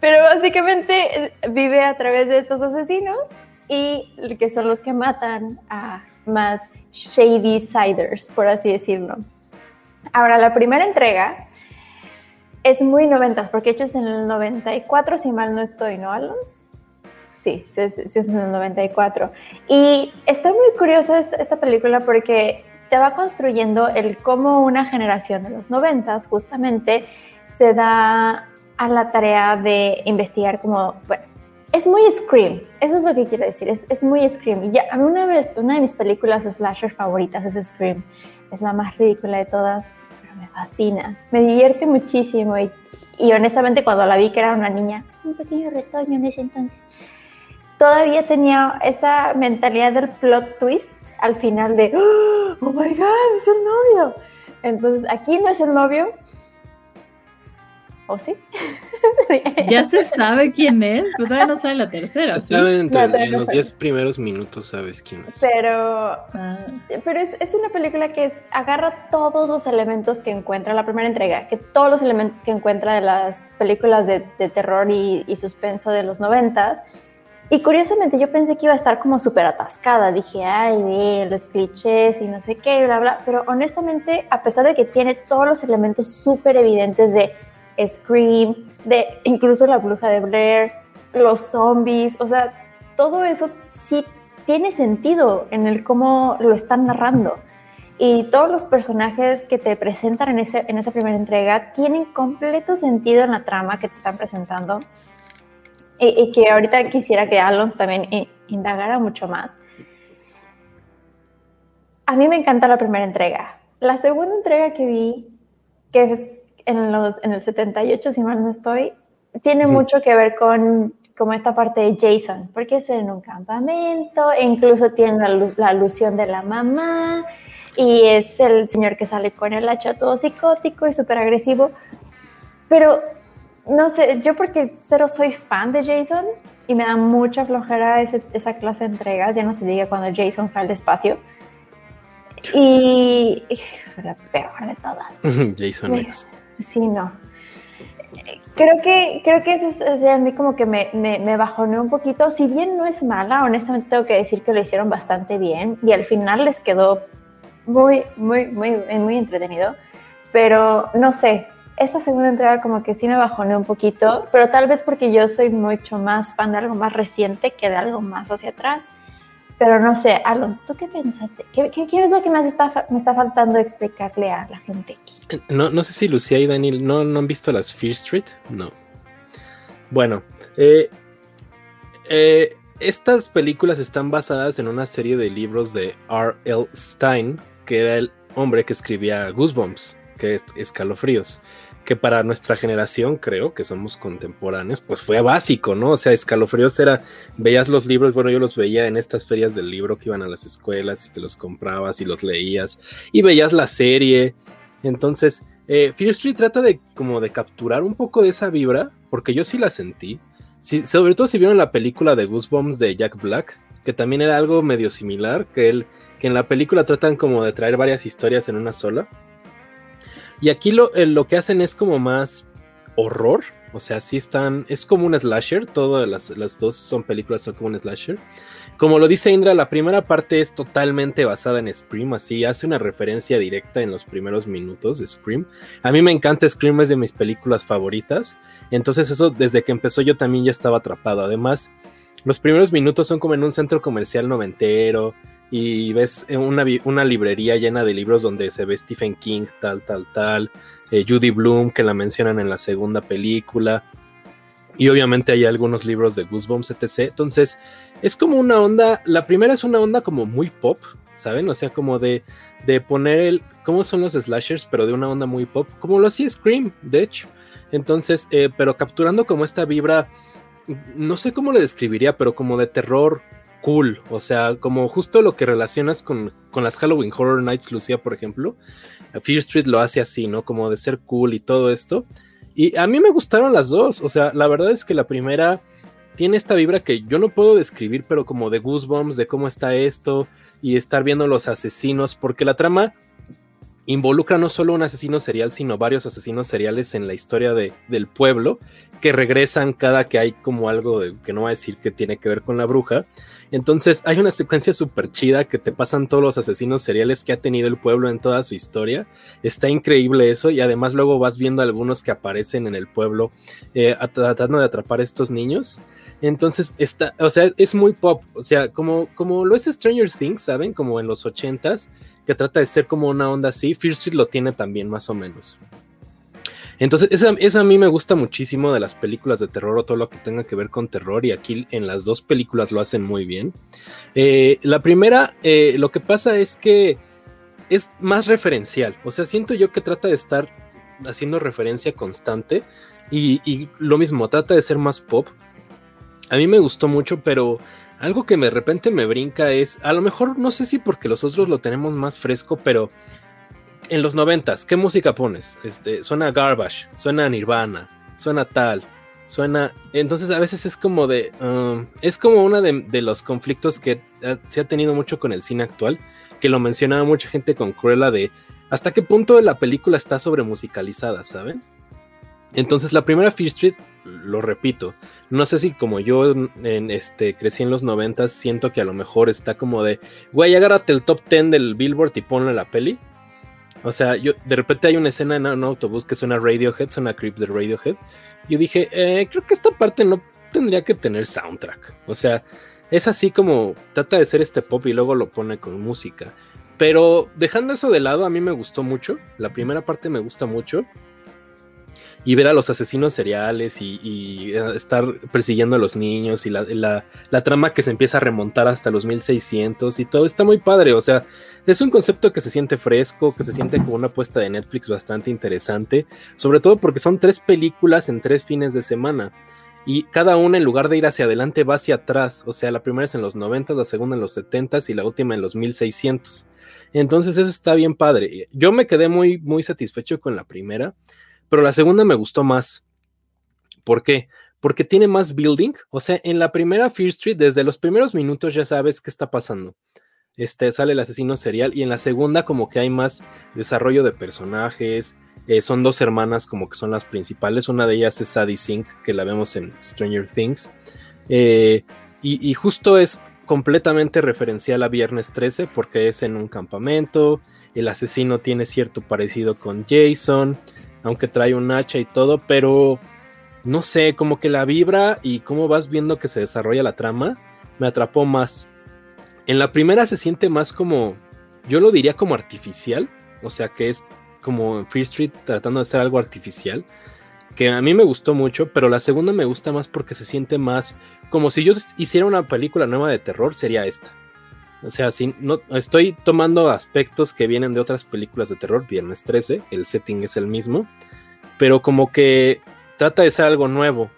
Pero básicamente eh, vive a través de estos asesinos y que son los que matan a más shady siders, por así decirlo. Ahora, la primera entrega es muy noventas, porque hechos en el 94, si mal no estoy, ¿no, Alonso? Sí, sí, es en el 94. Y está muy curiosa esta, película porque te va construyendo el cómo una generación de los noventas justamente se da a la tarea de investigar como, bueno, es muy Scream, eso es lo que quiero decir, es, es muy Scream. Ya, una de, una de mis películas slasher favoritas es Scream, es la más ridícula de todas, me fascina, me divierte muchísimo y, honestamente cuando la vi que era una niña, un pequeño retoño en ese entonces, todavía tenía esa mentalidad del plot twist al final de, oh my god, es el novio. Entonces aquí no es el novio, ¿O sí? ya se sabe quién es, pero todavía no sabe la tercera. Se sabe en los 10 primeros minutos sabes quién es. Pero, ah. pero es, es, una película que agarra todos los elementos que encuentra la primera entrega, que todos los elementos que encuentra de las películas de, de terror y, y, suspenso de los noventas. Y curiosamente yo pensé que iba a estar como súper atascada. Dije, ay, los clichés y no sé qué, bla, bla. Pero honestamente, a pesar de que tiene todos los elementos súper evidentes de Scream, de incluso la bruja de Blair, los zombies, o sea, todo eso sí tiene sentido en el cómo lo están narrando. Y todos los personajes que te presentan en, ese, en esa primera entrega tienen completo sentido en la trama que te están presentando. Y, que ahorita quisiera que Alon también indagara mucho más. A mí me encanta la primera entrega. La segunda entrega que vi, que es en, los, en el 78, si mal no estoy, tiene mucho que ver con como esta parte de Jason, porque es en un campamento, e incluso tiene la, la, alusión de la mamá, y es el señor que sale con el hacha todo psicótico y súper agresivo. Pero no sé, yo porque cero soy fan de Jason y me da mucha flojera esa clase de entregas, ya no se diga cuando Jason fue al espacio. Y la peor de todas. Jason X. Sí, no. Creo que, creo que eso es, a mí como que me, me, me bajoneó un poquito. Si bien no es mala, honestamente tengo que decir que lo hicieron bastante bien y al final les quedó muy, muy, muy, muy entretenido. Pero no sé, esta segunda entrega como que sí me bajoneó un poquito, pero tal vez porque yo soy mucho más fan de algo más reciente que de algo más hacia atrás. Pero no sé, Alonso, ¿tú qué pensaste? ¿Qué, qué, es lo que más está, me está faltando explicarle a la gente aquí? No, no sé si Lucía y Daniel no, no han visto las Fear Street. No. Bueno, eh, eh, estas películas están basadas en una serie de libros de R.L. Stein, que era el hombre que escribía Goosebumps, que es escalofríos que para nuestra generación, creo que somos contemporáneos, pues fue básico, ¿no? O sea, escalofríos era, veías los libros, bueno, yo los veía en estas ferias del libro que iban a las escuelas y te los comprabas y los leías y veías la serie. Entonces, eh, Fear Street trata de como de capturar un poco de esa vibra, porque yo sí la sentí. sobre todo si vieron la película de Goosebumps de Jack Black, que también era algo medio similar, que él, que en la película tratan como de traer varias historias en una sola. Y aquí lo, eh, lo que hacen es como más horror. O sea, sí están. Es como un slasher. Todas las, las dos son películas, son como un slasher. Como lo dice Indra, la primera parte es totalmente basada en Scream, así hace una referencia directa en los primeros minutos de Scream. A mí me encanta Scream, es de mis películas favoritas. Entonces, eso desde que empezó yo también ya estaba atrapado. Además, los primeros minutos son como en un centro comercial noventero y ves una, una, librería llena de libros donde se ve Stephen King, tal, tal, tal, eh, Judy Bloom, que la mencionan en la segunda película, y obviamente hay algunos libros de Goosebumps, etc. Entonces, es como una onda, la primera es una onda como muy pop, ¿saben? O sea, como de, de poner el, ¿cómo son los slashers? Pero de una onda muy pop, como lo hacía Scream, de hecho. Entonces, eh, pero capturando como esta vibra, no sé cómo le describiría, pero como de terror, cool, o sea, como justo lo que relacionas con, con, las Halloween Horror Nights, Lucía, por ejemplo. Fear Street lo hace así, ¿no? Como de ser cool y todo esto. Y a mí me gustaron las dos, o sea, la verdad es que la primera tiene esta vibra que yo no puedo describir, pero como de goosebumps, de cómo está esto y estar viendo los asesinos, porque la trama involucra no solo un asesino serial, sino varios asesinos seriales en la historia de, del pueblo, que regresan cada que hay como algo de, que no va a decir que tiene que ver con la bruja. Entonces hay una secuencia súper chida que te pasan todos los asesinos seriales que ha tenido el pueblo en toda su historia. Está increíble eso y además luego vas viendo algunos que aparecen en el pueblo eh, tratando de atrapar a estos niños. Entonces está, o sea, es muy pop, o sea, como, como lo es Stranger Things, ¿saben? Como en los ochentas, que trata de ser como una onda así. Fear Street lo tiene también, más o menos. Entonces, eso, a mí me gusta muchísimo de las películas de terror o todo lo que tenga que ver con terror. Y aquí en las dos películas lo hacen muy bien. Eh, la primera, eh, lo que pasa es que es más referencial. O sea, siento yo que trata de estar haciendo referencia constante. Y, y lo mismo, trata de ser más pop. A mí me gustó mucho, pero algo que de repente me brinca es, a lo mejor no sé si porque los otros lo tenemos más fresco, pero en los noventas, ¿qué música pones? Este, suena Garbage, suena Nirvana, suena tal, suena... Entonces a veces es como de... Um, es como uno de, los conflictos que se ha tenido mucho con el cine actual, que lo mencionaba mucha gente con Cruella de... ¿Hasta qué punto la película está sobre musicalizada, saben? Entonces la primera Fear Street, lo repito, no sé si como yo en este, crecí en los noventas, siento que a lo mejor está como de, güey, agárrate el top 10 del Billboard y ponle la peli. O sea, yo de repente hay una escena en un autobús que suena Radiohead, suena Creep de Radiohead. Yo dije, eh, creo que esta parte no tendría que tener soundtrack. O sea, es así como trata de ser este pop y luego lo pone con música. Pero dejando eso de lado, a mí me gustó mucho. La primera parte me gusta mucho y ver a los asesinos seriales y, eh, estar persiguiendo a los niños y la, trama que se empieza a remontar hasta los 1600 y todo está muy padre, o sea, es un concepto que se siente fresco, que se siente como una apuesta de Netflix bastante interesante, sobre todo porque son tres películas en tres fines de semana. Y cada una en lugar de ir hacia adelante va hacia atrás. O sea, la primera es en los 90, la segunda en los 70 y la última en los 1600. Entonces eso está bien padre. Yo me quedé muy, muy satisfecho con la primera. Pero la segunda me gustó más. ¿Por qué? Porque tiene más building. O sea, en la primera Fear Street, desde los primeros minutos ya sabes qué está pasando. Este, sale el asesino serial. Y en la segunda, como que hay más desarrollo de personajes. Eh, son dos hermanas, como que son las principales. Una de ellas es Sadie Sink, que la vemos en Stranger Things. Eh, y, y justo es completamente referencial a Viernes 13, porque es en un campamento. El asesino tiene cierto parecido con Jason aunque trae un hacha y todo, pero no sé, como que la vibra y cómo vas viendo que se desarrolla la trama, me atrapó más. En la primera se siente más como, yo lo diría como artificial, o sea que es como en Free Street tratando de hacer algo artificial, que a mí me gustó mucho, pero la segunda me gusta más porque se siente más como si yo hiciera una película nueva de terror, sería esta. O sea, si no, estoy tomando aspectos que vienen de otras películas de terror, Viernes 13, el setting es el mismo, pero como que trata de ser algo nuevo.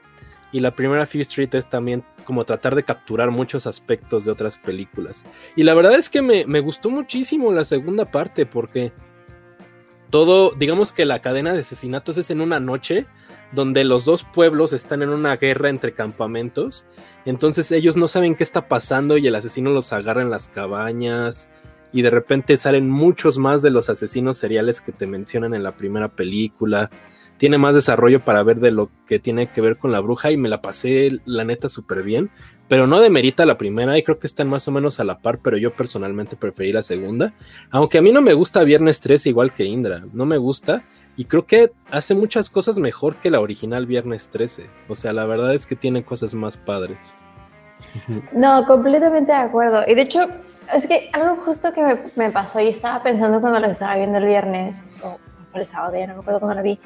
Y la primera Fear Street es también como tratar de capturar muchos aspectos de otras películas. Y la verdad es que me, me gustó muchísimo la segunda parte porque todo, digamos que la cadena de asesinatos es en una noche donde los dos pueblos están en una guerra entre campamentos. Entonces ellos no saben qué está pasando y el asesino los agarra en las cabañas. Y de repente salen muchos más de los asesinos seriales que te mencionan en la primera película. Tiene más desarrollo para ver de lo que tiene que ver con la bruja y me la pasé la neta súper bien. Pero no demerita la primera y creo que están más o menos a la par, pero yo personalmente preferí la segunda. Aunque a mí no me gusta Viernes 3 igual que Indra, no me gusta y creo que hace muchas cosas mejor que la original Viernes 13. O sea, la verdad es que tiene cosas más padres. No, completamente de acuerdo. Y de hecho, es que algo justo que me, pasó y estaba pensando cuando la estaba viendo el viernes, o el sábado, ya no me acuerdo cuando la vi,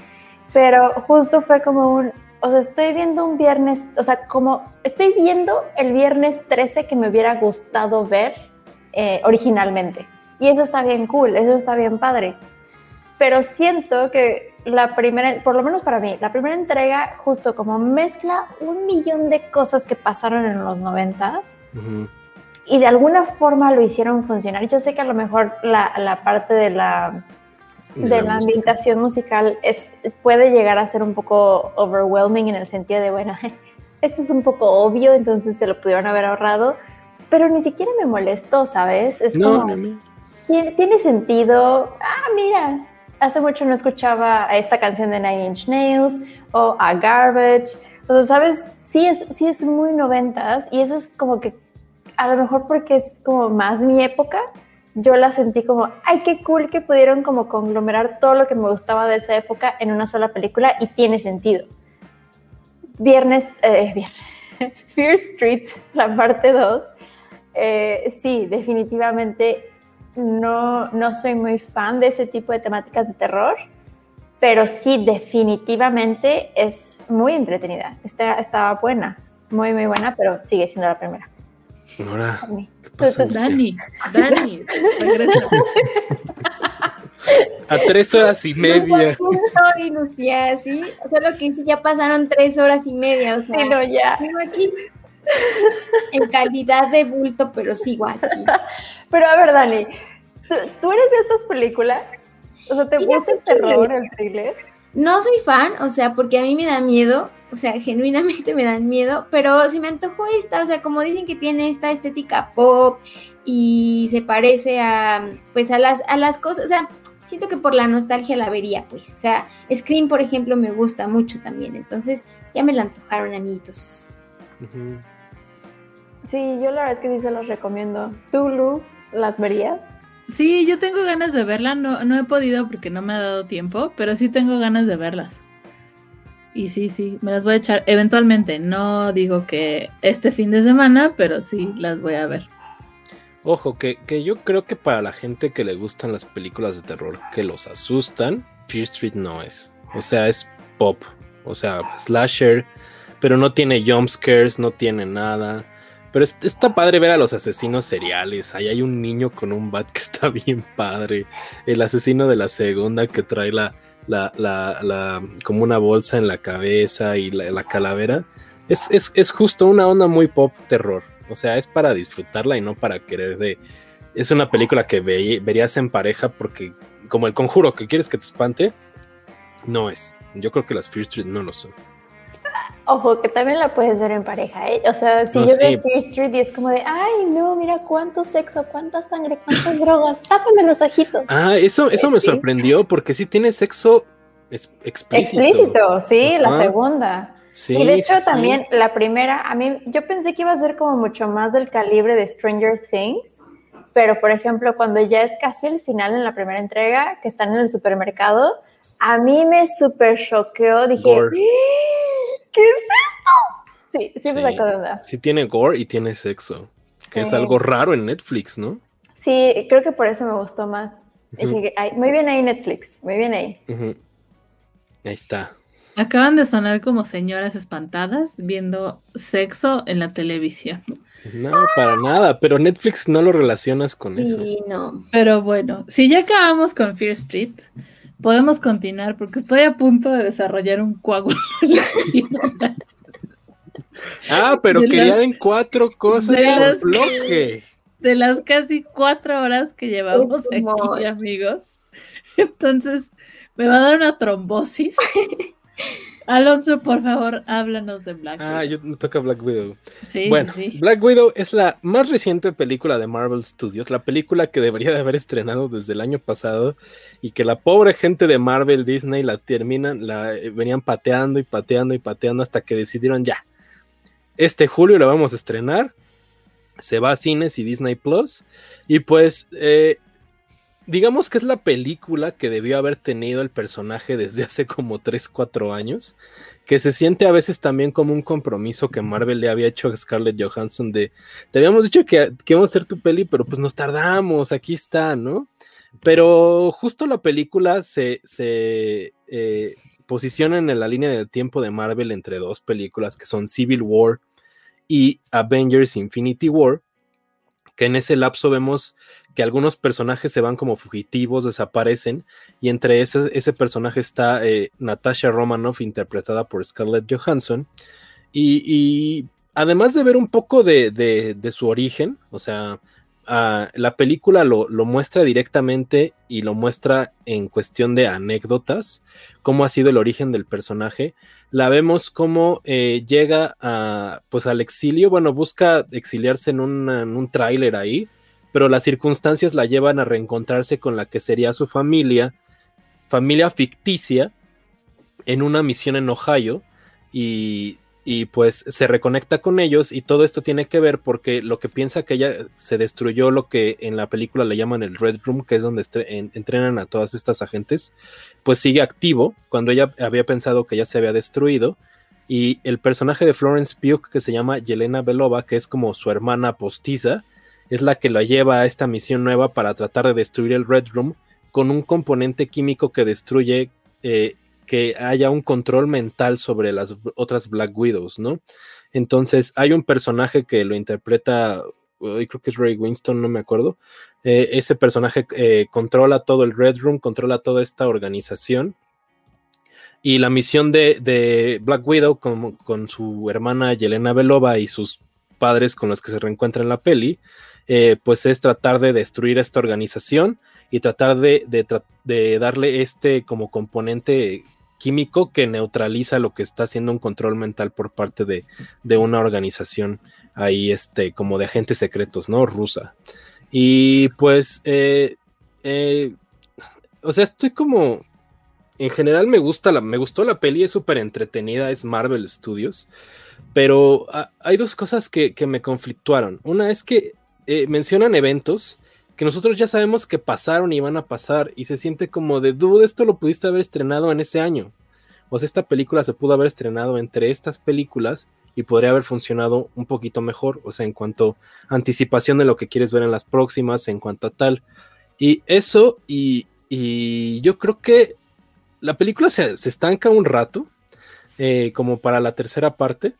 pero justo fue como un, o sea, estoy viendo un viernes, o sea, como estoy viendo el viernes 13 que me hubiera gustado ver eh, originalmente. Y eso está bien cool, eso está bien padre pero siento que la primera, por lo menos para mí, la primera entrega justo como mezcla un millón de cosas que pasaron en los noventas y de alguna forma lo hicieron funcionar. Yo sé que a lo mejor la, la parte de la, de la, ambientación musical es, puede llegar a ser un poco overwhelming en el sentido de, bueno, esto es un poco obvio, entonces se lo pudieron haber ahorrado, pero ni siquiera me molestó, ¿sabes? Es como, tiene, tiene sentido, ah, mira, hace mucho no escuchaba a esta canción de Nine Inch Nails o a Garbage. O ¿sabes? Sí es, sí es muy noventas y eso es como que a lo mejor porque es como más mi época, yo la sentí como, ay, qué cool que pudieron como conglomerar todo lo que me gustaba de esa época en una sola película y tiene sentido. Viernes, eh, viernes. Fear Street, la parte 2, eh, sí, definitivamente no, no soy muy fan de ese tipo de temáticas de terror, pero sí, definitivamente es muy entretenida. Está, estaba buena, muy, muy buena, pero sigue siendo la primera. Ahora, Dani, Dani, regresa. A tres horas y media. y Lucía, sí. Solo que sí, ya pasaron tres horas y media. O sea, no, ya. Sigo aquí en calidad de bulto, pero sigo aquí. Pero a ver, Dani, ¿tú, eres de estas películas? O sea, ¿te gusta el terror, el thriller? No soy fan, o sea, porque a mí me da miedo, o sea, genuinamente me dan miedo, pero si me antojó esta, o sea, como dicen que tiene esta estética pop y se parece a, pues, a las, a las cosas, o sea, siento que por la nostalgia la vería, pues, o sea, Scream, por ejemplo, me gusta mucho también, entonces ya me la antojaron, amiguitos. Sí, yo la verdad es que sí se los recomiendo. ¿Tú, Lu, las verías? Sí, yo tengo ganas de verla, no, no he podido porque no me ha dado tiempo, pero sí tengo ganas de verlas. Y sí, sí, me las voy a echar eventualmente. No digo que este fin de semana, pero sí las voy a ver. Ojo, que, que yo creo que para la gente que le gustan las películas de terror que los asustan, Fear Street no es. O sea, es pop. O sea, slasher, pero no tiene jumpscares, no tiene nada. Pero está padre ver a los asesinos seriales. Ahí hay un niño con un bat que está bien padre. El asesino de la segunda que trae la, la, la, como una bolsa en la cabeza y la, calavera. Es, es, justo una onda muy pop terror. O sea, es para disfrutarla y no para querer de. Es una película que verías en pareja porque, como el conjuro que quieres que te espante, no es. Yo creo que las Fear Street no lo son. Ojo, que también la puedes ver en pareja, ¿eh? O sea, si yo veo Fear Street y es como de, ay, no, mira cuánto sexo, cuánta sangre, cuántas drogas, tápame los ojitos. Ah, eso, eso me sorprendió porque sí tiene sexo explícito. Explícito, sí, la segunda. Sí, y de hecho también la primera, a mí, yo pensé que iba a ser como mucho más del calibre de Stranger Things, pero por ejemplo, cuando ya es casi el final en la primera entrega, que están en el supermercado, a mí me super choqueó, dije, ¿qué es esto? Sí, sí, me sacó de onda. Sí tiene gore y tiene sexo, que es algo raro en Netflix, ¿no? Sí, creo que por eso me gustó más. muy bien ahí Netflix, muy bien ahí. Ahí está. Acaban de sonar como señoras espantadas viendo sexo en la televisión. No, para nada, pero Netflix no lo relacionas con eso. Sí, no. Pero bueno, si ya acabamos con Fear Street, podemos continuar porque estoy a punto de desarrollar un coágulo. ah, pero quería en cuatro cosas por bloque. de las casi cuatro horas que llevamos aquí, amigos. Entonces, me va a dar una trombosis. Alonso, por favor, háblanos de Black ah, Widow. Ah, yo me toca Black Widow. Sí, bueno, Black Widow es la más reciente película de Marvel Studios, la película que debería de haber estrenado desde el año pasado y que la pobre gente de Marvel Disney la terminan, la eh, venían pateando y pateando y pateando hasta que decidieron ya. Este julio la vamos a estrenar. Se va a cines y Disney Plus. Y pues eh, digamos que es la película que debió haber tenido el personaje desde hace como 3, 4 años, que se siente a veces también como un compromiso que Marvel le había hecho a Scarlett Johansson de, te habíamos dicho que, que íbamos a hacer tu peli, pero pues nos tardamos, aquí está, ¿no? Pero justo la película se, se eh, posiciona en la línea de tiempo de Marvel entre dos películas que son Civil War y Avengers Infinity War, que en ese lapso vemos que algunos personajes se van como fugitivos, desaparecen, y entre ese, ese personaje está eh, Natasha Romanoff, interpretada por Scarlett Johansson, y, además de ver un poco de, su origen, o sea, ah, la película lo, muestra directamente y lo muestra en cuestión de anécdotas, cómo ha sido el origen del personaje. La vemos cómo eh, llega a, pues al exilio, bueno, busca exiliarse en, en un tráiler ahí, pero las circunstancias la llevan a reencontrarse con la que sería su familia, familia ficticia, en una misión en Ohio y, pues se reconecta con ellos y todo esto tiene que ver porque lo que piensa que ella se destruyó lo que en la película le llaman el Red Room, que es donde entrenan a todas estas agentes, pues sigue activo cuando ella había pensado que ya se había destruido. Y el personaje de Florence Pugh, que se llama Yelena Belova, que es como su hermana postiza, es la que la lleva a esta misión nueva para tratar de destruir el Red Room con un componente químico que destruye eh, que haya un control mental sobre las otras Black Widows, ¿no? Entonces hay un personaje que lo interpreta, creo que es Ray Winston, no me acuerdo. Eh, ese personaje eh, controla todo el Red Room, controla toda esta organización. Y la misión de, Black Widow con, su hermana Yelena Belova y sus padres con los que se reencuentra en la peli eh, pues es tratar de destruir esta organización y tratar de, darle este como componente químico que neutraliza lo que está haciendo un control mental por parte de, una organización ahí, este, como de agentes secretos, ¿no? Rusa. Y pues, eh, eh, o sea, estoy como, en general me gusta la, me gustó la peli, es súper entretenida, es Marvel Studios, pero hay dos cosas que, que me conflictuaron. Una es que eh, mencionan eventos que nosotros ya sabemos que pasaron y van a pasar y se siente como de duda, esto lo pudiste haber estrenado en ese año. O sea, esta película se pudo haber estrenado entre estas películas y podría haber funcionado un poquito mejor, o sea, en cuanto a anticipación de lo que quieres ver en las próximas, en cuanto a tal. Y eso, y, yo creo que la película se, estanca un rato, eh, como para la tercera parte,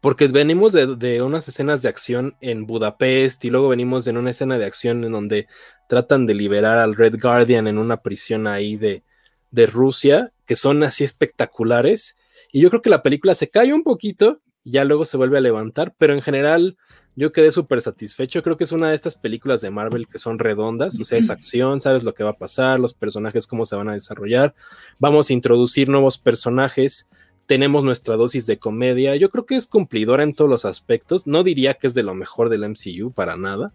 porque venimos de, unas escenas de acción en Budapest y luego venimos en una escena de acción en donde tratan de liberar al Red Guardian en una prisión ahí de, de Rusia, que son así espectaculares. Y yo creo que la película se cae un poquito ya luego se vuelve a levantar, pero en general yo quedé súper satisfecho. Creo que es una de estas películas de Marvel que son redondas, o sea, es acción, sabes lo que va a pasar, los personajes cómo se van a desarrollar. Vamos a introducir nuevos personajes tenemos nuestra dosis de comedia. Yo creo que es cumplidora en todos los aspectos. No diría que es de lo mejor del MCU para nada,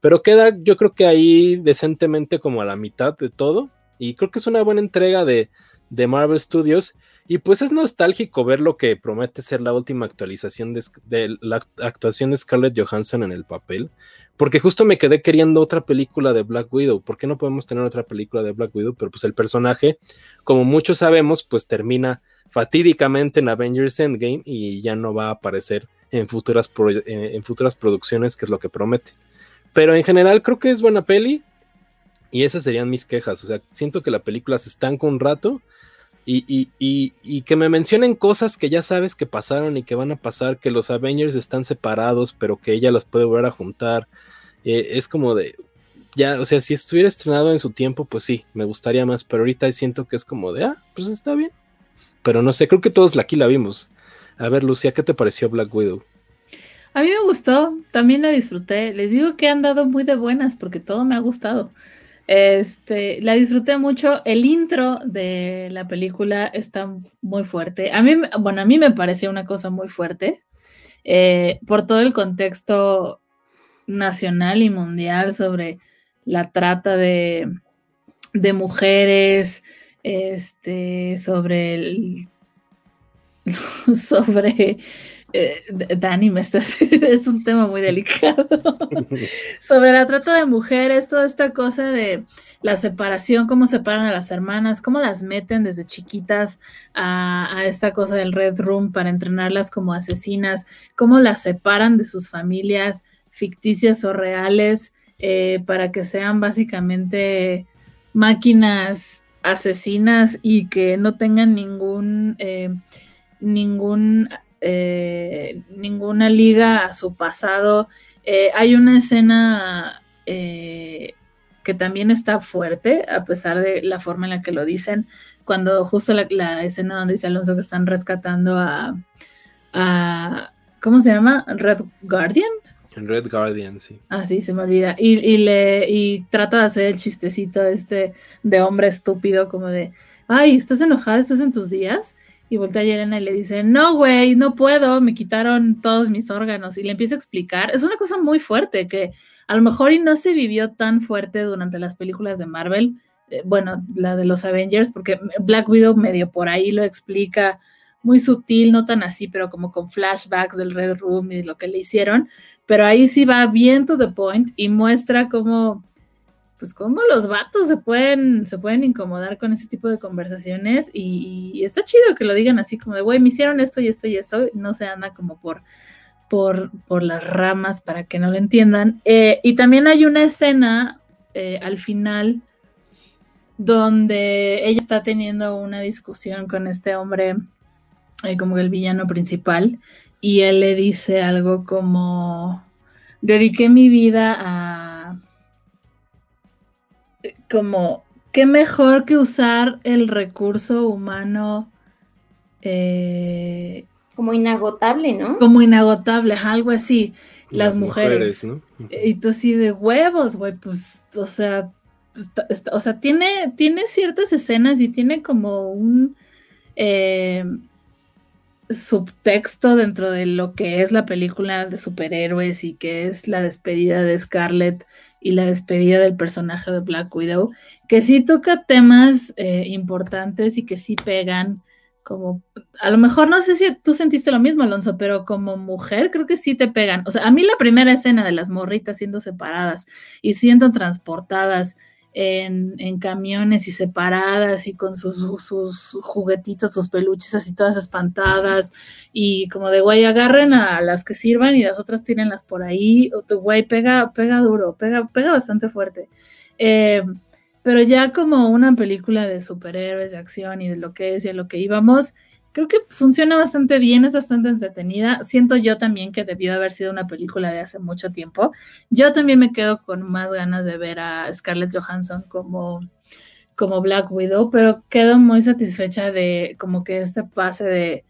pero queda yo creo que ahí decentemente como a la mitad de todo. Y creo que es una buena entrega de, de Marvel Studios. Y pues es nostálgico ver lo que promete ser la última actualización de, de, la actuación de Scarlett Johansson en el papel. Porque justo me quedé queriendo otra película de Black Widow. ¿Por qué no podemos tener otra película de Black Widow? Pero pues el personaje, como muchos sabemos, pues termina fatídicamente en Avengers Endgame y ya no va a aparecer en futuras, en futuras producciones, que es lo que promete. Pero en general creo que es buena peli y esas serían mis quejas. O sea, siento que la película se estanca un rato y, y, que me mencionen cosas que ya sabes que pasaron y que van a pasar, que los Avengers están separados, pero que ella los puede volver a juntar. Eh, es como de, ya, o sea, si estuviera estrenado en su tiempo, pues sí, me gustaría más, pero ahorita siento que es como de, ah, pues está bien. Pero no sé, creo que todos aquí la vimos. A ver, Lucia, ¿qué te pareció Black Widow? A mí me gustó, también la disfruté. Les digo que han dado muy de buenas porque todo me ha gustado. Este, la disfruté mucho. El intro de la película está muy fuerte. A mí, bueno, a mí me pareció una cosa muy fuerte eh, por todo el contexto nacional y mundial sobre la trata de, de mujeres, este, sobre el, sobre eh, Dani me está es un tema muy delicado. Sobre la trata de mujeres, toda esta cosa de la separación, cómo separan a las hermanas, cómo las meten desde chiquitas a, esta cosa del Red Room para entrenarlas como asesinas, cómo las separan de sus familias ficticias o reales eh, para que sean básicamente máquinas asesinas y que no tengan ningún, eh, ningún, eh, ninguna liga a su pasado. Eh, hay una escena que también está fuerte, a pesar de la forma en la que lo dicen, cuando justo la, escena donde dice Alonso que están rescatando a, a ¿cómo se llama? Red Guardian. Red Guardian, sí. Ah, sí, se me olvida. Y, le, y trata de hacer el chistecito este de hombre estúpido, como de, ay, ¿estás enojada? ¿Estás en tus días? Y voltea a Yelena y le dice, no, güey, no puedo, me quitaron todos mis órganos. Y le empieza a explicar. Es una cosa muy fuerte que a lo mejor y no se vivió tan fuerte durante las películas de Marvel. Eh, bueno, la de los Avengers, porque Black Widow medio por ahí lo explica muy sutil, no tan así, pero como con flashbacks del Red Room y lo que le hicieron pero ahí sí va bien to the point y muestra cómo, pues cómo los vatos se pueden, se pueden incomodar con ese tipo de conversaciones y, está chido que lo digan así como de, güey, me hicieron esto y esto y esto, no se anda como por, por, por las ramas para que no lo entiendan. Eh, y también hay una escena eh, al final donde ella está teniendo una discusión con este hombre, eh, como el villano principal, y él le dice algo como, dediqué mi vida a, como, qué mejor que usar el recurso humano. Eh, como inagotable, ¿no? Como inagotable, algo así. Las, mujeres. ¿no? Y tú así de huevos, güey, pues, o sea, o sea, tiene, tiene ciertas escenas y tiene como un... Eh, subtexto dentro de lo que es la película de superhéroes y que es la despedida de Scarlett y la despedida del personaje de Black Widow, que sí toca temas eh, importantes y que sí pegan como, a lo mejor no sé si tú sentiste lo mismo, Alonso, pero como mujer creo que sí te pegan. O sea, a mí la primera escena de las morritas siendo separadas y siendo transportadas en, camiones y separadas y con sus, sus, juguetitos, sus peluches así todas espantadas y como de güey, agarren a las que sirvan y las otras tírenlas por ahí. O tu güey pega, pega duro, pega, pega bastante fuerte. Eh, pero ya como una película de superhéroes, de acción y de lo que es y a lo que íbamos, creo que funciona bastante bien, es bastante entretenida. Siento yo también que debió haber sido una película de hace mucho tiempo. Yo también me quedo con más ganas de ver a Scarlett Johansson como, como Black Widow, pero quedo muy satisfecha de como que este pase de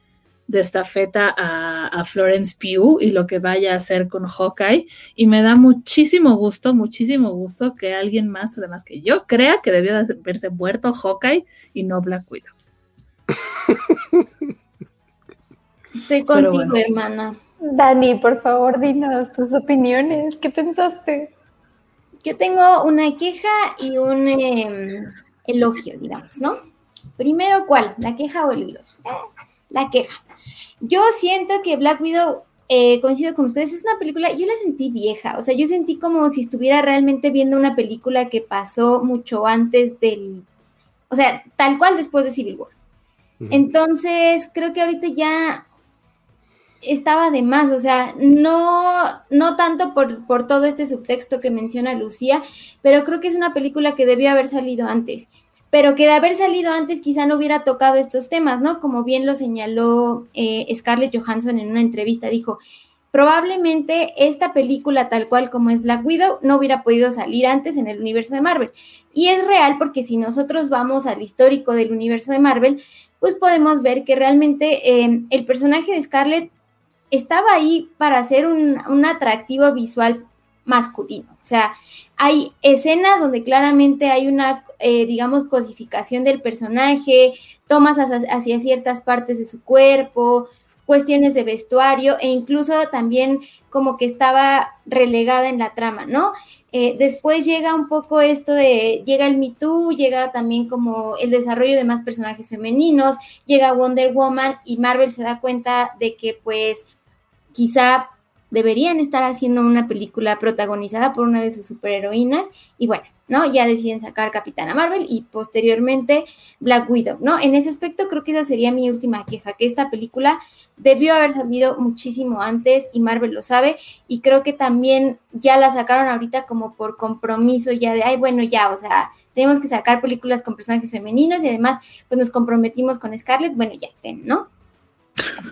de estafeta a, a, Florence Pugh y lo que vaya a hacer con Hawkeye. Y me da muchísimo gusto, muchísimo gusto que alguien más, además que yo, crea que debió de haberse muerto Hawkeye y no Black Widow. Estoy contigo, hermana. Dani, por favor, dinos tus opiniones. ¿Qué pensaste? Yo tengo una queja y un em, elogio, digamos, ¿no? Primero, ¿cuál? ¿La queja o el elogio? La queja. Yo siento que Black Widow, eh, coincido con ustedes, es una película, yo la sentí vieja, o sea, yo sentí como si estuviera realmente viendo una película que pasó mucho antes del, o sea, tal cual después de Civil War. Entonces, creo que ahorita ya estaba de más, o sea, no, no tanto por, por todo este subtexto que menciona Lucía, pero creo que es una película que debió haber salido antes pero que de haber salido antes quizá no hubiera tocado estos temas, ¿no? Como bien lo señaló eh, Scarlett Johansson en una entrevista, dijo, probablemente esta película tal cual como es Black Widow no hubiera podido salir antes en el universo de Marvel. Y es real porque si nosotros vamos al histórico del universo de Marvel, pues podemos ver que realmente eh, el personaje de Scarlett estaba ahí para hacer un, un atractivo visual masculino. O sea, hay escenas donde claramente hay una, eh, digamos, cosificación del personaje, tomas hacia, ciertas partes de su cuerpo, cuestiones de vestuario e incluso también como que estaba relegada en la trama, ¿no? Eh, después llega un poco esto de, llega el Me Too, llega también como el desarrollo de más personajes femeninos, llega Wonder Woman y Marvel se da cuenta de que pues quizá deberían estar haciendo una película protagonizada por una de sus superheroínas. Y bueno, ¿no? Ya deciden sacar Capitana Marvel y posteriormente Black Widow, ¿no? En ese aspecto creo que esa sería mi última queja, que esta película debió haber salido muchísimo antes y Marvel lo sabe y creo que también ya la sacaron ahorita como por compromiso ya de, ay, bueno, ya, o sea, tenemos que sacar películas con personajes femeninos y además pues nos comprometimos con Scarlett, bueno, ya, ¿no?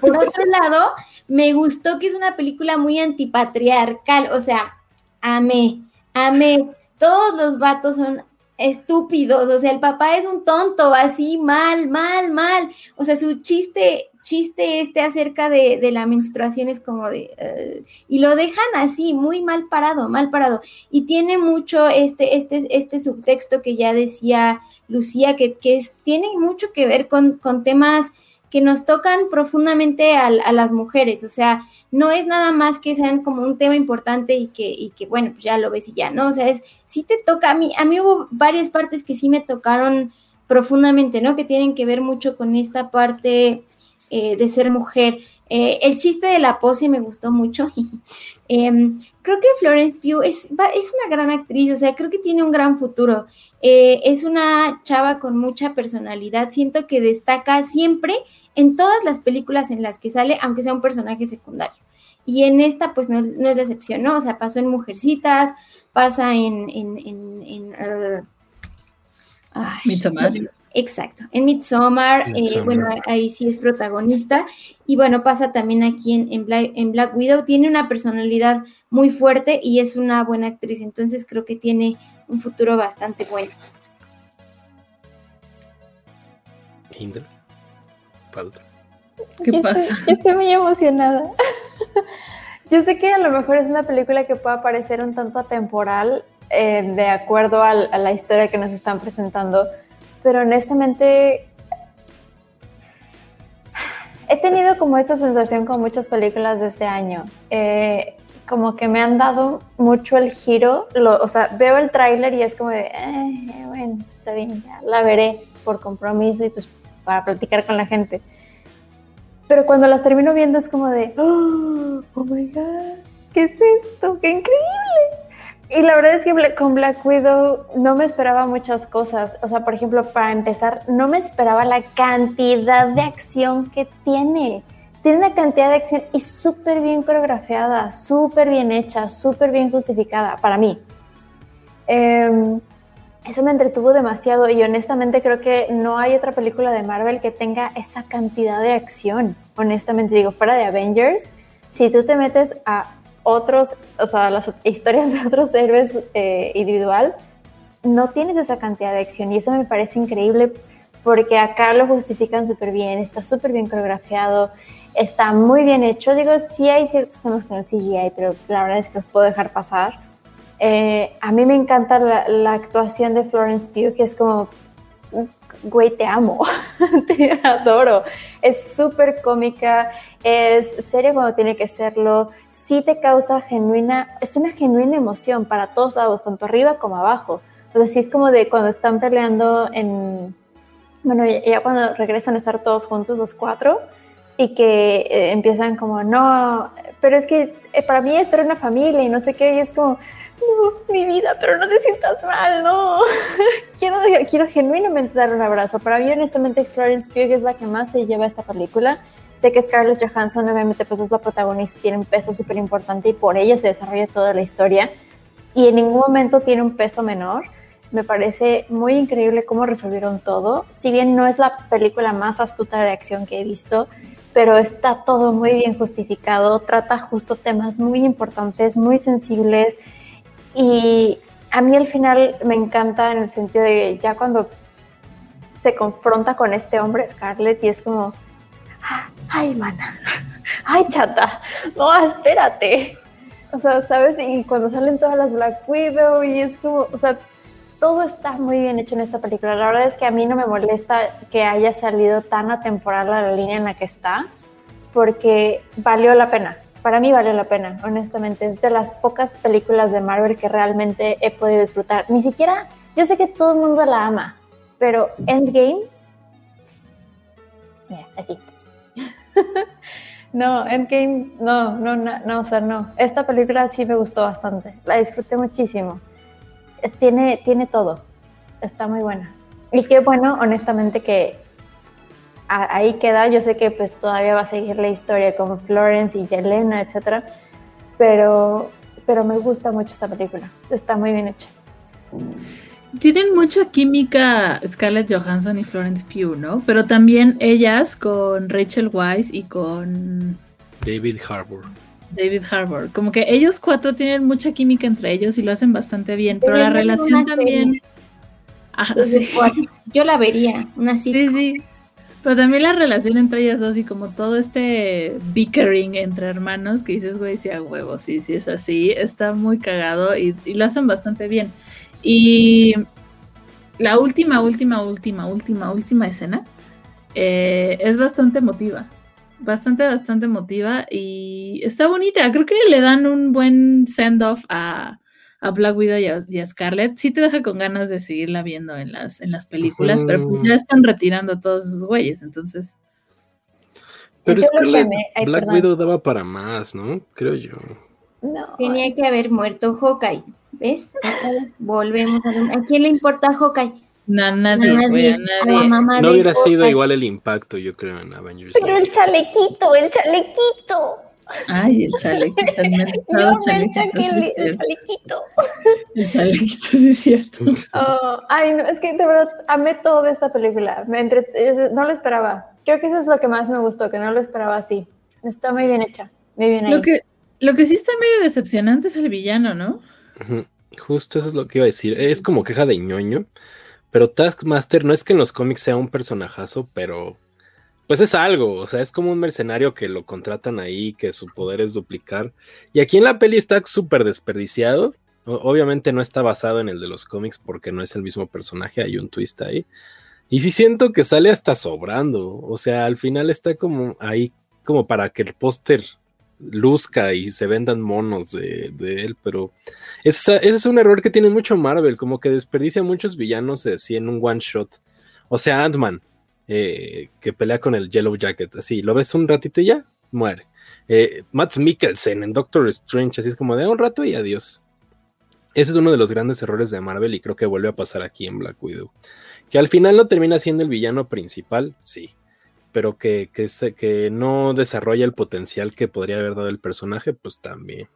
Por otro lado, me gustó que es una película muy antipatriarcal, o sea, amé, amé. Todos los vatos son estúpidos, o sea, el papá es un tonto, así, mal, mal, mal. O sea, su chiste, chiste este acerca de, la menstruación es como de... y lo dejan así, muy mal parado, mal parado. Y tiene mucho este, este, este subtexto que ya decía Lucía, que, que tiene mucho que ver con, con temas que nos tocan profundamente a, las mujeres, o sea, no es nada más que sean como un tema importante y que, y que, bueno, pues ya lo ves y ya, ¿no? O sea, es, sí te toca, a mí, a mí hubo varias partes que sí me tocaron profundamente, ¿no? Que tienen que ver mucho con esta parte eh, de ser mujer. Eh, el chiste de la pose me gustó mucho. Em, creo que Florence Pugh es, es, una gran actriz, o sea, creo que tiene un gran futuro. Eh, es una chava con mucha personalidad, siento que destaca siempre en todas las películas en las que sale, aunque sea un personaje secundario. Y en esta, pues no, es la excepción, ¿no? O sea, pasó en Mujercitas, pasa en. en, en, Midsommar. Exacto, en Midsommar, eh, bueno, ahí sí es protagonista. Y bueno, pasa también aquí en, en, Black, en Black Widow. Tiene una personalidad muy fuerte y es una buena actriz, entonces creo que tiene un futuro bastante bueno. ¿Qué pasa? Estoy, estoy muy emocionada. Yo sé que a lo mejor es una película que pueda parecer un tanto atemporal eh, de acuerdo a, la historia que nos están presentando, pero honestamente he tenido como esa sensación con muchas películas de este año. Eh, como que me han dado mucho el giro, o sea, veo el tráiler y es como de, eh, bueno, está bien, ya la veré por compromiso y pues para platicar con la gente. Pero cuando las termino viendo es como de, oh, oh my god, ¿qué es esto? ¡Qué increíble! Y la verdad es que con Black Widow no me esperaba muchas cosas. O sea, por ejemplo, para empezar, no me esperaba la cantidad de acción que tiene. Tiene una cantidad de acción y súper bien coreografiada, súper bien hecha, súper bien justificada para mí. Em, eso me entretuvo demasiado y honestamente creo que no hay otra película de Marvel que tenga esa cantidad de acción. Honestamente digo, fuera de Avengers, si tú te metes a otros, o sea, las historias de otros héroes eh, individual, no tienes esa cantidad de acción y eso me parece increíble porque acá lo justifican súper bien, está súper bien coreografiado, está muy bien hecho. Digo, sí hay ciertos temas con el CGI, pero la verdad es que los puedo dejar pasar. Eh, a mí me encanta la, la, actuación de Florence Pugh, que es como, güey, te amo, te adoro. Es súper cómica, es seria cuando tiene que serlo, sí te causa genuina, es una genuina emoción para todos lados, tanto arriba como abajo. Entonces sí es como de cuando están peleando en, bueno, ya cuando regresan a estar todos juntos los cuatro y que eh, empiezan como, no, pero es que eh, para mí esto era una familia y no sé qué, y es como, no, mi vida, pero no te sientas mal, no. quiero, quiero genuinamente dar un abrazo. Para mí, honestamente, Florence Pugh es la que más se lleva esta película Sé que Scarlett Johansson obviamente pues es la protagonista, tiene un peso súper importante y por ella se desarrolla toda la historia y en ningún momento tiene un peso menor. Me parece muy increíble cómo resolvieron todo. Si bien no es la película más astuta de acción que he visto, pero está todo muy bien justificado, trata justo temas muy importantes, muy sensibles y a mí al final me encanta en el sentido de ya cuando se confronta con este hombre Scarlett y es como, ay, mana, ay, chata, no, espérate. O sea, ¿sabes? Y cuando salen todas las Black Widow y es como, o sea, todo está muy bien hecho en esta película. La verdad es que a mí no me molesta que haya salido tan atemporal a la línea en la que está, porque valió la pena. Para mí valió la pena, honestamente. Es de las pocas películas de Marvel que realmente he podido disfrutar. Ni siquiera, yo sé que todo el mundo la ama, pero Endgame, mira, así. no, Endgame, no, no, no, no, o sea, no. Esta película sí me gustó bastante, la disfruté muchísimo. Tiene, tiene todo, está muy buena. Y qué bueno, honestamente, que ahí queda. Yo sé que pues todavía va a seguir la historia con Florence y Yelena, etcétera, pero, pero me gusta mucho esta película. Está muy bien hecha. Tienen mucha química Scarlett Johansson y Florence Pugh, ¿no? Pero también ellas con Rachel Weisz y con David Harbour. David Harbour. Como que ellos cuatro tienen mucha química entre ellos y lo hacen bastante bien, pero la relación también... Yo la vería, una Sí, sí. Pero también la relación entre ellas dos y como todo este bickering entre hermanos que dices, güey, sí a huevo, sí, sí es así, está muy cagado y, y lo hacen bastante bien. Y la última, última, última, última, última escena eh, es bastante emotiva. Bastante, bastante emotiva y está bonita. Creo que le dan un buen send-off a, Black Widow y a, Scarlett. Sí te deja con ganas de seguirla viendo en las, en las películas, pero pues ya están retirando a todos esos güeyes, entonces. Pero Scarlett, Black Widow daba para más, ¿no? Creo yo. No. Tenía que haber muerto Hawkeye. ¿Ves? Volvemos a... ¿A quién le importa Hawkeye? No, nadie, nadie, nadie. no hubiera sido igual el impacto, yo creo, en Avengers. Pero el chalequito, el chalequito. Ay, el chalequito, el mentado chalequito. El, chalequito. El chalequito, sí es cierto. Oh, ay, no, es que de verdad amé todo de esta película. Me entre... No lo esperaba. Creo que eso es lo que más me gustó, que no lo esperaba así. Está muy bien hecha, muy bien ahí. Lo que, lo que sí está medio decepcionante es el villano, ¿no? Justo eso es lo que iba a decir. Es como queja de ñoño, pero Taskmaster no es que en los cómics sea un personajazo, pero pues es algo, o sea, es como un mercenario que lo contratan ahí, que su poder es duplicar. Y aquí en la peli está súper desperdiciado. Obviamente no está basado en el de los cómics porque no es el mismo personaje, hay un twist ahí. Y sí siento que sale hasta sobrando, o sea, al final está como ahí como para que el póster luzca y se vendan monos de, él, pero ese es un error que tiene mucho Marvel, como que desperdicia muchos villanos así en un one shot. O sea, Ant-Man. Eh, que pelea con el Yellow Jacket, así, lo ves un ratito y ya, muere. Eh, Matt Mikkelsen en Doctor Strange, así es como de un rato y adiós. Ese es uno de los grandes errores de Marvel y creo que vuelve a pasar aquí en Black Widow. Que al final no termina siendo el villano principal, sí, pero que, que, que no desarrolla el potencial que podría haber dado el personaje, pues también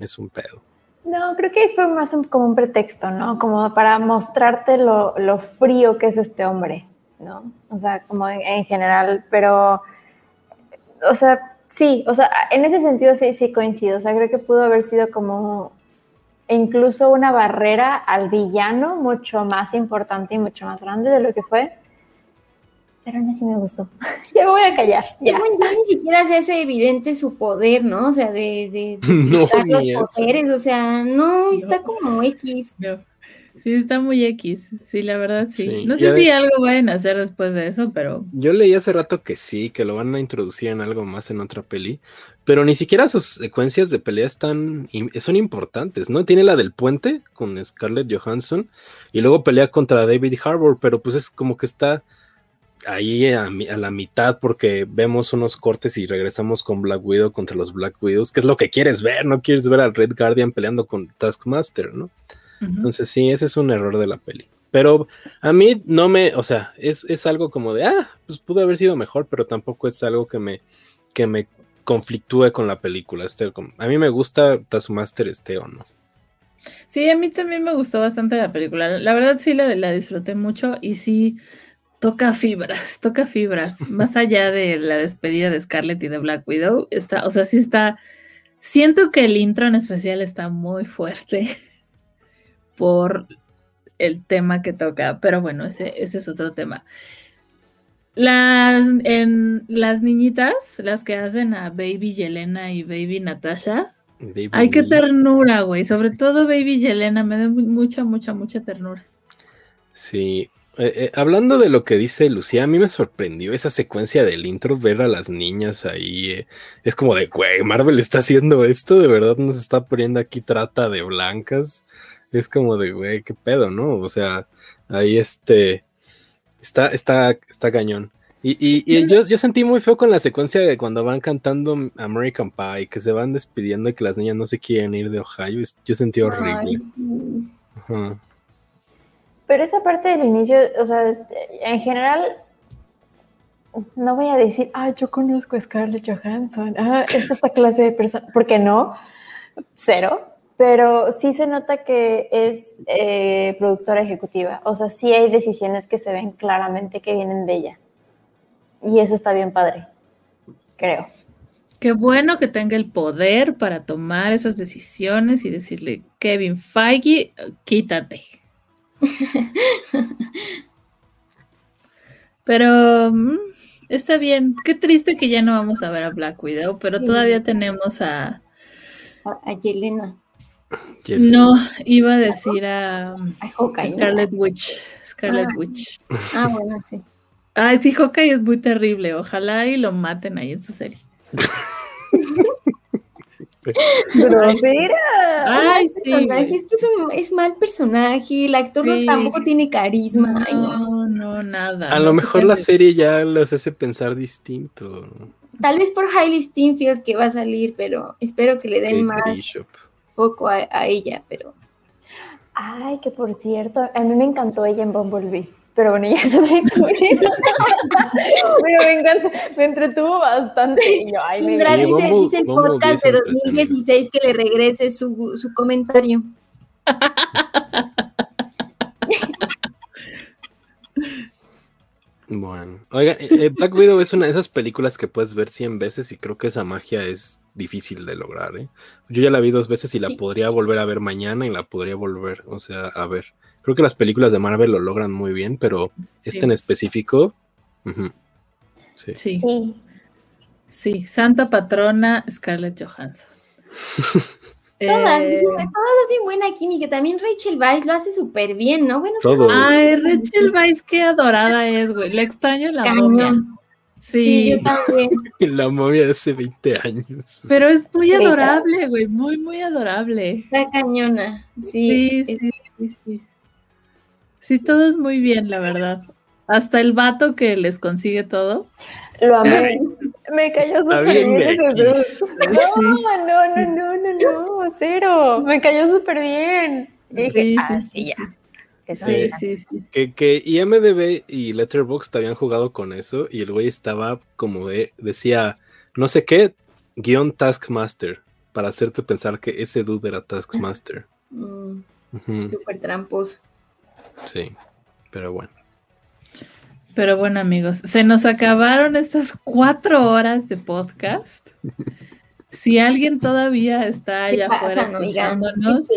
es un pedo. No, creo que fue más como un pretexto, ¿no? Como para mostrarte lo, lo frío que es este hombre, ¿no? O sea, como en, en, general, pero, o sea, sí, o sea, en ese sentido sí, sí coincido, o sea, creo que pudo haber sido como incluso una barrera al villano mucho más importante y mucho más grande de lo que fue pero aún así me gustó. ya me voy a callar. Ya. ni siquiera se hace evidente su poder, ¿no? O sea, de, de, no, los poderes, o sea, no, está como X. No. Sí, está muy X. Sí, la verdad, sí. sí no sé si de... algo vayan a hacer después de eso, pero. Yo leí hace rato que sí, que lo van a introducir en algo más en otra peli, pero ni siquiera sus secuencias de pelea están, son importantes, ¿no? Tiene la del puente con Scarlett Johansson y luego pelea contra David Harbour, pero pues es como que está ahí a, a, la mitad porque vemos unos cortes y regresamos con Black Widow contra los Black Widows, que es lo que quieres ver, no quieres ver al Red Guardian peleando con Taskmaster, ¿no? Uh -huh. Entonces sí, ese es un error de la peli. Pero a mí no me, o sea, es, es, algo como de, ah, pues pudo haber sido mejor, pero tampoco es algo que me, que me conflictúe con la película. Este, a mí me gusta Taskmaster este o no. Sí, a mí también me gustó bastante la película. La verdad sí la, la disfruté mucho y sí toca fibras, toca fibras. Más allá de la despedida de Scarlett y de Black Widow, está, o sea, sí está. Siento que el intro en especial está muy fuerte por el tema que toca, pero bueno, ese, ese es otro tema. Las, en, las niñitas, las que hacen a Baby Yelena y Baby Natasha, Baby ay, qué ternura, güey. Sobre todo Baby Yelena, me da mucha, mucha, mucha ternura. Sí, eh, eh, hablando de lo que dice Lucía, a mí me sorprendió esa secuencia del intro, ver a las niñas ahí. Eh, es como de, güey, Marvel está haciendo esto, de verdad nos está poniendo aquí trata de blancas. Es como de, güey, qué pedo, ¿no? O sea, ahí este, está, está, está cañón. Y, y, y yo, yo, sentí muy feo con la secuencia de cuando van cantando American Pie, que se van despidiendo y que las niñas no se quieren ir de Ohio. Yo sentí horrible. Ay, sí. Ajá. Pero esa parte del inicio, o sea, en general, no voy a decir, ah, yo conozco a Scarlett Johansson, ah, es esta clase de persona, porque no, cero, pero sí se nota que es eh, productora ejecutiva, o sea, sí hay decisiones que se ven claramente que vienen de ella. Y eso está bien padre, creo. Qué bueno que tenga el poder para tomar esas decisiones y decirle, Kevin Feige, quítate. Pero mm, está bien. Qué triste que ya no vamos a ver a Black Widow, pero todavía tenemos a. A Yelena. No, iba a decir a, Scarlet ¿no? Witch. Scarlet ah. Witch. Ah, bueno, sí. Ay, sí, Hawkeye es muy terrible. Ojalá y lo maten ahí en su serie. ¡Grosera! Ay, sí. Es que es, un, es, mal personaje, el actor sí, tampoco sí. tiene carisma. No, Ay, no, no, nada. A no lo mejor la serie ya los hace pensar distinto. Tal vez por Hailey Steinfeld que va a salir, pero espero que le den Kate más Bishop. Foco a, a, ella, pero... Ay, que por cierto, a mí me encantó ella en Bumblebee. Pero bueno, ya es otra historia. pero me encanta, me entretuvo bastante. Y yo, ay, me sí, dice, Bumble, dice el podcast de 2016 que le regrese su, su comentario. Bueno, oiga, eh, Black Widow es una de esas películas que puedes ver 100 veces y creo que esa magia es difícil de lograr, ¿eh? Yo ya la vi dos veces y la sí, podría sí. volver a ver mañana y la podría volver, o sea, a ver. Creo que las películas de Marvel lo logran muy bien, pero sí. este en específico. Uh -huh. sí. sí. Sí, Santa Patrona Scarlett Johansson. Todas, eh, todas hacen buena química. También Rachel Weisz lo hace súper bien, ¿no? Bueno, Todo. Ay, Rachel Weisz, qué adorada es, güey. Le extraño la momia. Sí. sí, yo también. la momia de hace 20 años. Pero es muy adorable, güey. Muy, muy adorable. Está cañona. Sí, sí, sí, sí, sí. Sí, todo es muy bien, la verdad. hasta el vato que les consigue todo. Lo amé. Me cayó súper bien, ese No, no, no, no, no, no, cero. Me cayó súper bien. sí, ah, sí, ya. sí, sí, sí. Que, que IMDB y Letterboxd habían jugado con eso y el güey estaba como de, decía, no sé qué, guion Taskmaster, para hacerte pensar que ese dude era Taskmaster. Mm, Súper tramposo. Sí, pero bueno. Pero bueno, amigos, se nos acabaron estas cuatro horas de podcast. Si alguien todavía está allá afuera escuchándonos,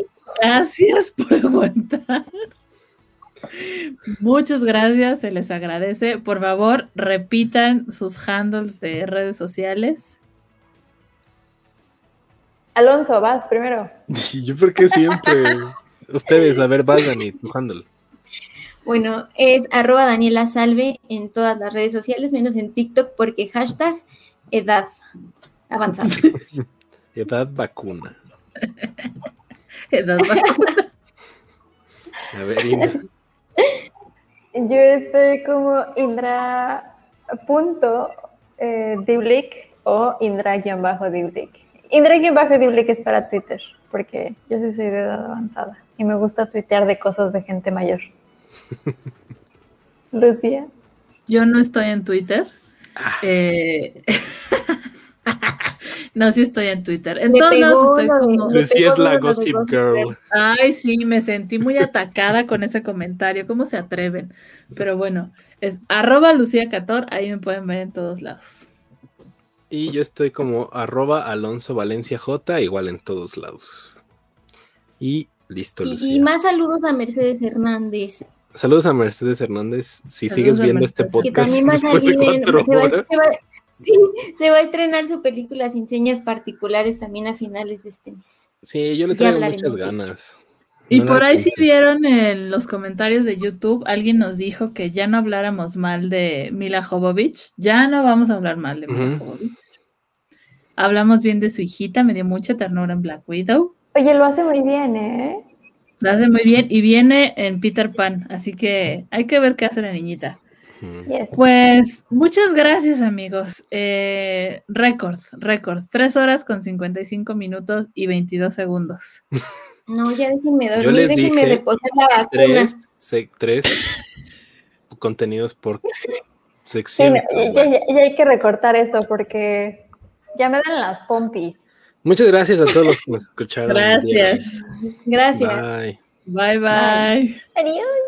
gracias por aguantar. Muchas gracias, se les agradece. Por favor, repitan sus handles de redes sociales. Alonso, vas primero. Yo porque siempre. Ustedes, a ver, vas, Dani, tu handle. Bueno, es arroba Daniela Salve en todas las redes sociales, menos en TikTok, porque hashtag edad avanzada. edad vacuna. edad vacuna. A ver, Indra. Yo estoy como Indra punto eh, o Indra-Diblik. Indra-Diblik es para Twitter, porque yo sí soy de edad avanzada y me gusta tuitear de cosas de gente mayor. Lucía. Yo no estoy en Twitter. Ah. Eh, no, sí estoy en Twitter. Entonces estoy como. Lucía es la Gossip Girl. Ay, sí, me sentí muy atacada con ese comentario. ¿Cómo se atreven? Pero bueno, es arroba Lucía Cator, ahí me pueden ver en todos lados. Y yo estoy como arroba Alonso Valencia J, igual en todos lados. Y listo, Lucía. y más saludos a Mercedes Hernández. Saludos a Mercedes Hernández. Si sigues viendo este podcast se, va, a estrenar su película Sin Señas Particulares también a finales de este mes. Sí, yo le traigo muchas ganas. Y por ahí si vieron en los comentarios de YouTube, alguien nos dijo que ya no habláramos mal de Mila Jovovich. Ya no vamos a hablar mal de Mila Jovovich. Hablamos bien de su hijita, me dio mucha ternura en Black Widow. Oye, lo hace muy bien, ¿eh? Lo hace muy bien y viene en Peter Pan, así que hay que ver qué hace la niñita. Pues muchas gracias amigos. Eh, récord, récord. Tres horas con 55 minutos y 22 segundos. No, ya déjenme dormir, déjenme reposar la vacuna. Tres, contenidos por sección. ya, hay que recortar esto porque ya me dan las pompis. Muchas gracias a todos los que nos escucharon. Gracias. Gracias. Bye. Bye, bye. Adiós.